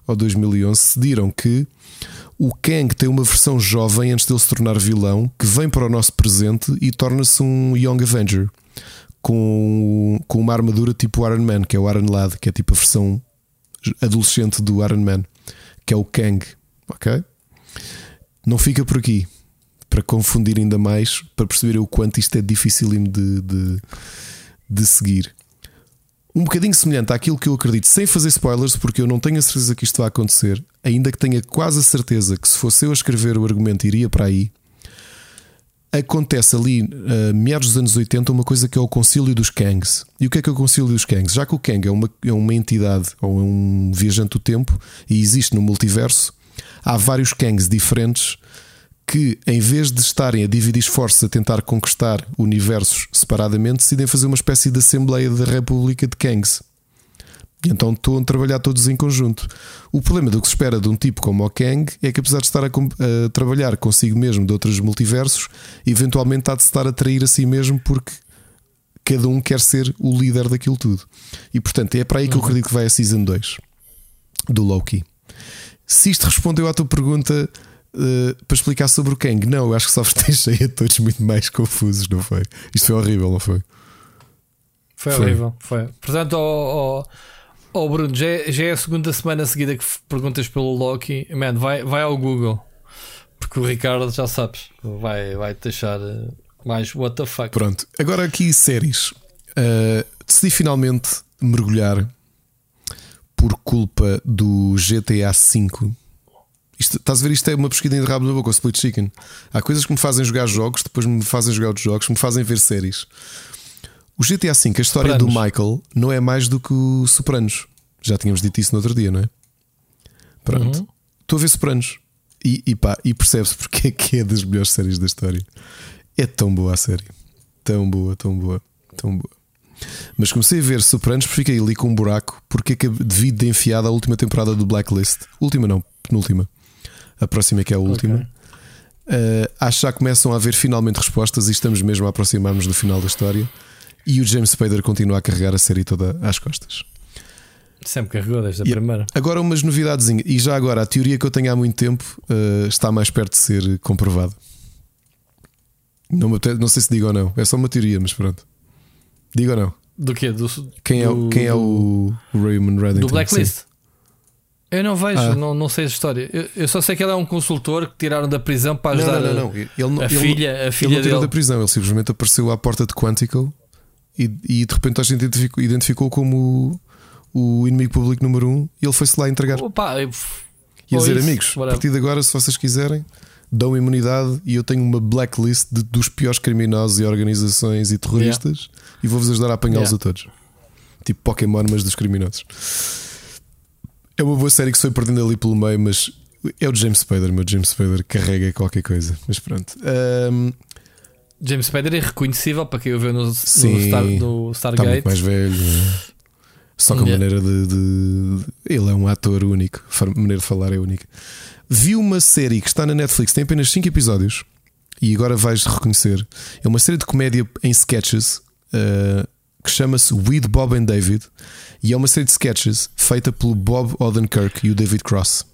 [SPEAKER 3] ou 2011, decidiram que o Kang tem uma versão jovem antes dele se tornar vilão, que vem para o nosso presente e torna-se um Young Avenger com, com uma armadura tipo Iron Man, que é o Iron Lad, que é tipo a versão adolescente do Iron Man, que é o Kang. Ok? Não fica por aqui para confundir ainda mais, para perceber o quanto isto é dificílimo de, de, de seguir um bocadinho semelhante àquilo que eu acredito, sem fazer spoilers, porque eu não tenho a certeza que isto vai acontecer, ainda que tenha quase a certeza que se fosse eu a escrever o argumento iria para aí. Acontece ali, uh, meados dos anos 80, uma coisa que é o Concílio dos Kangs. E o que é que é o Concílio dos Kangs? Já que o Kang é uma, é uma entidade ou é um viajante do tempo e existe no multiverso, há vários Kangs diferentes que, em vez de estarem a dividir esforços a tentar conquistar universos separadamente, decidem fazer uma espécie de Assembleia da República de Kangs. E então estão a trabalhar todos em conjunto. O problema do que se espera de um tipo como o Kang é que, apesar de estar a, a trabalhar consigo mesmo de outros multiversos, eventualmente há de estar a trair a si mesmo porque cada um quer ser o líder daquilo tudo. E portanto é para aí que eu uhum. acredito que vai a Season 2 do Loki. Se isto respondeu à tua pergunta, Uh, para explicar sobre o Kang. Não, eu acho que só vos deixei a todos muito mais confusos, não foi? Isto foi horrível, não foi?
[SPEAKER 2] Foi, foi. horrível, foi. Portanto, oh, oh, oh Bruno, já é, já é, a segunda semana seguida que perguntas pelo Loki. Man, vai, vai ao Google, porque o Ricardo já sabes, vai, vai te deixar eh, mais what the fuck.
[SPEAKER 3] Pronto, agora aqui séries. Uh, decidi finalmente mergulhar por culpa do GTA V isto, estás a ver? Isto é uma pesquisa de rabo na boca, o Split Chicken. Há coisas que me fazem jogar jogos, depois me fazem jogar outros jogos, me fazem ver séries. O GTA V, a história
[SPEAKER 2] Sopranos.
[SPEAKER 3] do Michael não é mais do que o Sopranos. Já tínhamos dito isso no outro dia, não é? Pronto.
[SPEAKER 2] Uhum.
[SPEAKER 3] Estou a ver Sopranos e, e, pá, e percebe-se porque é que é das melhores séries da história. É tão boa a série. Tão boa, tão boa, tão boa. Mas comecei a ver Sopranos, fiquei ali com um buraco porque acabei- devido de enfiar a última temporada do Blacklist. Última não, penúltima. A próxima é que é a última. Uh, acho que já começam a haver finalmente respostas e estamos mesmo a aproximar-nos do final da história. E o James Spader continua a carregar a série toda às costas.
[SPEAKER 2] Sempre carregou desde a
[SPEAKER 3] E
[SPEAKER 2] primeira.
[SPEAKER 3] Agora, umas novidades. E já agora, a teoria que eu tenho há muito tempo uh, está mais perto de ser comprovada. Não, não sei se digo ou não, é só uma teoria, mas pronto. Digo ou não?
[SPEAKER 2] Do quê? Do,
[SPEAKER 3] Quem é, o-
[SPEAKER 2] do-
[SPEAKER 3] quem é o, o Raymond Reddington?
[SPEAKER 2] Do Blacklist? Eu não vejo,
[SPEAKER 3] Ah.
[SPEAKER 2] não, não sei a história. Eu, eu só sei que ele é um consultor que tiraram da prisão para ajudar
[SPEAKER 3] não, não, não. Ele,
[SPEAKER 2] a
[SPEAKER 3] ele-
[SPEAKER 2] filha, a
[SPEAKER 3] Ele
[SPEAKER 2] filha
[SPEAKER 3] não tirou
[SPEAKER 2] dele.
[SPEAKER 3] da prisão, ele simplesmente apareceu à porta de Quantico e, e de repente a gente identificou, identificou como o, o inimigo público número um e ele foi-se lá entregar.
[SPEAKER 2] Opa, eu-
[SPEAKER 3] E a dizer,
[SPEAKER 2] isso,
[SPEAKER 3] amigos, a
[SPEAKER 2] whatever.
[SPEAKER 3] partir de agora, se vocês quiserem, dão imunidade e eu tenho uma blacklist de- dos piores criminosos e organizações e terroristas e vou-vos ajudar a apanhá-los
[SPEAKER 2] Yeah.
[SPEAKER 3] a todos. Tipo Pokémon, mas dos criminosos. É uma boa série que foi perdendo ali pelo meio, mas é o James Spader, meu James Spader carrega qualquer coisa. Mas pronto. Ahm,
[SPEAKER 2] James Spader é reconhecível para quem o viu no, no,
[SPEAKER 3] Sim,
[SPEAKER 2] Star, no
[SPEAKER 3] Está
[SPEAKER 2] Stargate.
[SPEAKER 3] muito mais velho. é? Só que a
[SPEAKER 2] Yeah.
[SPEAKER 3] maneira de, de- Ele é um ator único. A maneira de falar é única. Vi uma série que está na Netflix, tem apenas 5 episódios. E agora vais reconhecer. É uma série de comédia em sketches uh, que chama-se With Bob and David. E é uma série de sketches feita pelo Bob Odenkirk e o David Cross.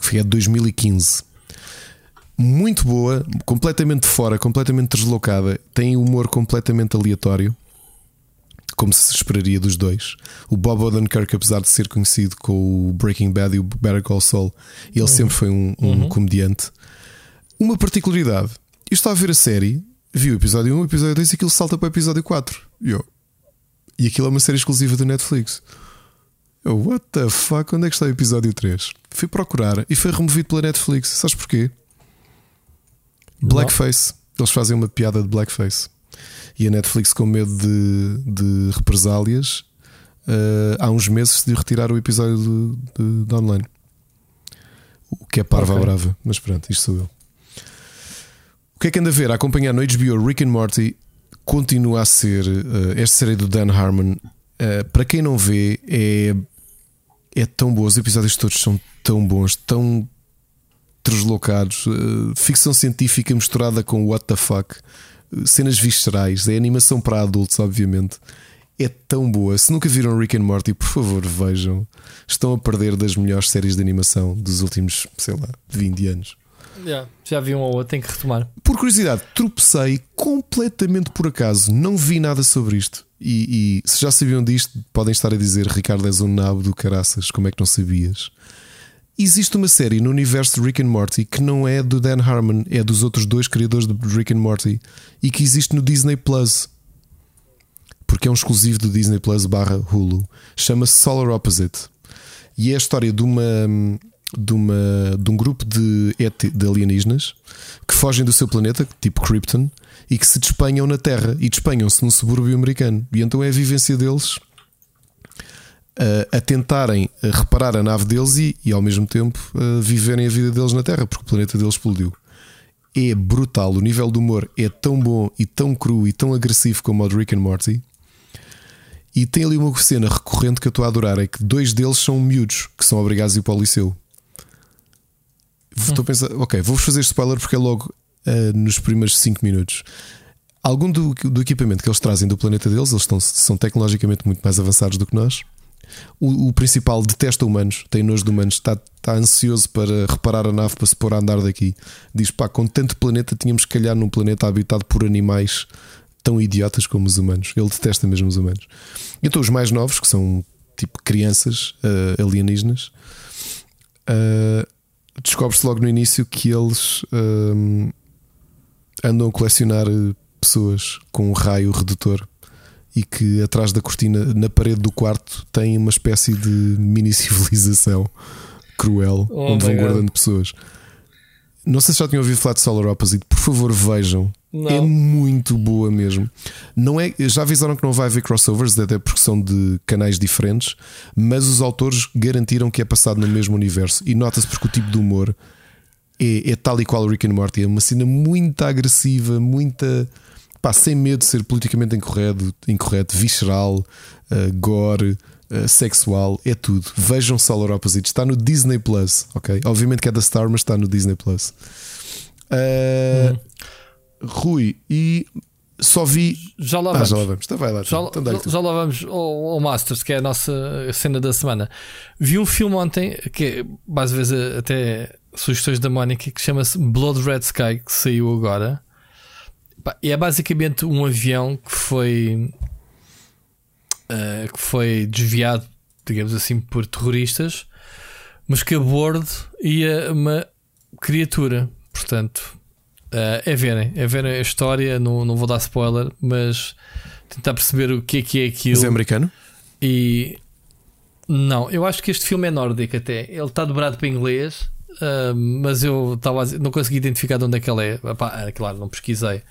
[SPEAKER 3] Que foi de 2015 muito boa, completamente fora, completamente deslocada, tem humor completamente aleatório, como se esperaria dos dois. O Bob Odenkirk, apesar de ser conhecido com o Breaking Bad e o Better Call Saul, ele sempre foi um, um comediante. Uma particularidade: eu estava a ver a série, vi o episódio 1, o episódio 2 e aquilo salta para o episódio 4. E eu, e aquilo é uma série exclusiva da Netflix. Eu, what the fuck? Onde é que está o episódio 3? Fui procurar e foi removido pela Netflix. Sabes porquê? Blackface. Eles fazem uma piada de blackface. E a Netflix, com medo de, de represálias, eh, há uns meses decidiu retirar o episódio de, de- de online. O que é parva
[SPEAKER 2] Ok.
[SPEAKER 3] brava. Mas pronto, isto sou eu. O que é que anda a ver? A acompanhar no HBO Rick and Morty continua a ser eh, esta série do Dan Harmon. eh, para quem não vê, é, é tão boa. Os episódios todos são tão bons, tão deslocados. eh, ficção científica misturada com what the fuck. Cenas viscerais. É animação para adultos, obviamente. É tão boa. Se nunca viram Rick and Morty, por favor, vejam. Estão a perder das melhores séries de animação dos últimos, sei lá, 20 anos.
[SPEAKER 2] Yeah, já vi um ou outro, tenho que retomar.
[SPEAKER 3] Por curiosidade, tropecei completamente por acaso, não vi nada sobre isto. E, e se já sabiam disto, podem estar a dizer: Ricardo, és um nabo do caraças, como é que não sabias? Existe uma série no universo de Rick and Morty que não é do Dan Harmon, é dos outros dois criadores de Rick and Morty e que existe no Disney Plus. Porque é um exclusivo do Disney Plus barra Hulu. Chama-se Solar Opposite. E é a história de uma de, uma, de um grupo de, ET, de alienígenas que fogem do seu planeta, tipo Krypton, e que se despenham na Terra e despenham-se num subúrbio americano. E então é a vivência deles a, a tentarem eh, reparar a nave deles e, e ao mesmo tempo a viverem a vida deles na Terra, porque o planeta deles explodiu. É brutal, o nível de humor é tão bom e tão cru e tão agressivo como o de Rick and Morty. E tem ali uma cena recorrente que eu estou a adorar: é que dois deles são miúdos que são obrigados a ir para o liceu. Estou a pensar, ok, vou-vos fazer spoiler porque é logo ah, nos primeiros 5 minutos. Algum do, do equipamento que eles trazem do planeta deles, eles estão, são tecnologicamente muito mais avançados do que nós. O, o principal detesta humanos, tem nojo de humanos, está, está ansioso para reparar a nave para se pôr a andar daqui. Diz pá, com tanto planeta, tínhamos que calhar num planeta habitado por animais tão idiotas como os humanos. Ele detesta mesmo os humanos. Então, os mais novos, que são tipo crianças ah, alienígenas, ah, descobre-se logo no início que eles ahm, andam a colecionar eh, pessoas com um raio redutor e que atrás da cortina, na parede do quarto, tem uma espécie de mini civilização cruel
[SPEAKER 2] Oh
[SPEAKER 3] onde vão
[SPEAKER 2] God.
[SPEAKER 3] guardando pessoas. Não sei se já tinham ouvido falar de Solar Opposite, por favor vejam.
[SPEAKER 2] Não.
[SPEAKER 3] É muito boa mesmo. Não é, já avisaram que não vai haver crossovers, até porque são de canais diferentes, mas os autores garantiram que é passado no mesmo universo. E nota-se porque o tipo de humor é, é tal e qual o Rick and Morty. É uma cena muito agressiva, muita. Pá, sem medo de ser politicamente incorreto, incorreto visceral, uh, gore. Uh, sexual, é tudo. Vejam Solar Opposites, está no Disney Plus, ok? Obviamente que é da Star, mas está no Disney Plus. Uh, Rui, e só vi.
[SPEAKER 2] Já lá
[SPEAKER 3] Ah,
[SPEAKER 2] vamos.
[SPEAKER 3] já lá vamos. Então vai lá.
[SPEAKER 2] Já,
[SPEAKER 3] então
[SPEAKER 2] já lá vamos ao, ao Masters, que é a nossa cena da semana. Vi um filme ontem, que é, mais vezes até sugestões da Mónica, que chama-se Blood Red Sky, que saiu agora. E é basicamente um avião que foi eh, que foi desviado, digamos assim, por terroristas, mas que a bordo ia uma criatura. Portanto, eh, é verem, é verem a história. Não, não vou dar spoiler, mas tentar perceber o que é que é aquilo.
[SPEAKER 3] Mas é americano?
[SPEAKER 2] E não, eu acho que este filme é nórdico até. Ele está dobrado para inglês, ah, mas eu estava não consegui identificar de onde é que ele é. Epá, claro, não pesquisei.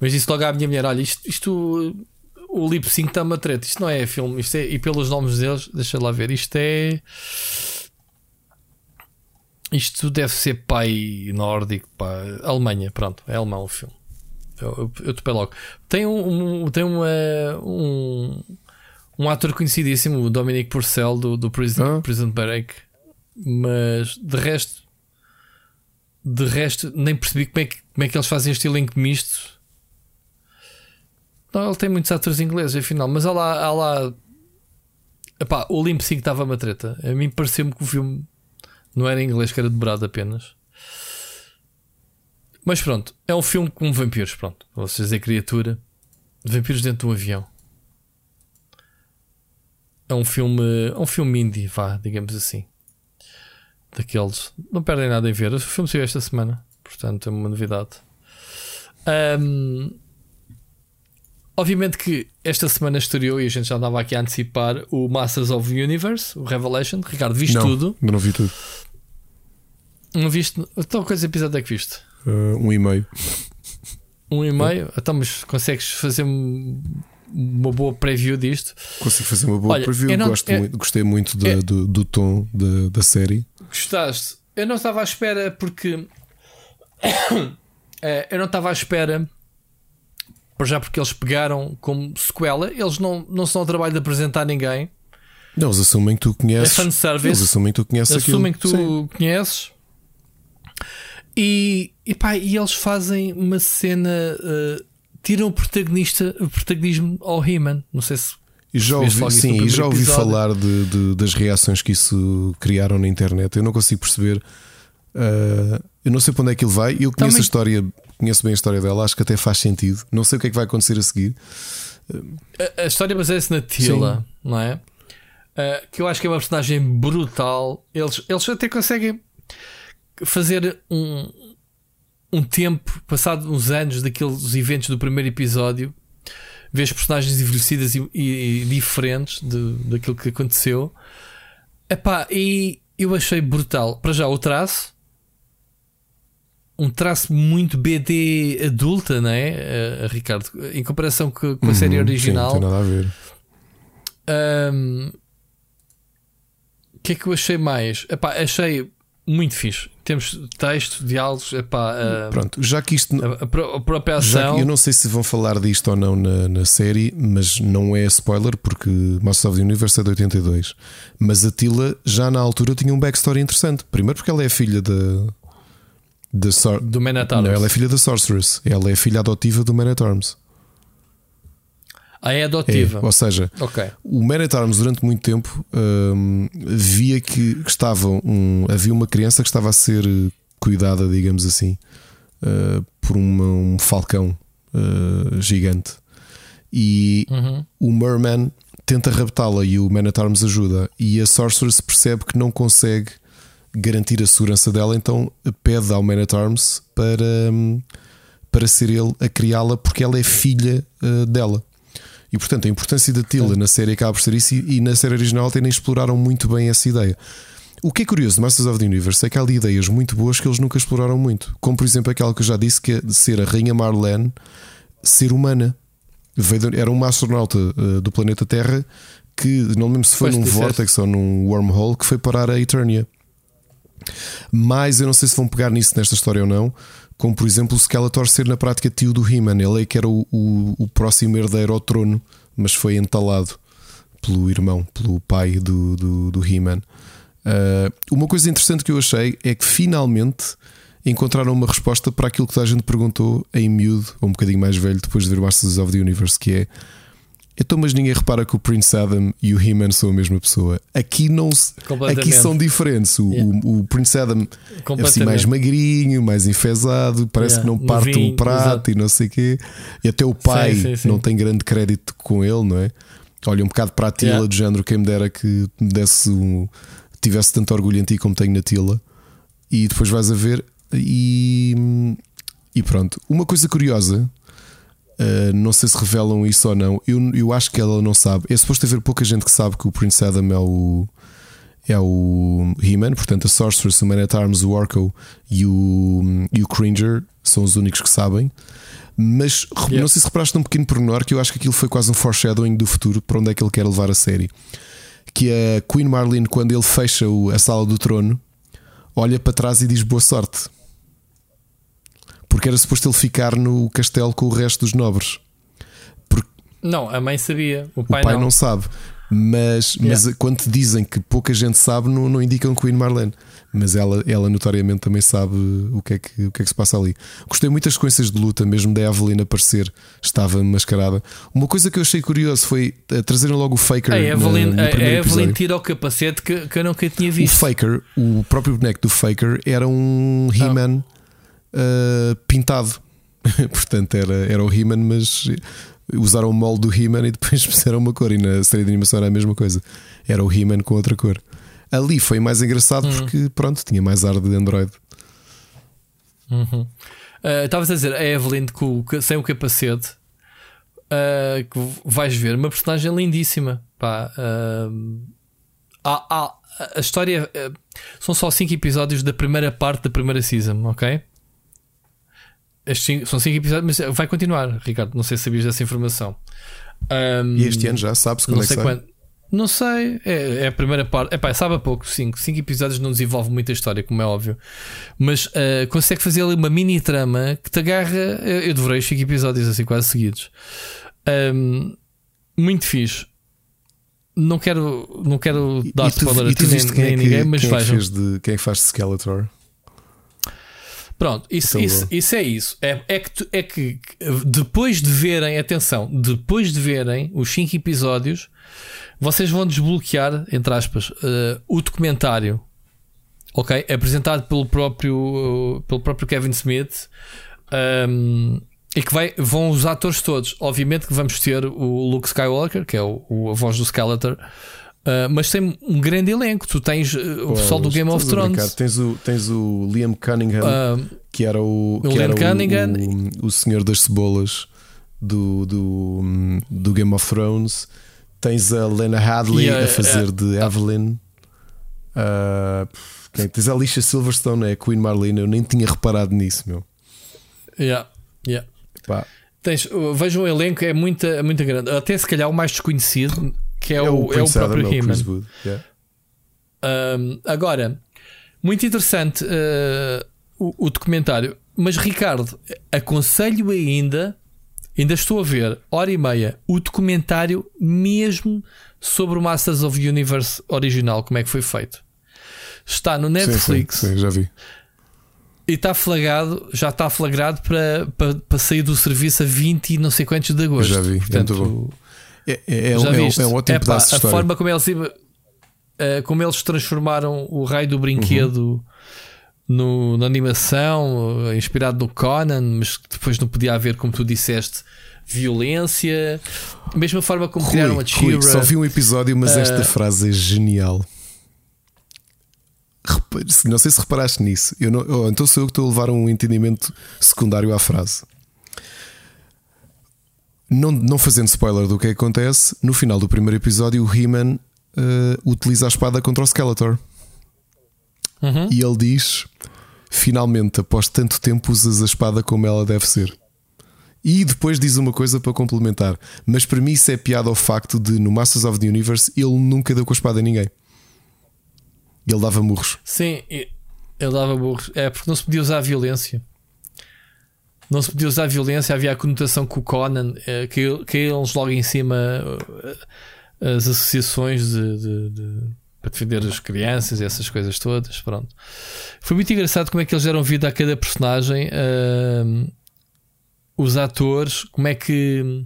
[SPEAKER 2] Mas disse logo à minha mulher: olha, isto, isto o lip sync está uma treta. Isto não é filme, isto é, e pelos nomes deles, deixa lá ver, isto é. Isto deve ser pai nórdico, pá. Alemanha, pronto, é alemão o filme. Eu, eu, eu topei logo. Tem um, um- tem uma, um, um ator conhecidíssimo, o Dominic Purcell do, do Prison,
[SPEAKER 3] Ah.
[SPEAKER 2] Prison Break, mas de resto, de resto, nem percebi como é que, como é que eles fazem este elenco misto. Não, ele tem muitos atores ingleses, afinal, mas há lá, há lá epá, o Limp Sync estava uma treta. A mim pareceu-me que o filme não era em inglês, que era dobrado apenas. Mas pronto, é um filme com vampiros. Pronto, vocês dizer criatura, vampiros dentro de um avião. É um filme, é um filme indie, vá, digamos assim. Daqueles, não perdem nada em ver. O filme saiu esta semana, portanto é uma novidade. Ahm, obviamente que esta semana estreou e a gente já andava aqui a antecipar o Masters of the Universe, o Revelation. Ricardo, viste
[SPEAKER 3] não,
[SPEAKER 2] tudo?
[SPEAKER 3] não vi tudo.
[SPEAKER 2] Não viste? Então, quantos episódios é que viste?
[SPEAKER 3] Uh, um e meio.
[SPEAKER 2] Um e meio? Então, mas consegues fazer um- uma boa preview disto?
[SPEAKER 3] Consigo fazer uma boa
[SPEAKER 2] Olha,
[SPEAKER 3] preview.
[SPEAKER 2] não-
[SPEAKER 3] Gosto
[SPEAKER 2] é-
[SPEAKER 3] muito- gostei muito da-
[SPEAKER 2] é-
[SPEAKER 3] do, do tom da, da série.
[SPEAKER 2] Gostaste? Eu não estava à espera porque. Eh, eu não estava à espera. Já porque eles pegaram como sequela, eles não, não são ao trabalho de apresentar ninguém.
[SPEAKER 3] Não, eles assumem que tu
[SPEAKER 2] É
[SPEAKER 3] conheces.
[SPEAKER 2] fanservice.
[SPEAKER 3] Eles assumem que tu conheces
[SPEAKER 2] assumem que tu
[SPEAKER 3] aquilo. Sim.
[SPEAKER 2] conheces e, e, pá, e eles fazem uma cena uh, tiram o protagonista o protagonismo ao He-Man não sei se
[SPEAKER 3] E já ouvi, sim, e já ouvi
[SPEAKER 2] episódio?
[SPEAKER 3] falar de, de- das reações que isso criaram na internet. Eu não consigo perceber. uh, eu não sei para onde é que ele vai. Eu conheço
[SPEAKER 2] Também-
[SPEAKER 3] a história, conheço bem a história dela, acho que até faz sentido. Não sei o que é que vai acontecer a seguir.
[SPEAKER 2] a, a história baseia-se na Tila não é Uh, que eu acho que é uma personagem brutal eles, eles até conseguem fazer um um tempo passado uns anos daqueles eventos do primeiro episódio ver as personagens envelhecidas e, e- e diferentes de, daquilo que aconteceu. Epá, e eu achei brutal. Para já, o traço. Um traço muito BD adulta, não é, eh, Ricardo? Em comparação com, com a série
[SPEAKER 3] Uhum,
[SPEAKER 2] original.
[SPEAKER 3] Sim, não tem nada a ver.
[SPEAKER 2] O que é que eu achei mais? Epá, achei muito fixe. Temos texto, diálogos, epá, ah,
[SPEAKER 3] Pronto, já que isto.
[SPEAKER 2] a, a pró- a própria ação.
[SPEAKER 3] eu não sei se vão falar disto ou não na, na série, mas não é spoiler porque Masters of the Universe é de 82. Mas a Tila já na altura tinha um backstory interessante. Primeiro porque ela é filha da. da Sor-
[SPEAKER 2] Do Man at
[SPEAKER 3] Não,
[SPEAKER 2] Arms.
[SPEAKER 3] ela é filha da Sorceress. Ela é filha adotiva do Man at Arms.
[SPEAKER 2] Ah, é
[SPEAKER 3] É,
[SPEAKER 2] adotiva.
[SPEAKER 3] ou seja,
[SPEAKER 2] Ok.
[SPEAKER 3] o Man at Arms durante muito tempo hum, via que estava um, havia uma criança que estava a ser cuidada, digamos assim, eh, por uma- um falcão eh, gigante. E
[SPEAKER 2] Uhum.
[SPEAKER 3] o Merman tenta raptá-la e o Man at Arms ajuda. E a Sorceress percebe que não consegue garantir a segurança dela, então pede ao Man at Arms para, hum, para ser ele a criá-la porque ela é filha eh, dela. E portanto a importância da Tila na série acaba por ser isso, e, e na série original até nem exploraram muito bem essa ideia. o que é curioso de Masters of the Universe é que há ali ideias muito boas que eles nunca exploraram muito. Como por exemplo aquela que eu já disse que é de ser a Rainha Marlene ser humana. Era uma astronauta uh, do planeta Terra que não lembro se foi pois num vortex ou num wormhole que foi parar a Eternia. Mas eu não sei se vão pegar nisso nesta história ou não. Como por exemplo o Skeletor ser na prática tio do He-Man. Ele é que era o, o, o próximo herdeiro ao trono, mas foi entalado pelo irmão, pelo pai do, do, do He-Man. Uh, uma coisa interessante que eu achei é que finalmente encontraram uma resposta para aquilo que toda a gente perguntou em miúdo, ou um bocadinho mais velho, depois de ver Masters of the Universe, que é então, mas ninguém repara que o Prince Adam e o He-Man são a mesma pessoa. Aqui não aqui são diferentes. O, yeah. o, o Prince Adam é assim mais magrinho, mais enfesado, parece yeah. que não parte um prato exato. e não sei o quê. E até o pai sim, sim, sim. não tem grande crédito com ele, não é? Olha, um bocado para a Tila yeah. do género, quem me dera que me desse um, tivesse tanto orgulho em ti como tenho na Tila. E depois vais a ver e, e pronto. Uma coisa curiosa Uh, não sei se revelam isso ou não. Eu, eu acho que ela não sabe. É suposto haver pouca gente que sabe que o Prince Adam é o. É o He-Man, portanto, a Sorceress, o Man at Arms, o Orko e o, e o Cringer são os únicos que sabem. Mas yeah. não sei se reparaste num pequeno pormenor que eu acho que aquilo foi quase um foreshadowing do futuro para onde é que ele quer levar a série. Que a Queen Marlene, quando ele fecha a sala do trono, olha para trás e diz boa sorte porque era suposto ele ficar no castelo com o resto dos nobres.
[SPEAKER 2] Porque não, a mãe sabia, o pai,
[SPEAKER 3] o pai
[SPEAKER 2] não.
[SPEAKER 3] não sabe. Mas, yeah. mas quando te dizem que pouca gente sabe, não, não indicam Queen Marlene. Mas ela, ela notoriamente também sabe o que, é que, o que é que se passa ali. Gostei muito das sequências de luta, mesmo da Evelyn aparecer, estava mascarada. Uma coisa que eu achei curioso foi uh, trazerem logo o Faker.
[SPEAKER 2] A Evelyn, na, a, a Evelyn tira o capacete que, que eu nunca tinha visto.
[SPEAKER 3] O Faker, o próprio boneco do Faker, era um He-Man. Oh uh, pintado. Portanto, era, era o He-Man, mas usaram o molde do He-Man e depois puseram uma cor. E na série de animação era a mesma coisa. Era o He-Man com outra cor. Ali foi mais engraçado uhum. porque, pronto, tinha mais ar de Android.
[SPEAKER 2] Uhum. Uh, Estavas a dizer a Evelyn com, sem o capacete. Uh, que vais ver uma personagem lindíssima. Pá, uh, há, há, a história uh, são só 5 episódios da primeira parte da primeira season, ok? Cinco, são 5 episódios, mas vai continuar, Ricardo. Não sei se sabias dessa informação.
[SPEAKER 3] Um, e este ano já sabes quando
[SPEAKER 2] não
[SPEAKER 3] é sei
[SPEAKER 2] quando. Não sei, é, é, a primeira parte. Epá, sabe a pouco, 5 cinco, cinco episódios não desenvolve muita história, como é óbvio. Mas uh, consegue fazer ali uma mini trama que te agarra. Eu, eu devorei 5 episódios assim, quase seguidos. Um, muito fixe. Não quero, não quero dar spoiler a ti nem, nem é ninguém, mas
[SPEAKER 3] quem
[SPEAKER 2] é vejam.
[SPEAKER 3] de, quem é que faz de Skeletor?
[SPEAKER 2] Pronto, isso, então, isso, isso, é isso. É, é, que, é que depois de verem, atenção, depois de verem os 5 episódios, vocês vão desbloquear, entre aspas, uh, o documentário, ok? Apresentado pelo próprio, uh, pelo próprio Kevin Smith. Um, e que vai, vão os atores todos. Obviamente que vamos ter o Luke Skywalker, que é o, o a voz do Skeletor. Uh, mas tem um grande elenco. Tu tens uh, o pessoal do Game of Thrones.
[SPEAKER 3] Tens o, tens o Liam Cunningham, uh, que era o, que
[SPEAKER 2] Liam
[SPEAKER 3] era
[SPEAKER 2] Cunningham.
[SPEAKER 3] O, o, senhor das cebolas do, do, do Game of Thrones. Tens a Lena Hadley yeah, a fazer de Evelyn. Uh, tens a Alicia Silverstone, é a Queen Marlene. Eu nem tinha reparado nisso, meu.
[SPEAKER 2] Yeah, yeah. Pá. Tens, vejam o elenco, é muito, é muito grande. Até se calhar o mais desconhecido que é, é o, é o próprio Adam, He-Man. Yeah. Um, agora, muito interessante uh, o, o, documentário, mas Ricardo, aconselho ainda, ainda estou a ver, hora e meia, o documentário mesmo sobre o Masters of Universe original, como é que foi feito. Está no Netflix.
[SPEAKER 3] Sim, sim, sim já vi.
[SPEAKER 2] E está flagrado, já está flagrado para, para, para sair do serviço a 20 e não sei quantos de agosto.
[SPEAKER 3] Já vi, Portanto, bom. É, é, é, um, é um ótimo pedaço de
[SPEAKER 2] história. A forma como eles, uh, como eles transformaram o raio do brinquedo uhum. no, na animação, uh, inspirado no Conan, mas depois não podia haver, como tu disseste, violência. Mesma forma como Rui, criaram a Chira.
[SPEAKER 3] Só vi um episódio, mas uh, esta frase é genial. Não sei se reparaste nisso. Eu não, oh, então sou eu que estou a levar um entendimento secundário à frase. Não, não fazendo spoiler do que acontece, no final do primeiro episódio, o He-Man uh, utiliza a espada contra o Skeletor.
[SPEAKER 2] Uhum.
[SPEAKER 3] E ele diz: Finalmente, após tanto tempo, usas a espada como ela deve ser. E depois diz uma coisa para complementar. Mas para mim isso é piada ao facto de no Masters of the Universe ele nunca deu com a espada a ninguém. Ele dava murros.
[SPEAKER 2] Sim, ele dava burros. É porque não se podia usar a violência. Não se podia usar violência, havia a conotação com o Conan, eh, que caíram-nos logo em cima eh, as associações de, de- de- para defender as crianças e essas coisas todas. Pronto. Foi muito engraçado como é que eles deram vida a cada personagem. ahm, os atores, como é que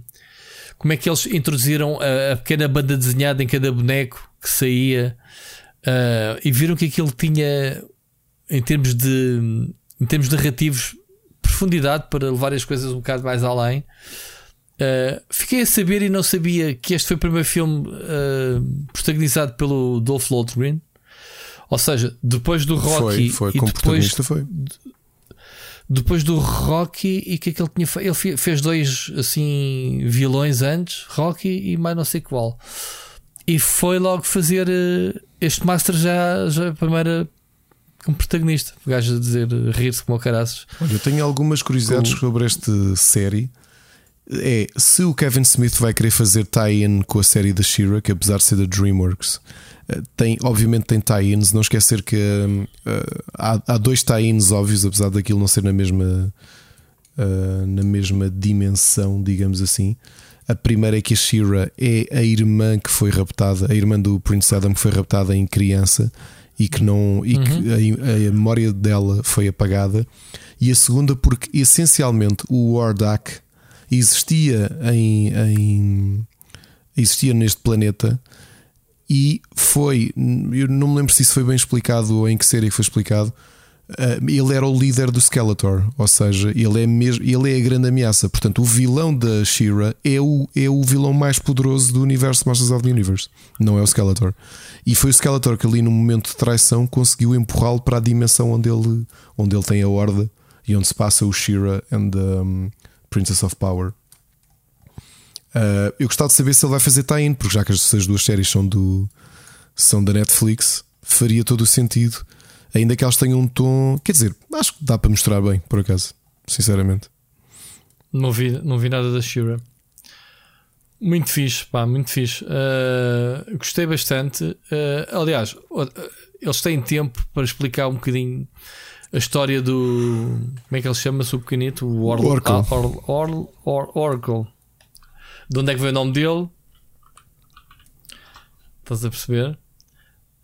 [SPEAKER 2] como é que eles introduziram a, a pequena banda desenhada em cada boneco que saía ah, e viram que aquilo tinha em termos de em termos narrativos profundidade para levar as coisas um bocado mais além. Uh, fiquei a saber e não sabia que este foi o primeiro filme uh, protagonizado pelo Dolph Lundgren. Ou seja, depois do Rocky
[SPEAKER 3] foi, foi
[SPEAKER 2] e
[SPEAKER 3] como
[SPEAKER 2] depois,
[SPEAKER 3] foi.
[SPEAKER 2] depois do Rocky e que é que ele tinha feito? Ele fe- fez dois assim vilões antes, Rocky e mais não sei qual. E foi logo fazer uh, este Master já, já a primeira como protagonista. O gajo a dizer uh, rir-se como o caraças.
[SPEAKER 3] Olha, eu tenho algumas curiosidades
[SPEAKER 2] Com-
[SPEAKER 3] sobre esta série. É se o Kevin Smith vai querer fazer tie-in com a série da Shira, que apesar de ser da Dreamworks, eh, tem, obviamente tem tie-ins. Não esquecer que hum, eh, há, há dois tie-ins óbvios, apesar daquilo não ser na mesma, eh, na mesma dimensão, digamos assim. A primeira é que a Shira é a irmã que foi raptada, a irmã do Prince Adam que foi raptada em criança e que não e que a, a memória dela foi apagada. E a segunda porque essencialmente o Wardak existia em, em existia neste planeta e foi, eu não me lembro se isso foi bem explicado ou em que série que foi explicado. Eh, ele era o líder do Skeletor, ou seja, ele é, mesmo, ele é a grande ameaça. Portanto, o vilão da She-Ra é o, é o vilão mais poderoso do universo Masters of the Universe, não é o Skeletor. E foi o Skeletor que, ali no momento de traição, conseguiu empurrá-lo para a dimensão onde ele, onde ele tem a horda e onde se passa o She-Ra and the um, Princess of Power. Uh, eu gostava de saber se ele vai fazer tie-in, porque já que as duas séries são, do, são da Netflix, faria todo o sentido, ainda que elas tenham um tom. Quer dizer, acho que dá para mostrar bem, por acaso, sinceramente.
[SPEAKER 2] Não vi, não vi nada da Shira. Muito fixe, pá, muito fixe. Uh, gostei bastante. Uh, aliás, o- eles têm tempo para explicar um bocadinho a história do. Como é que ele chama-se o pequenito? O Or
[SPEAKER 3] Oracle.
[SPEAKER 2] Ah, Or- Or- Or- Oracle. De onde é que veio o nome dele? Estás a perceber?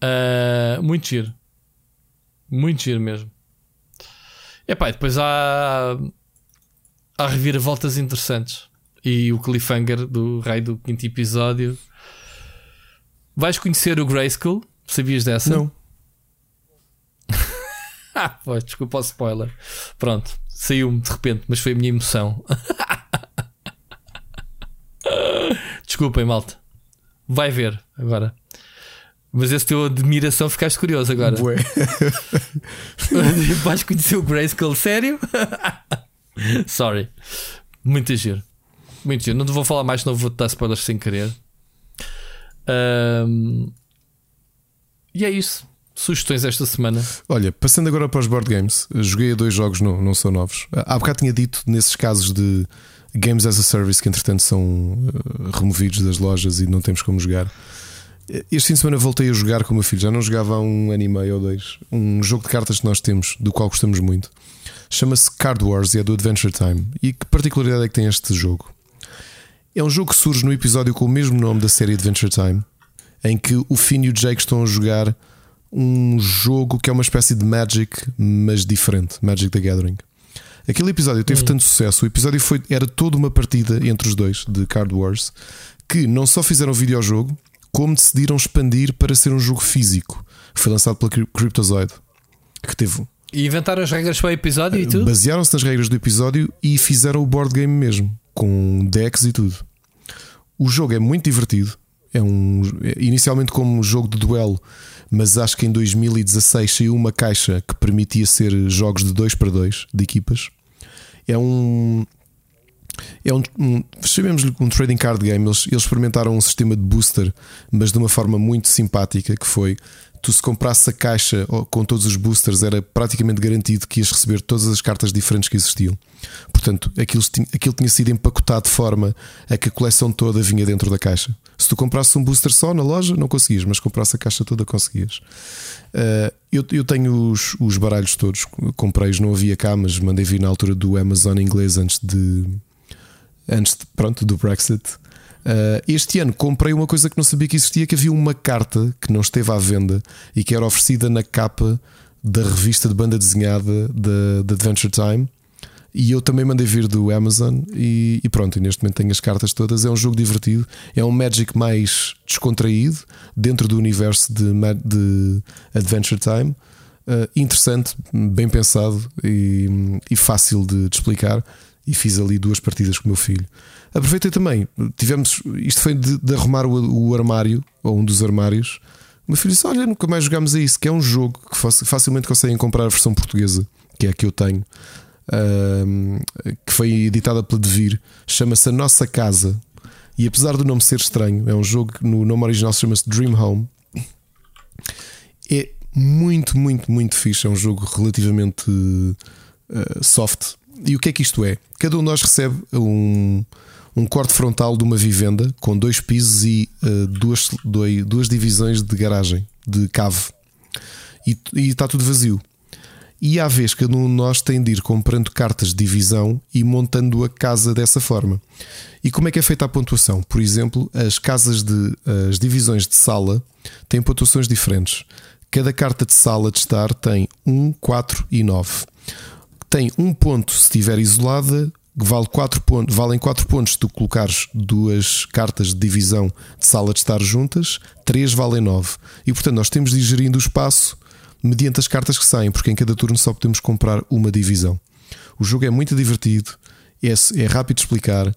[SPEAKER 2] Uh, muito giro. Muito giro mesmo. Epá, e depois há há reviravoltas interessantes. E o cliffhanger do rei do quinto episódio. Vais conhecer o Grayskull? Sabias dessa?
[SPEAKER 3] Não.
[SPEAKER 2] Ah, pois, desculpa o spoiler. Pronto, saiu-me de repente, mas foi a minha emoção. Desculpem, malta. Vai ver agora. Mas esse teu admiração ficaste curioso agora.
[SPEAKER 3] Bué.
[SPEAKER 2] Vais conhecer o Grayskull sério? Sorry. Muito giro. Muito giro. Não te vou falar mais, não vou-te dar spoilers sem querer. Ahm, E é isso. Sugestões esta semana.
[SPEAKER 3] Olha, passando agora para os board games, joguei a dois jogos, não, não são novos. Há bocado tinha dito nesses casos de games as a service que entretanto são eh, removidos das lojas e não temos como jogar. Este fim de semana voltei a jogar com o meu filho, já não jogava há um ano e meio ou dois. Um jogo de cartas que nós temos, do qual gostamos muito. Chama-se Card Wars e é do Adventure Time. E que particularidade é que tem este jogo? É um jogo que surge no episódio com o mesmo nome da série Adventure Time, em que o Finn e o Jake estão a jogar um jogo que é uma espécie de Magic, mas diferente Magic the Gathering. Aquele episódio teve tanto sucesso, o episódio foi, era toda uma partida entre os dois de Card Wars, que não só fizeram videojogo, como decidiram expandir para ser um jogo físico. Foi lançado pela Cryp- Cryptozoid, que teve
[SPEAKER 2] E inventaram as regras para o episódio e tudo?
[SPEAKER 3] Basearam-se nas regras do episódio e fizeram o board game mesmo, com decks e tudo. O jogo é muito divertido. É um inicialmente como um jogo de duelo, mas acho que em 2016 saiu uma caixa que permitia ser jogos de 2 para 2 de equipas. É um É um, um chamemos-lhe um trading card game. Eles, eles experimentaram um sistema de booster, mas de uma forma muito simpática que foi tu se comprasses a caixa com todos os boosters era praticamente garantido que ias receber todas as cartas diferentes que existiam. Portanto, aquilo, aquilo tinha sido empacotado de forma a que a coleção toda vinha dentro da caixa. Se tu comprasses um booster só na loja, não conseguias, mas comprasse a caixa toda, conseguias. Uh, eu, eu, tenho os, os baralhos todos, comprei-os, não havia cá, mas mandei vir na altura do Amazon inglês antes de. Antes de, pronto, do Brexit. Uh, este ano comprei uma coisa que não sabia que existia: que havia uma carta que não esteve à venda e que era oferecida na capa da revista de banda desenhada da de, Adventure Time. E eu também mandei vir do Amazon e, e, pronto, neste momento tenho as cartas todas. É um jogo divertido, é um Magic mais descontraído dentro do universo de, de Adventure Time. Uh, interessante, bem pensado e, e fácil de, de, explicar. E fiz ali duas partidas com o meu filho. Aproveitei também, tivemos. Isto foi de, de arrumar o, o, armário, ou um dos armários. O meu filho disse: Olha, nunca mais jogámos a isso, que é um jogo que facilmente conseguem comprar a versão portuguesa, que é a que eu tenho, que foi editada pela Devir, chama-se A Nossa Casa. E apesar do nome ser estranho, é um jogo que no nome original chama-se Dream Home. É muito, muito, muito fixe. É um jogo relativamente uh, soft. E o que é que isto é? Cada um de nós recebe um um corte frontal de uma vivenda com dois pisos e uh, duas, dois, duas divisões de garagem, de cave. E, e está tudo vazio. E à vez cada um de nós tem de ir comprando cartas de divisão e montando a casa dessa forma. E como é que é feita a pontuação? Por exemplo, as casas de as divisões de sala têm pontuações diferentes. Cada carta de sala de estar tem 1, 4 e 9. Tem um ponto se estiver isolada, vale 4 pontos, valem 4 pontos se tu colocares duas cartas de divisão de sala de estar juntas, 3 valem 9. E portanto nós temos de ir gerindo o espaço mediante as cartas que saem, porque em cada turno só podemos comprar uma divisão. O jogo é muito divertido, é, é rápido de explicar.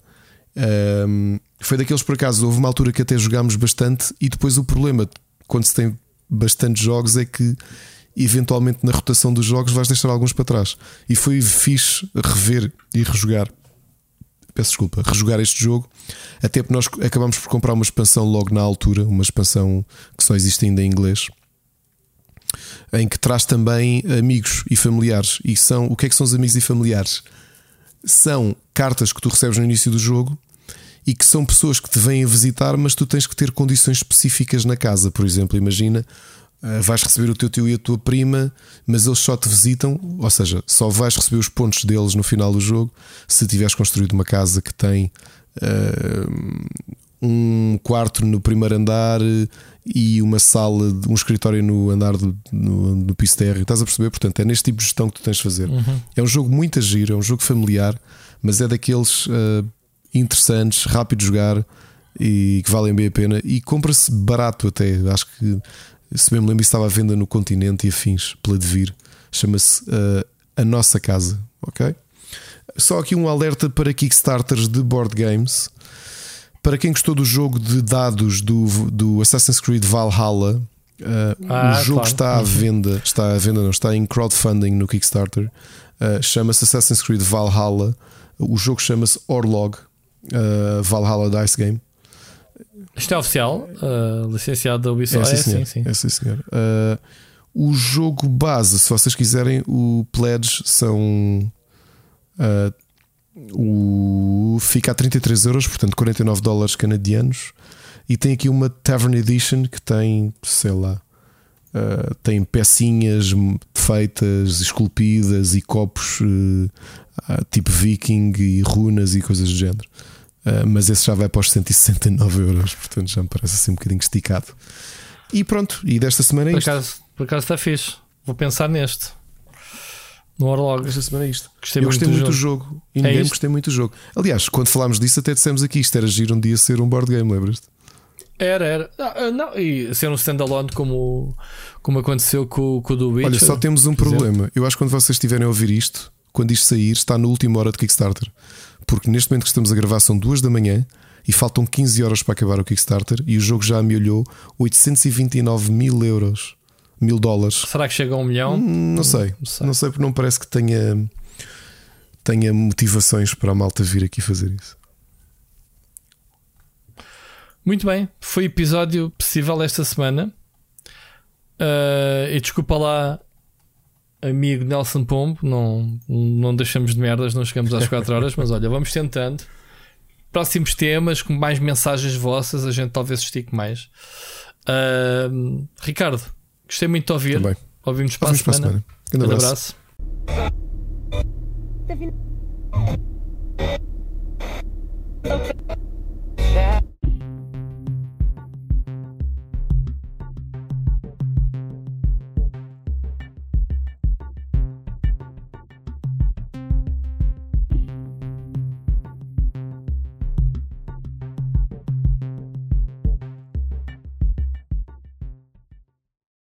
[SPEAKER 3] Um, foi daqueles por acaso, houve uma altura que até jogámos bastante, e depois o problema quando se tem bastantes jogos é que eventualmente na rotação dos jogos vais deixar alguns para trás. E foi fixe rever e rejogar. Peço desculpa, rejogar este jogo. Até porque nós acabamos por comprar uma expansão logo na altura, uma expansão que só existe ainda em inglês, em que traz também amigos e familiares. E são o que é que são os amigos e familiares? São cartas que tu recebes no início do jogo e que são pessoas que te vêm visitar, mas tu tens que ter condições específicas na casa. Por exemplo, imagina vais receber o teu tio e a tua prima, mas eles só te visitam, ou seja, só vais receber os pontos deles no final do jogo se tiveres construído uma casa que tem uh, um quarto no primeiro andar e uma sala, um escritório no andar do, no, no piso térreo. Estás a perceber? Portanto, é neste tipo de gestão que tu tens de fazer. Uhum. É um jogo muito agir, é um jogo familiar, mas é daqueles uh, interessantes, rápido de jogar e que valem bem a pena e compra-se barato até. Acho que se bem me lembro, estava à venda no continente e afins, pela Devir. Chama-se uh, A Nossa Casa. Ok? Só aqui um alerta para Kickstarters de board games. Para quem gostou do jogo de dados do, do Assassin's Creed Valhalla, uh, ah, o jogo claro. está à uhum. venda. Está à venda, não está em crowdfunding no Kickstarter. Uh, chama-se Assassin's Creed Valhalla. O jogo chama-se Orlog Valhalla Dice Game.
[SPEAKER 2] Isto é oficial, uh, licenciado da Ubisoft.
[SPEAKER 3] É, sim, senhor. É, sim, sim. É, sim, senhor. Uh, o jogo base, se vocês quiserem, o Pledge são. Uh, o, fica a 33 euros, portanto 49 dólares canadianos. E tem aqui uma Tavern Edition que tem, sei lá, uh, tem pecinhas feitas, esculpidas e copos uh, tipo viking e runas e coisas do género. Uh, mas esse já vai para os 169 euros, portanto já me parece assim um bocadinho esticado. E pronto, e desta semana é
[SPEAKER 2] por
[SPEAKER 3] isto.
[SPEAKER 2] Acaso, por acaso está fixe. Vou pensar neste. No Orlog.
[SPEAKER 3] Esta semana é isto. Gostei Eu gostei muito do jogo. jogo. E ninguém é gostei muito do jogo. Aliás, quando falámos disso, até dissemos aqui isto era giro um dia ser um board game, lembras-te?
[SPEAKER 2] Era, era. Não, ah, não, e ser um standalone como, como aconteceu com, com o do Witcher.
[SPEAKER 3] Olha, só temos um problema. Eu acho que quando vocês estiverem a ouvir isto, quando isto sair, está na última hora de Kickstarter porque neste momento que estamos a gravar são duas da manhã e faltam 15 horas para acabar o Kickstarter e o jogo já amealhou 829 mil euros, mil dólares.
[SPEAKER 2] Será que chega a um milhão?
[SPEAKER 3] Hum, não sei, não sei, não sei porque não parece que tenha tenha motivações para a malta vir aqui fazer isso.
[SPEAKER 2] Muito bem, foi episódio possível esta semana. Uh, e desculpa lá, amigo Nelson Pombo, não, não deixamos de merdas, não chegamos às 4 horas, mas olha, vamos tentando. Próximos temas, com mais mensagens vossas, a gente talvez estique mais. Uh, Ricardo, gostei muito de ouvir.
[SPEAKER 3] Também.
[SPEAKER 2] Ouvimos para, a semana.
[SPEAKER 3] Semana. Um abraço.
[SPEAKER 2] abraço.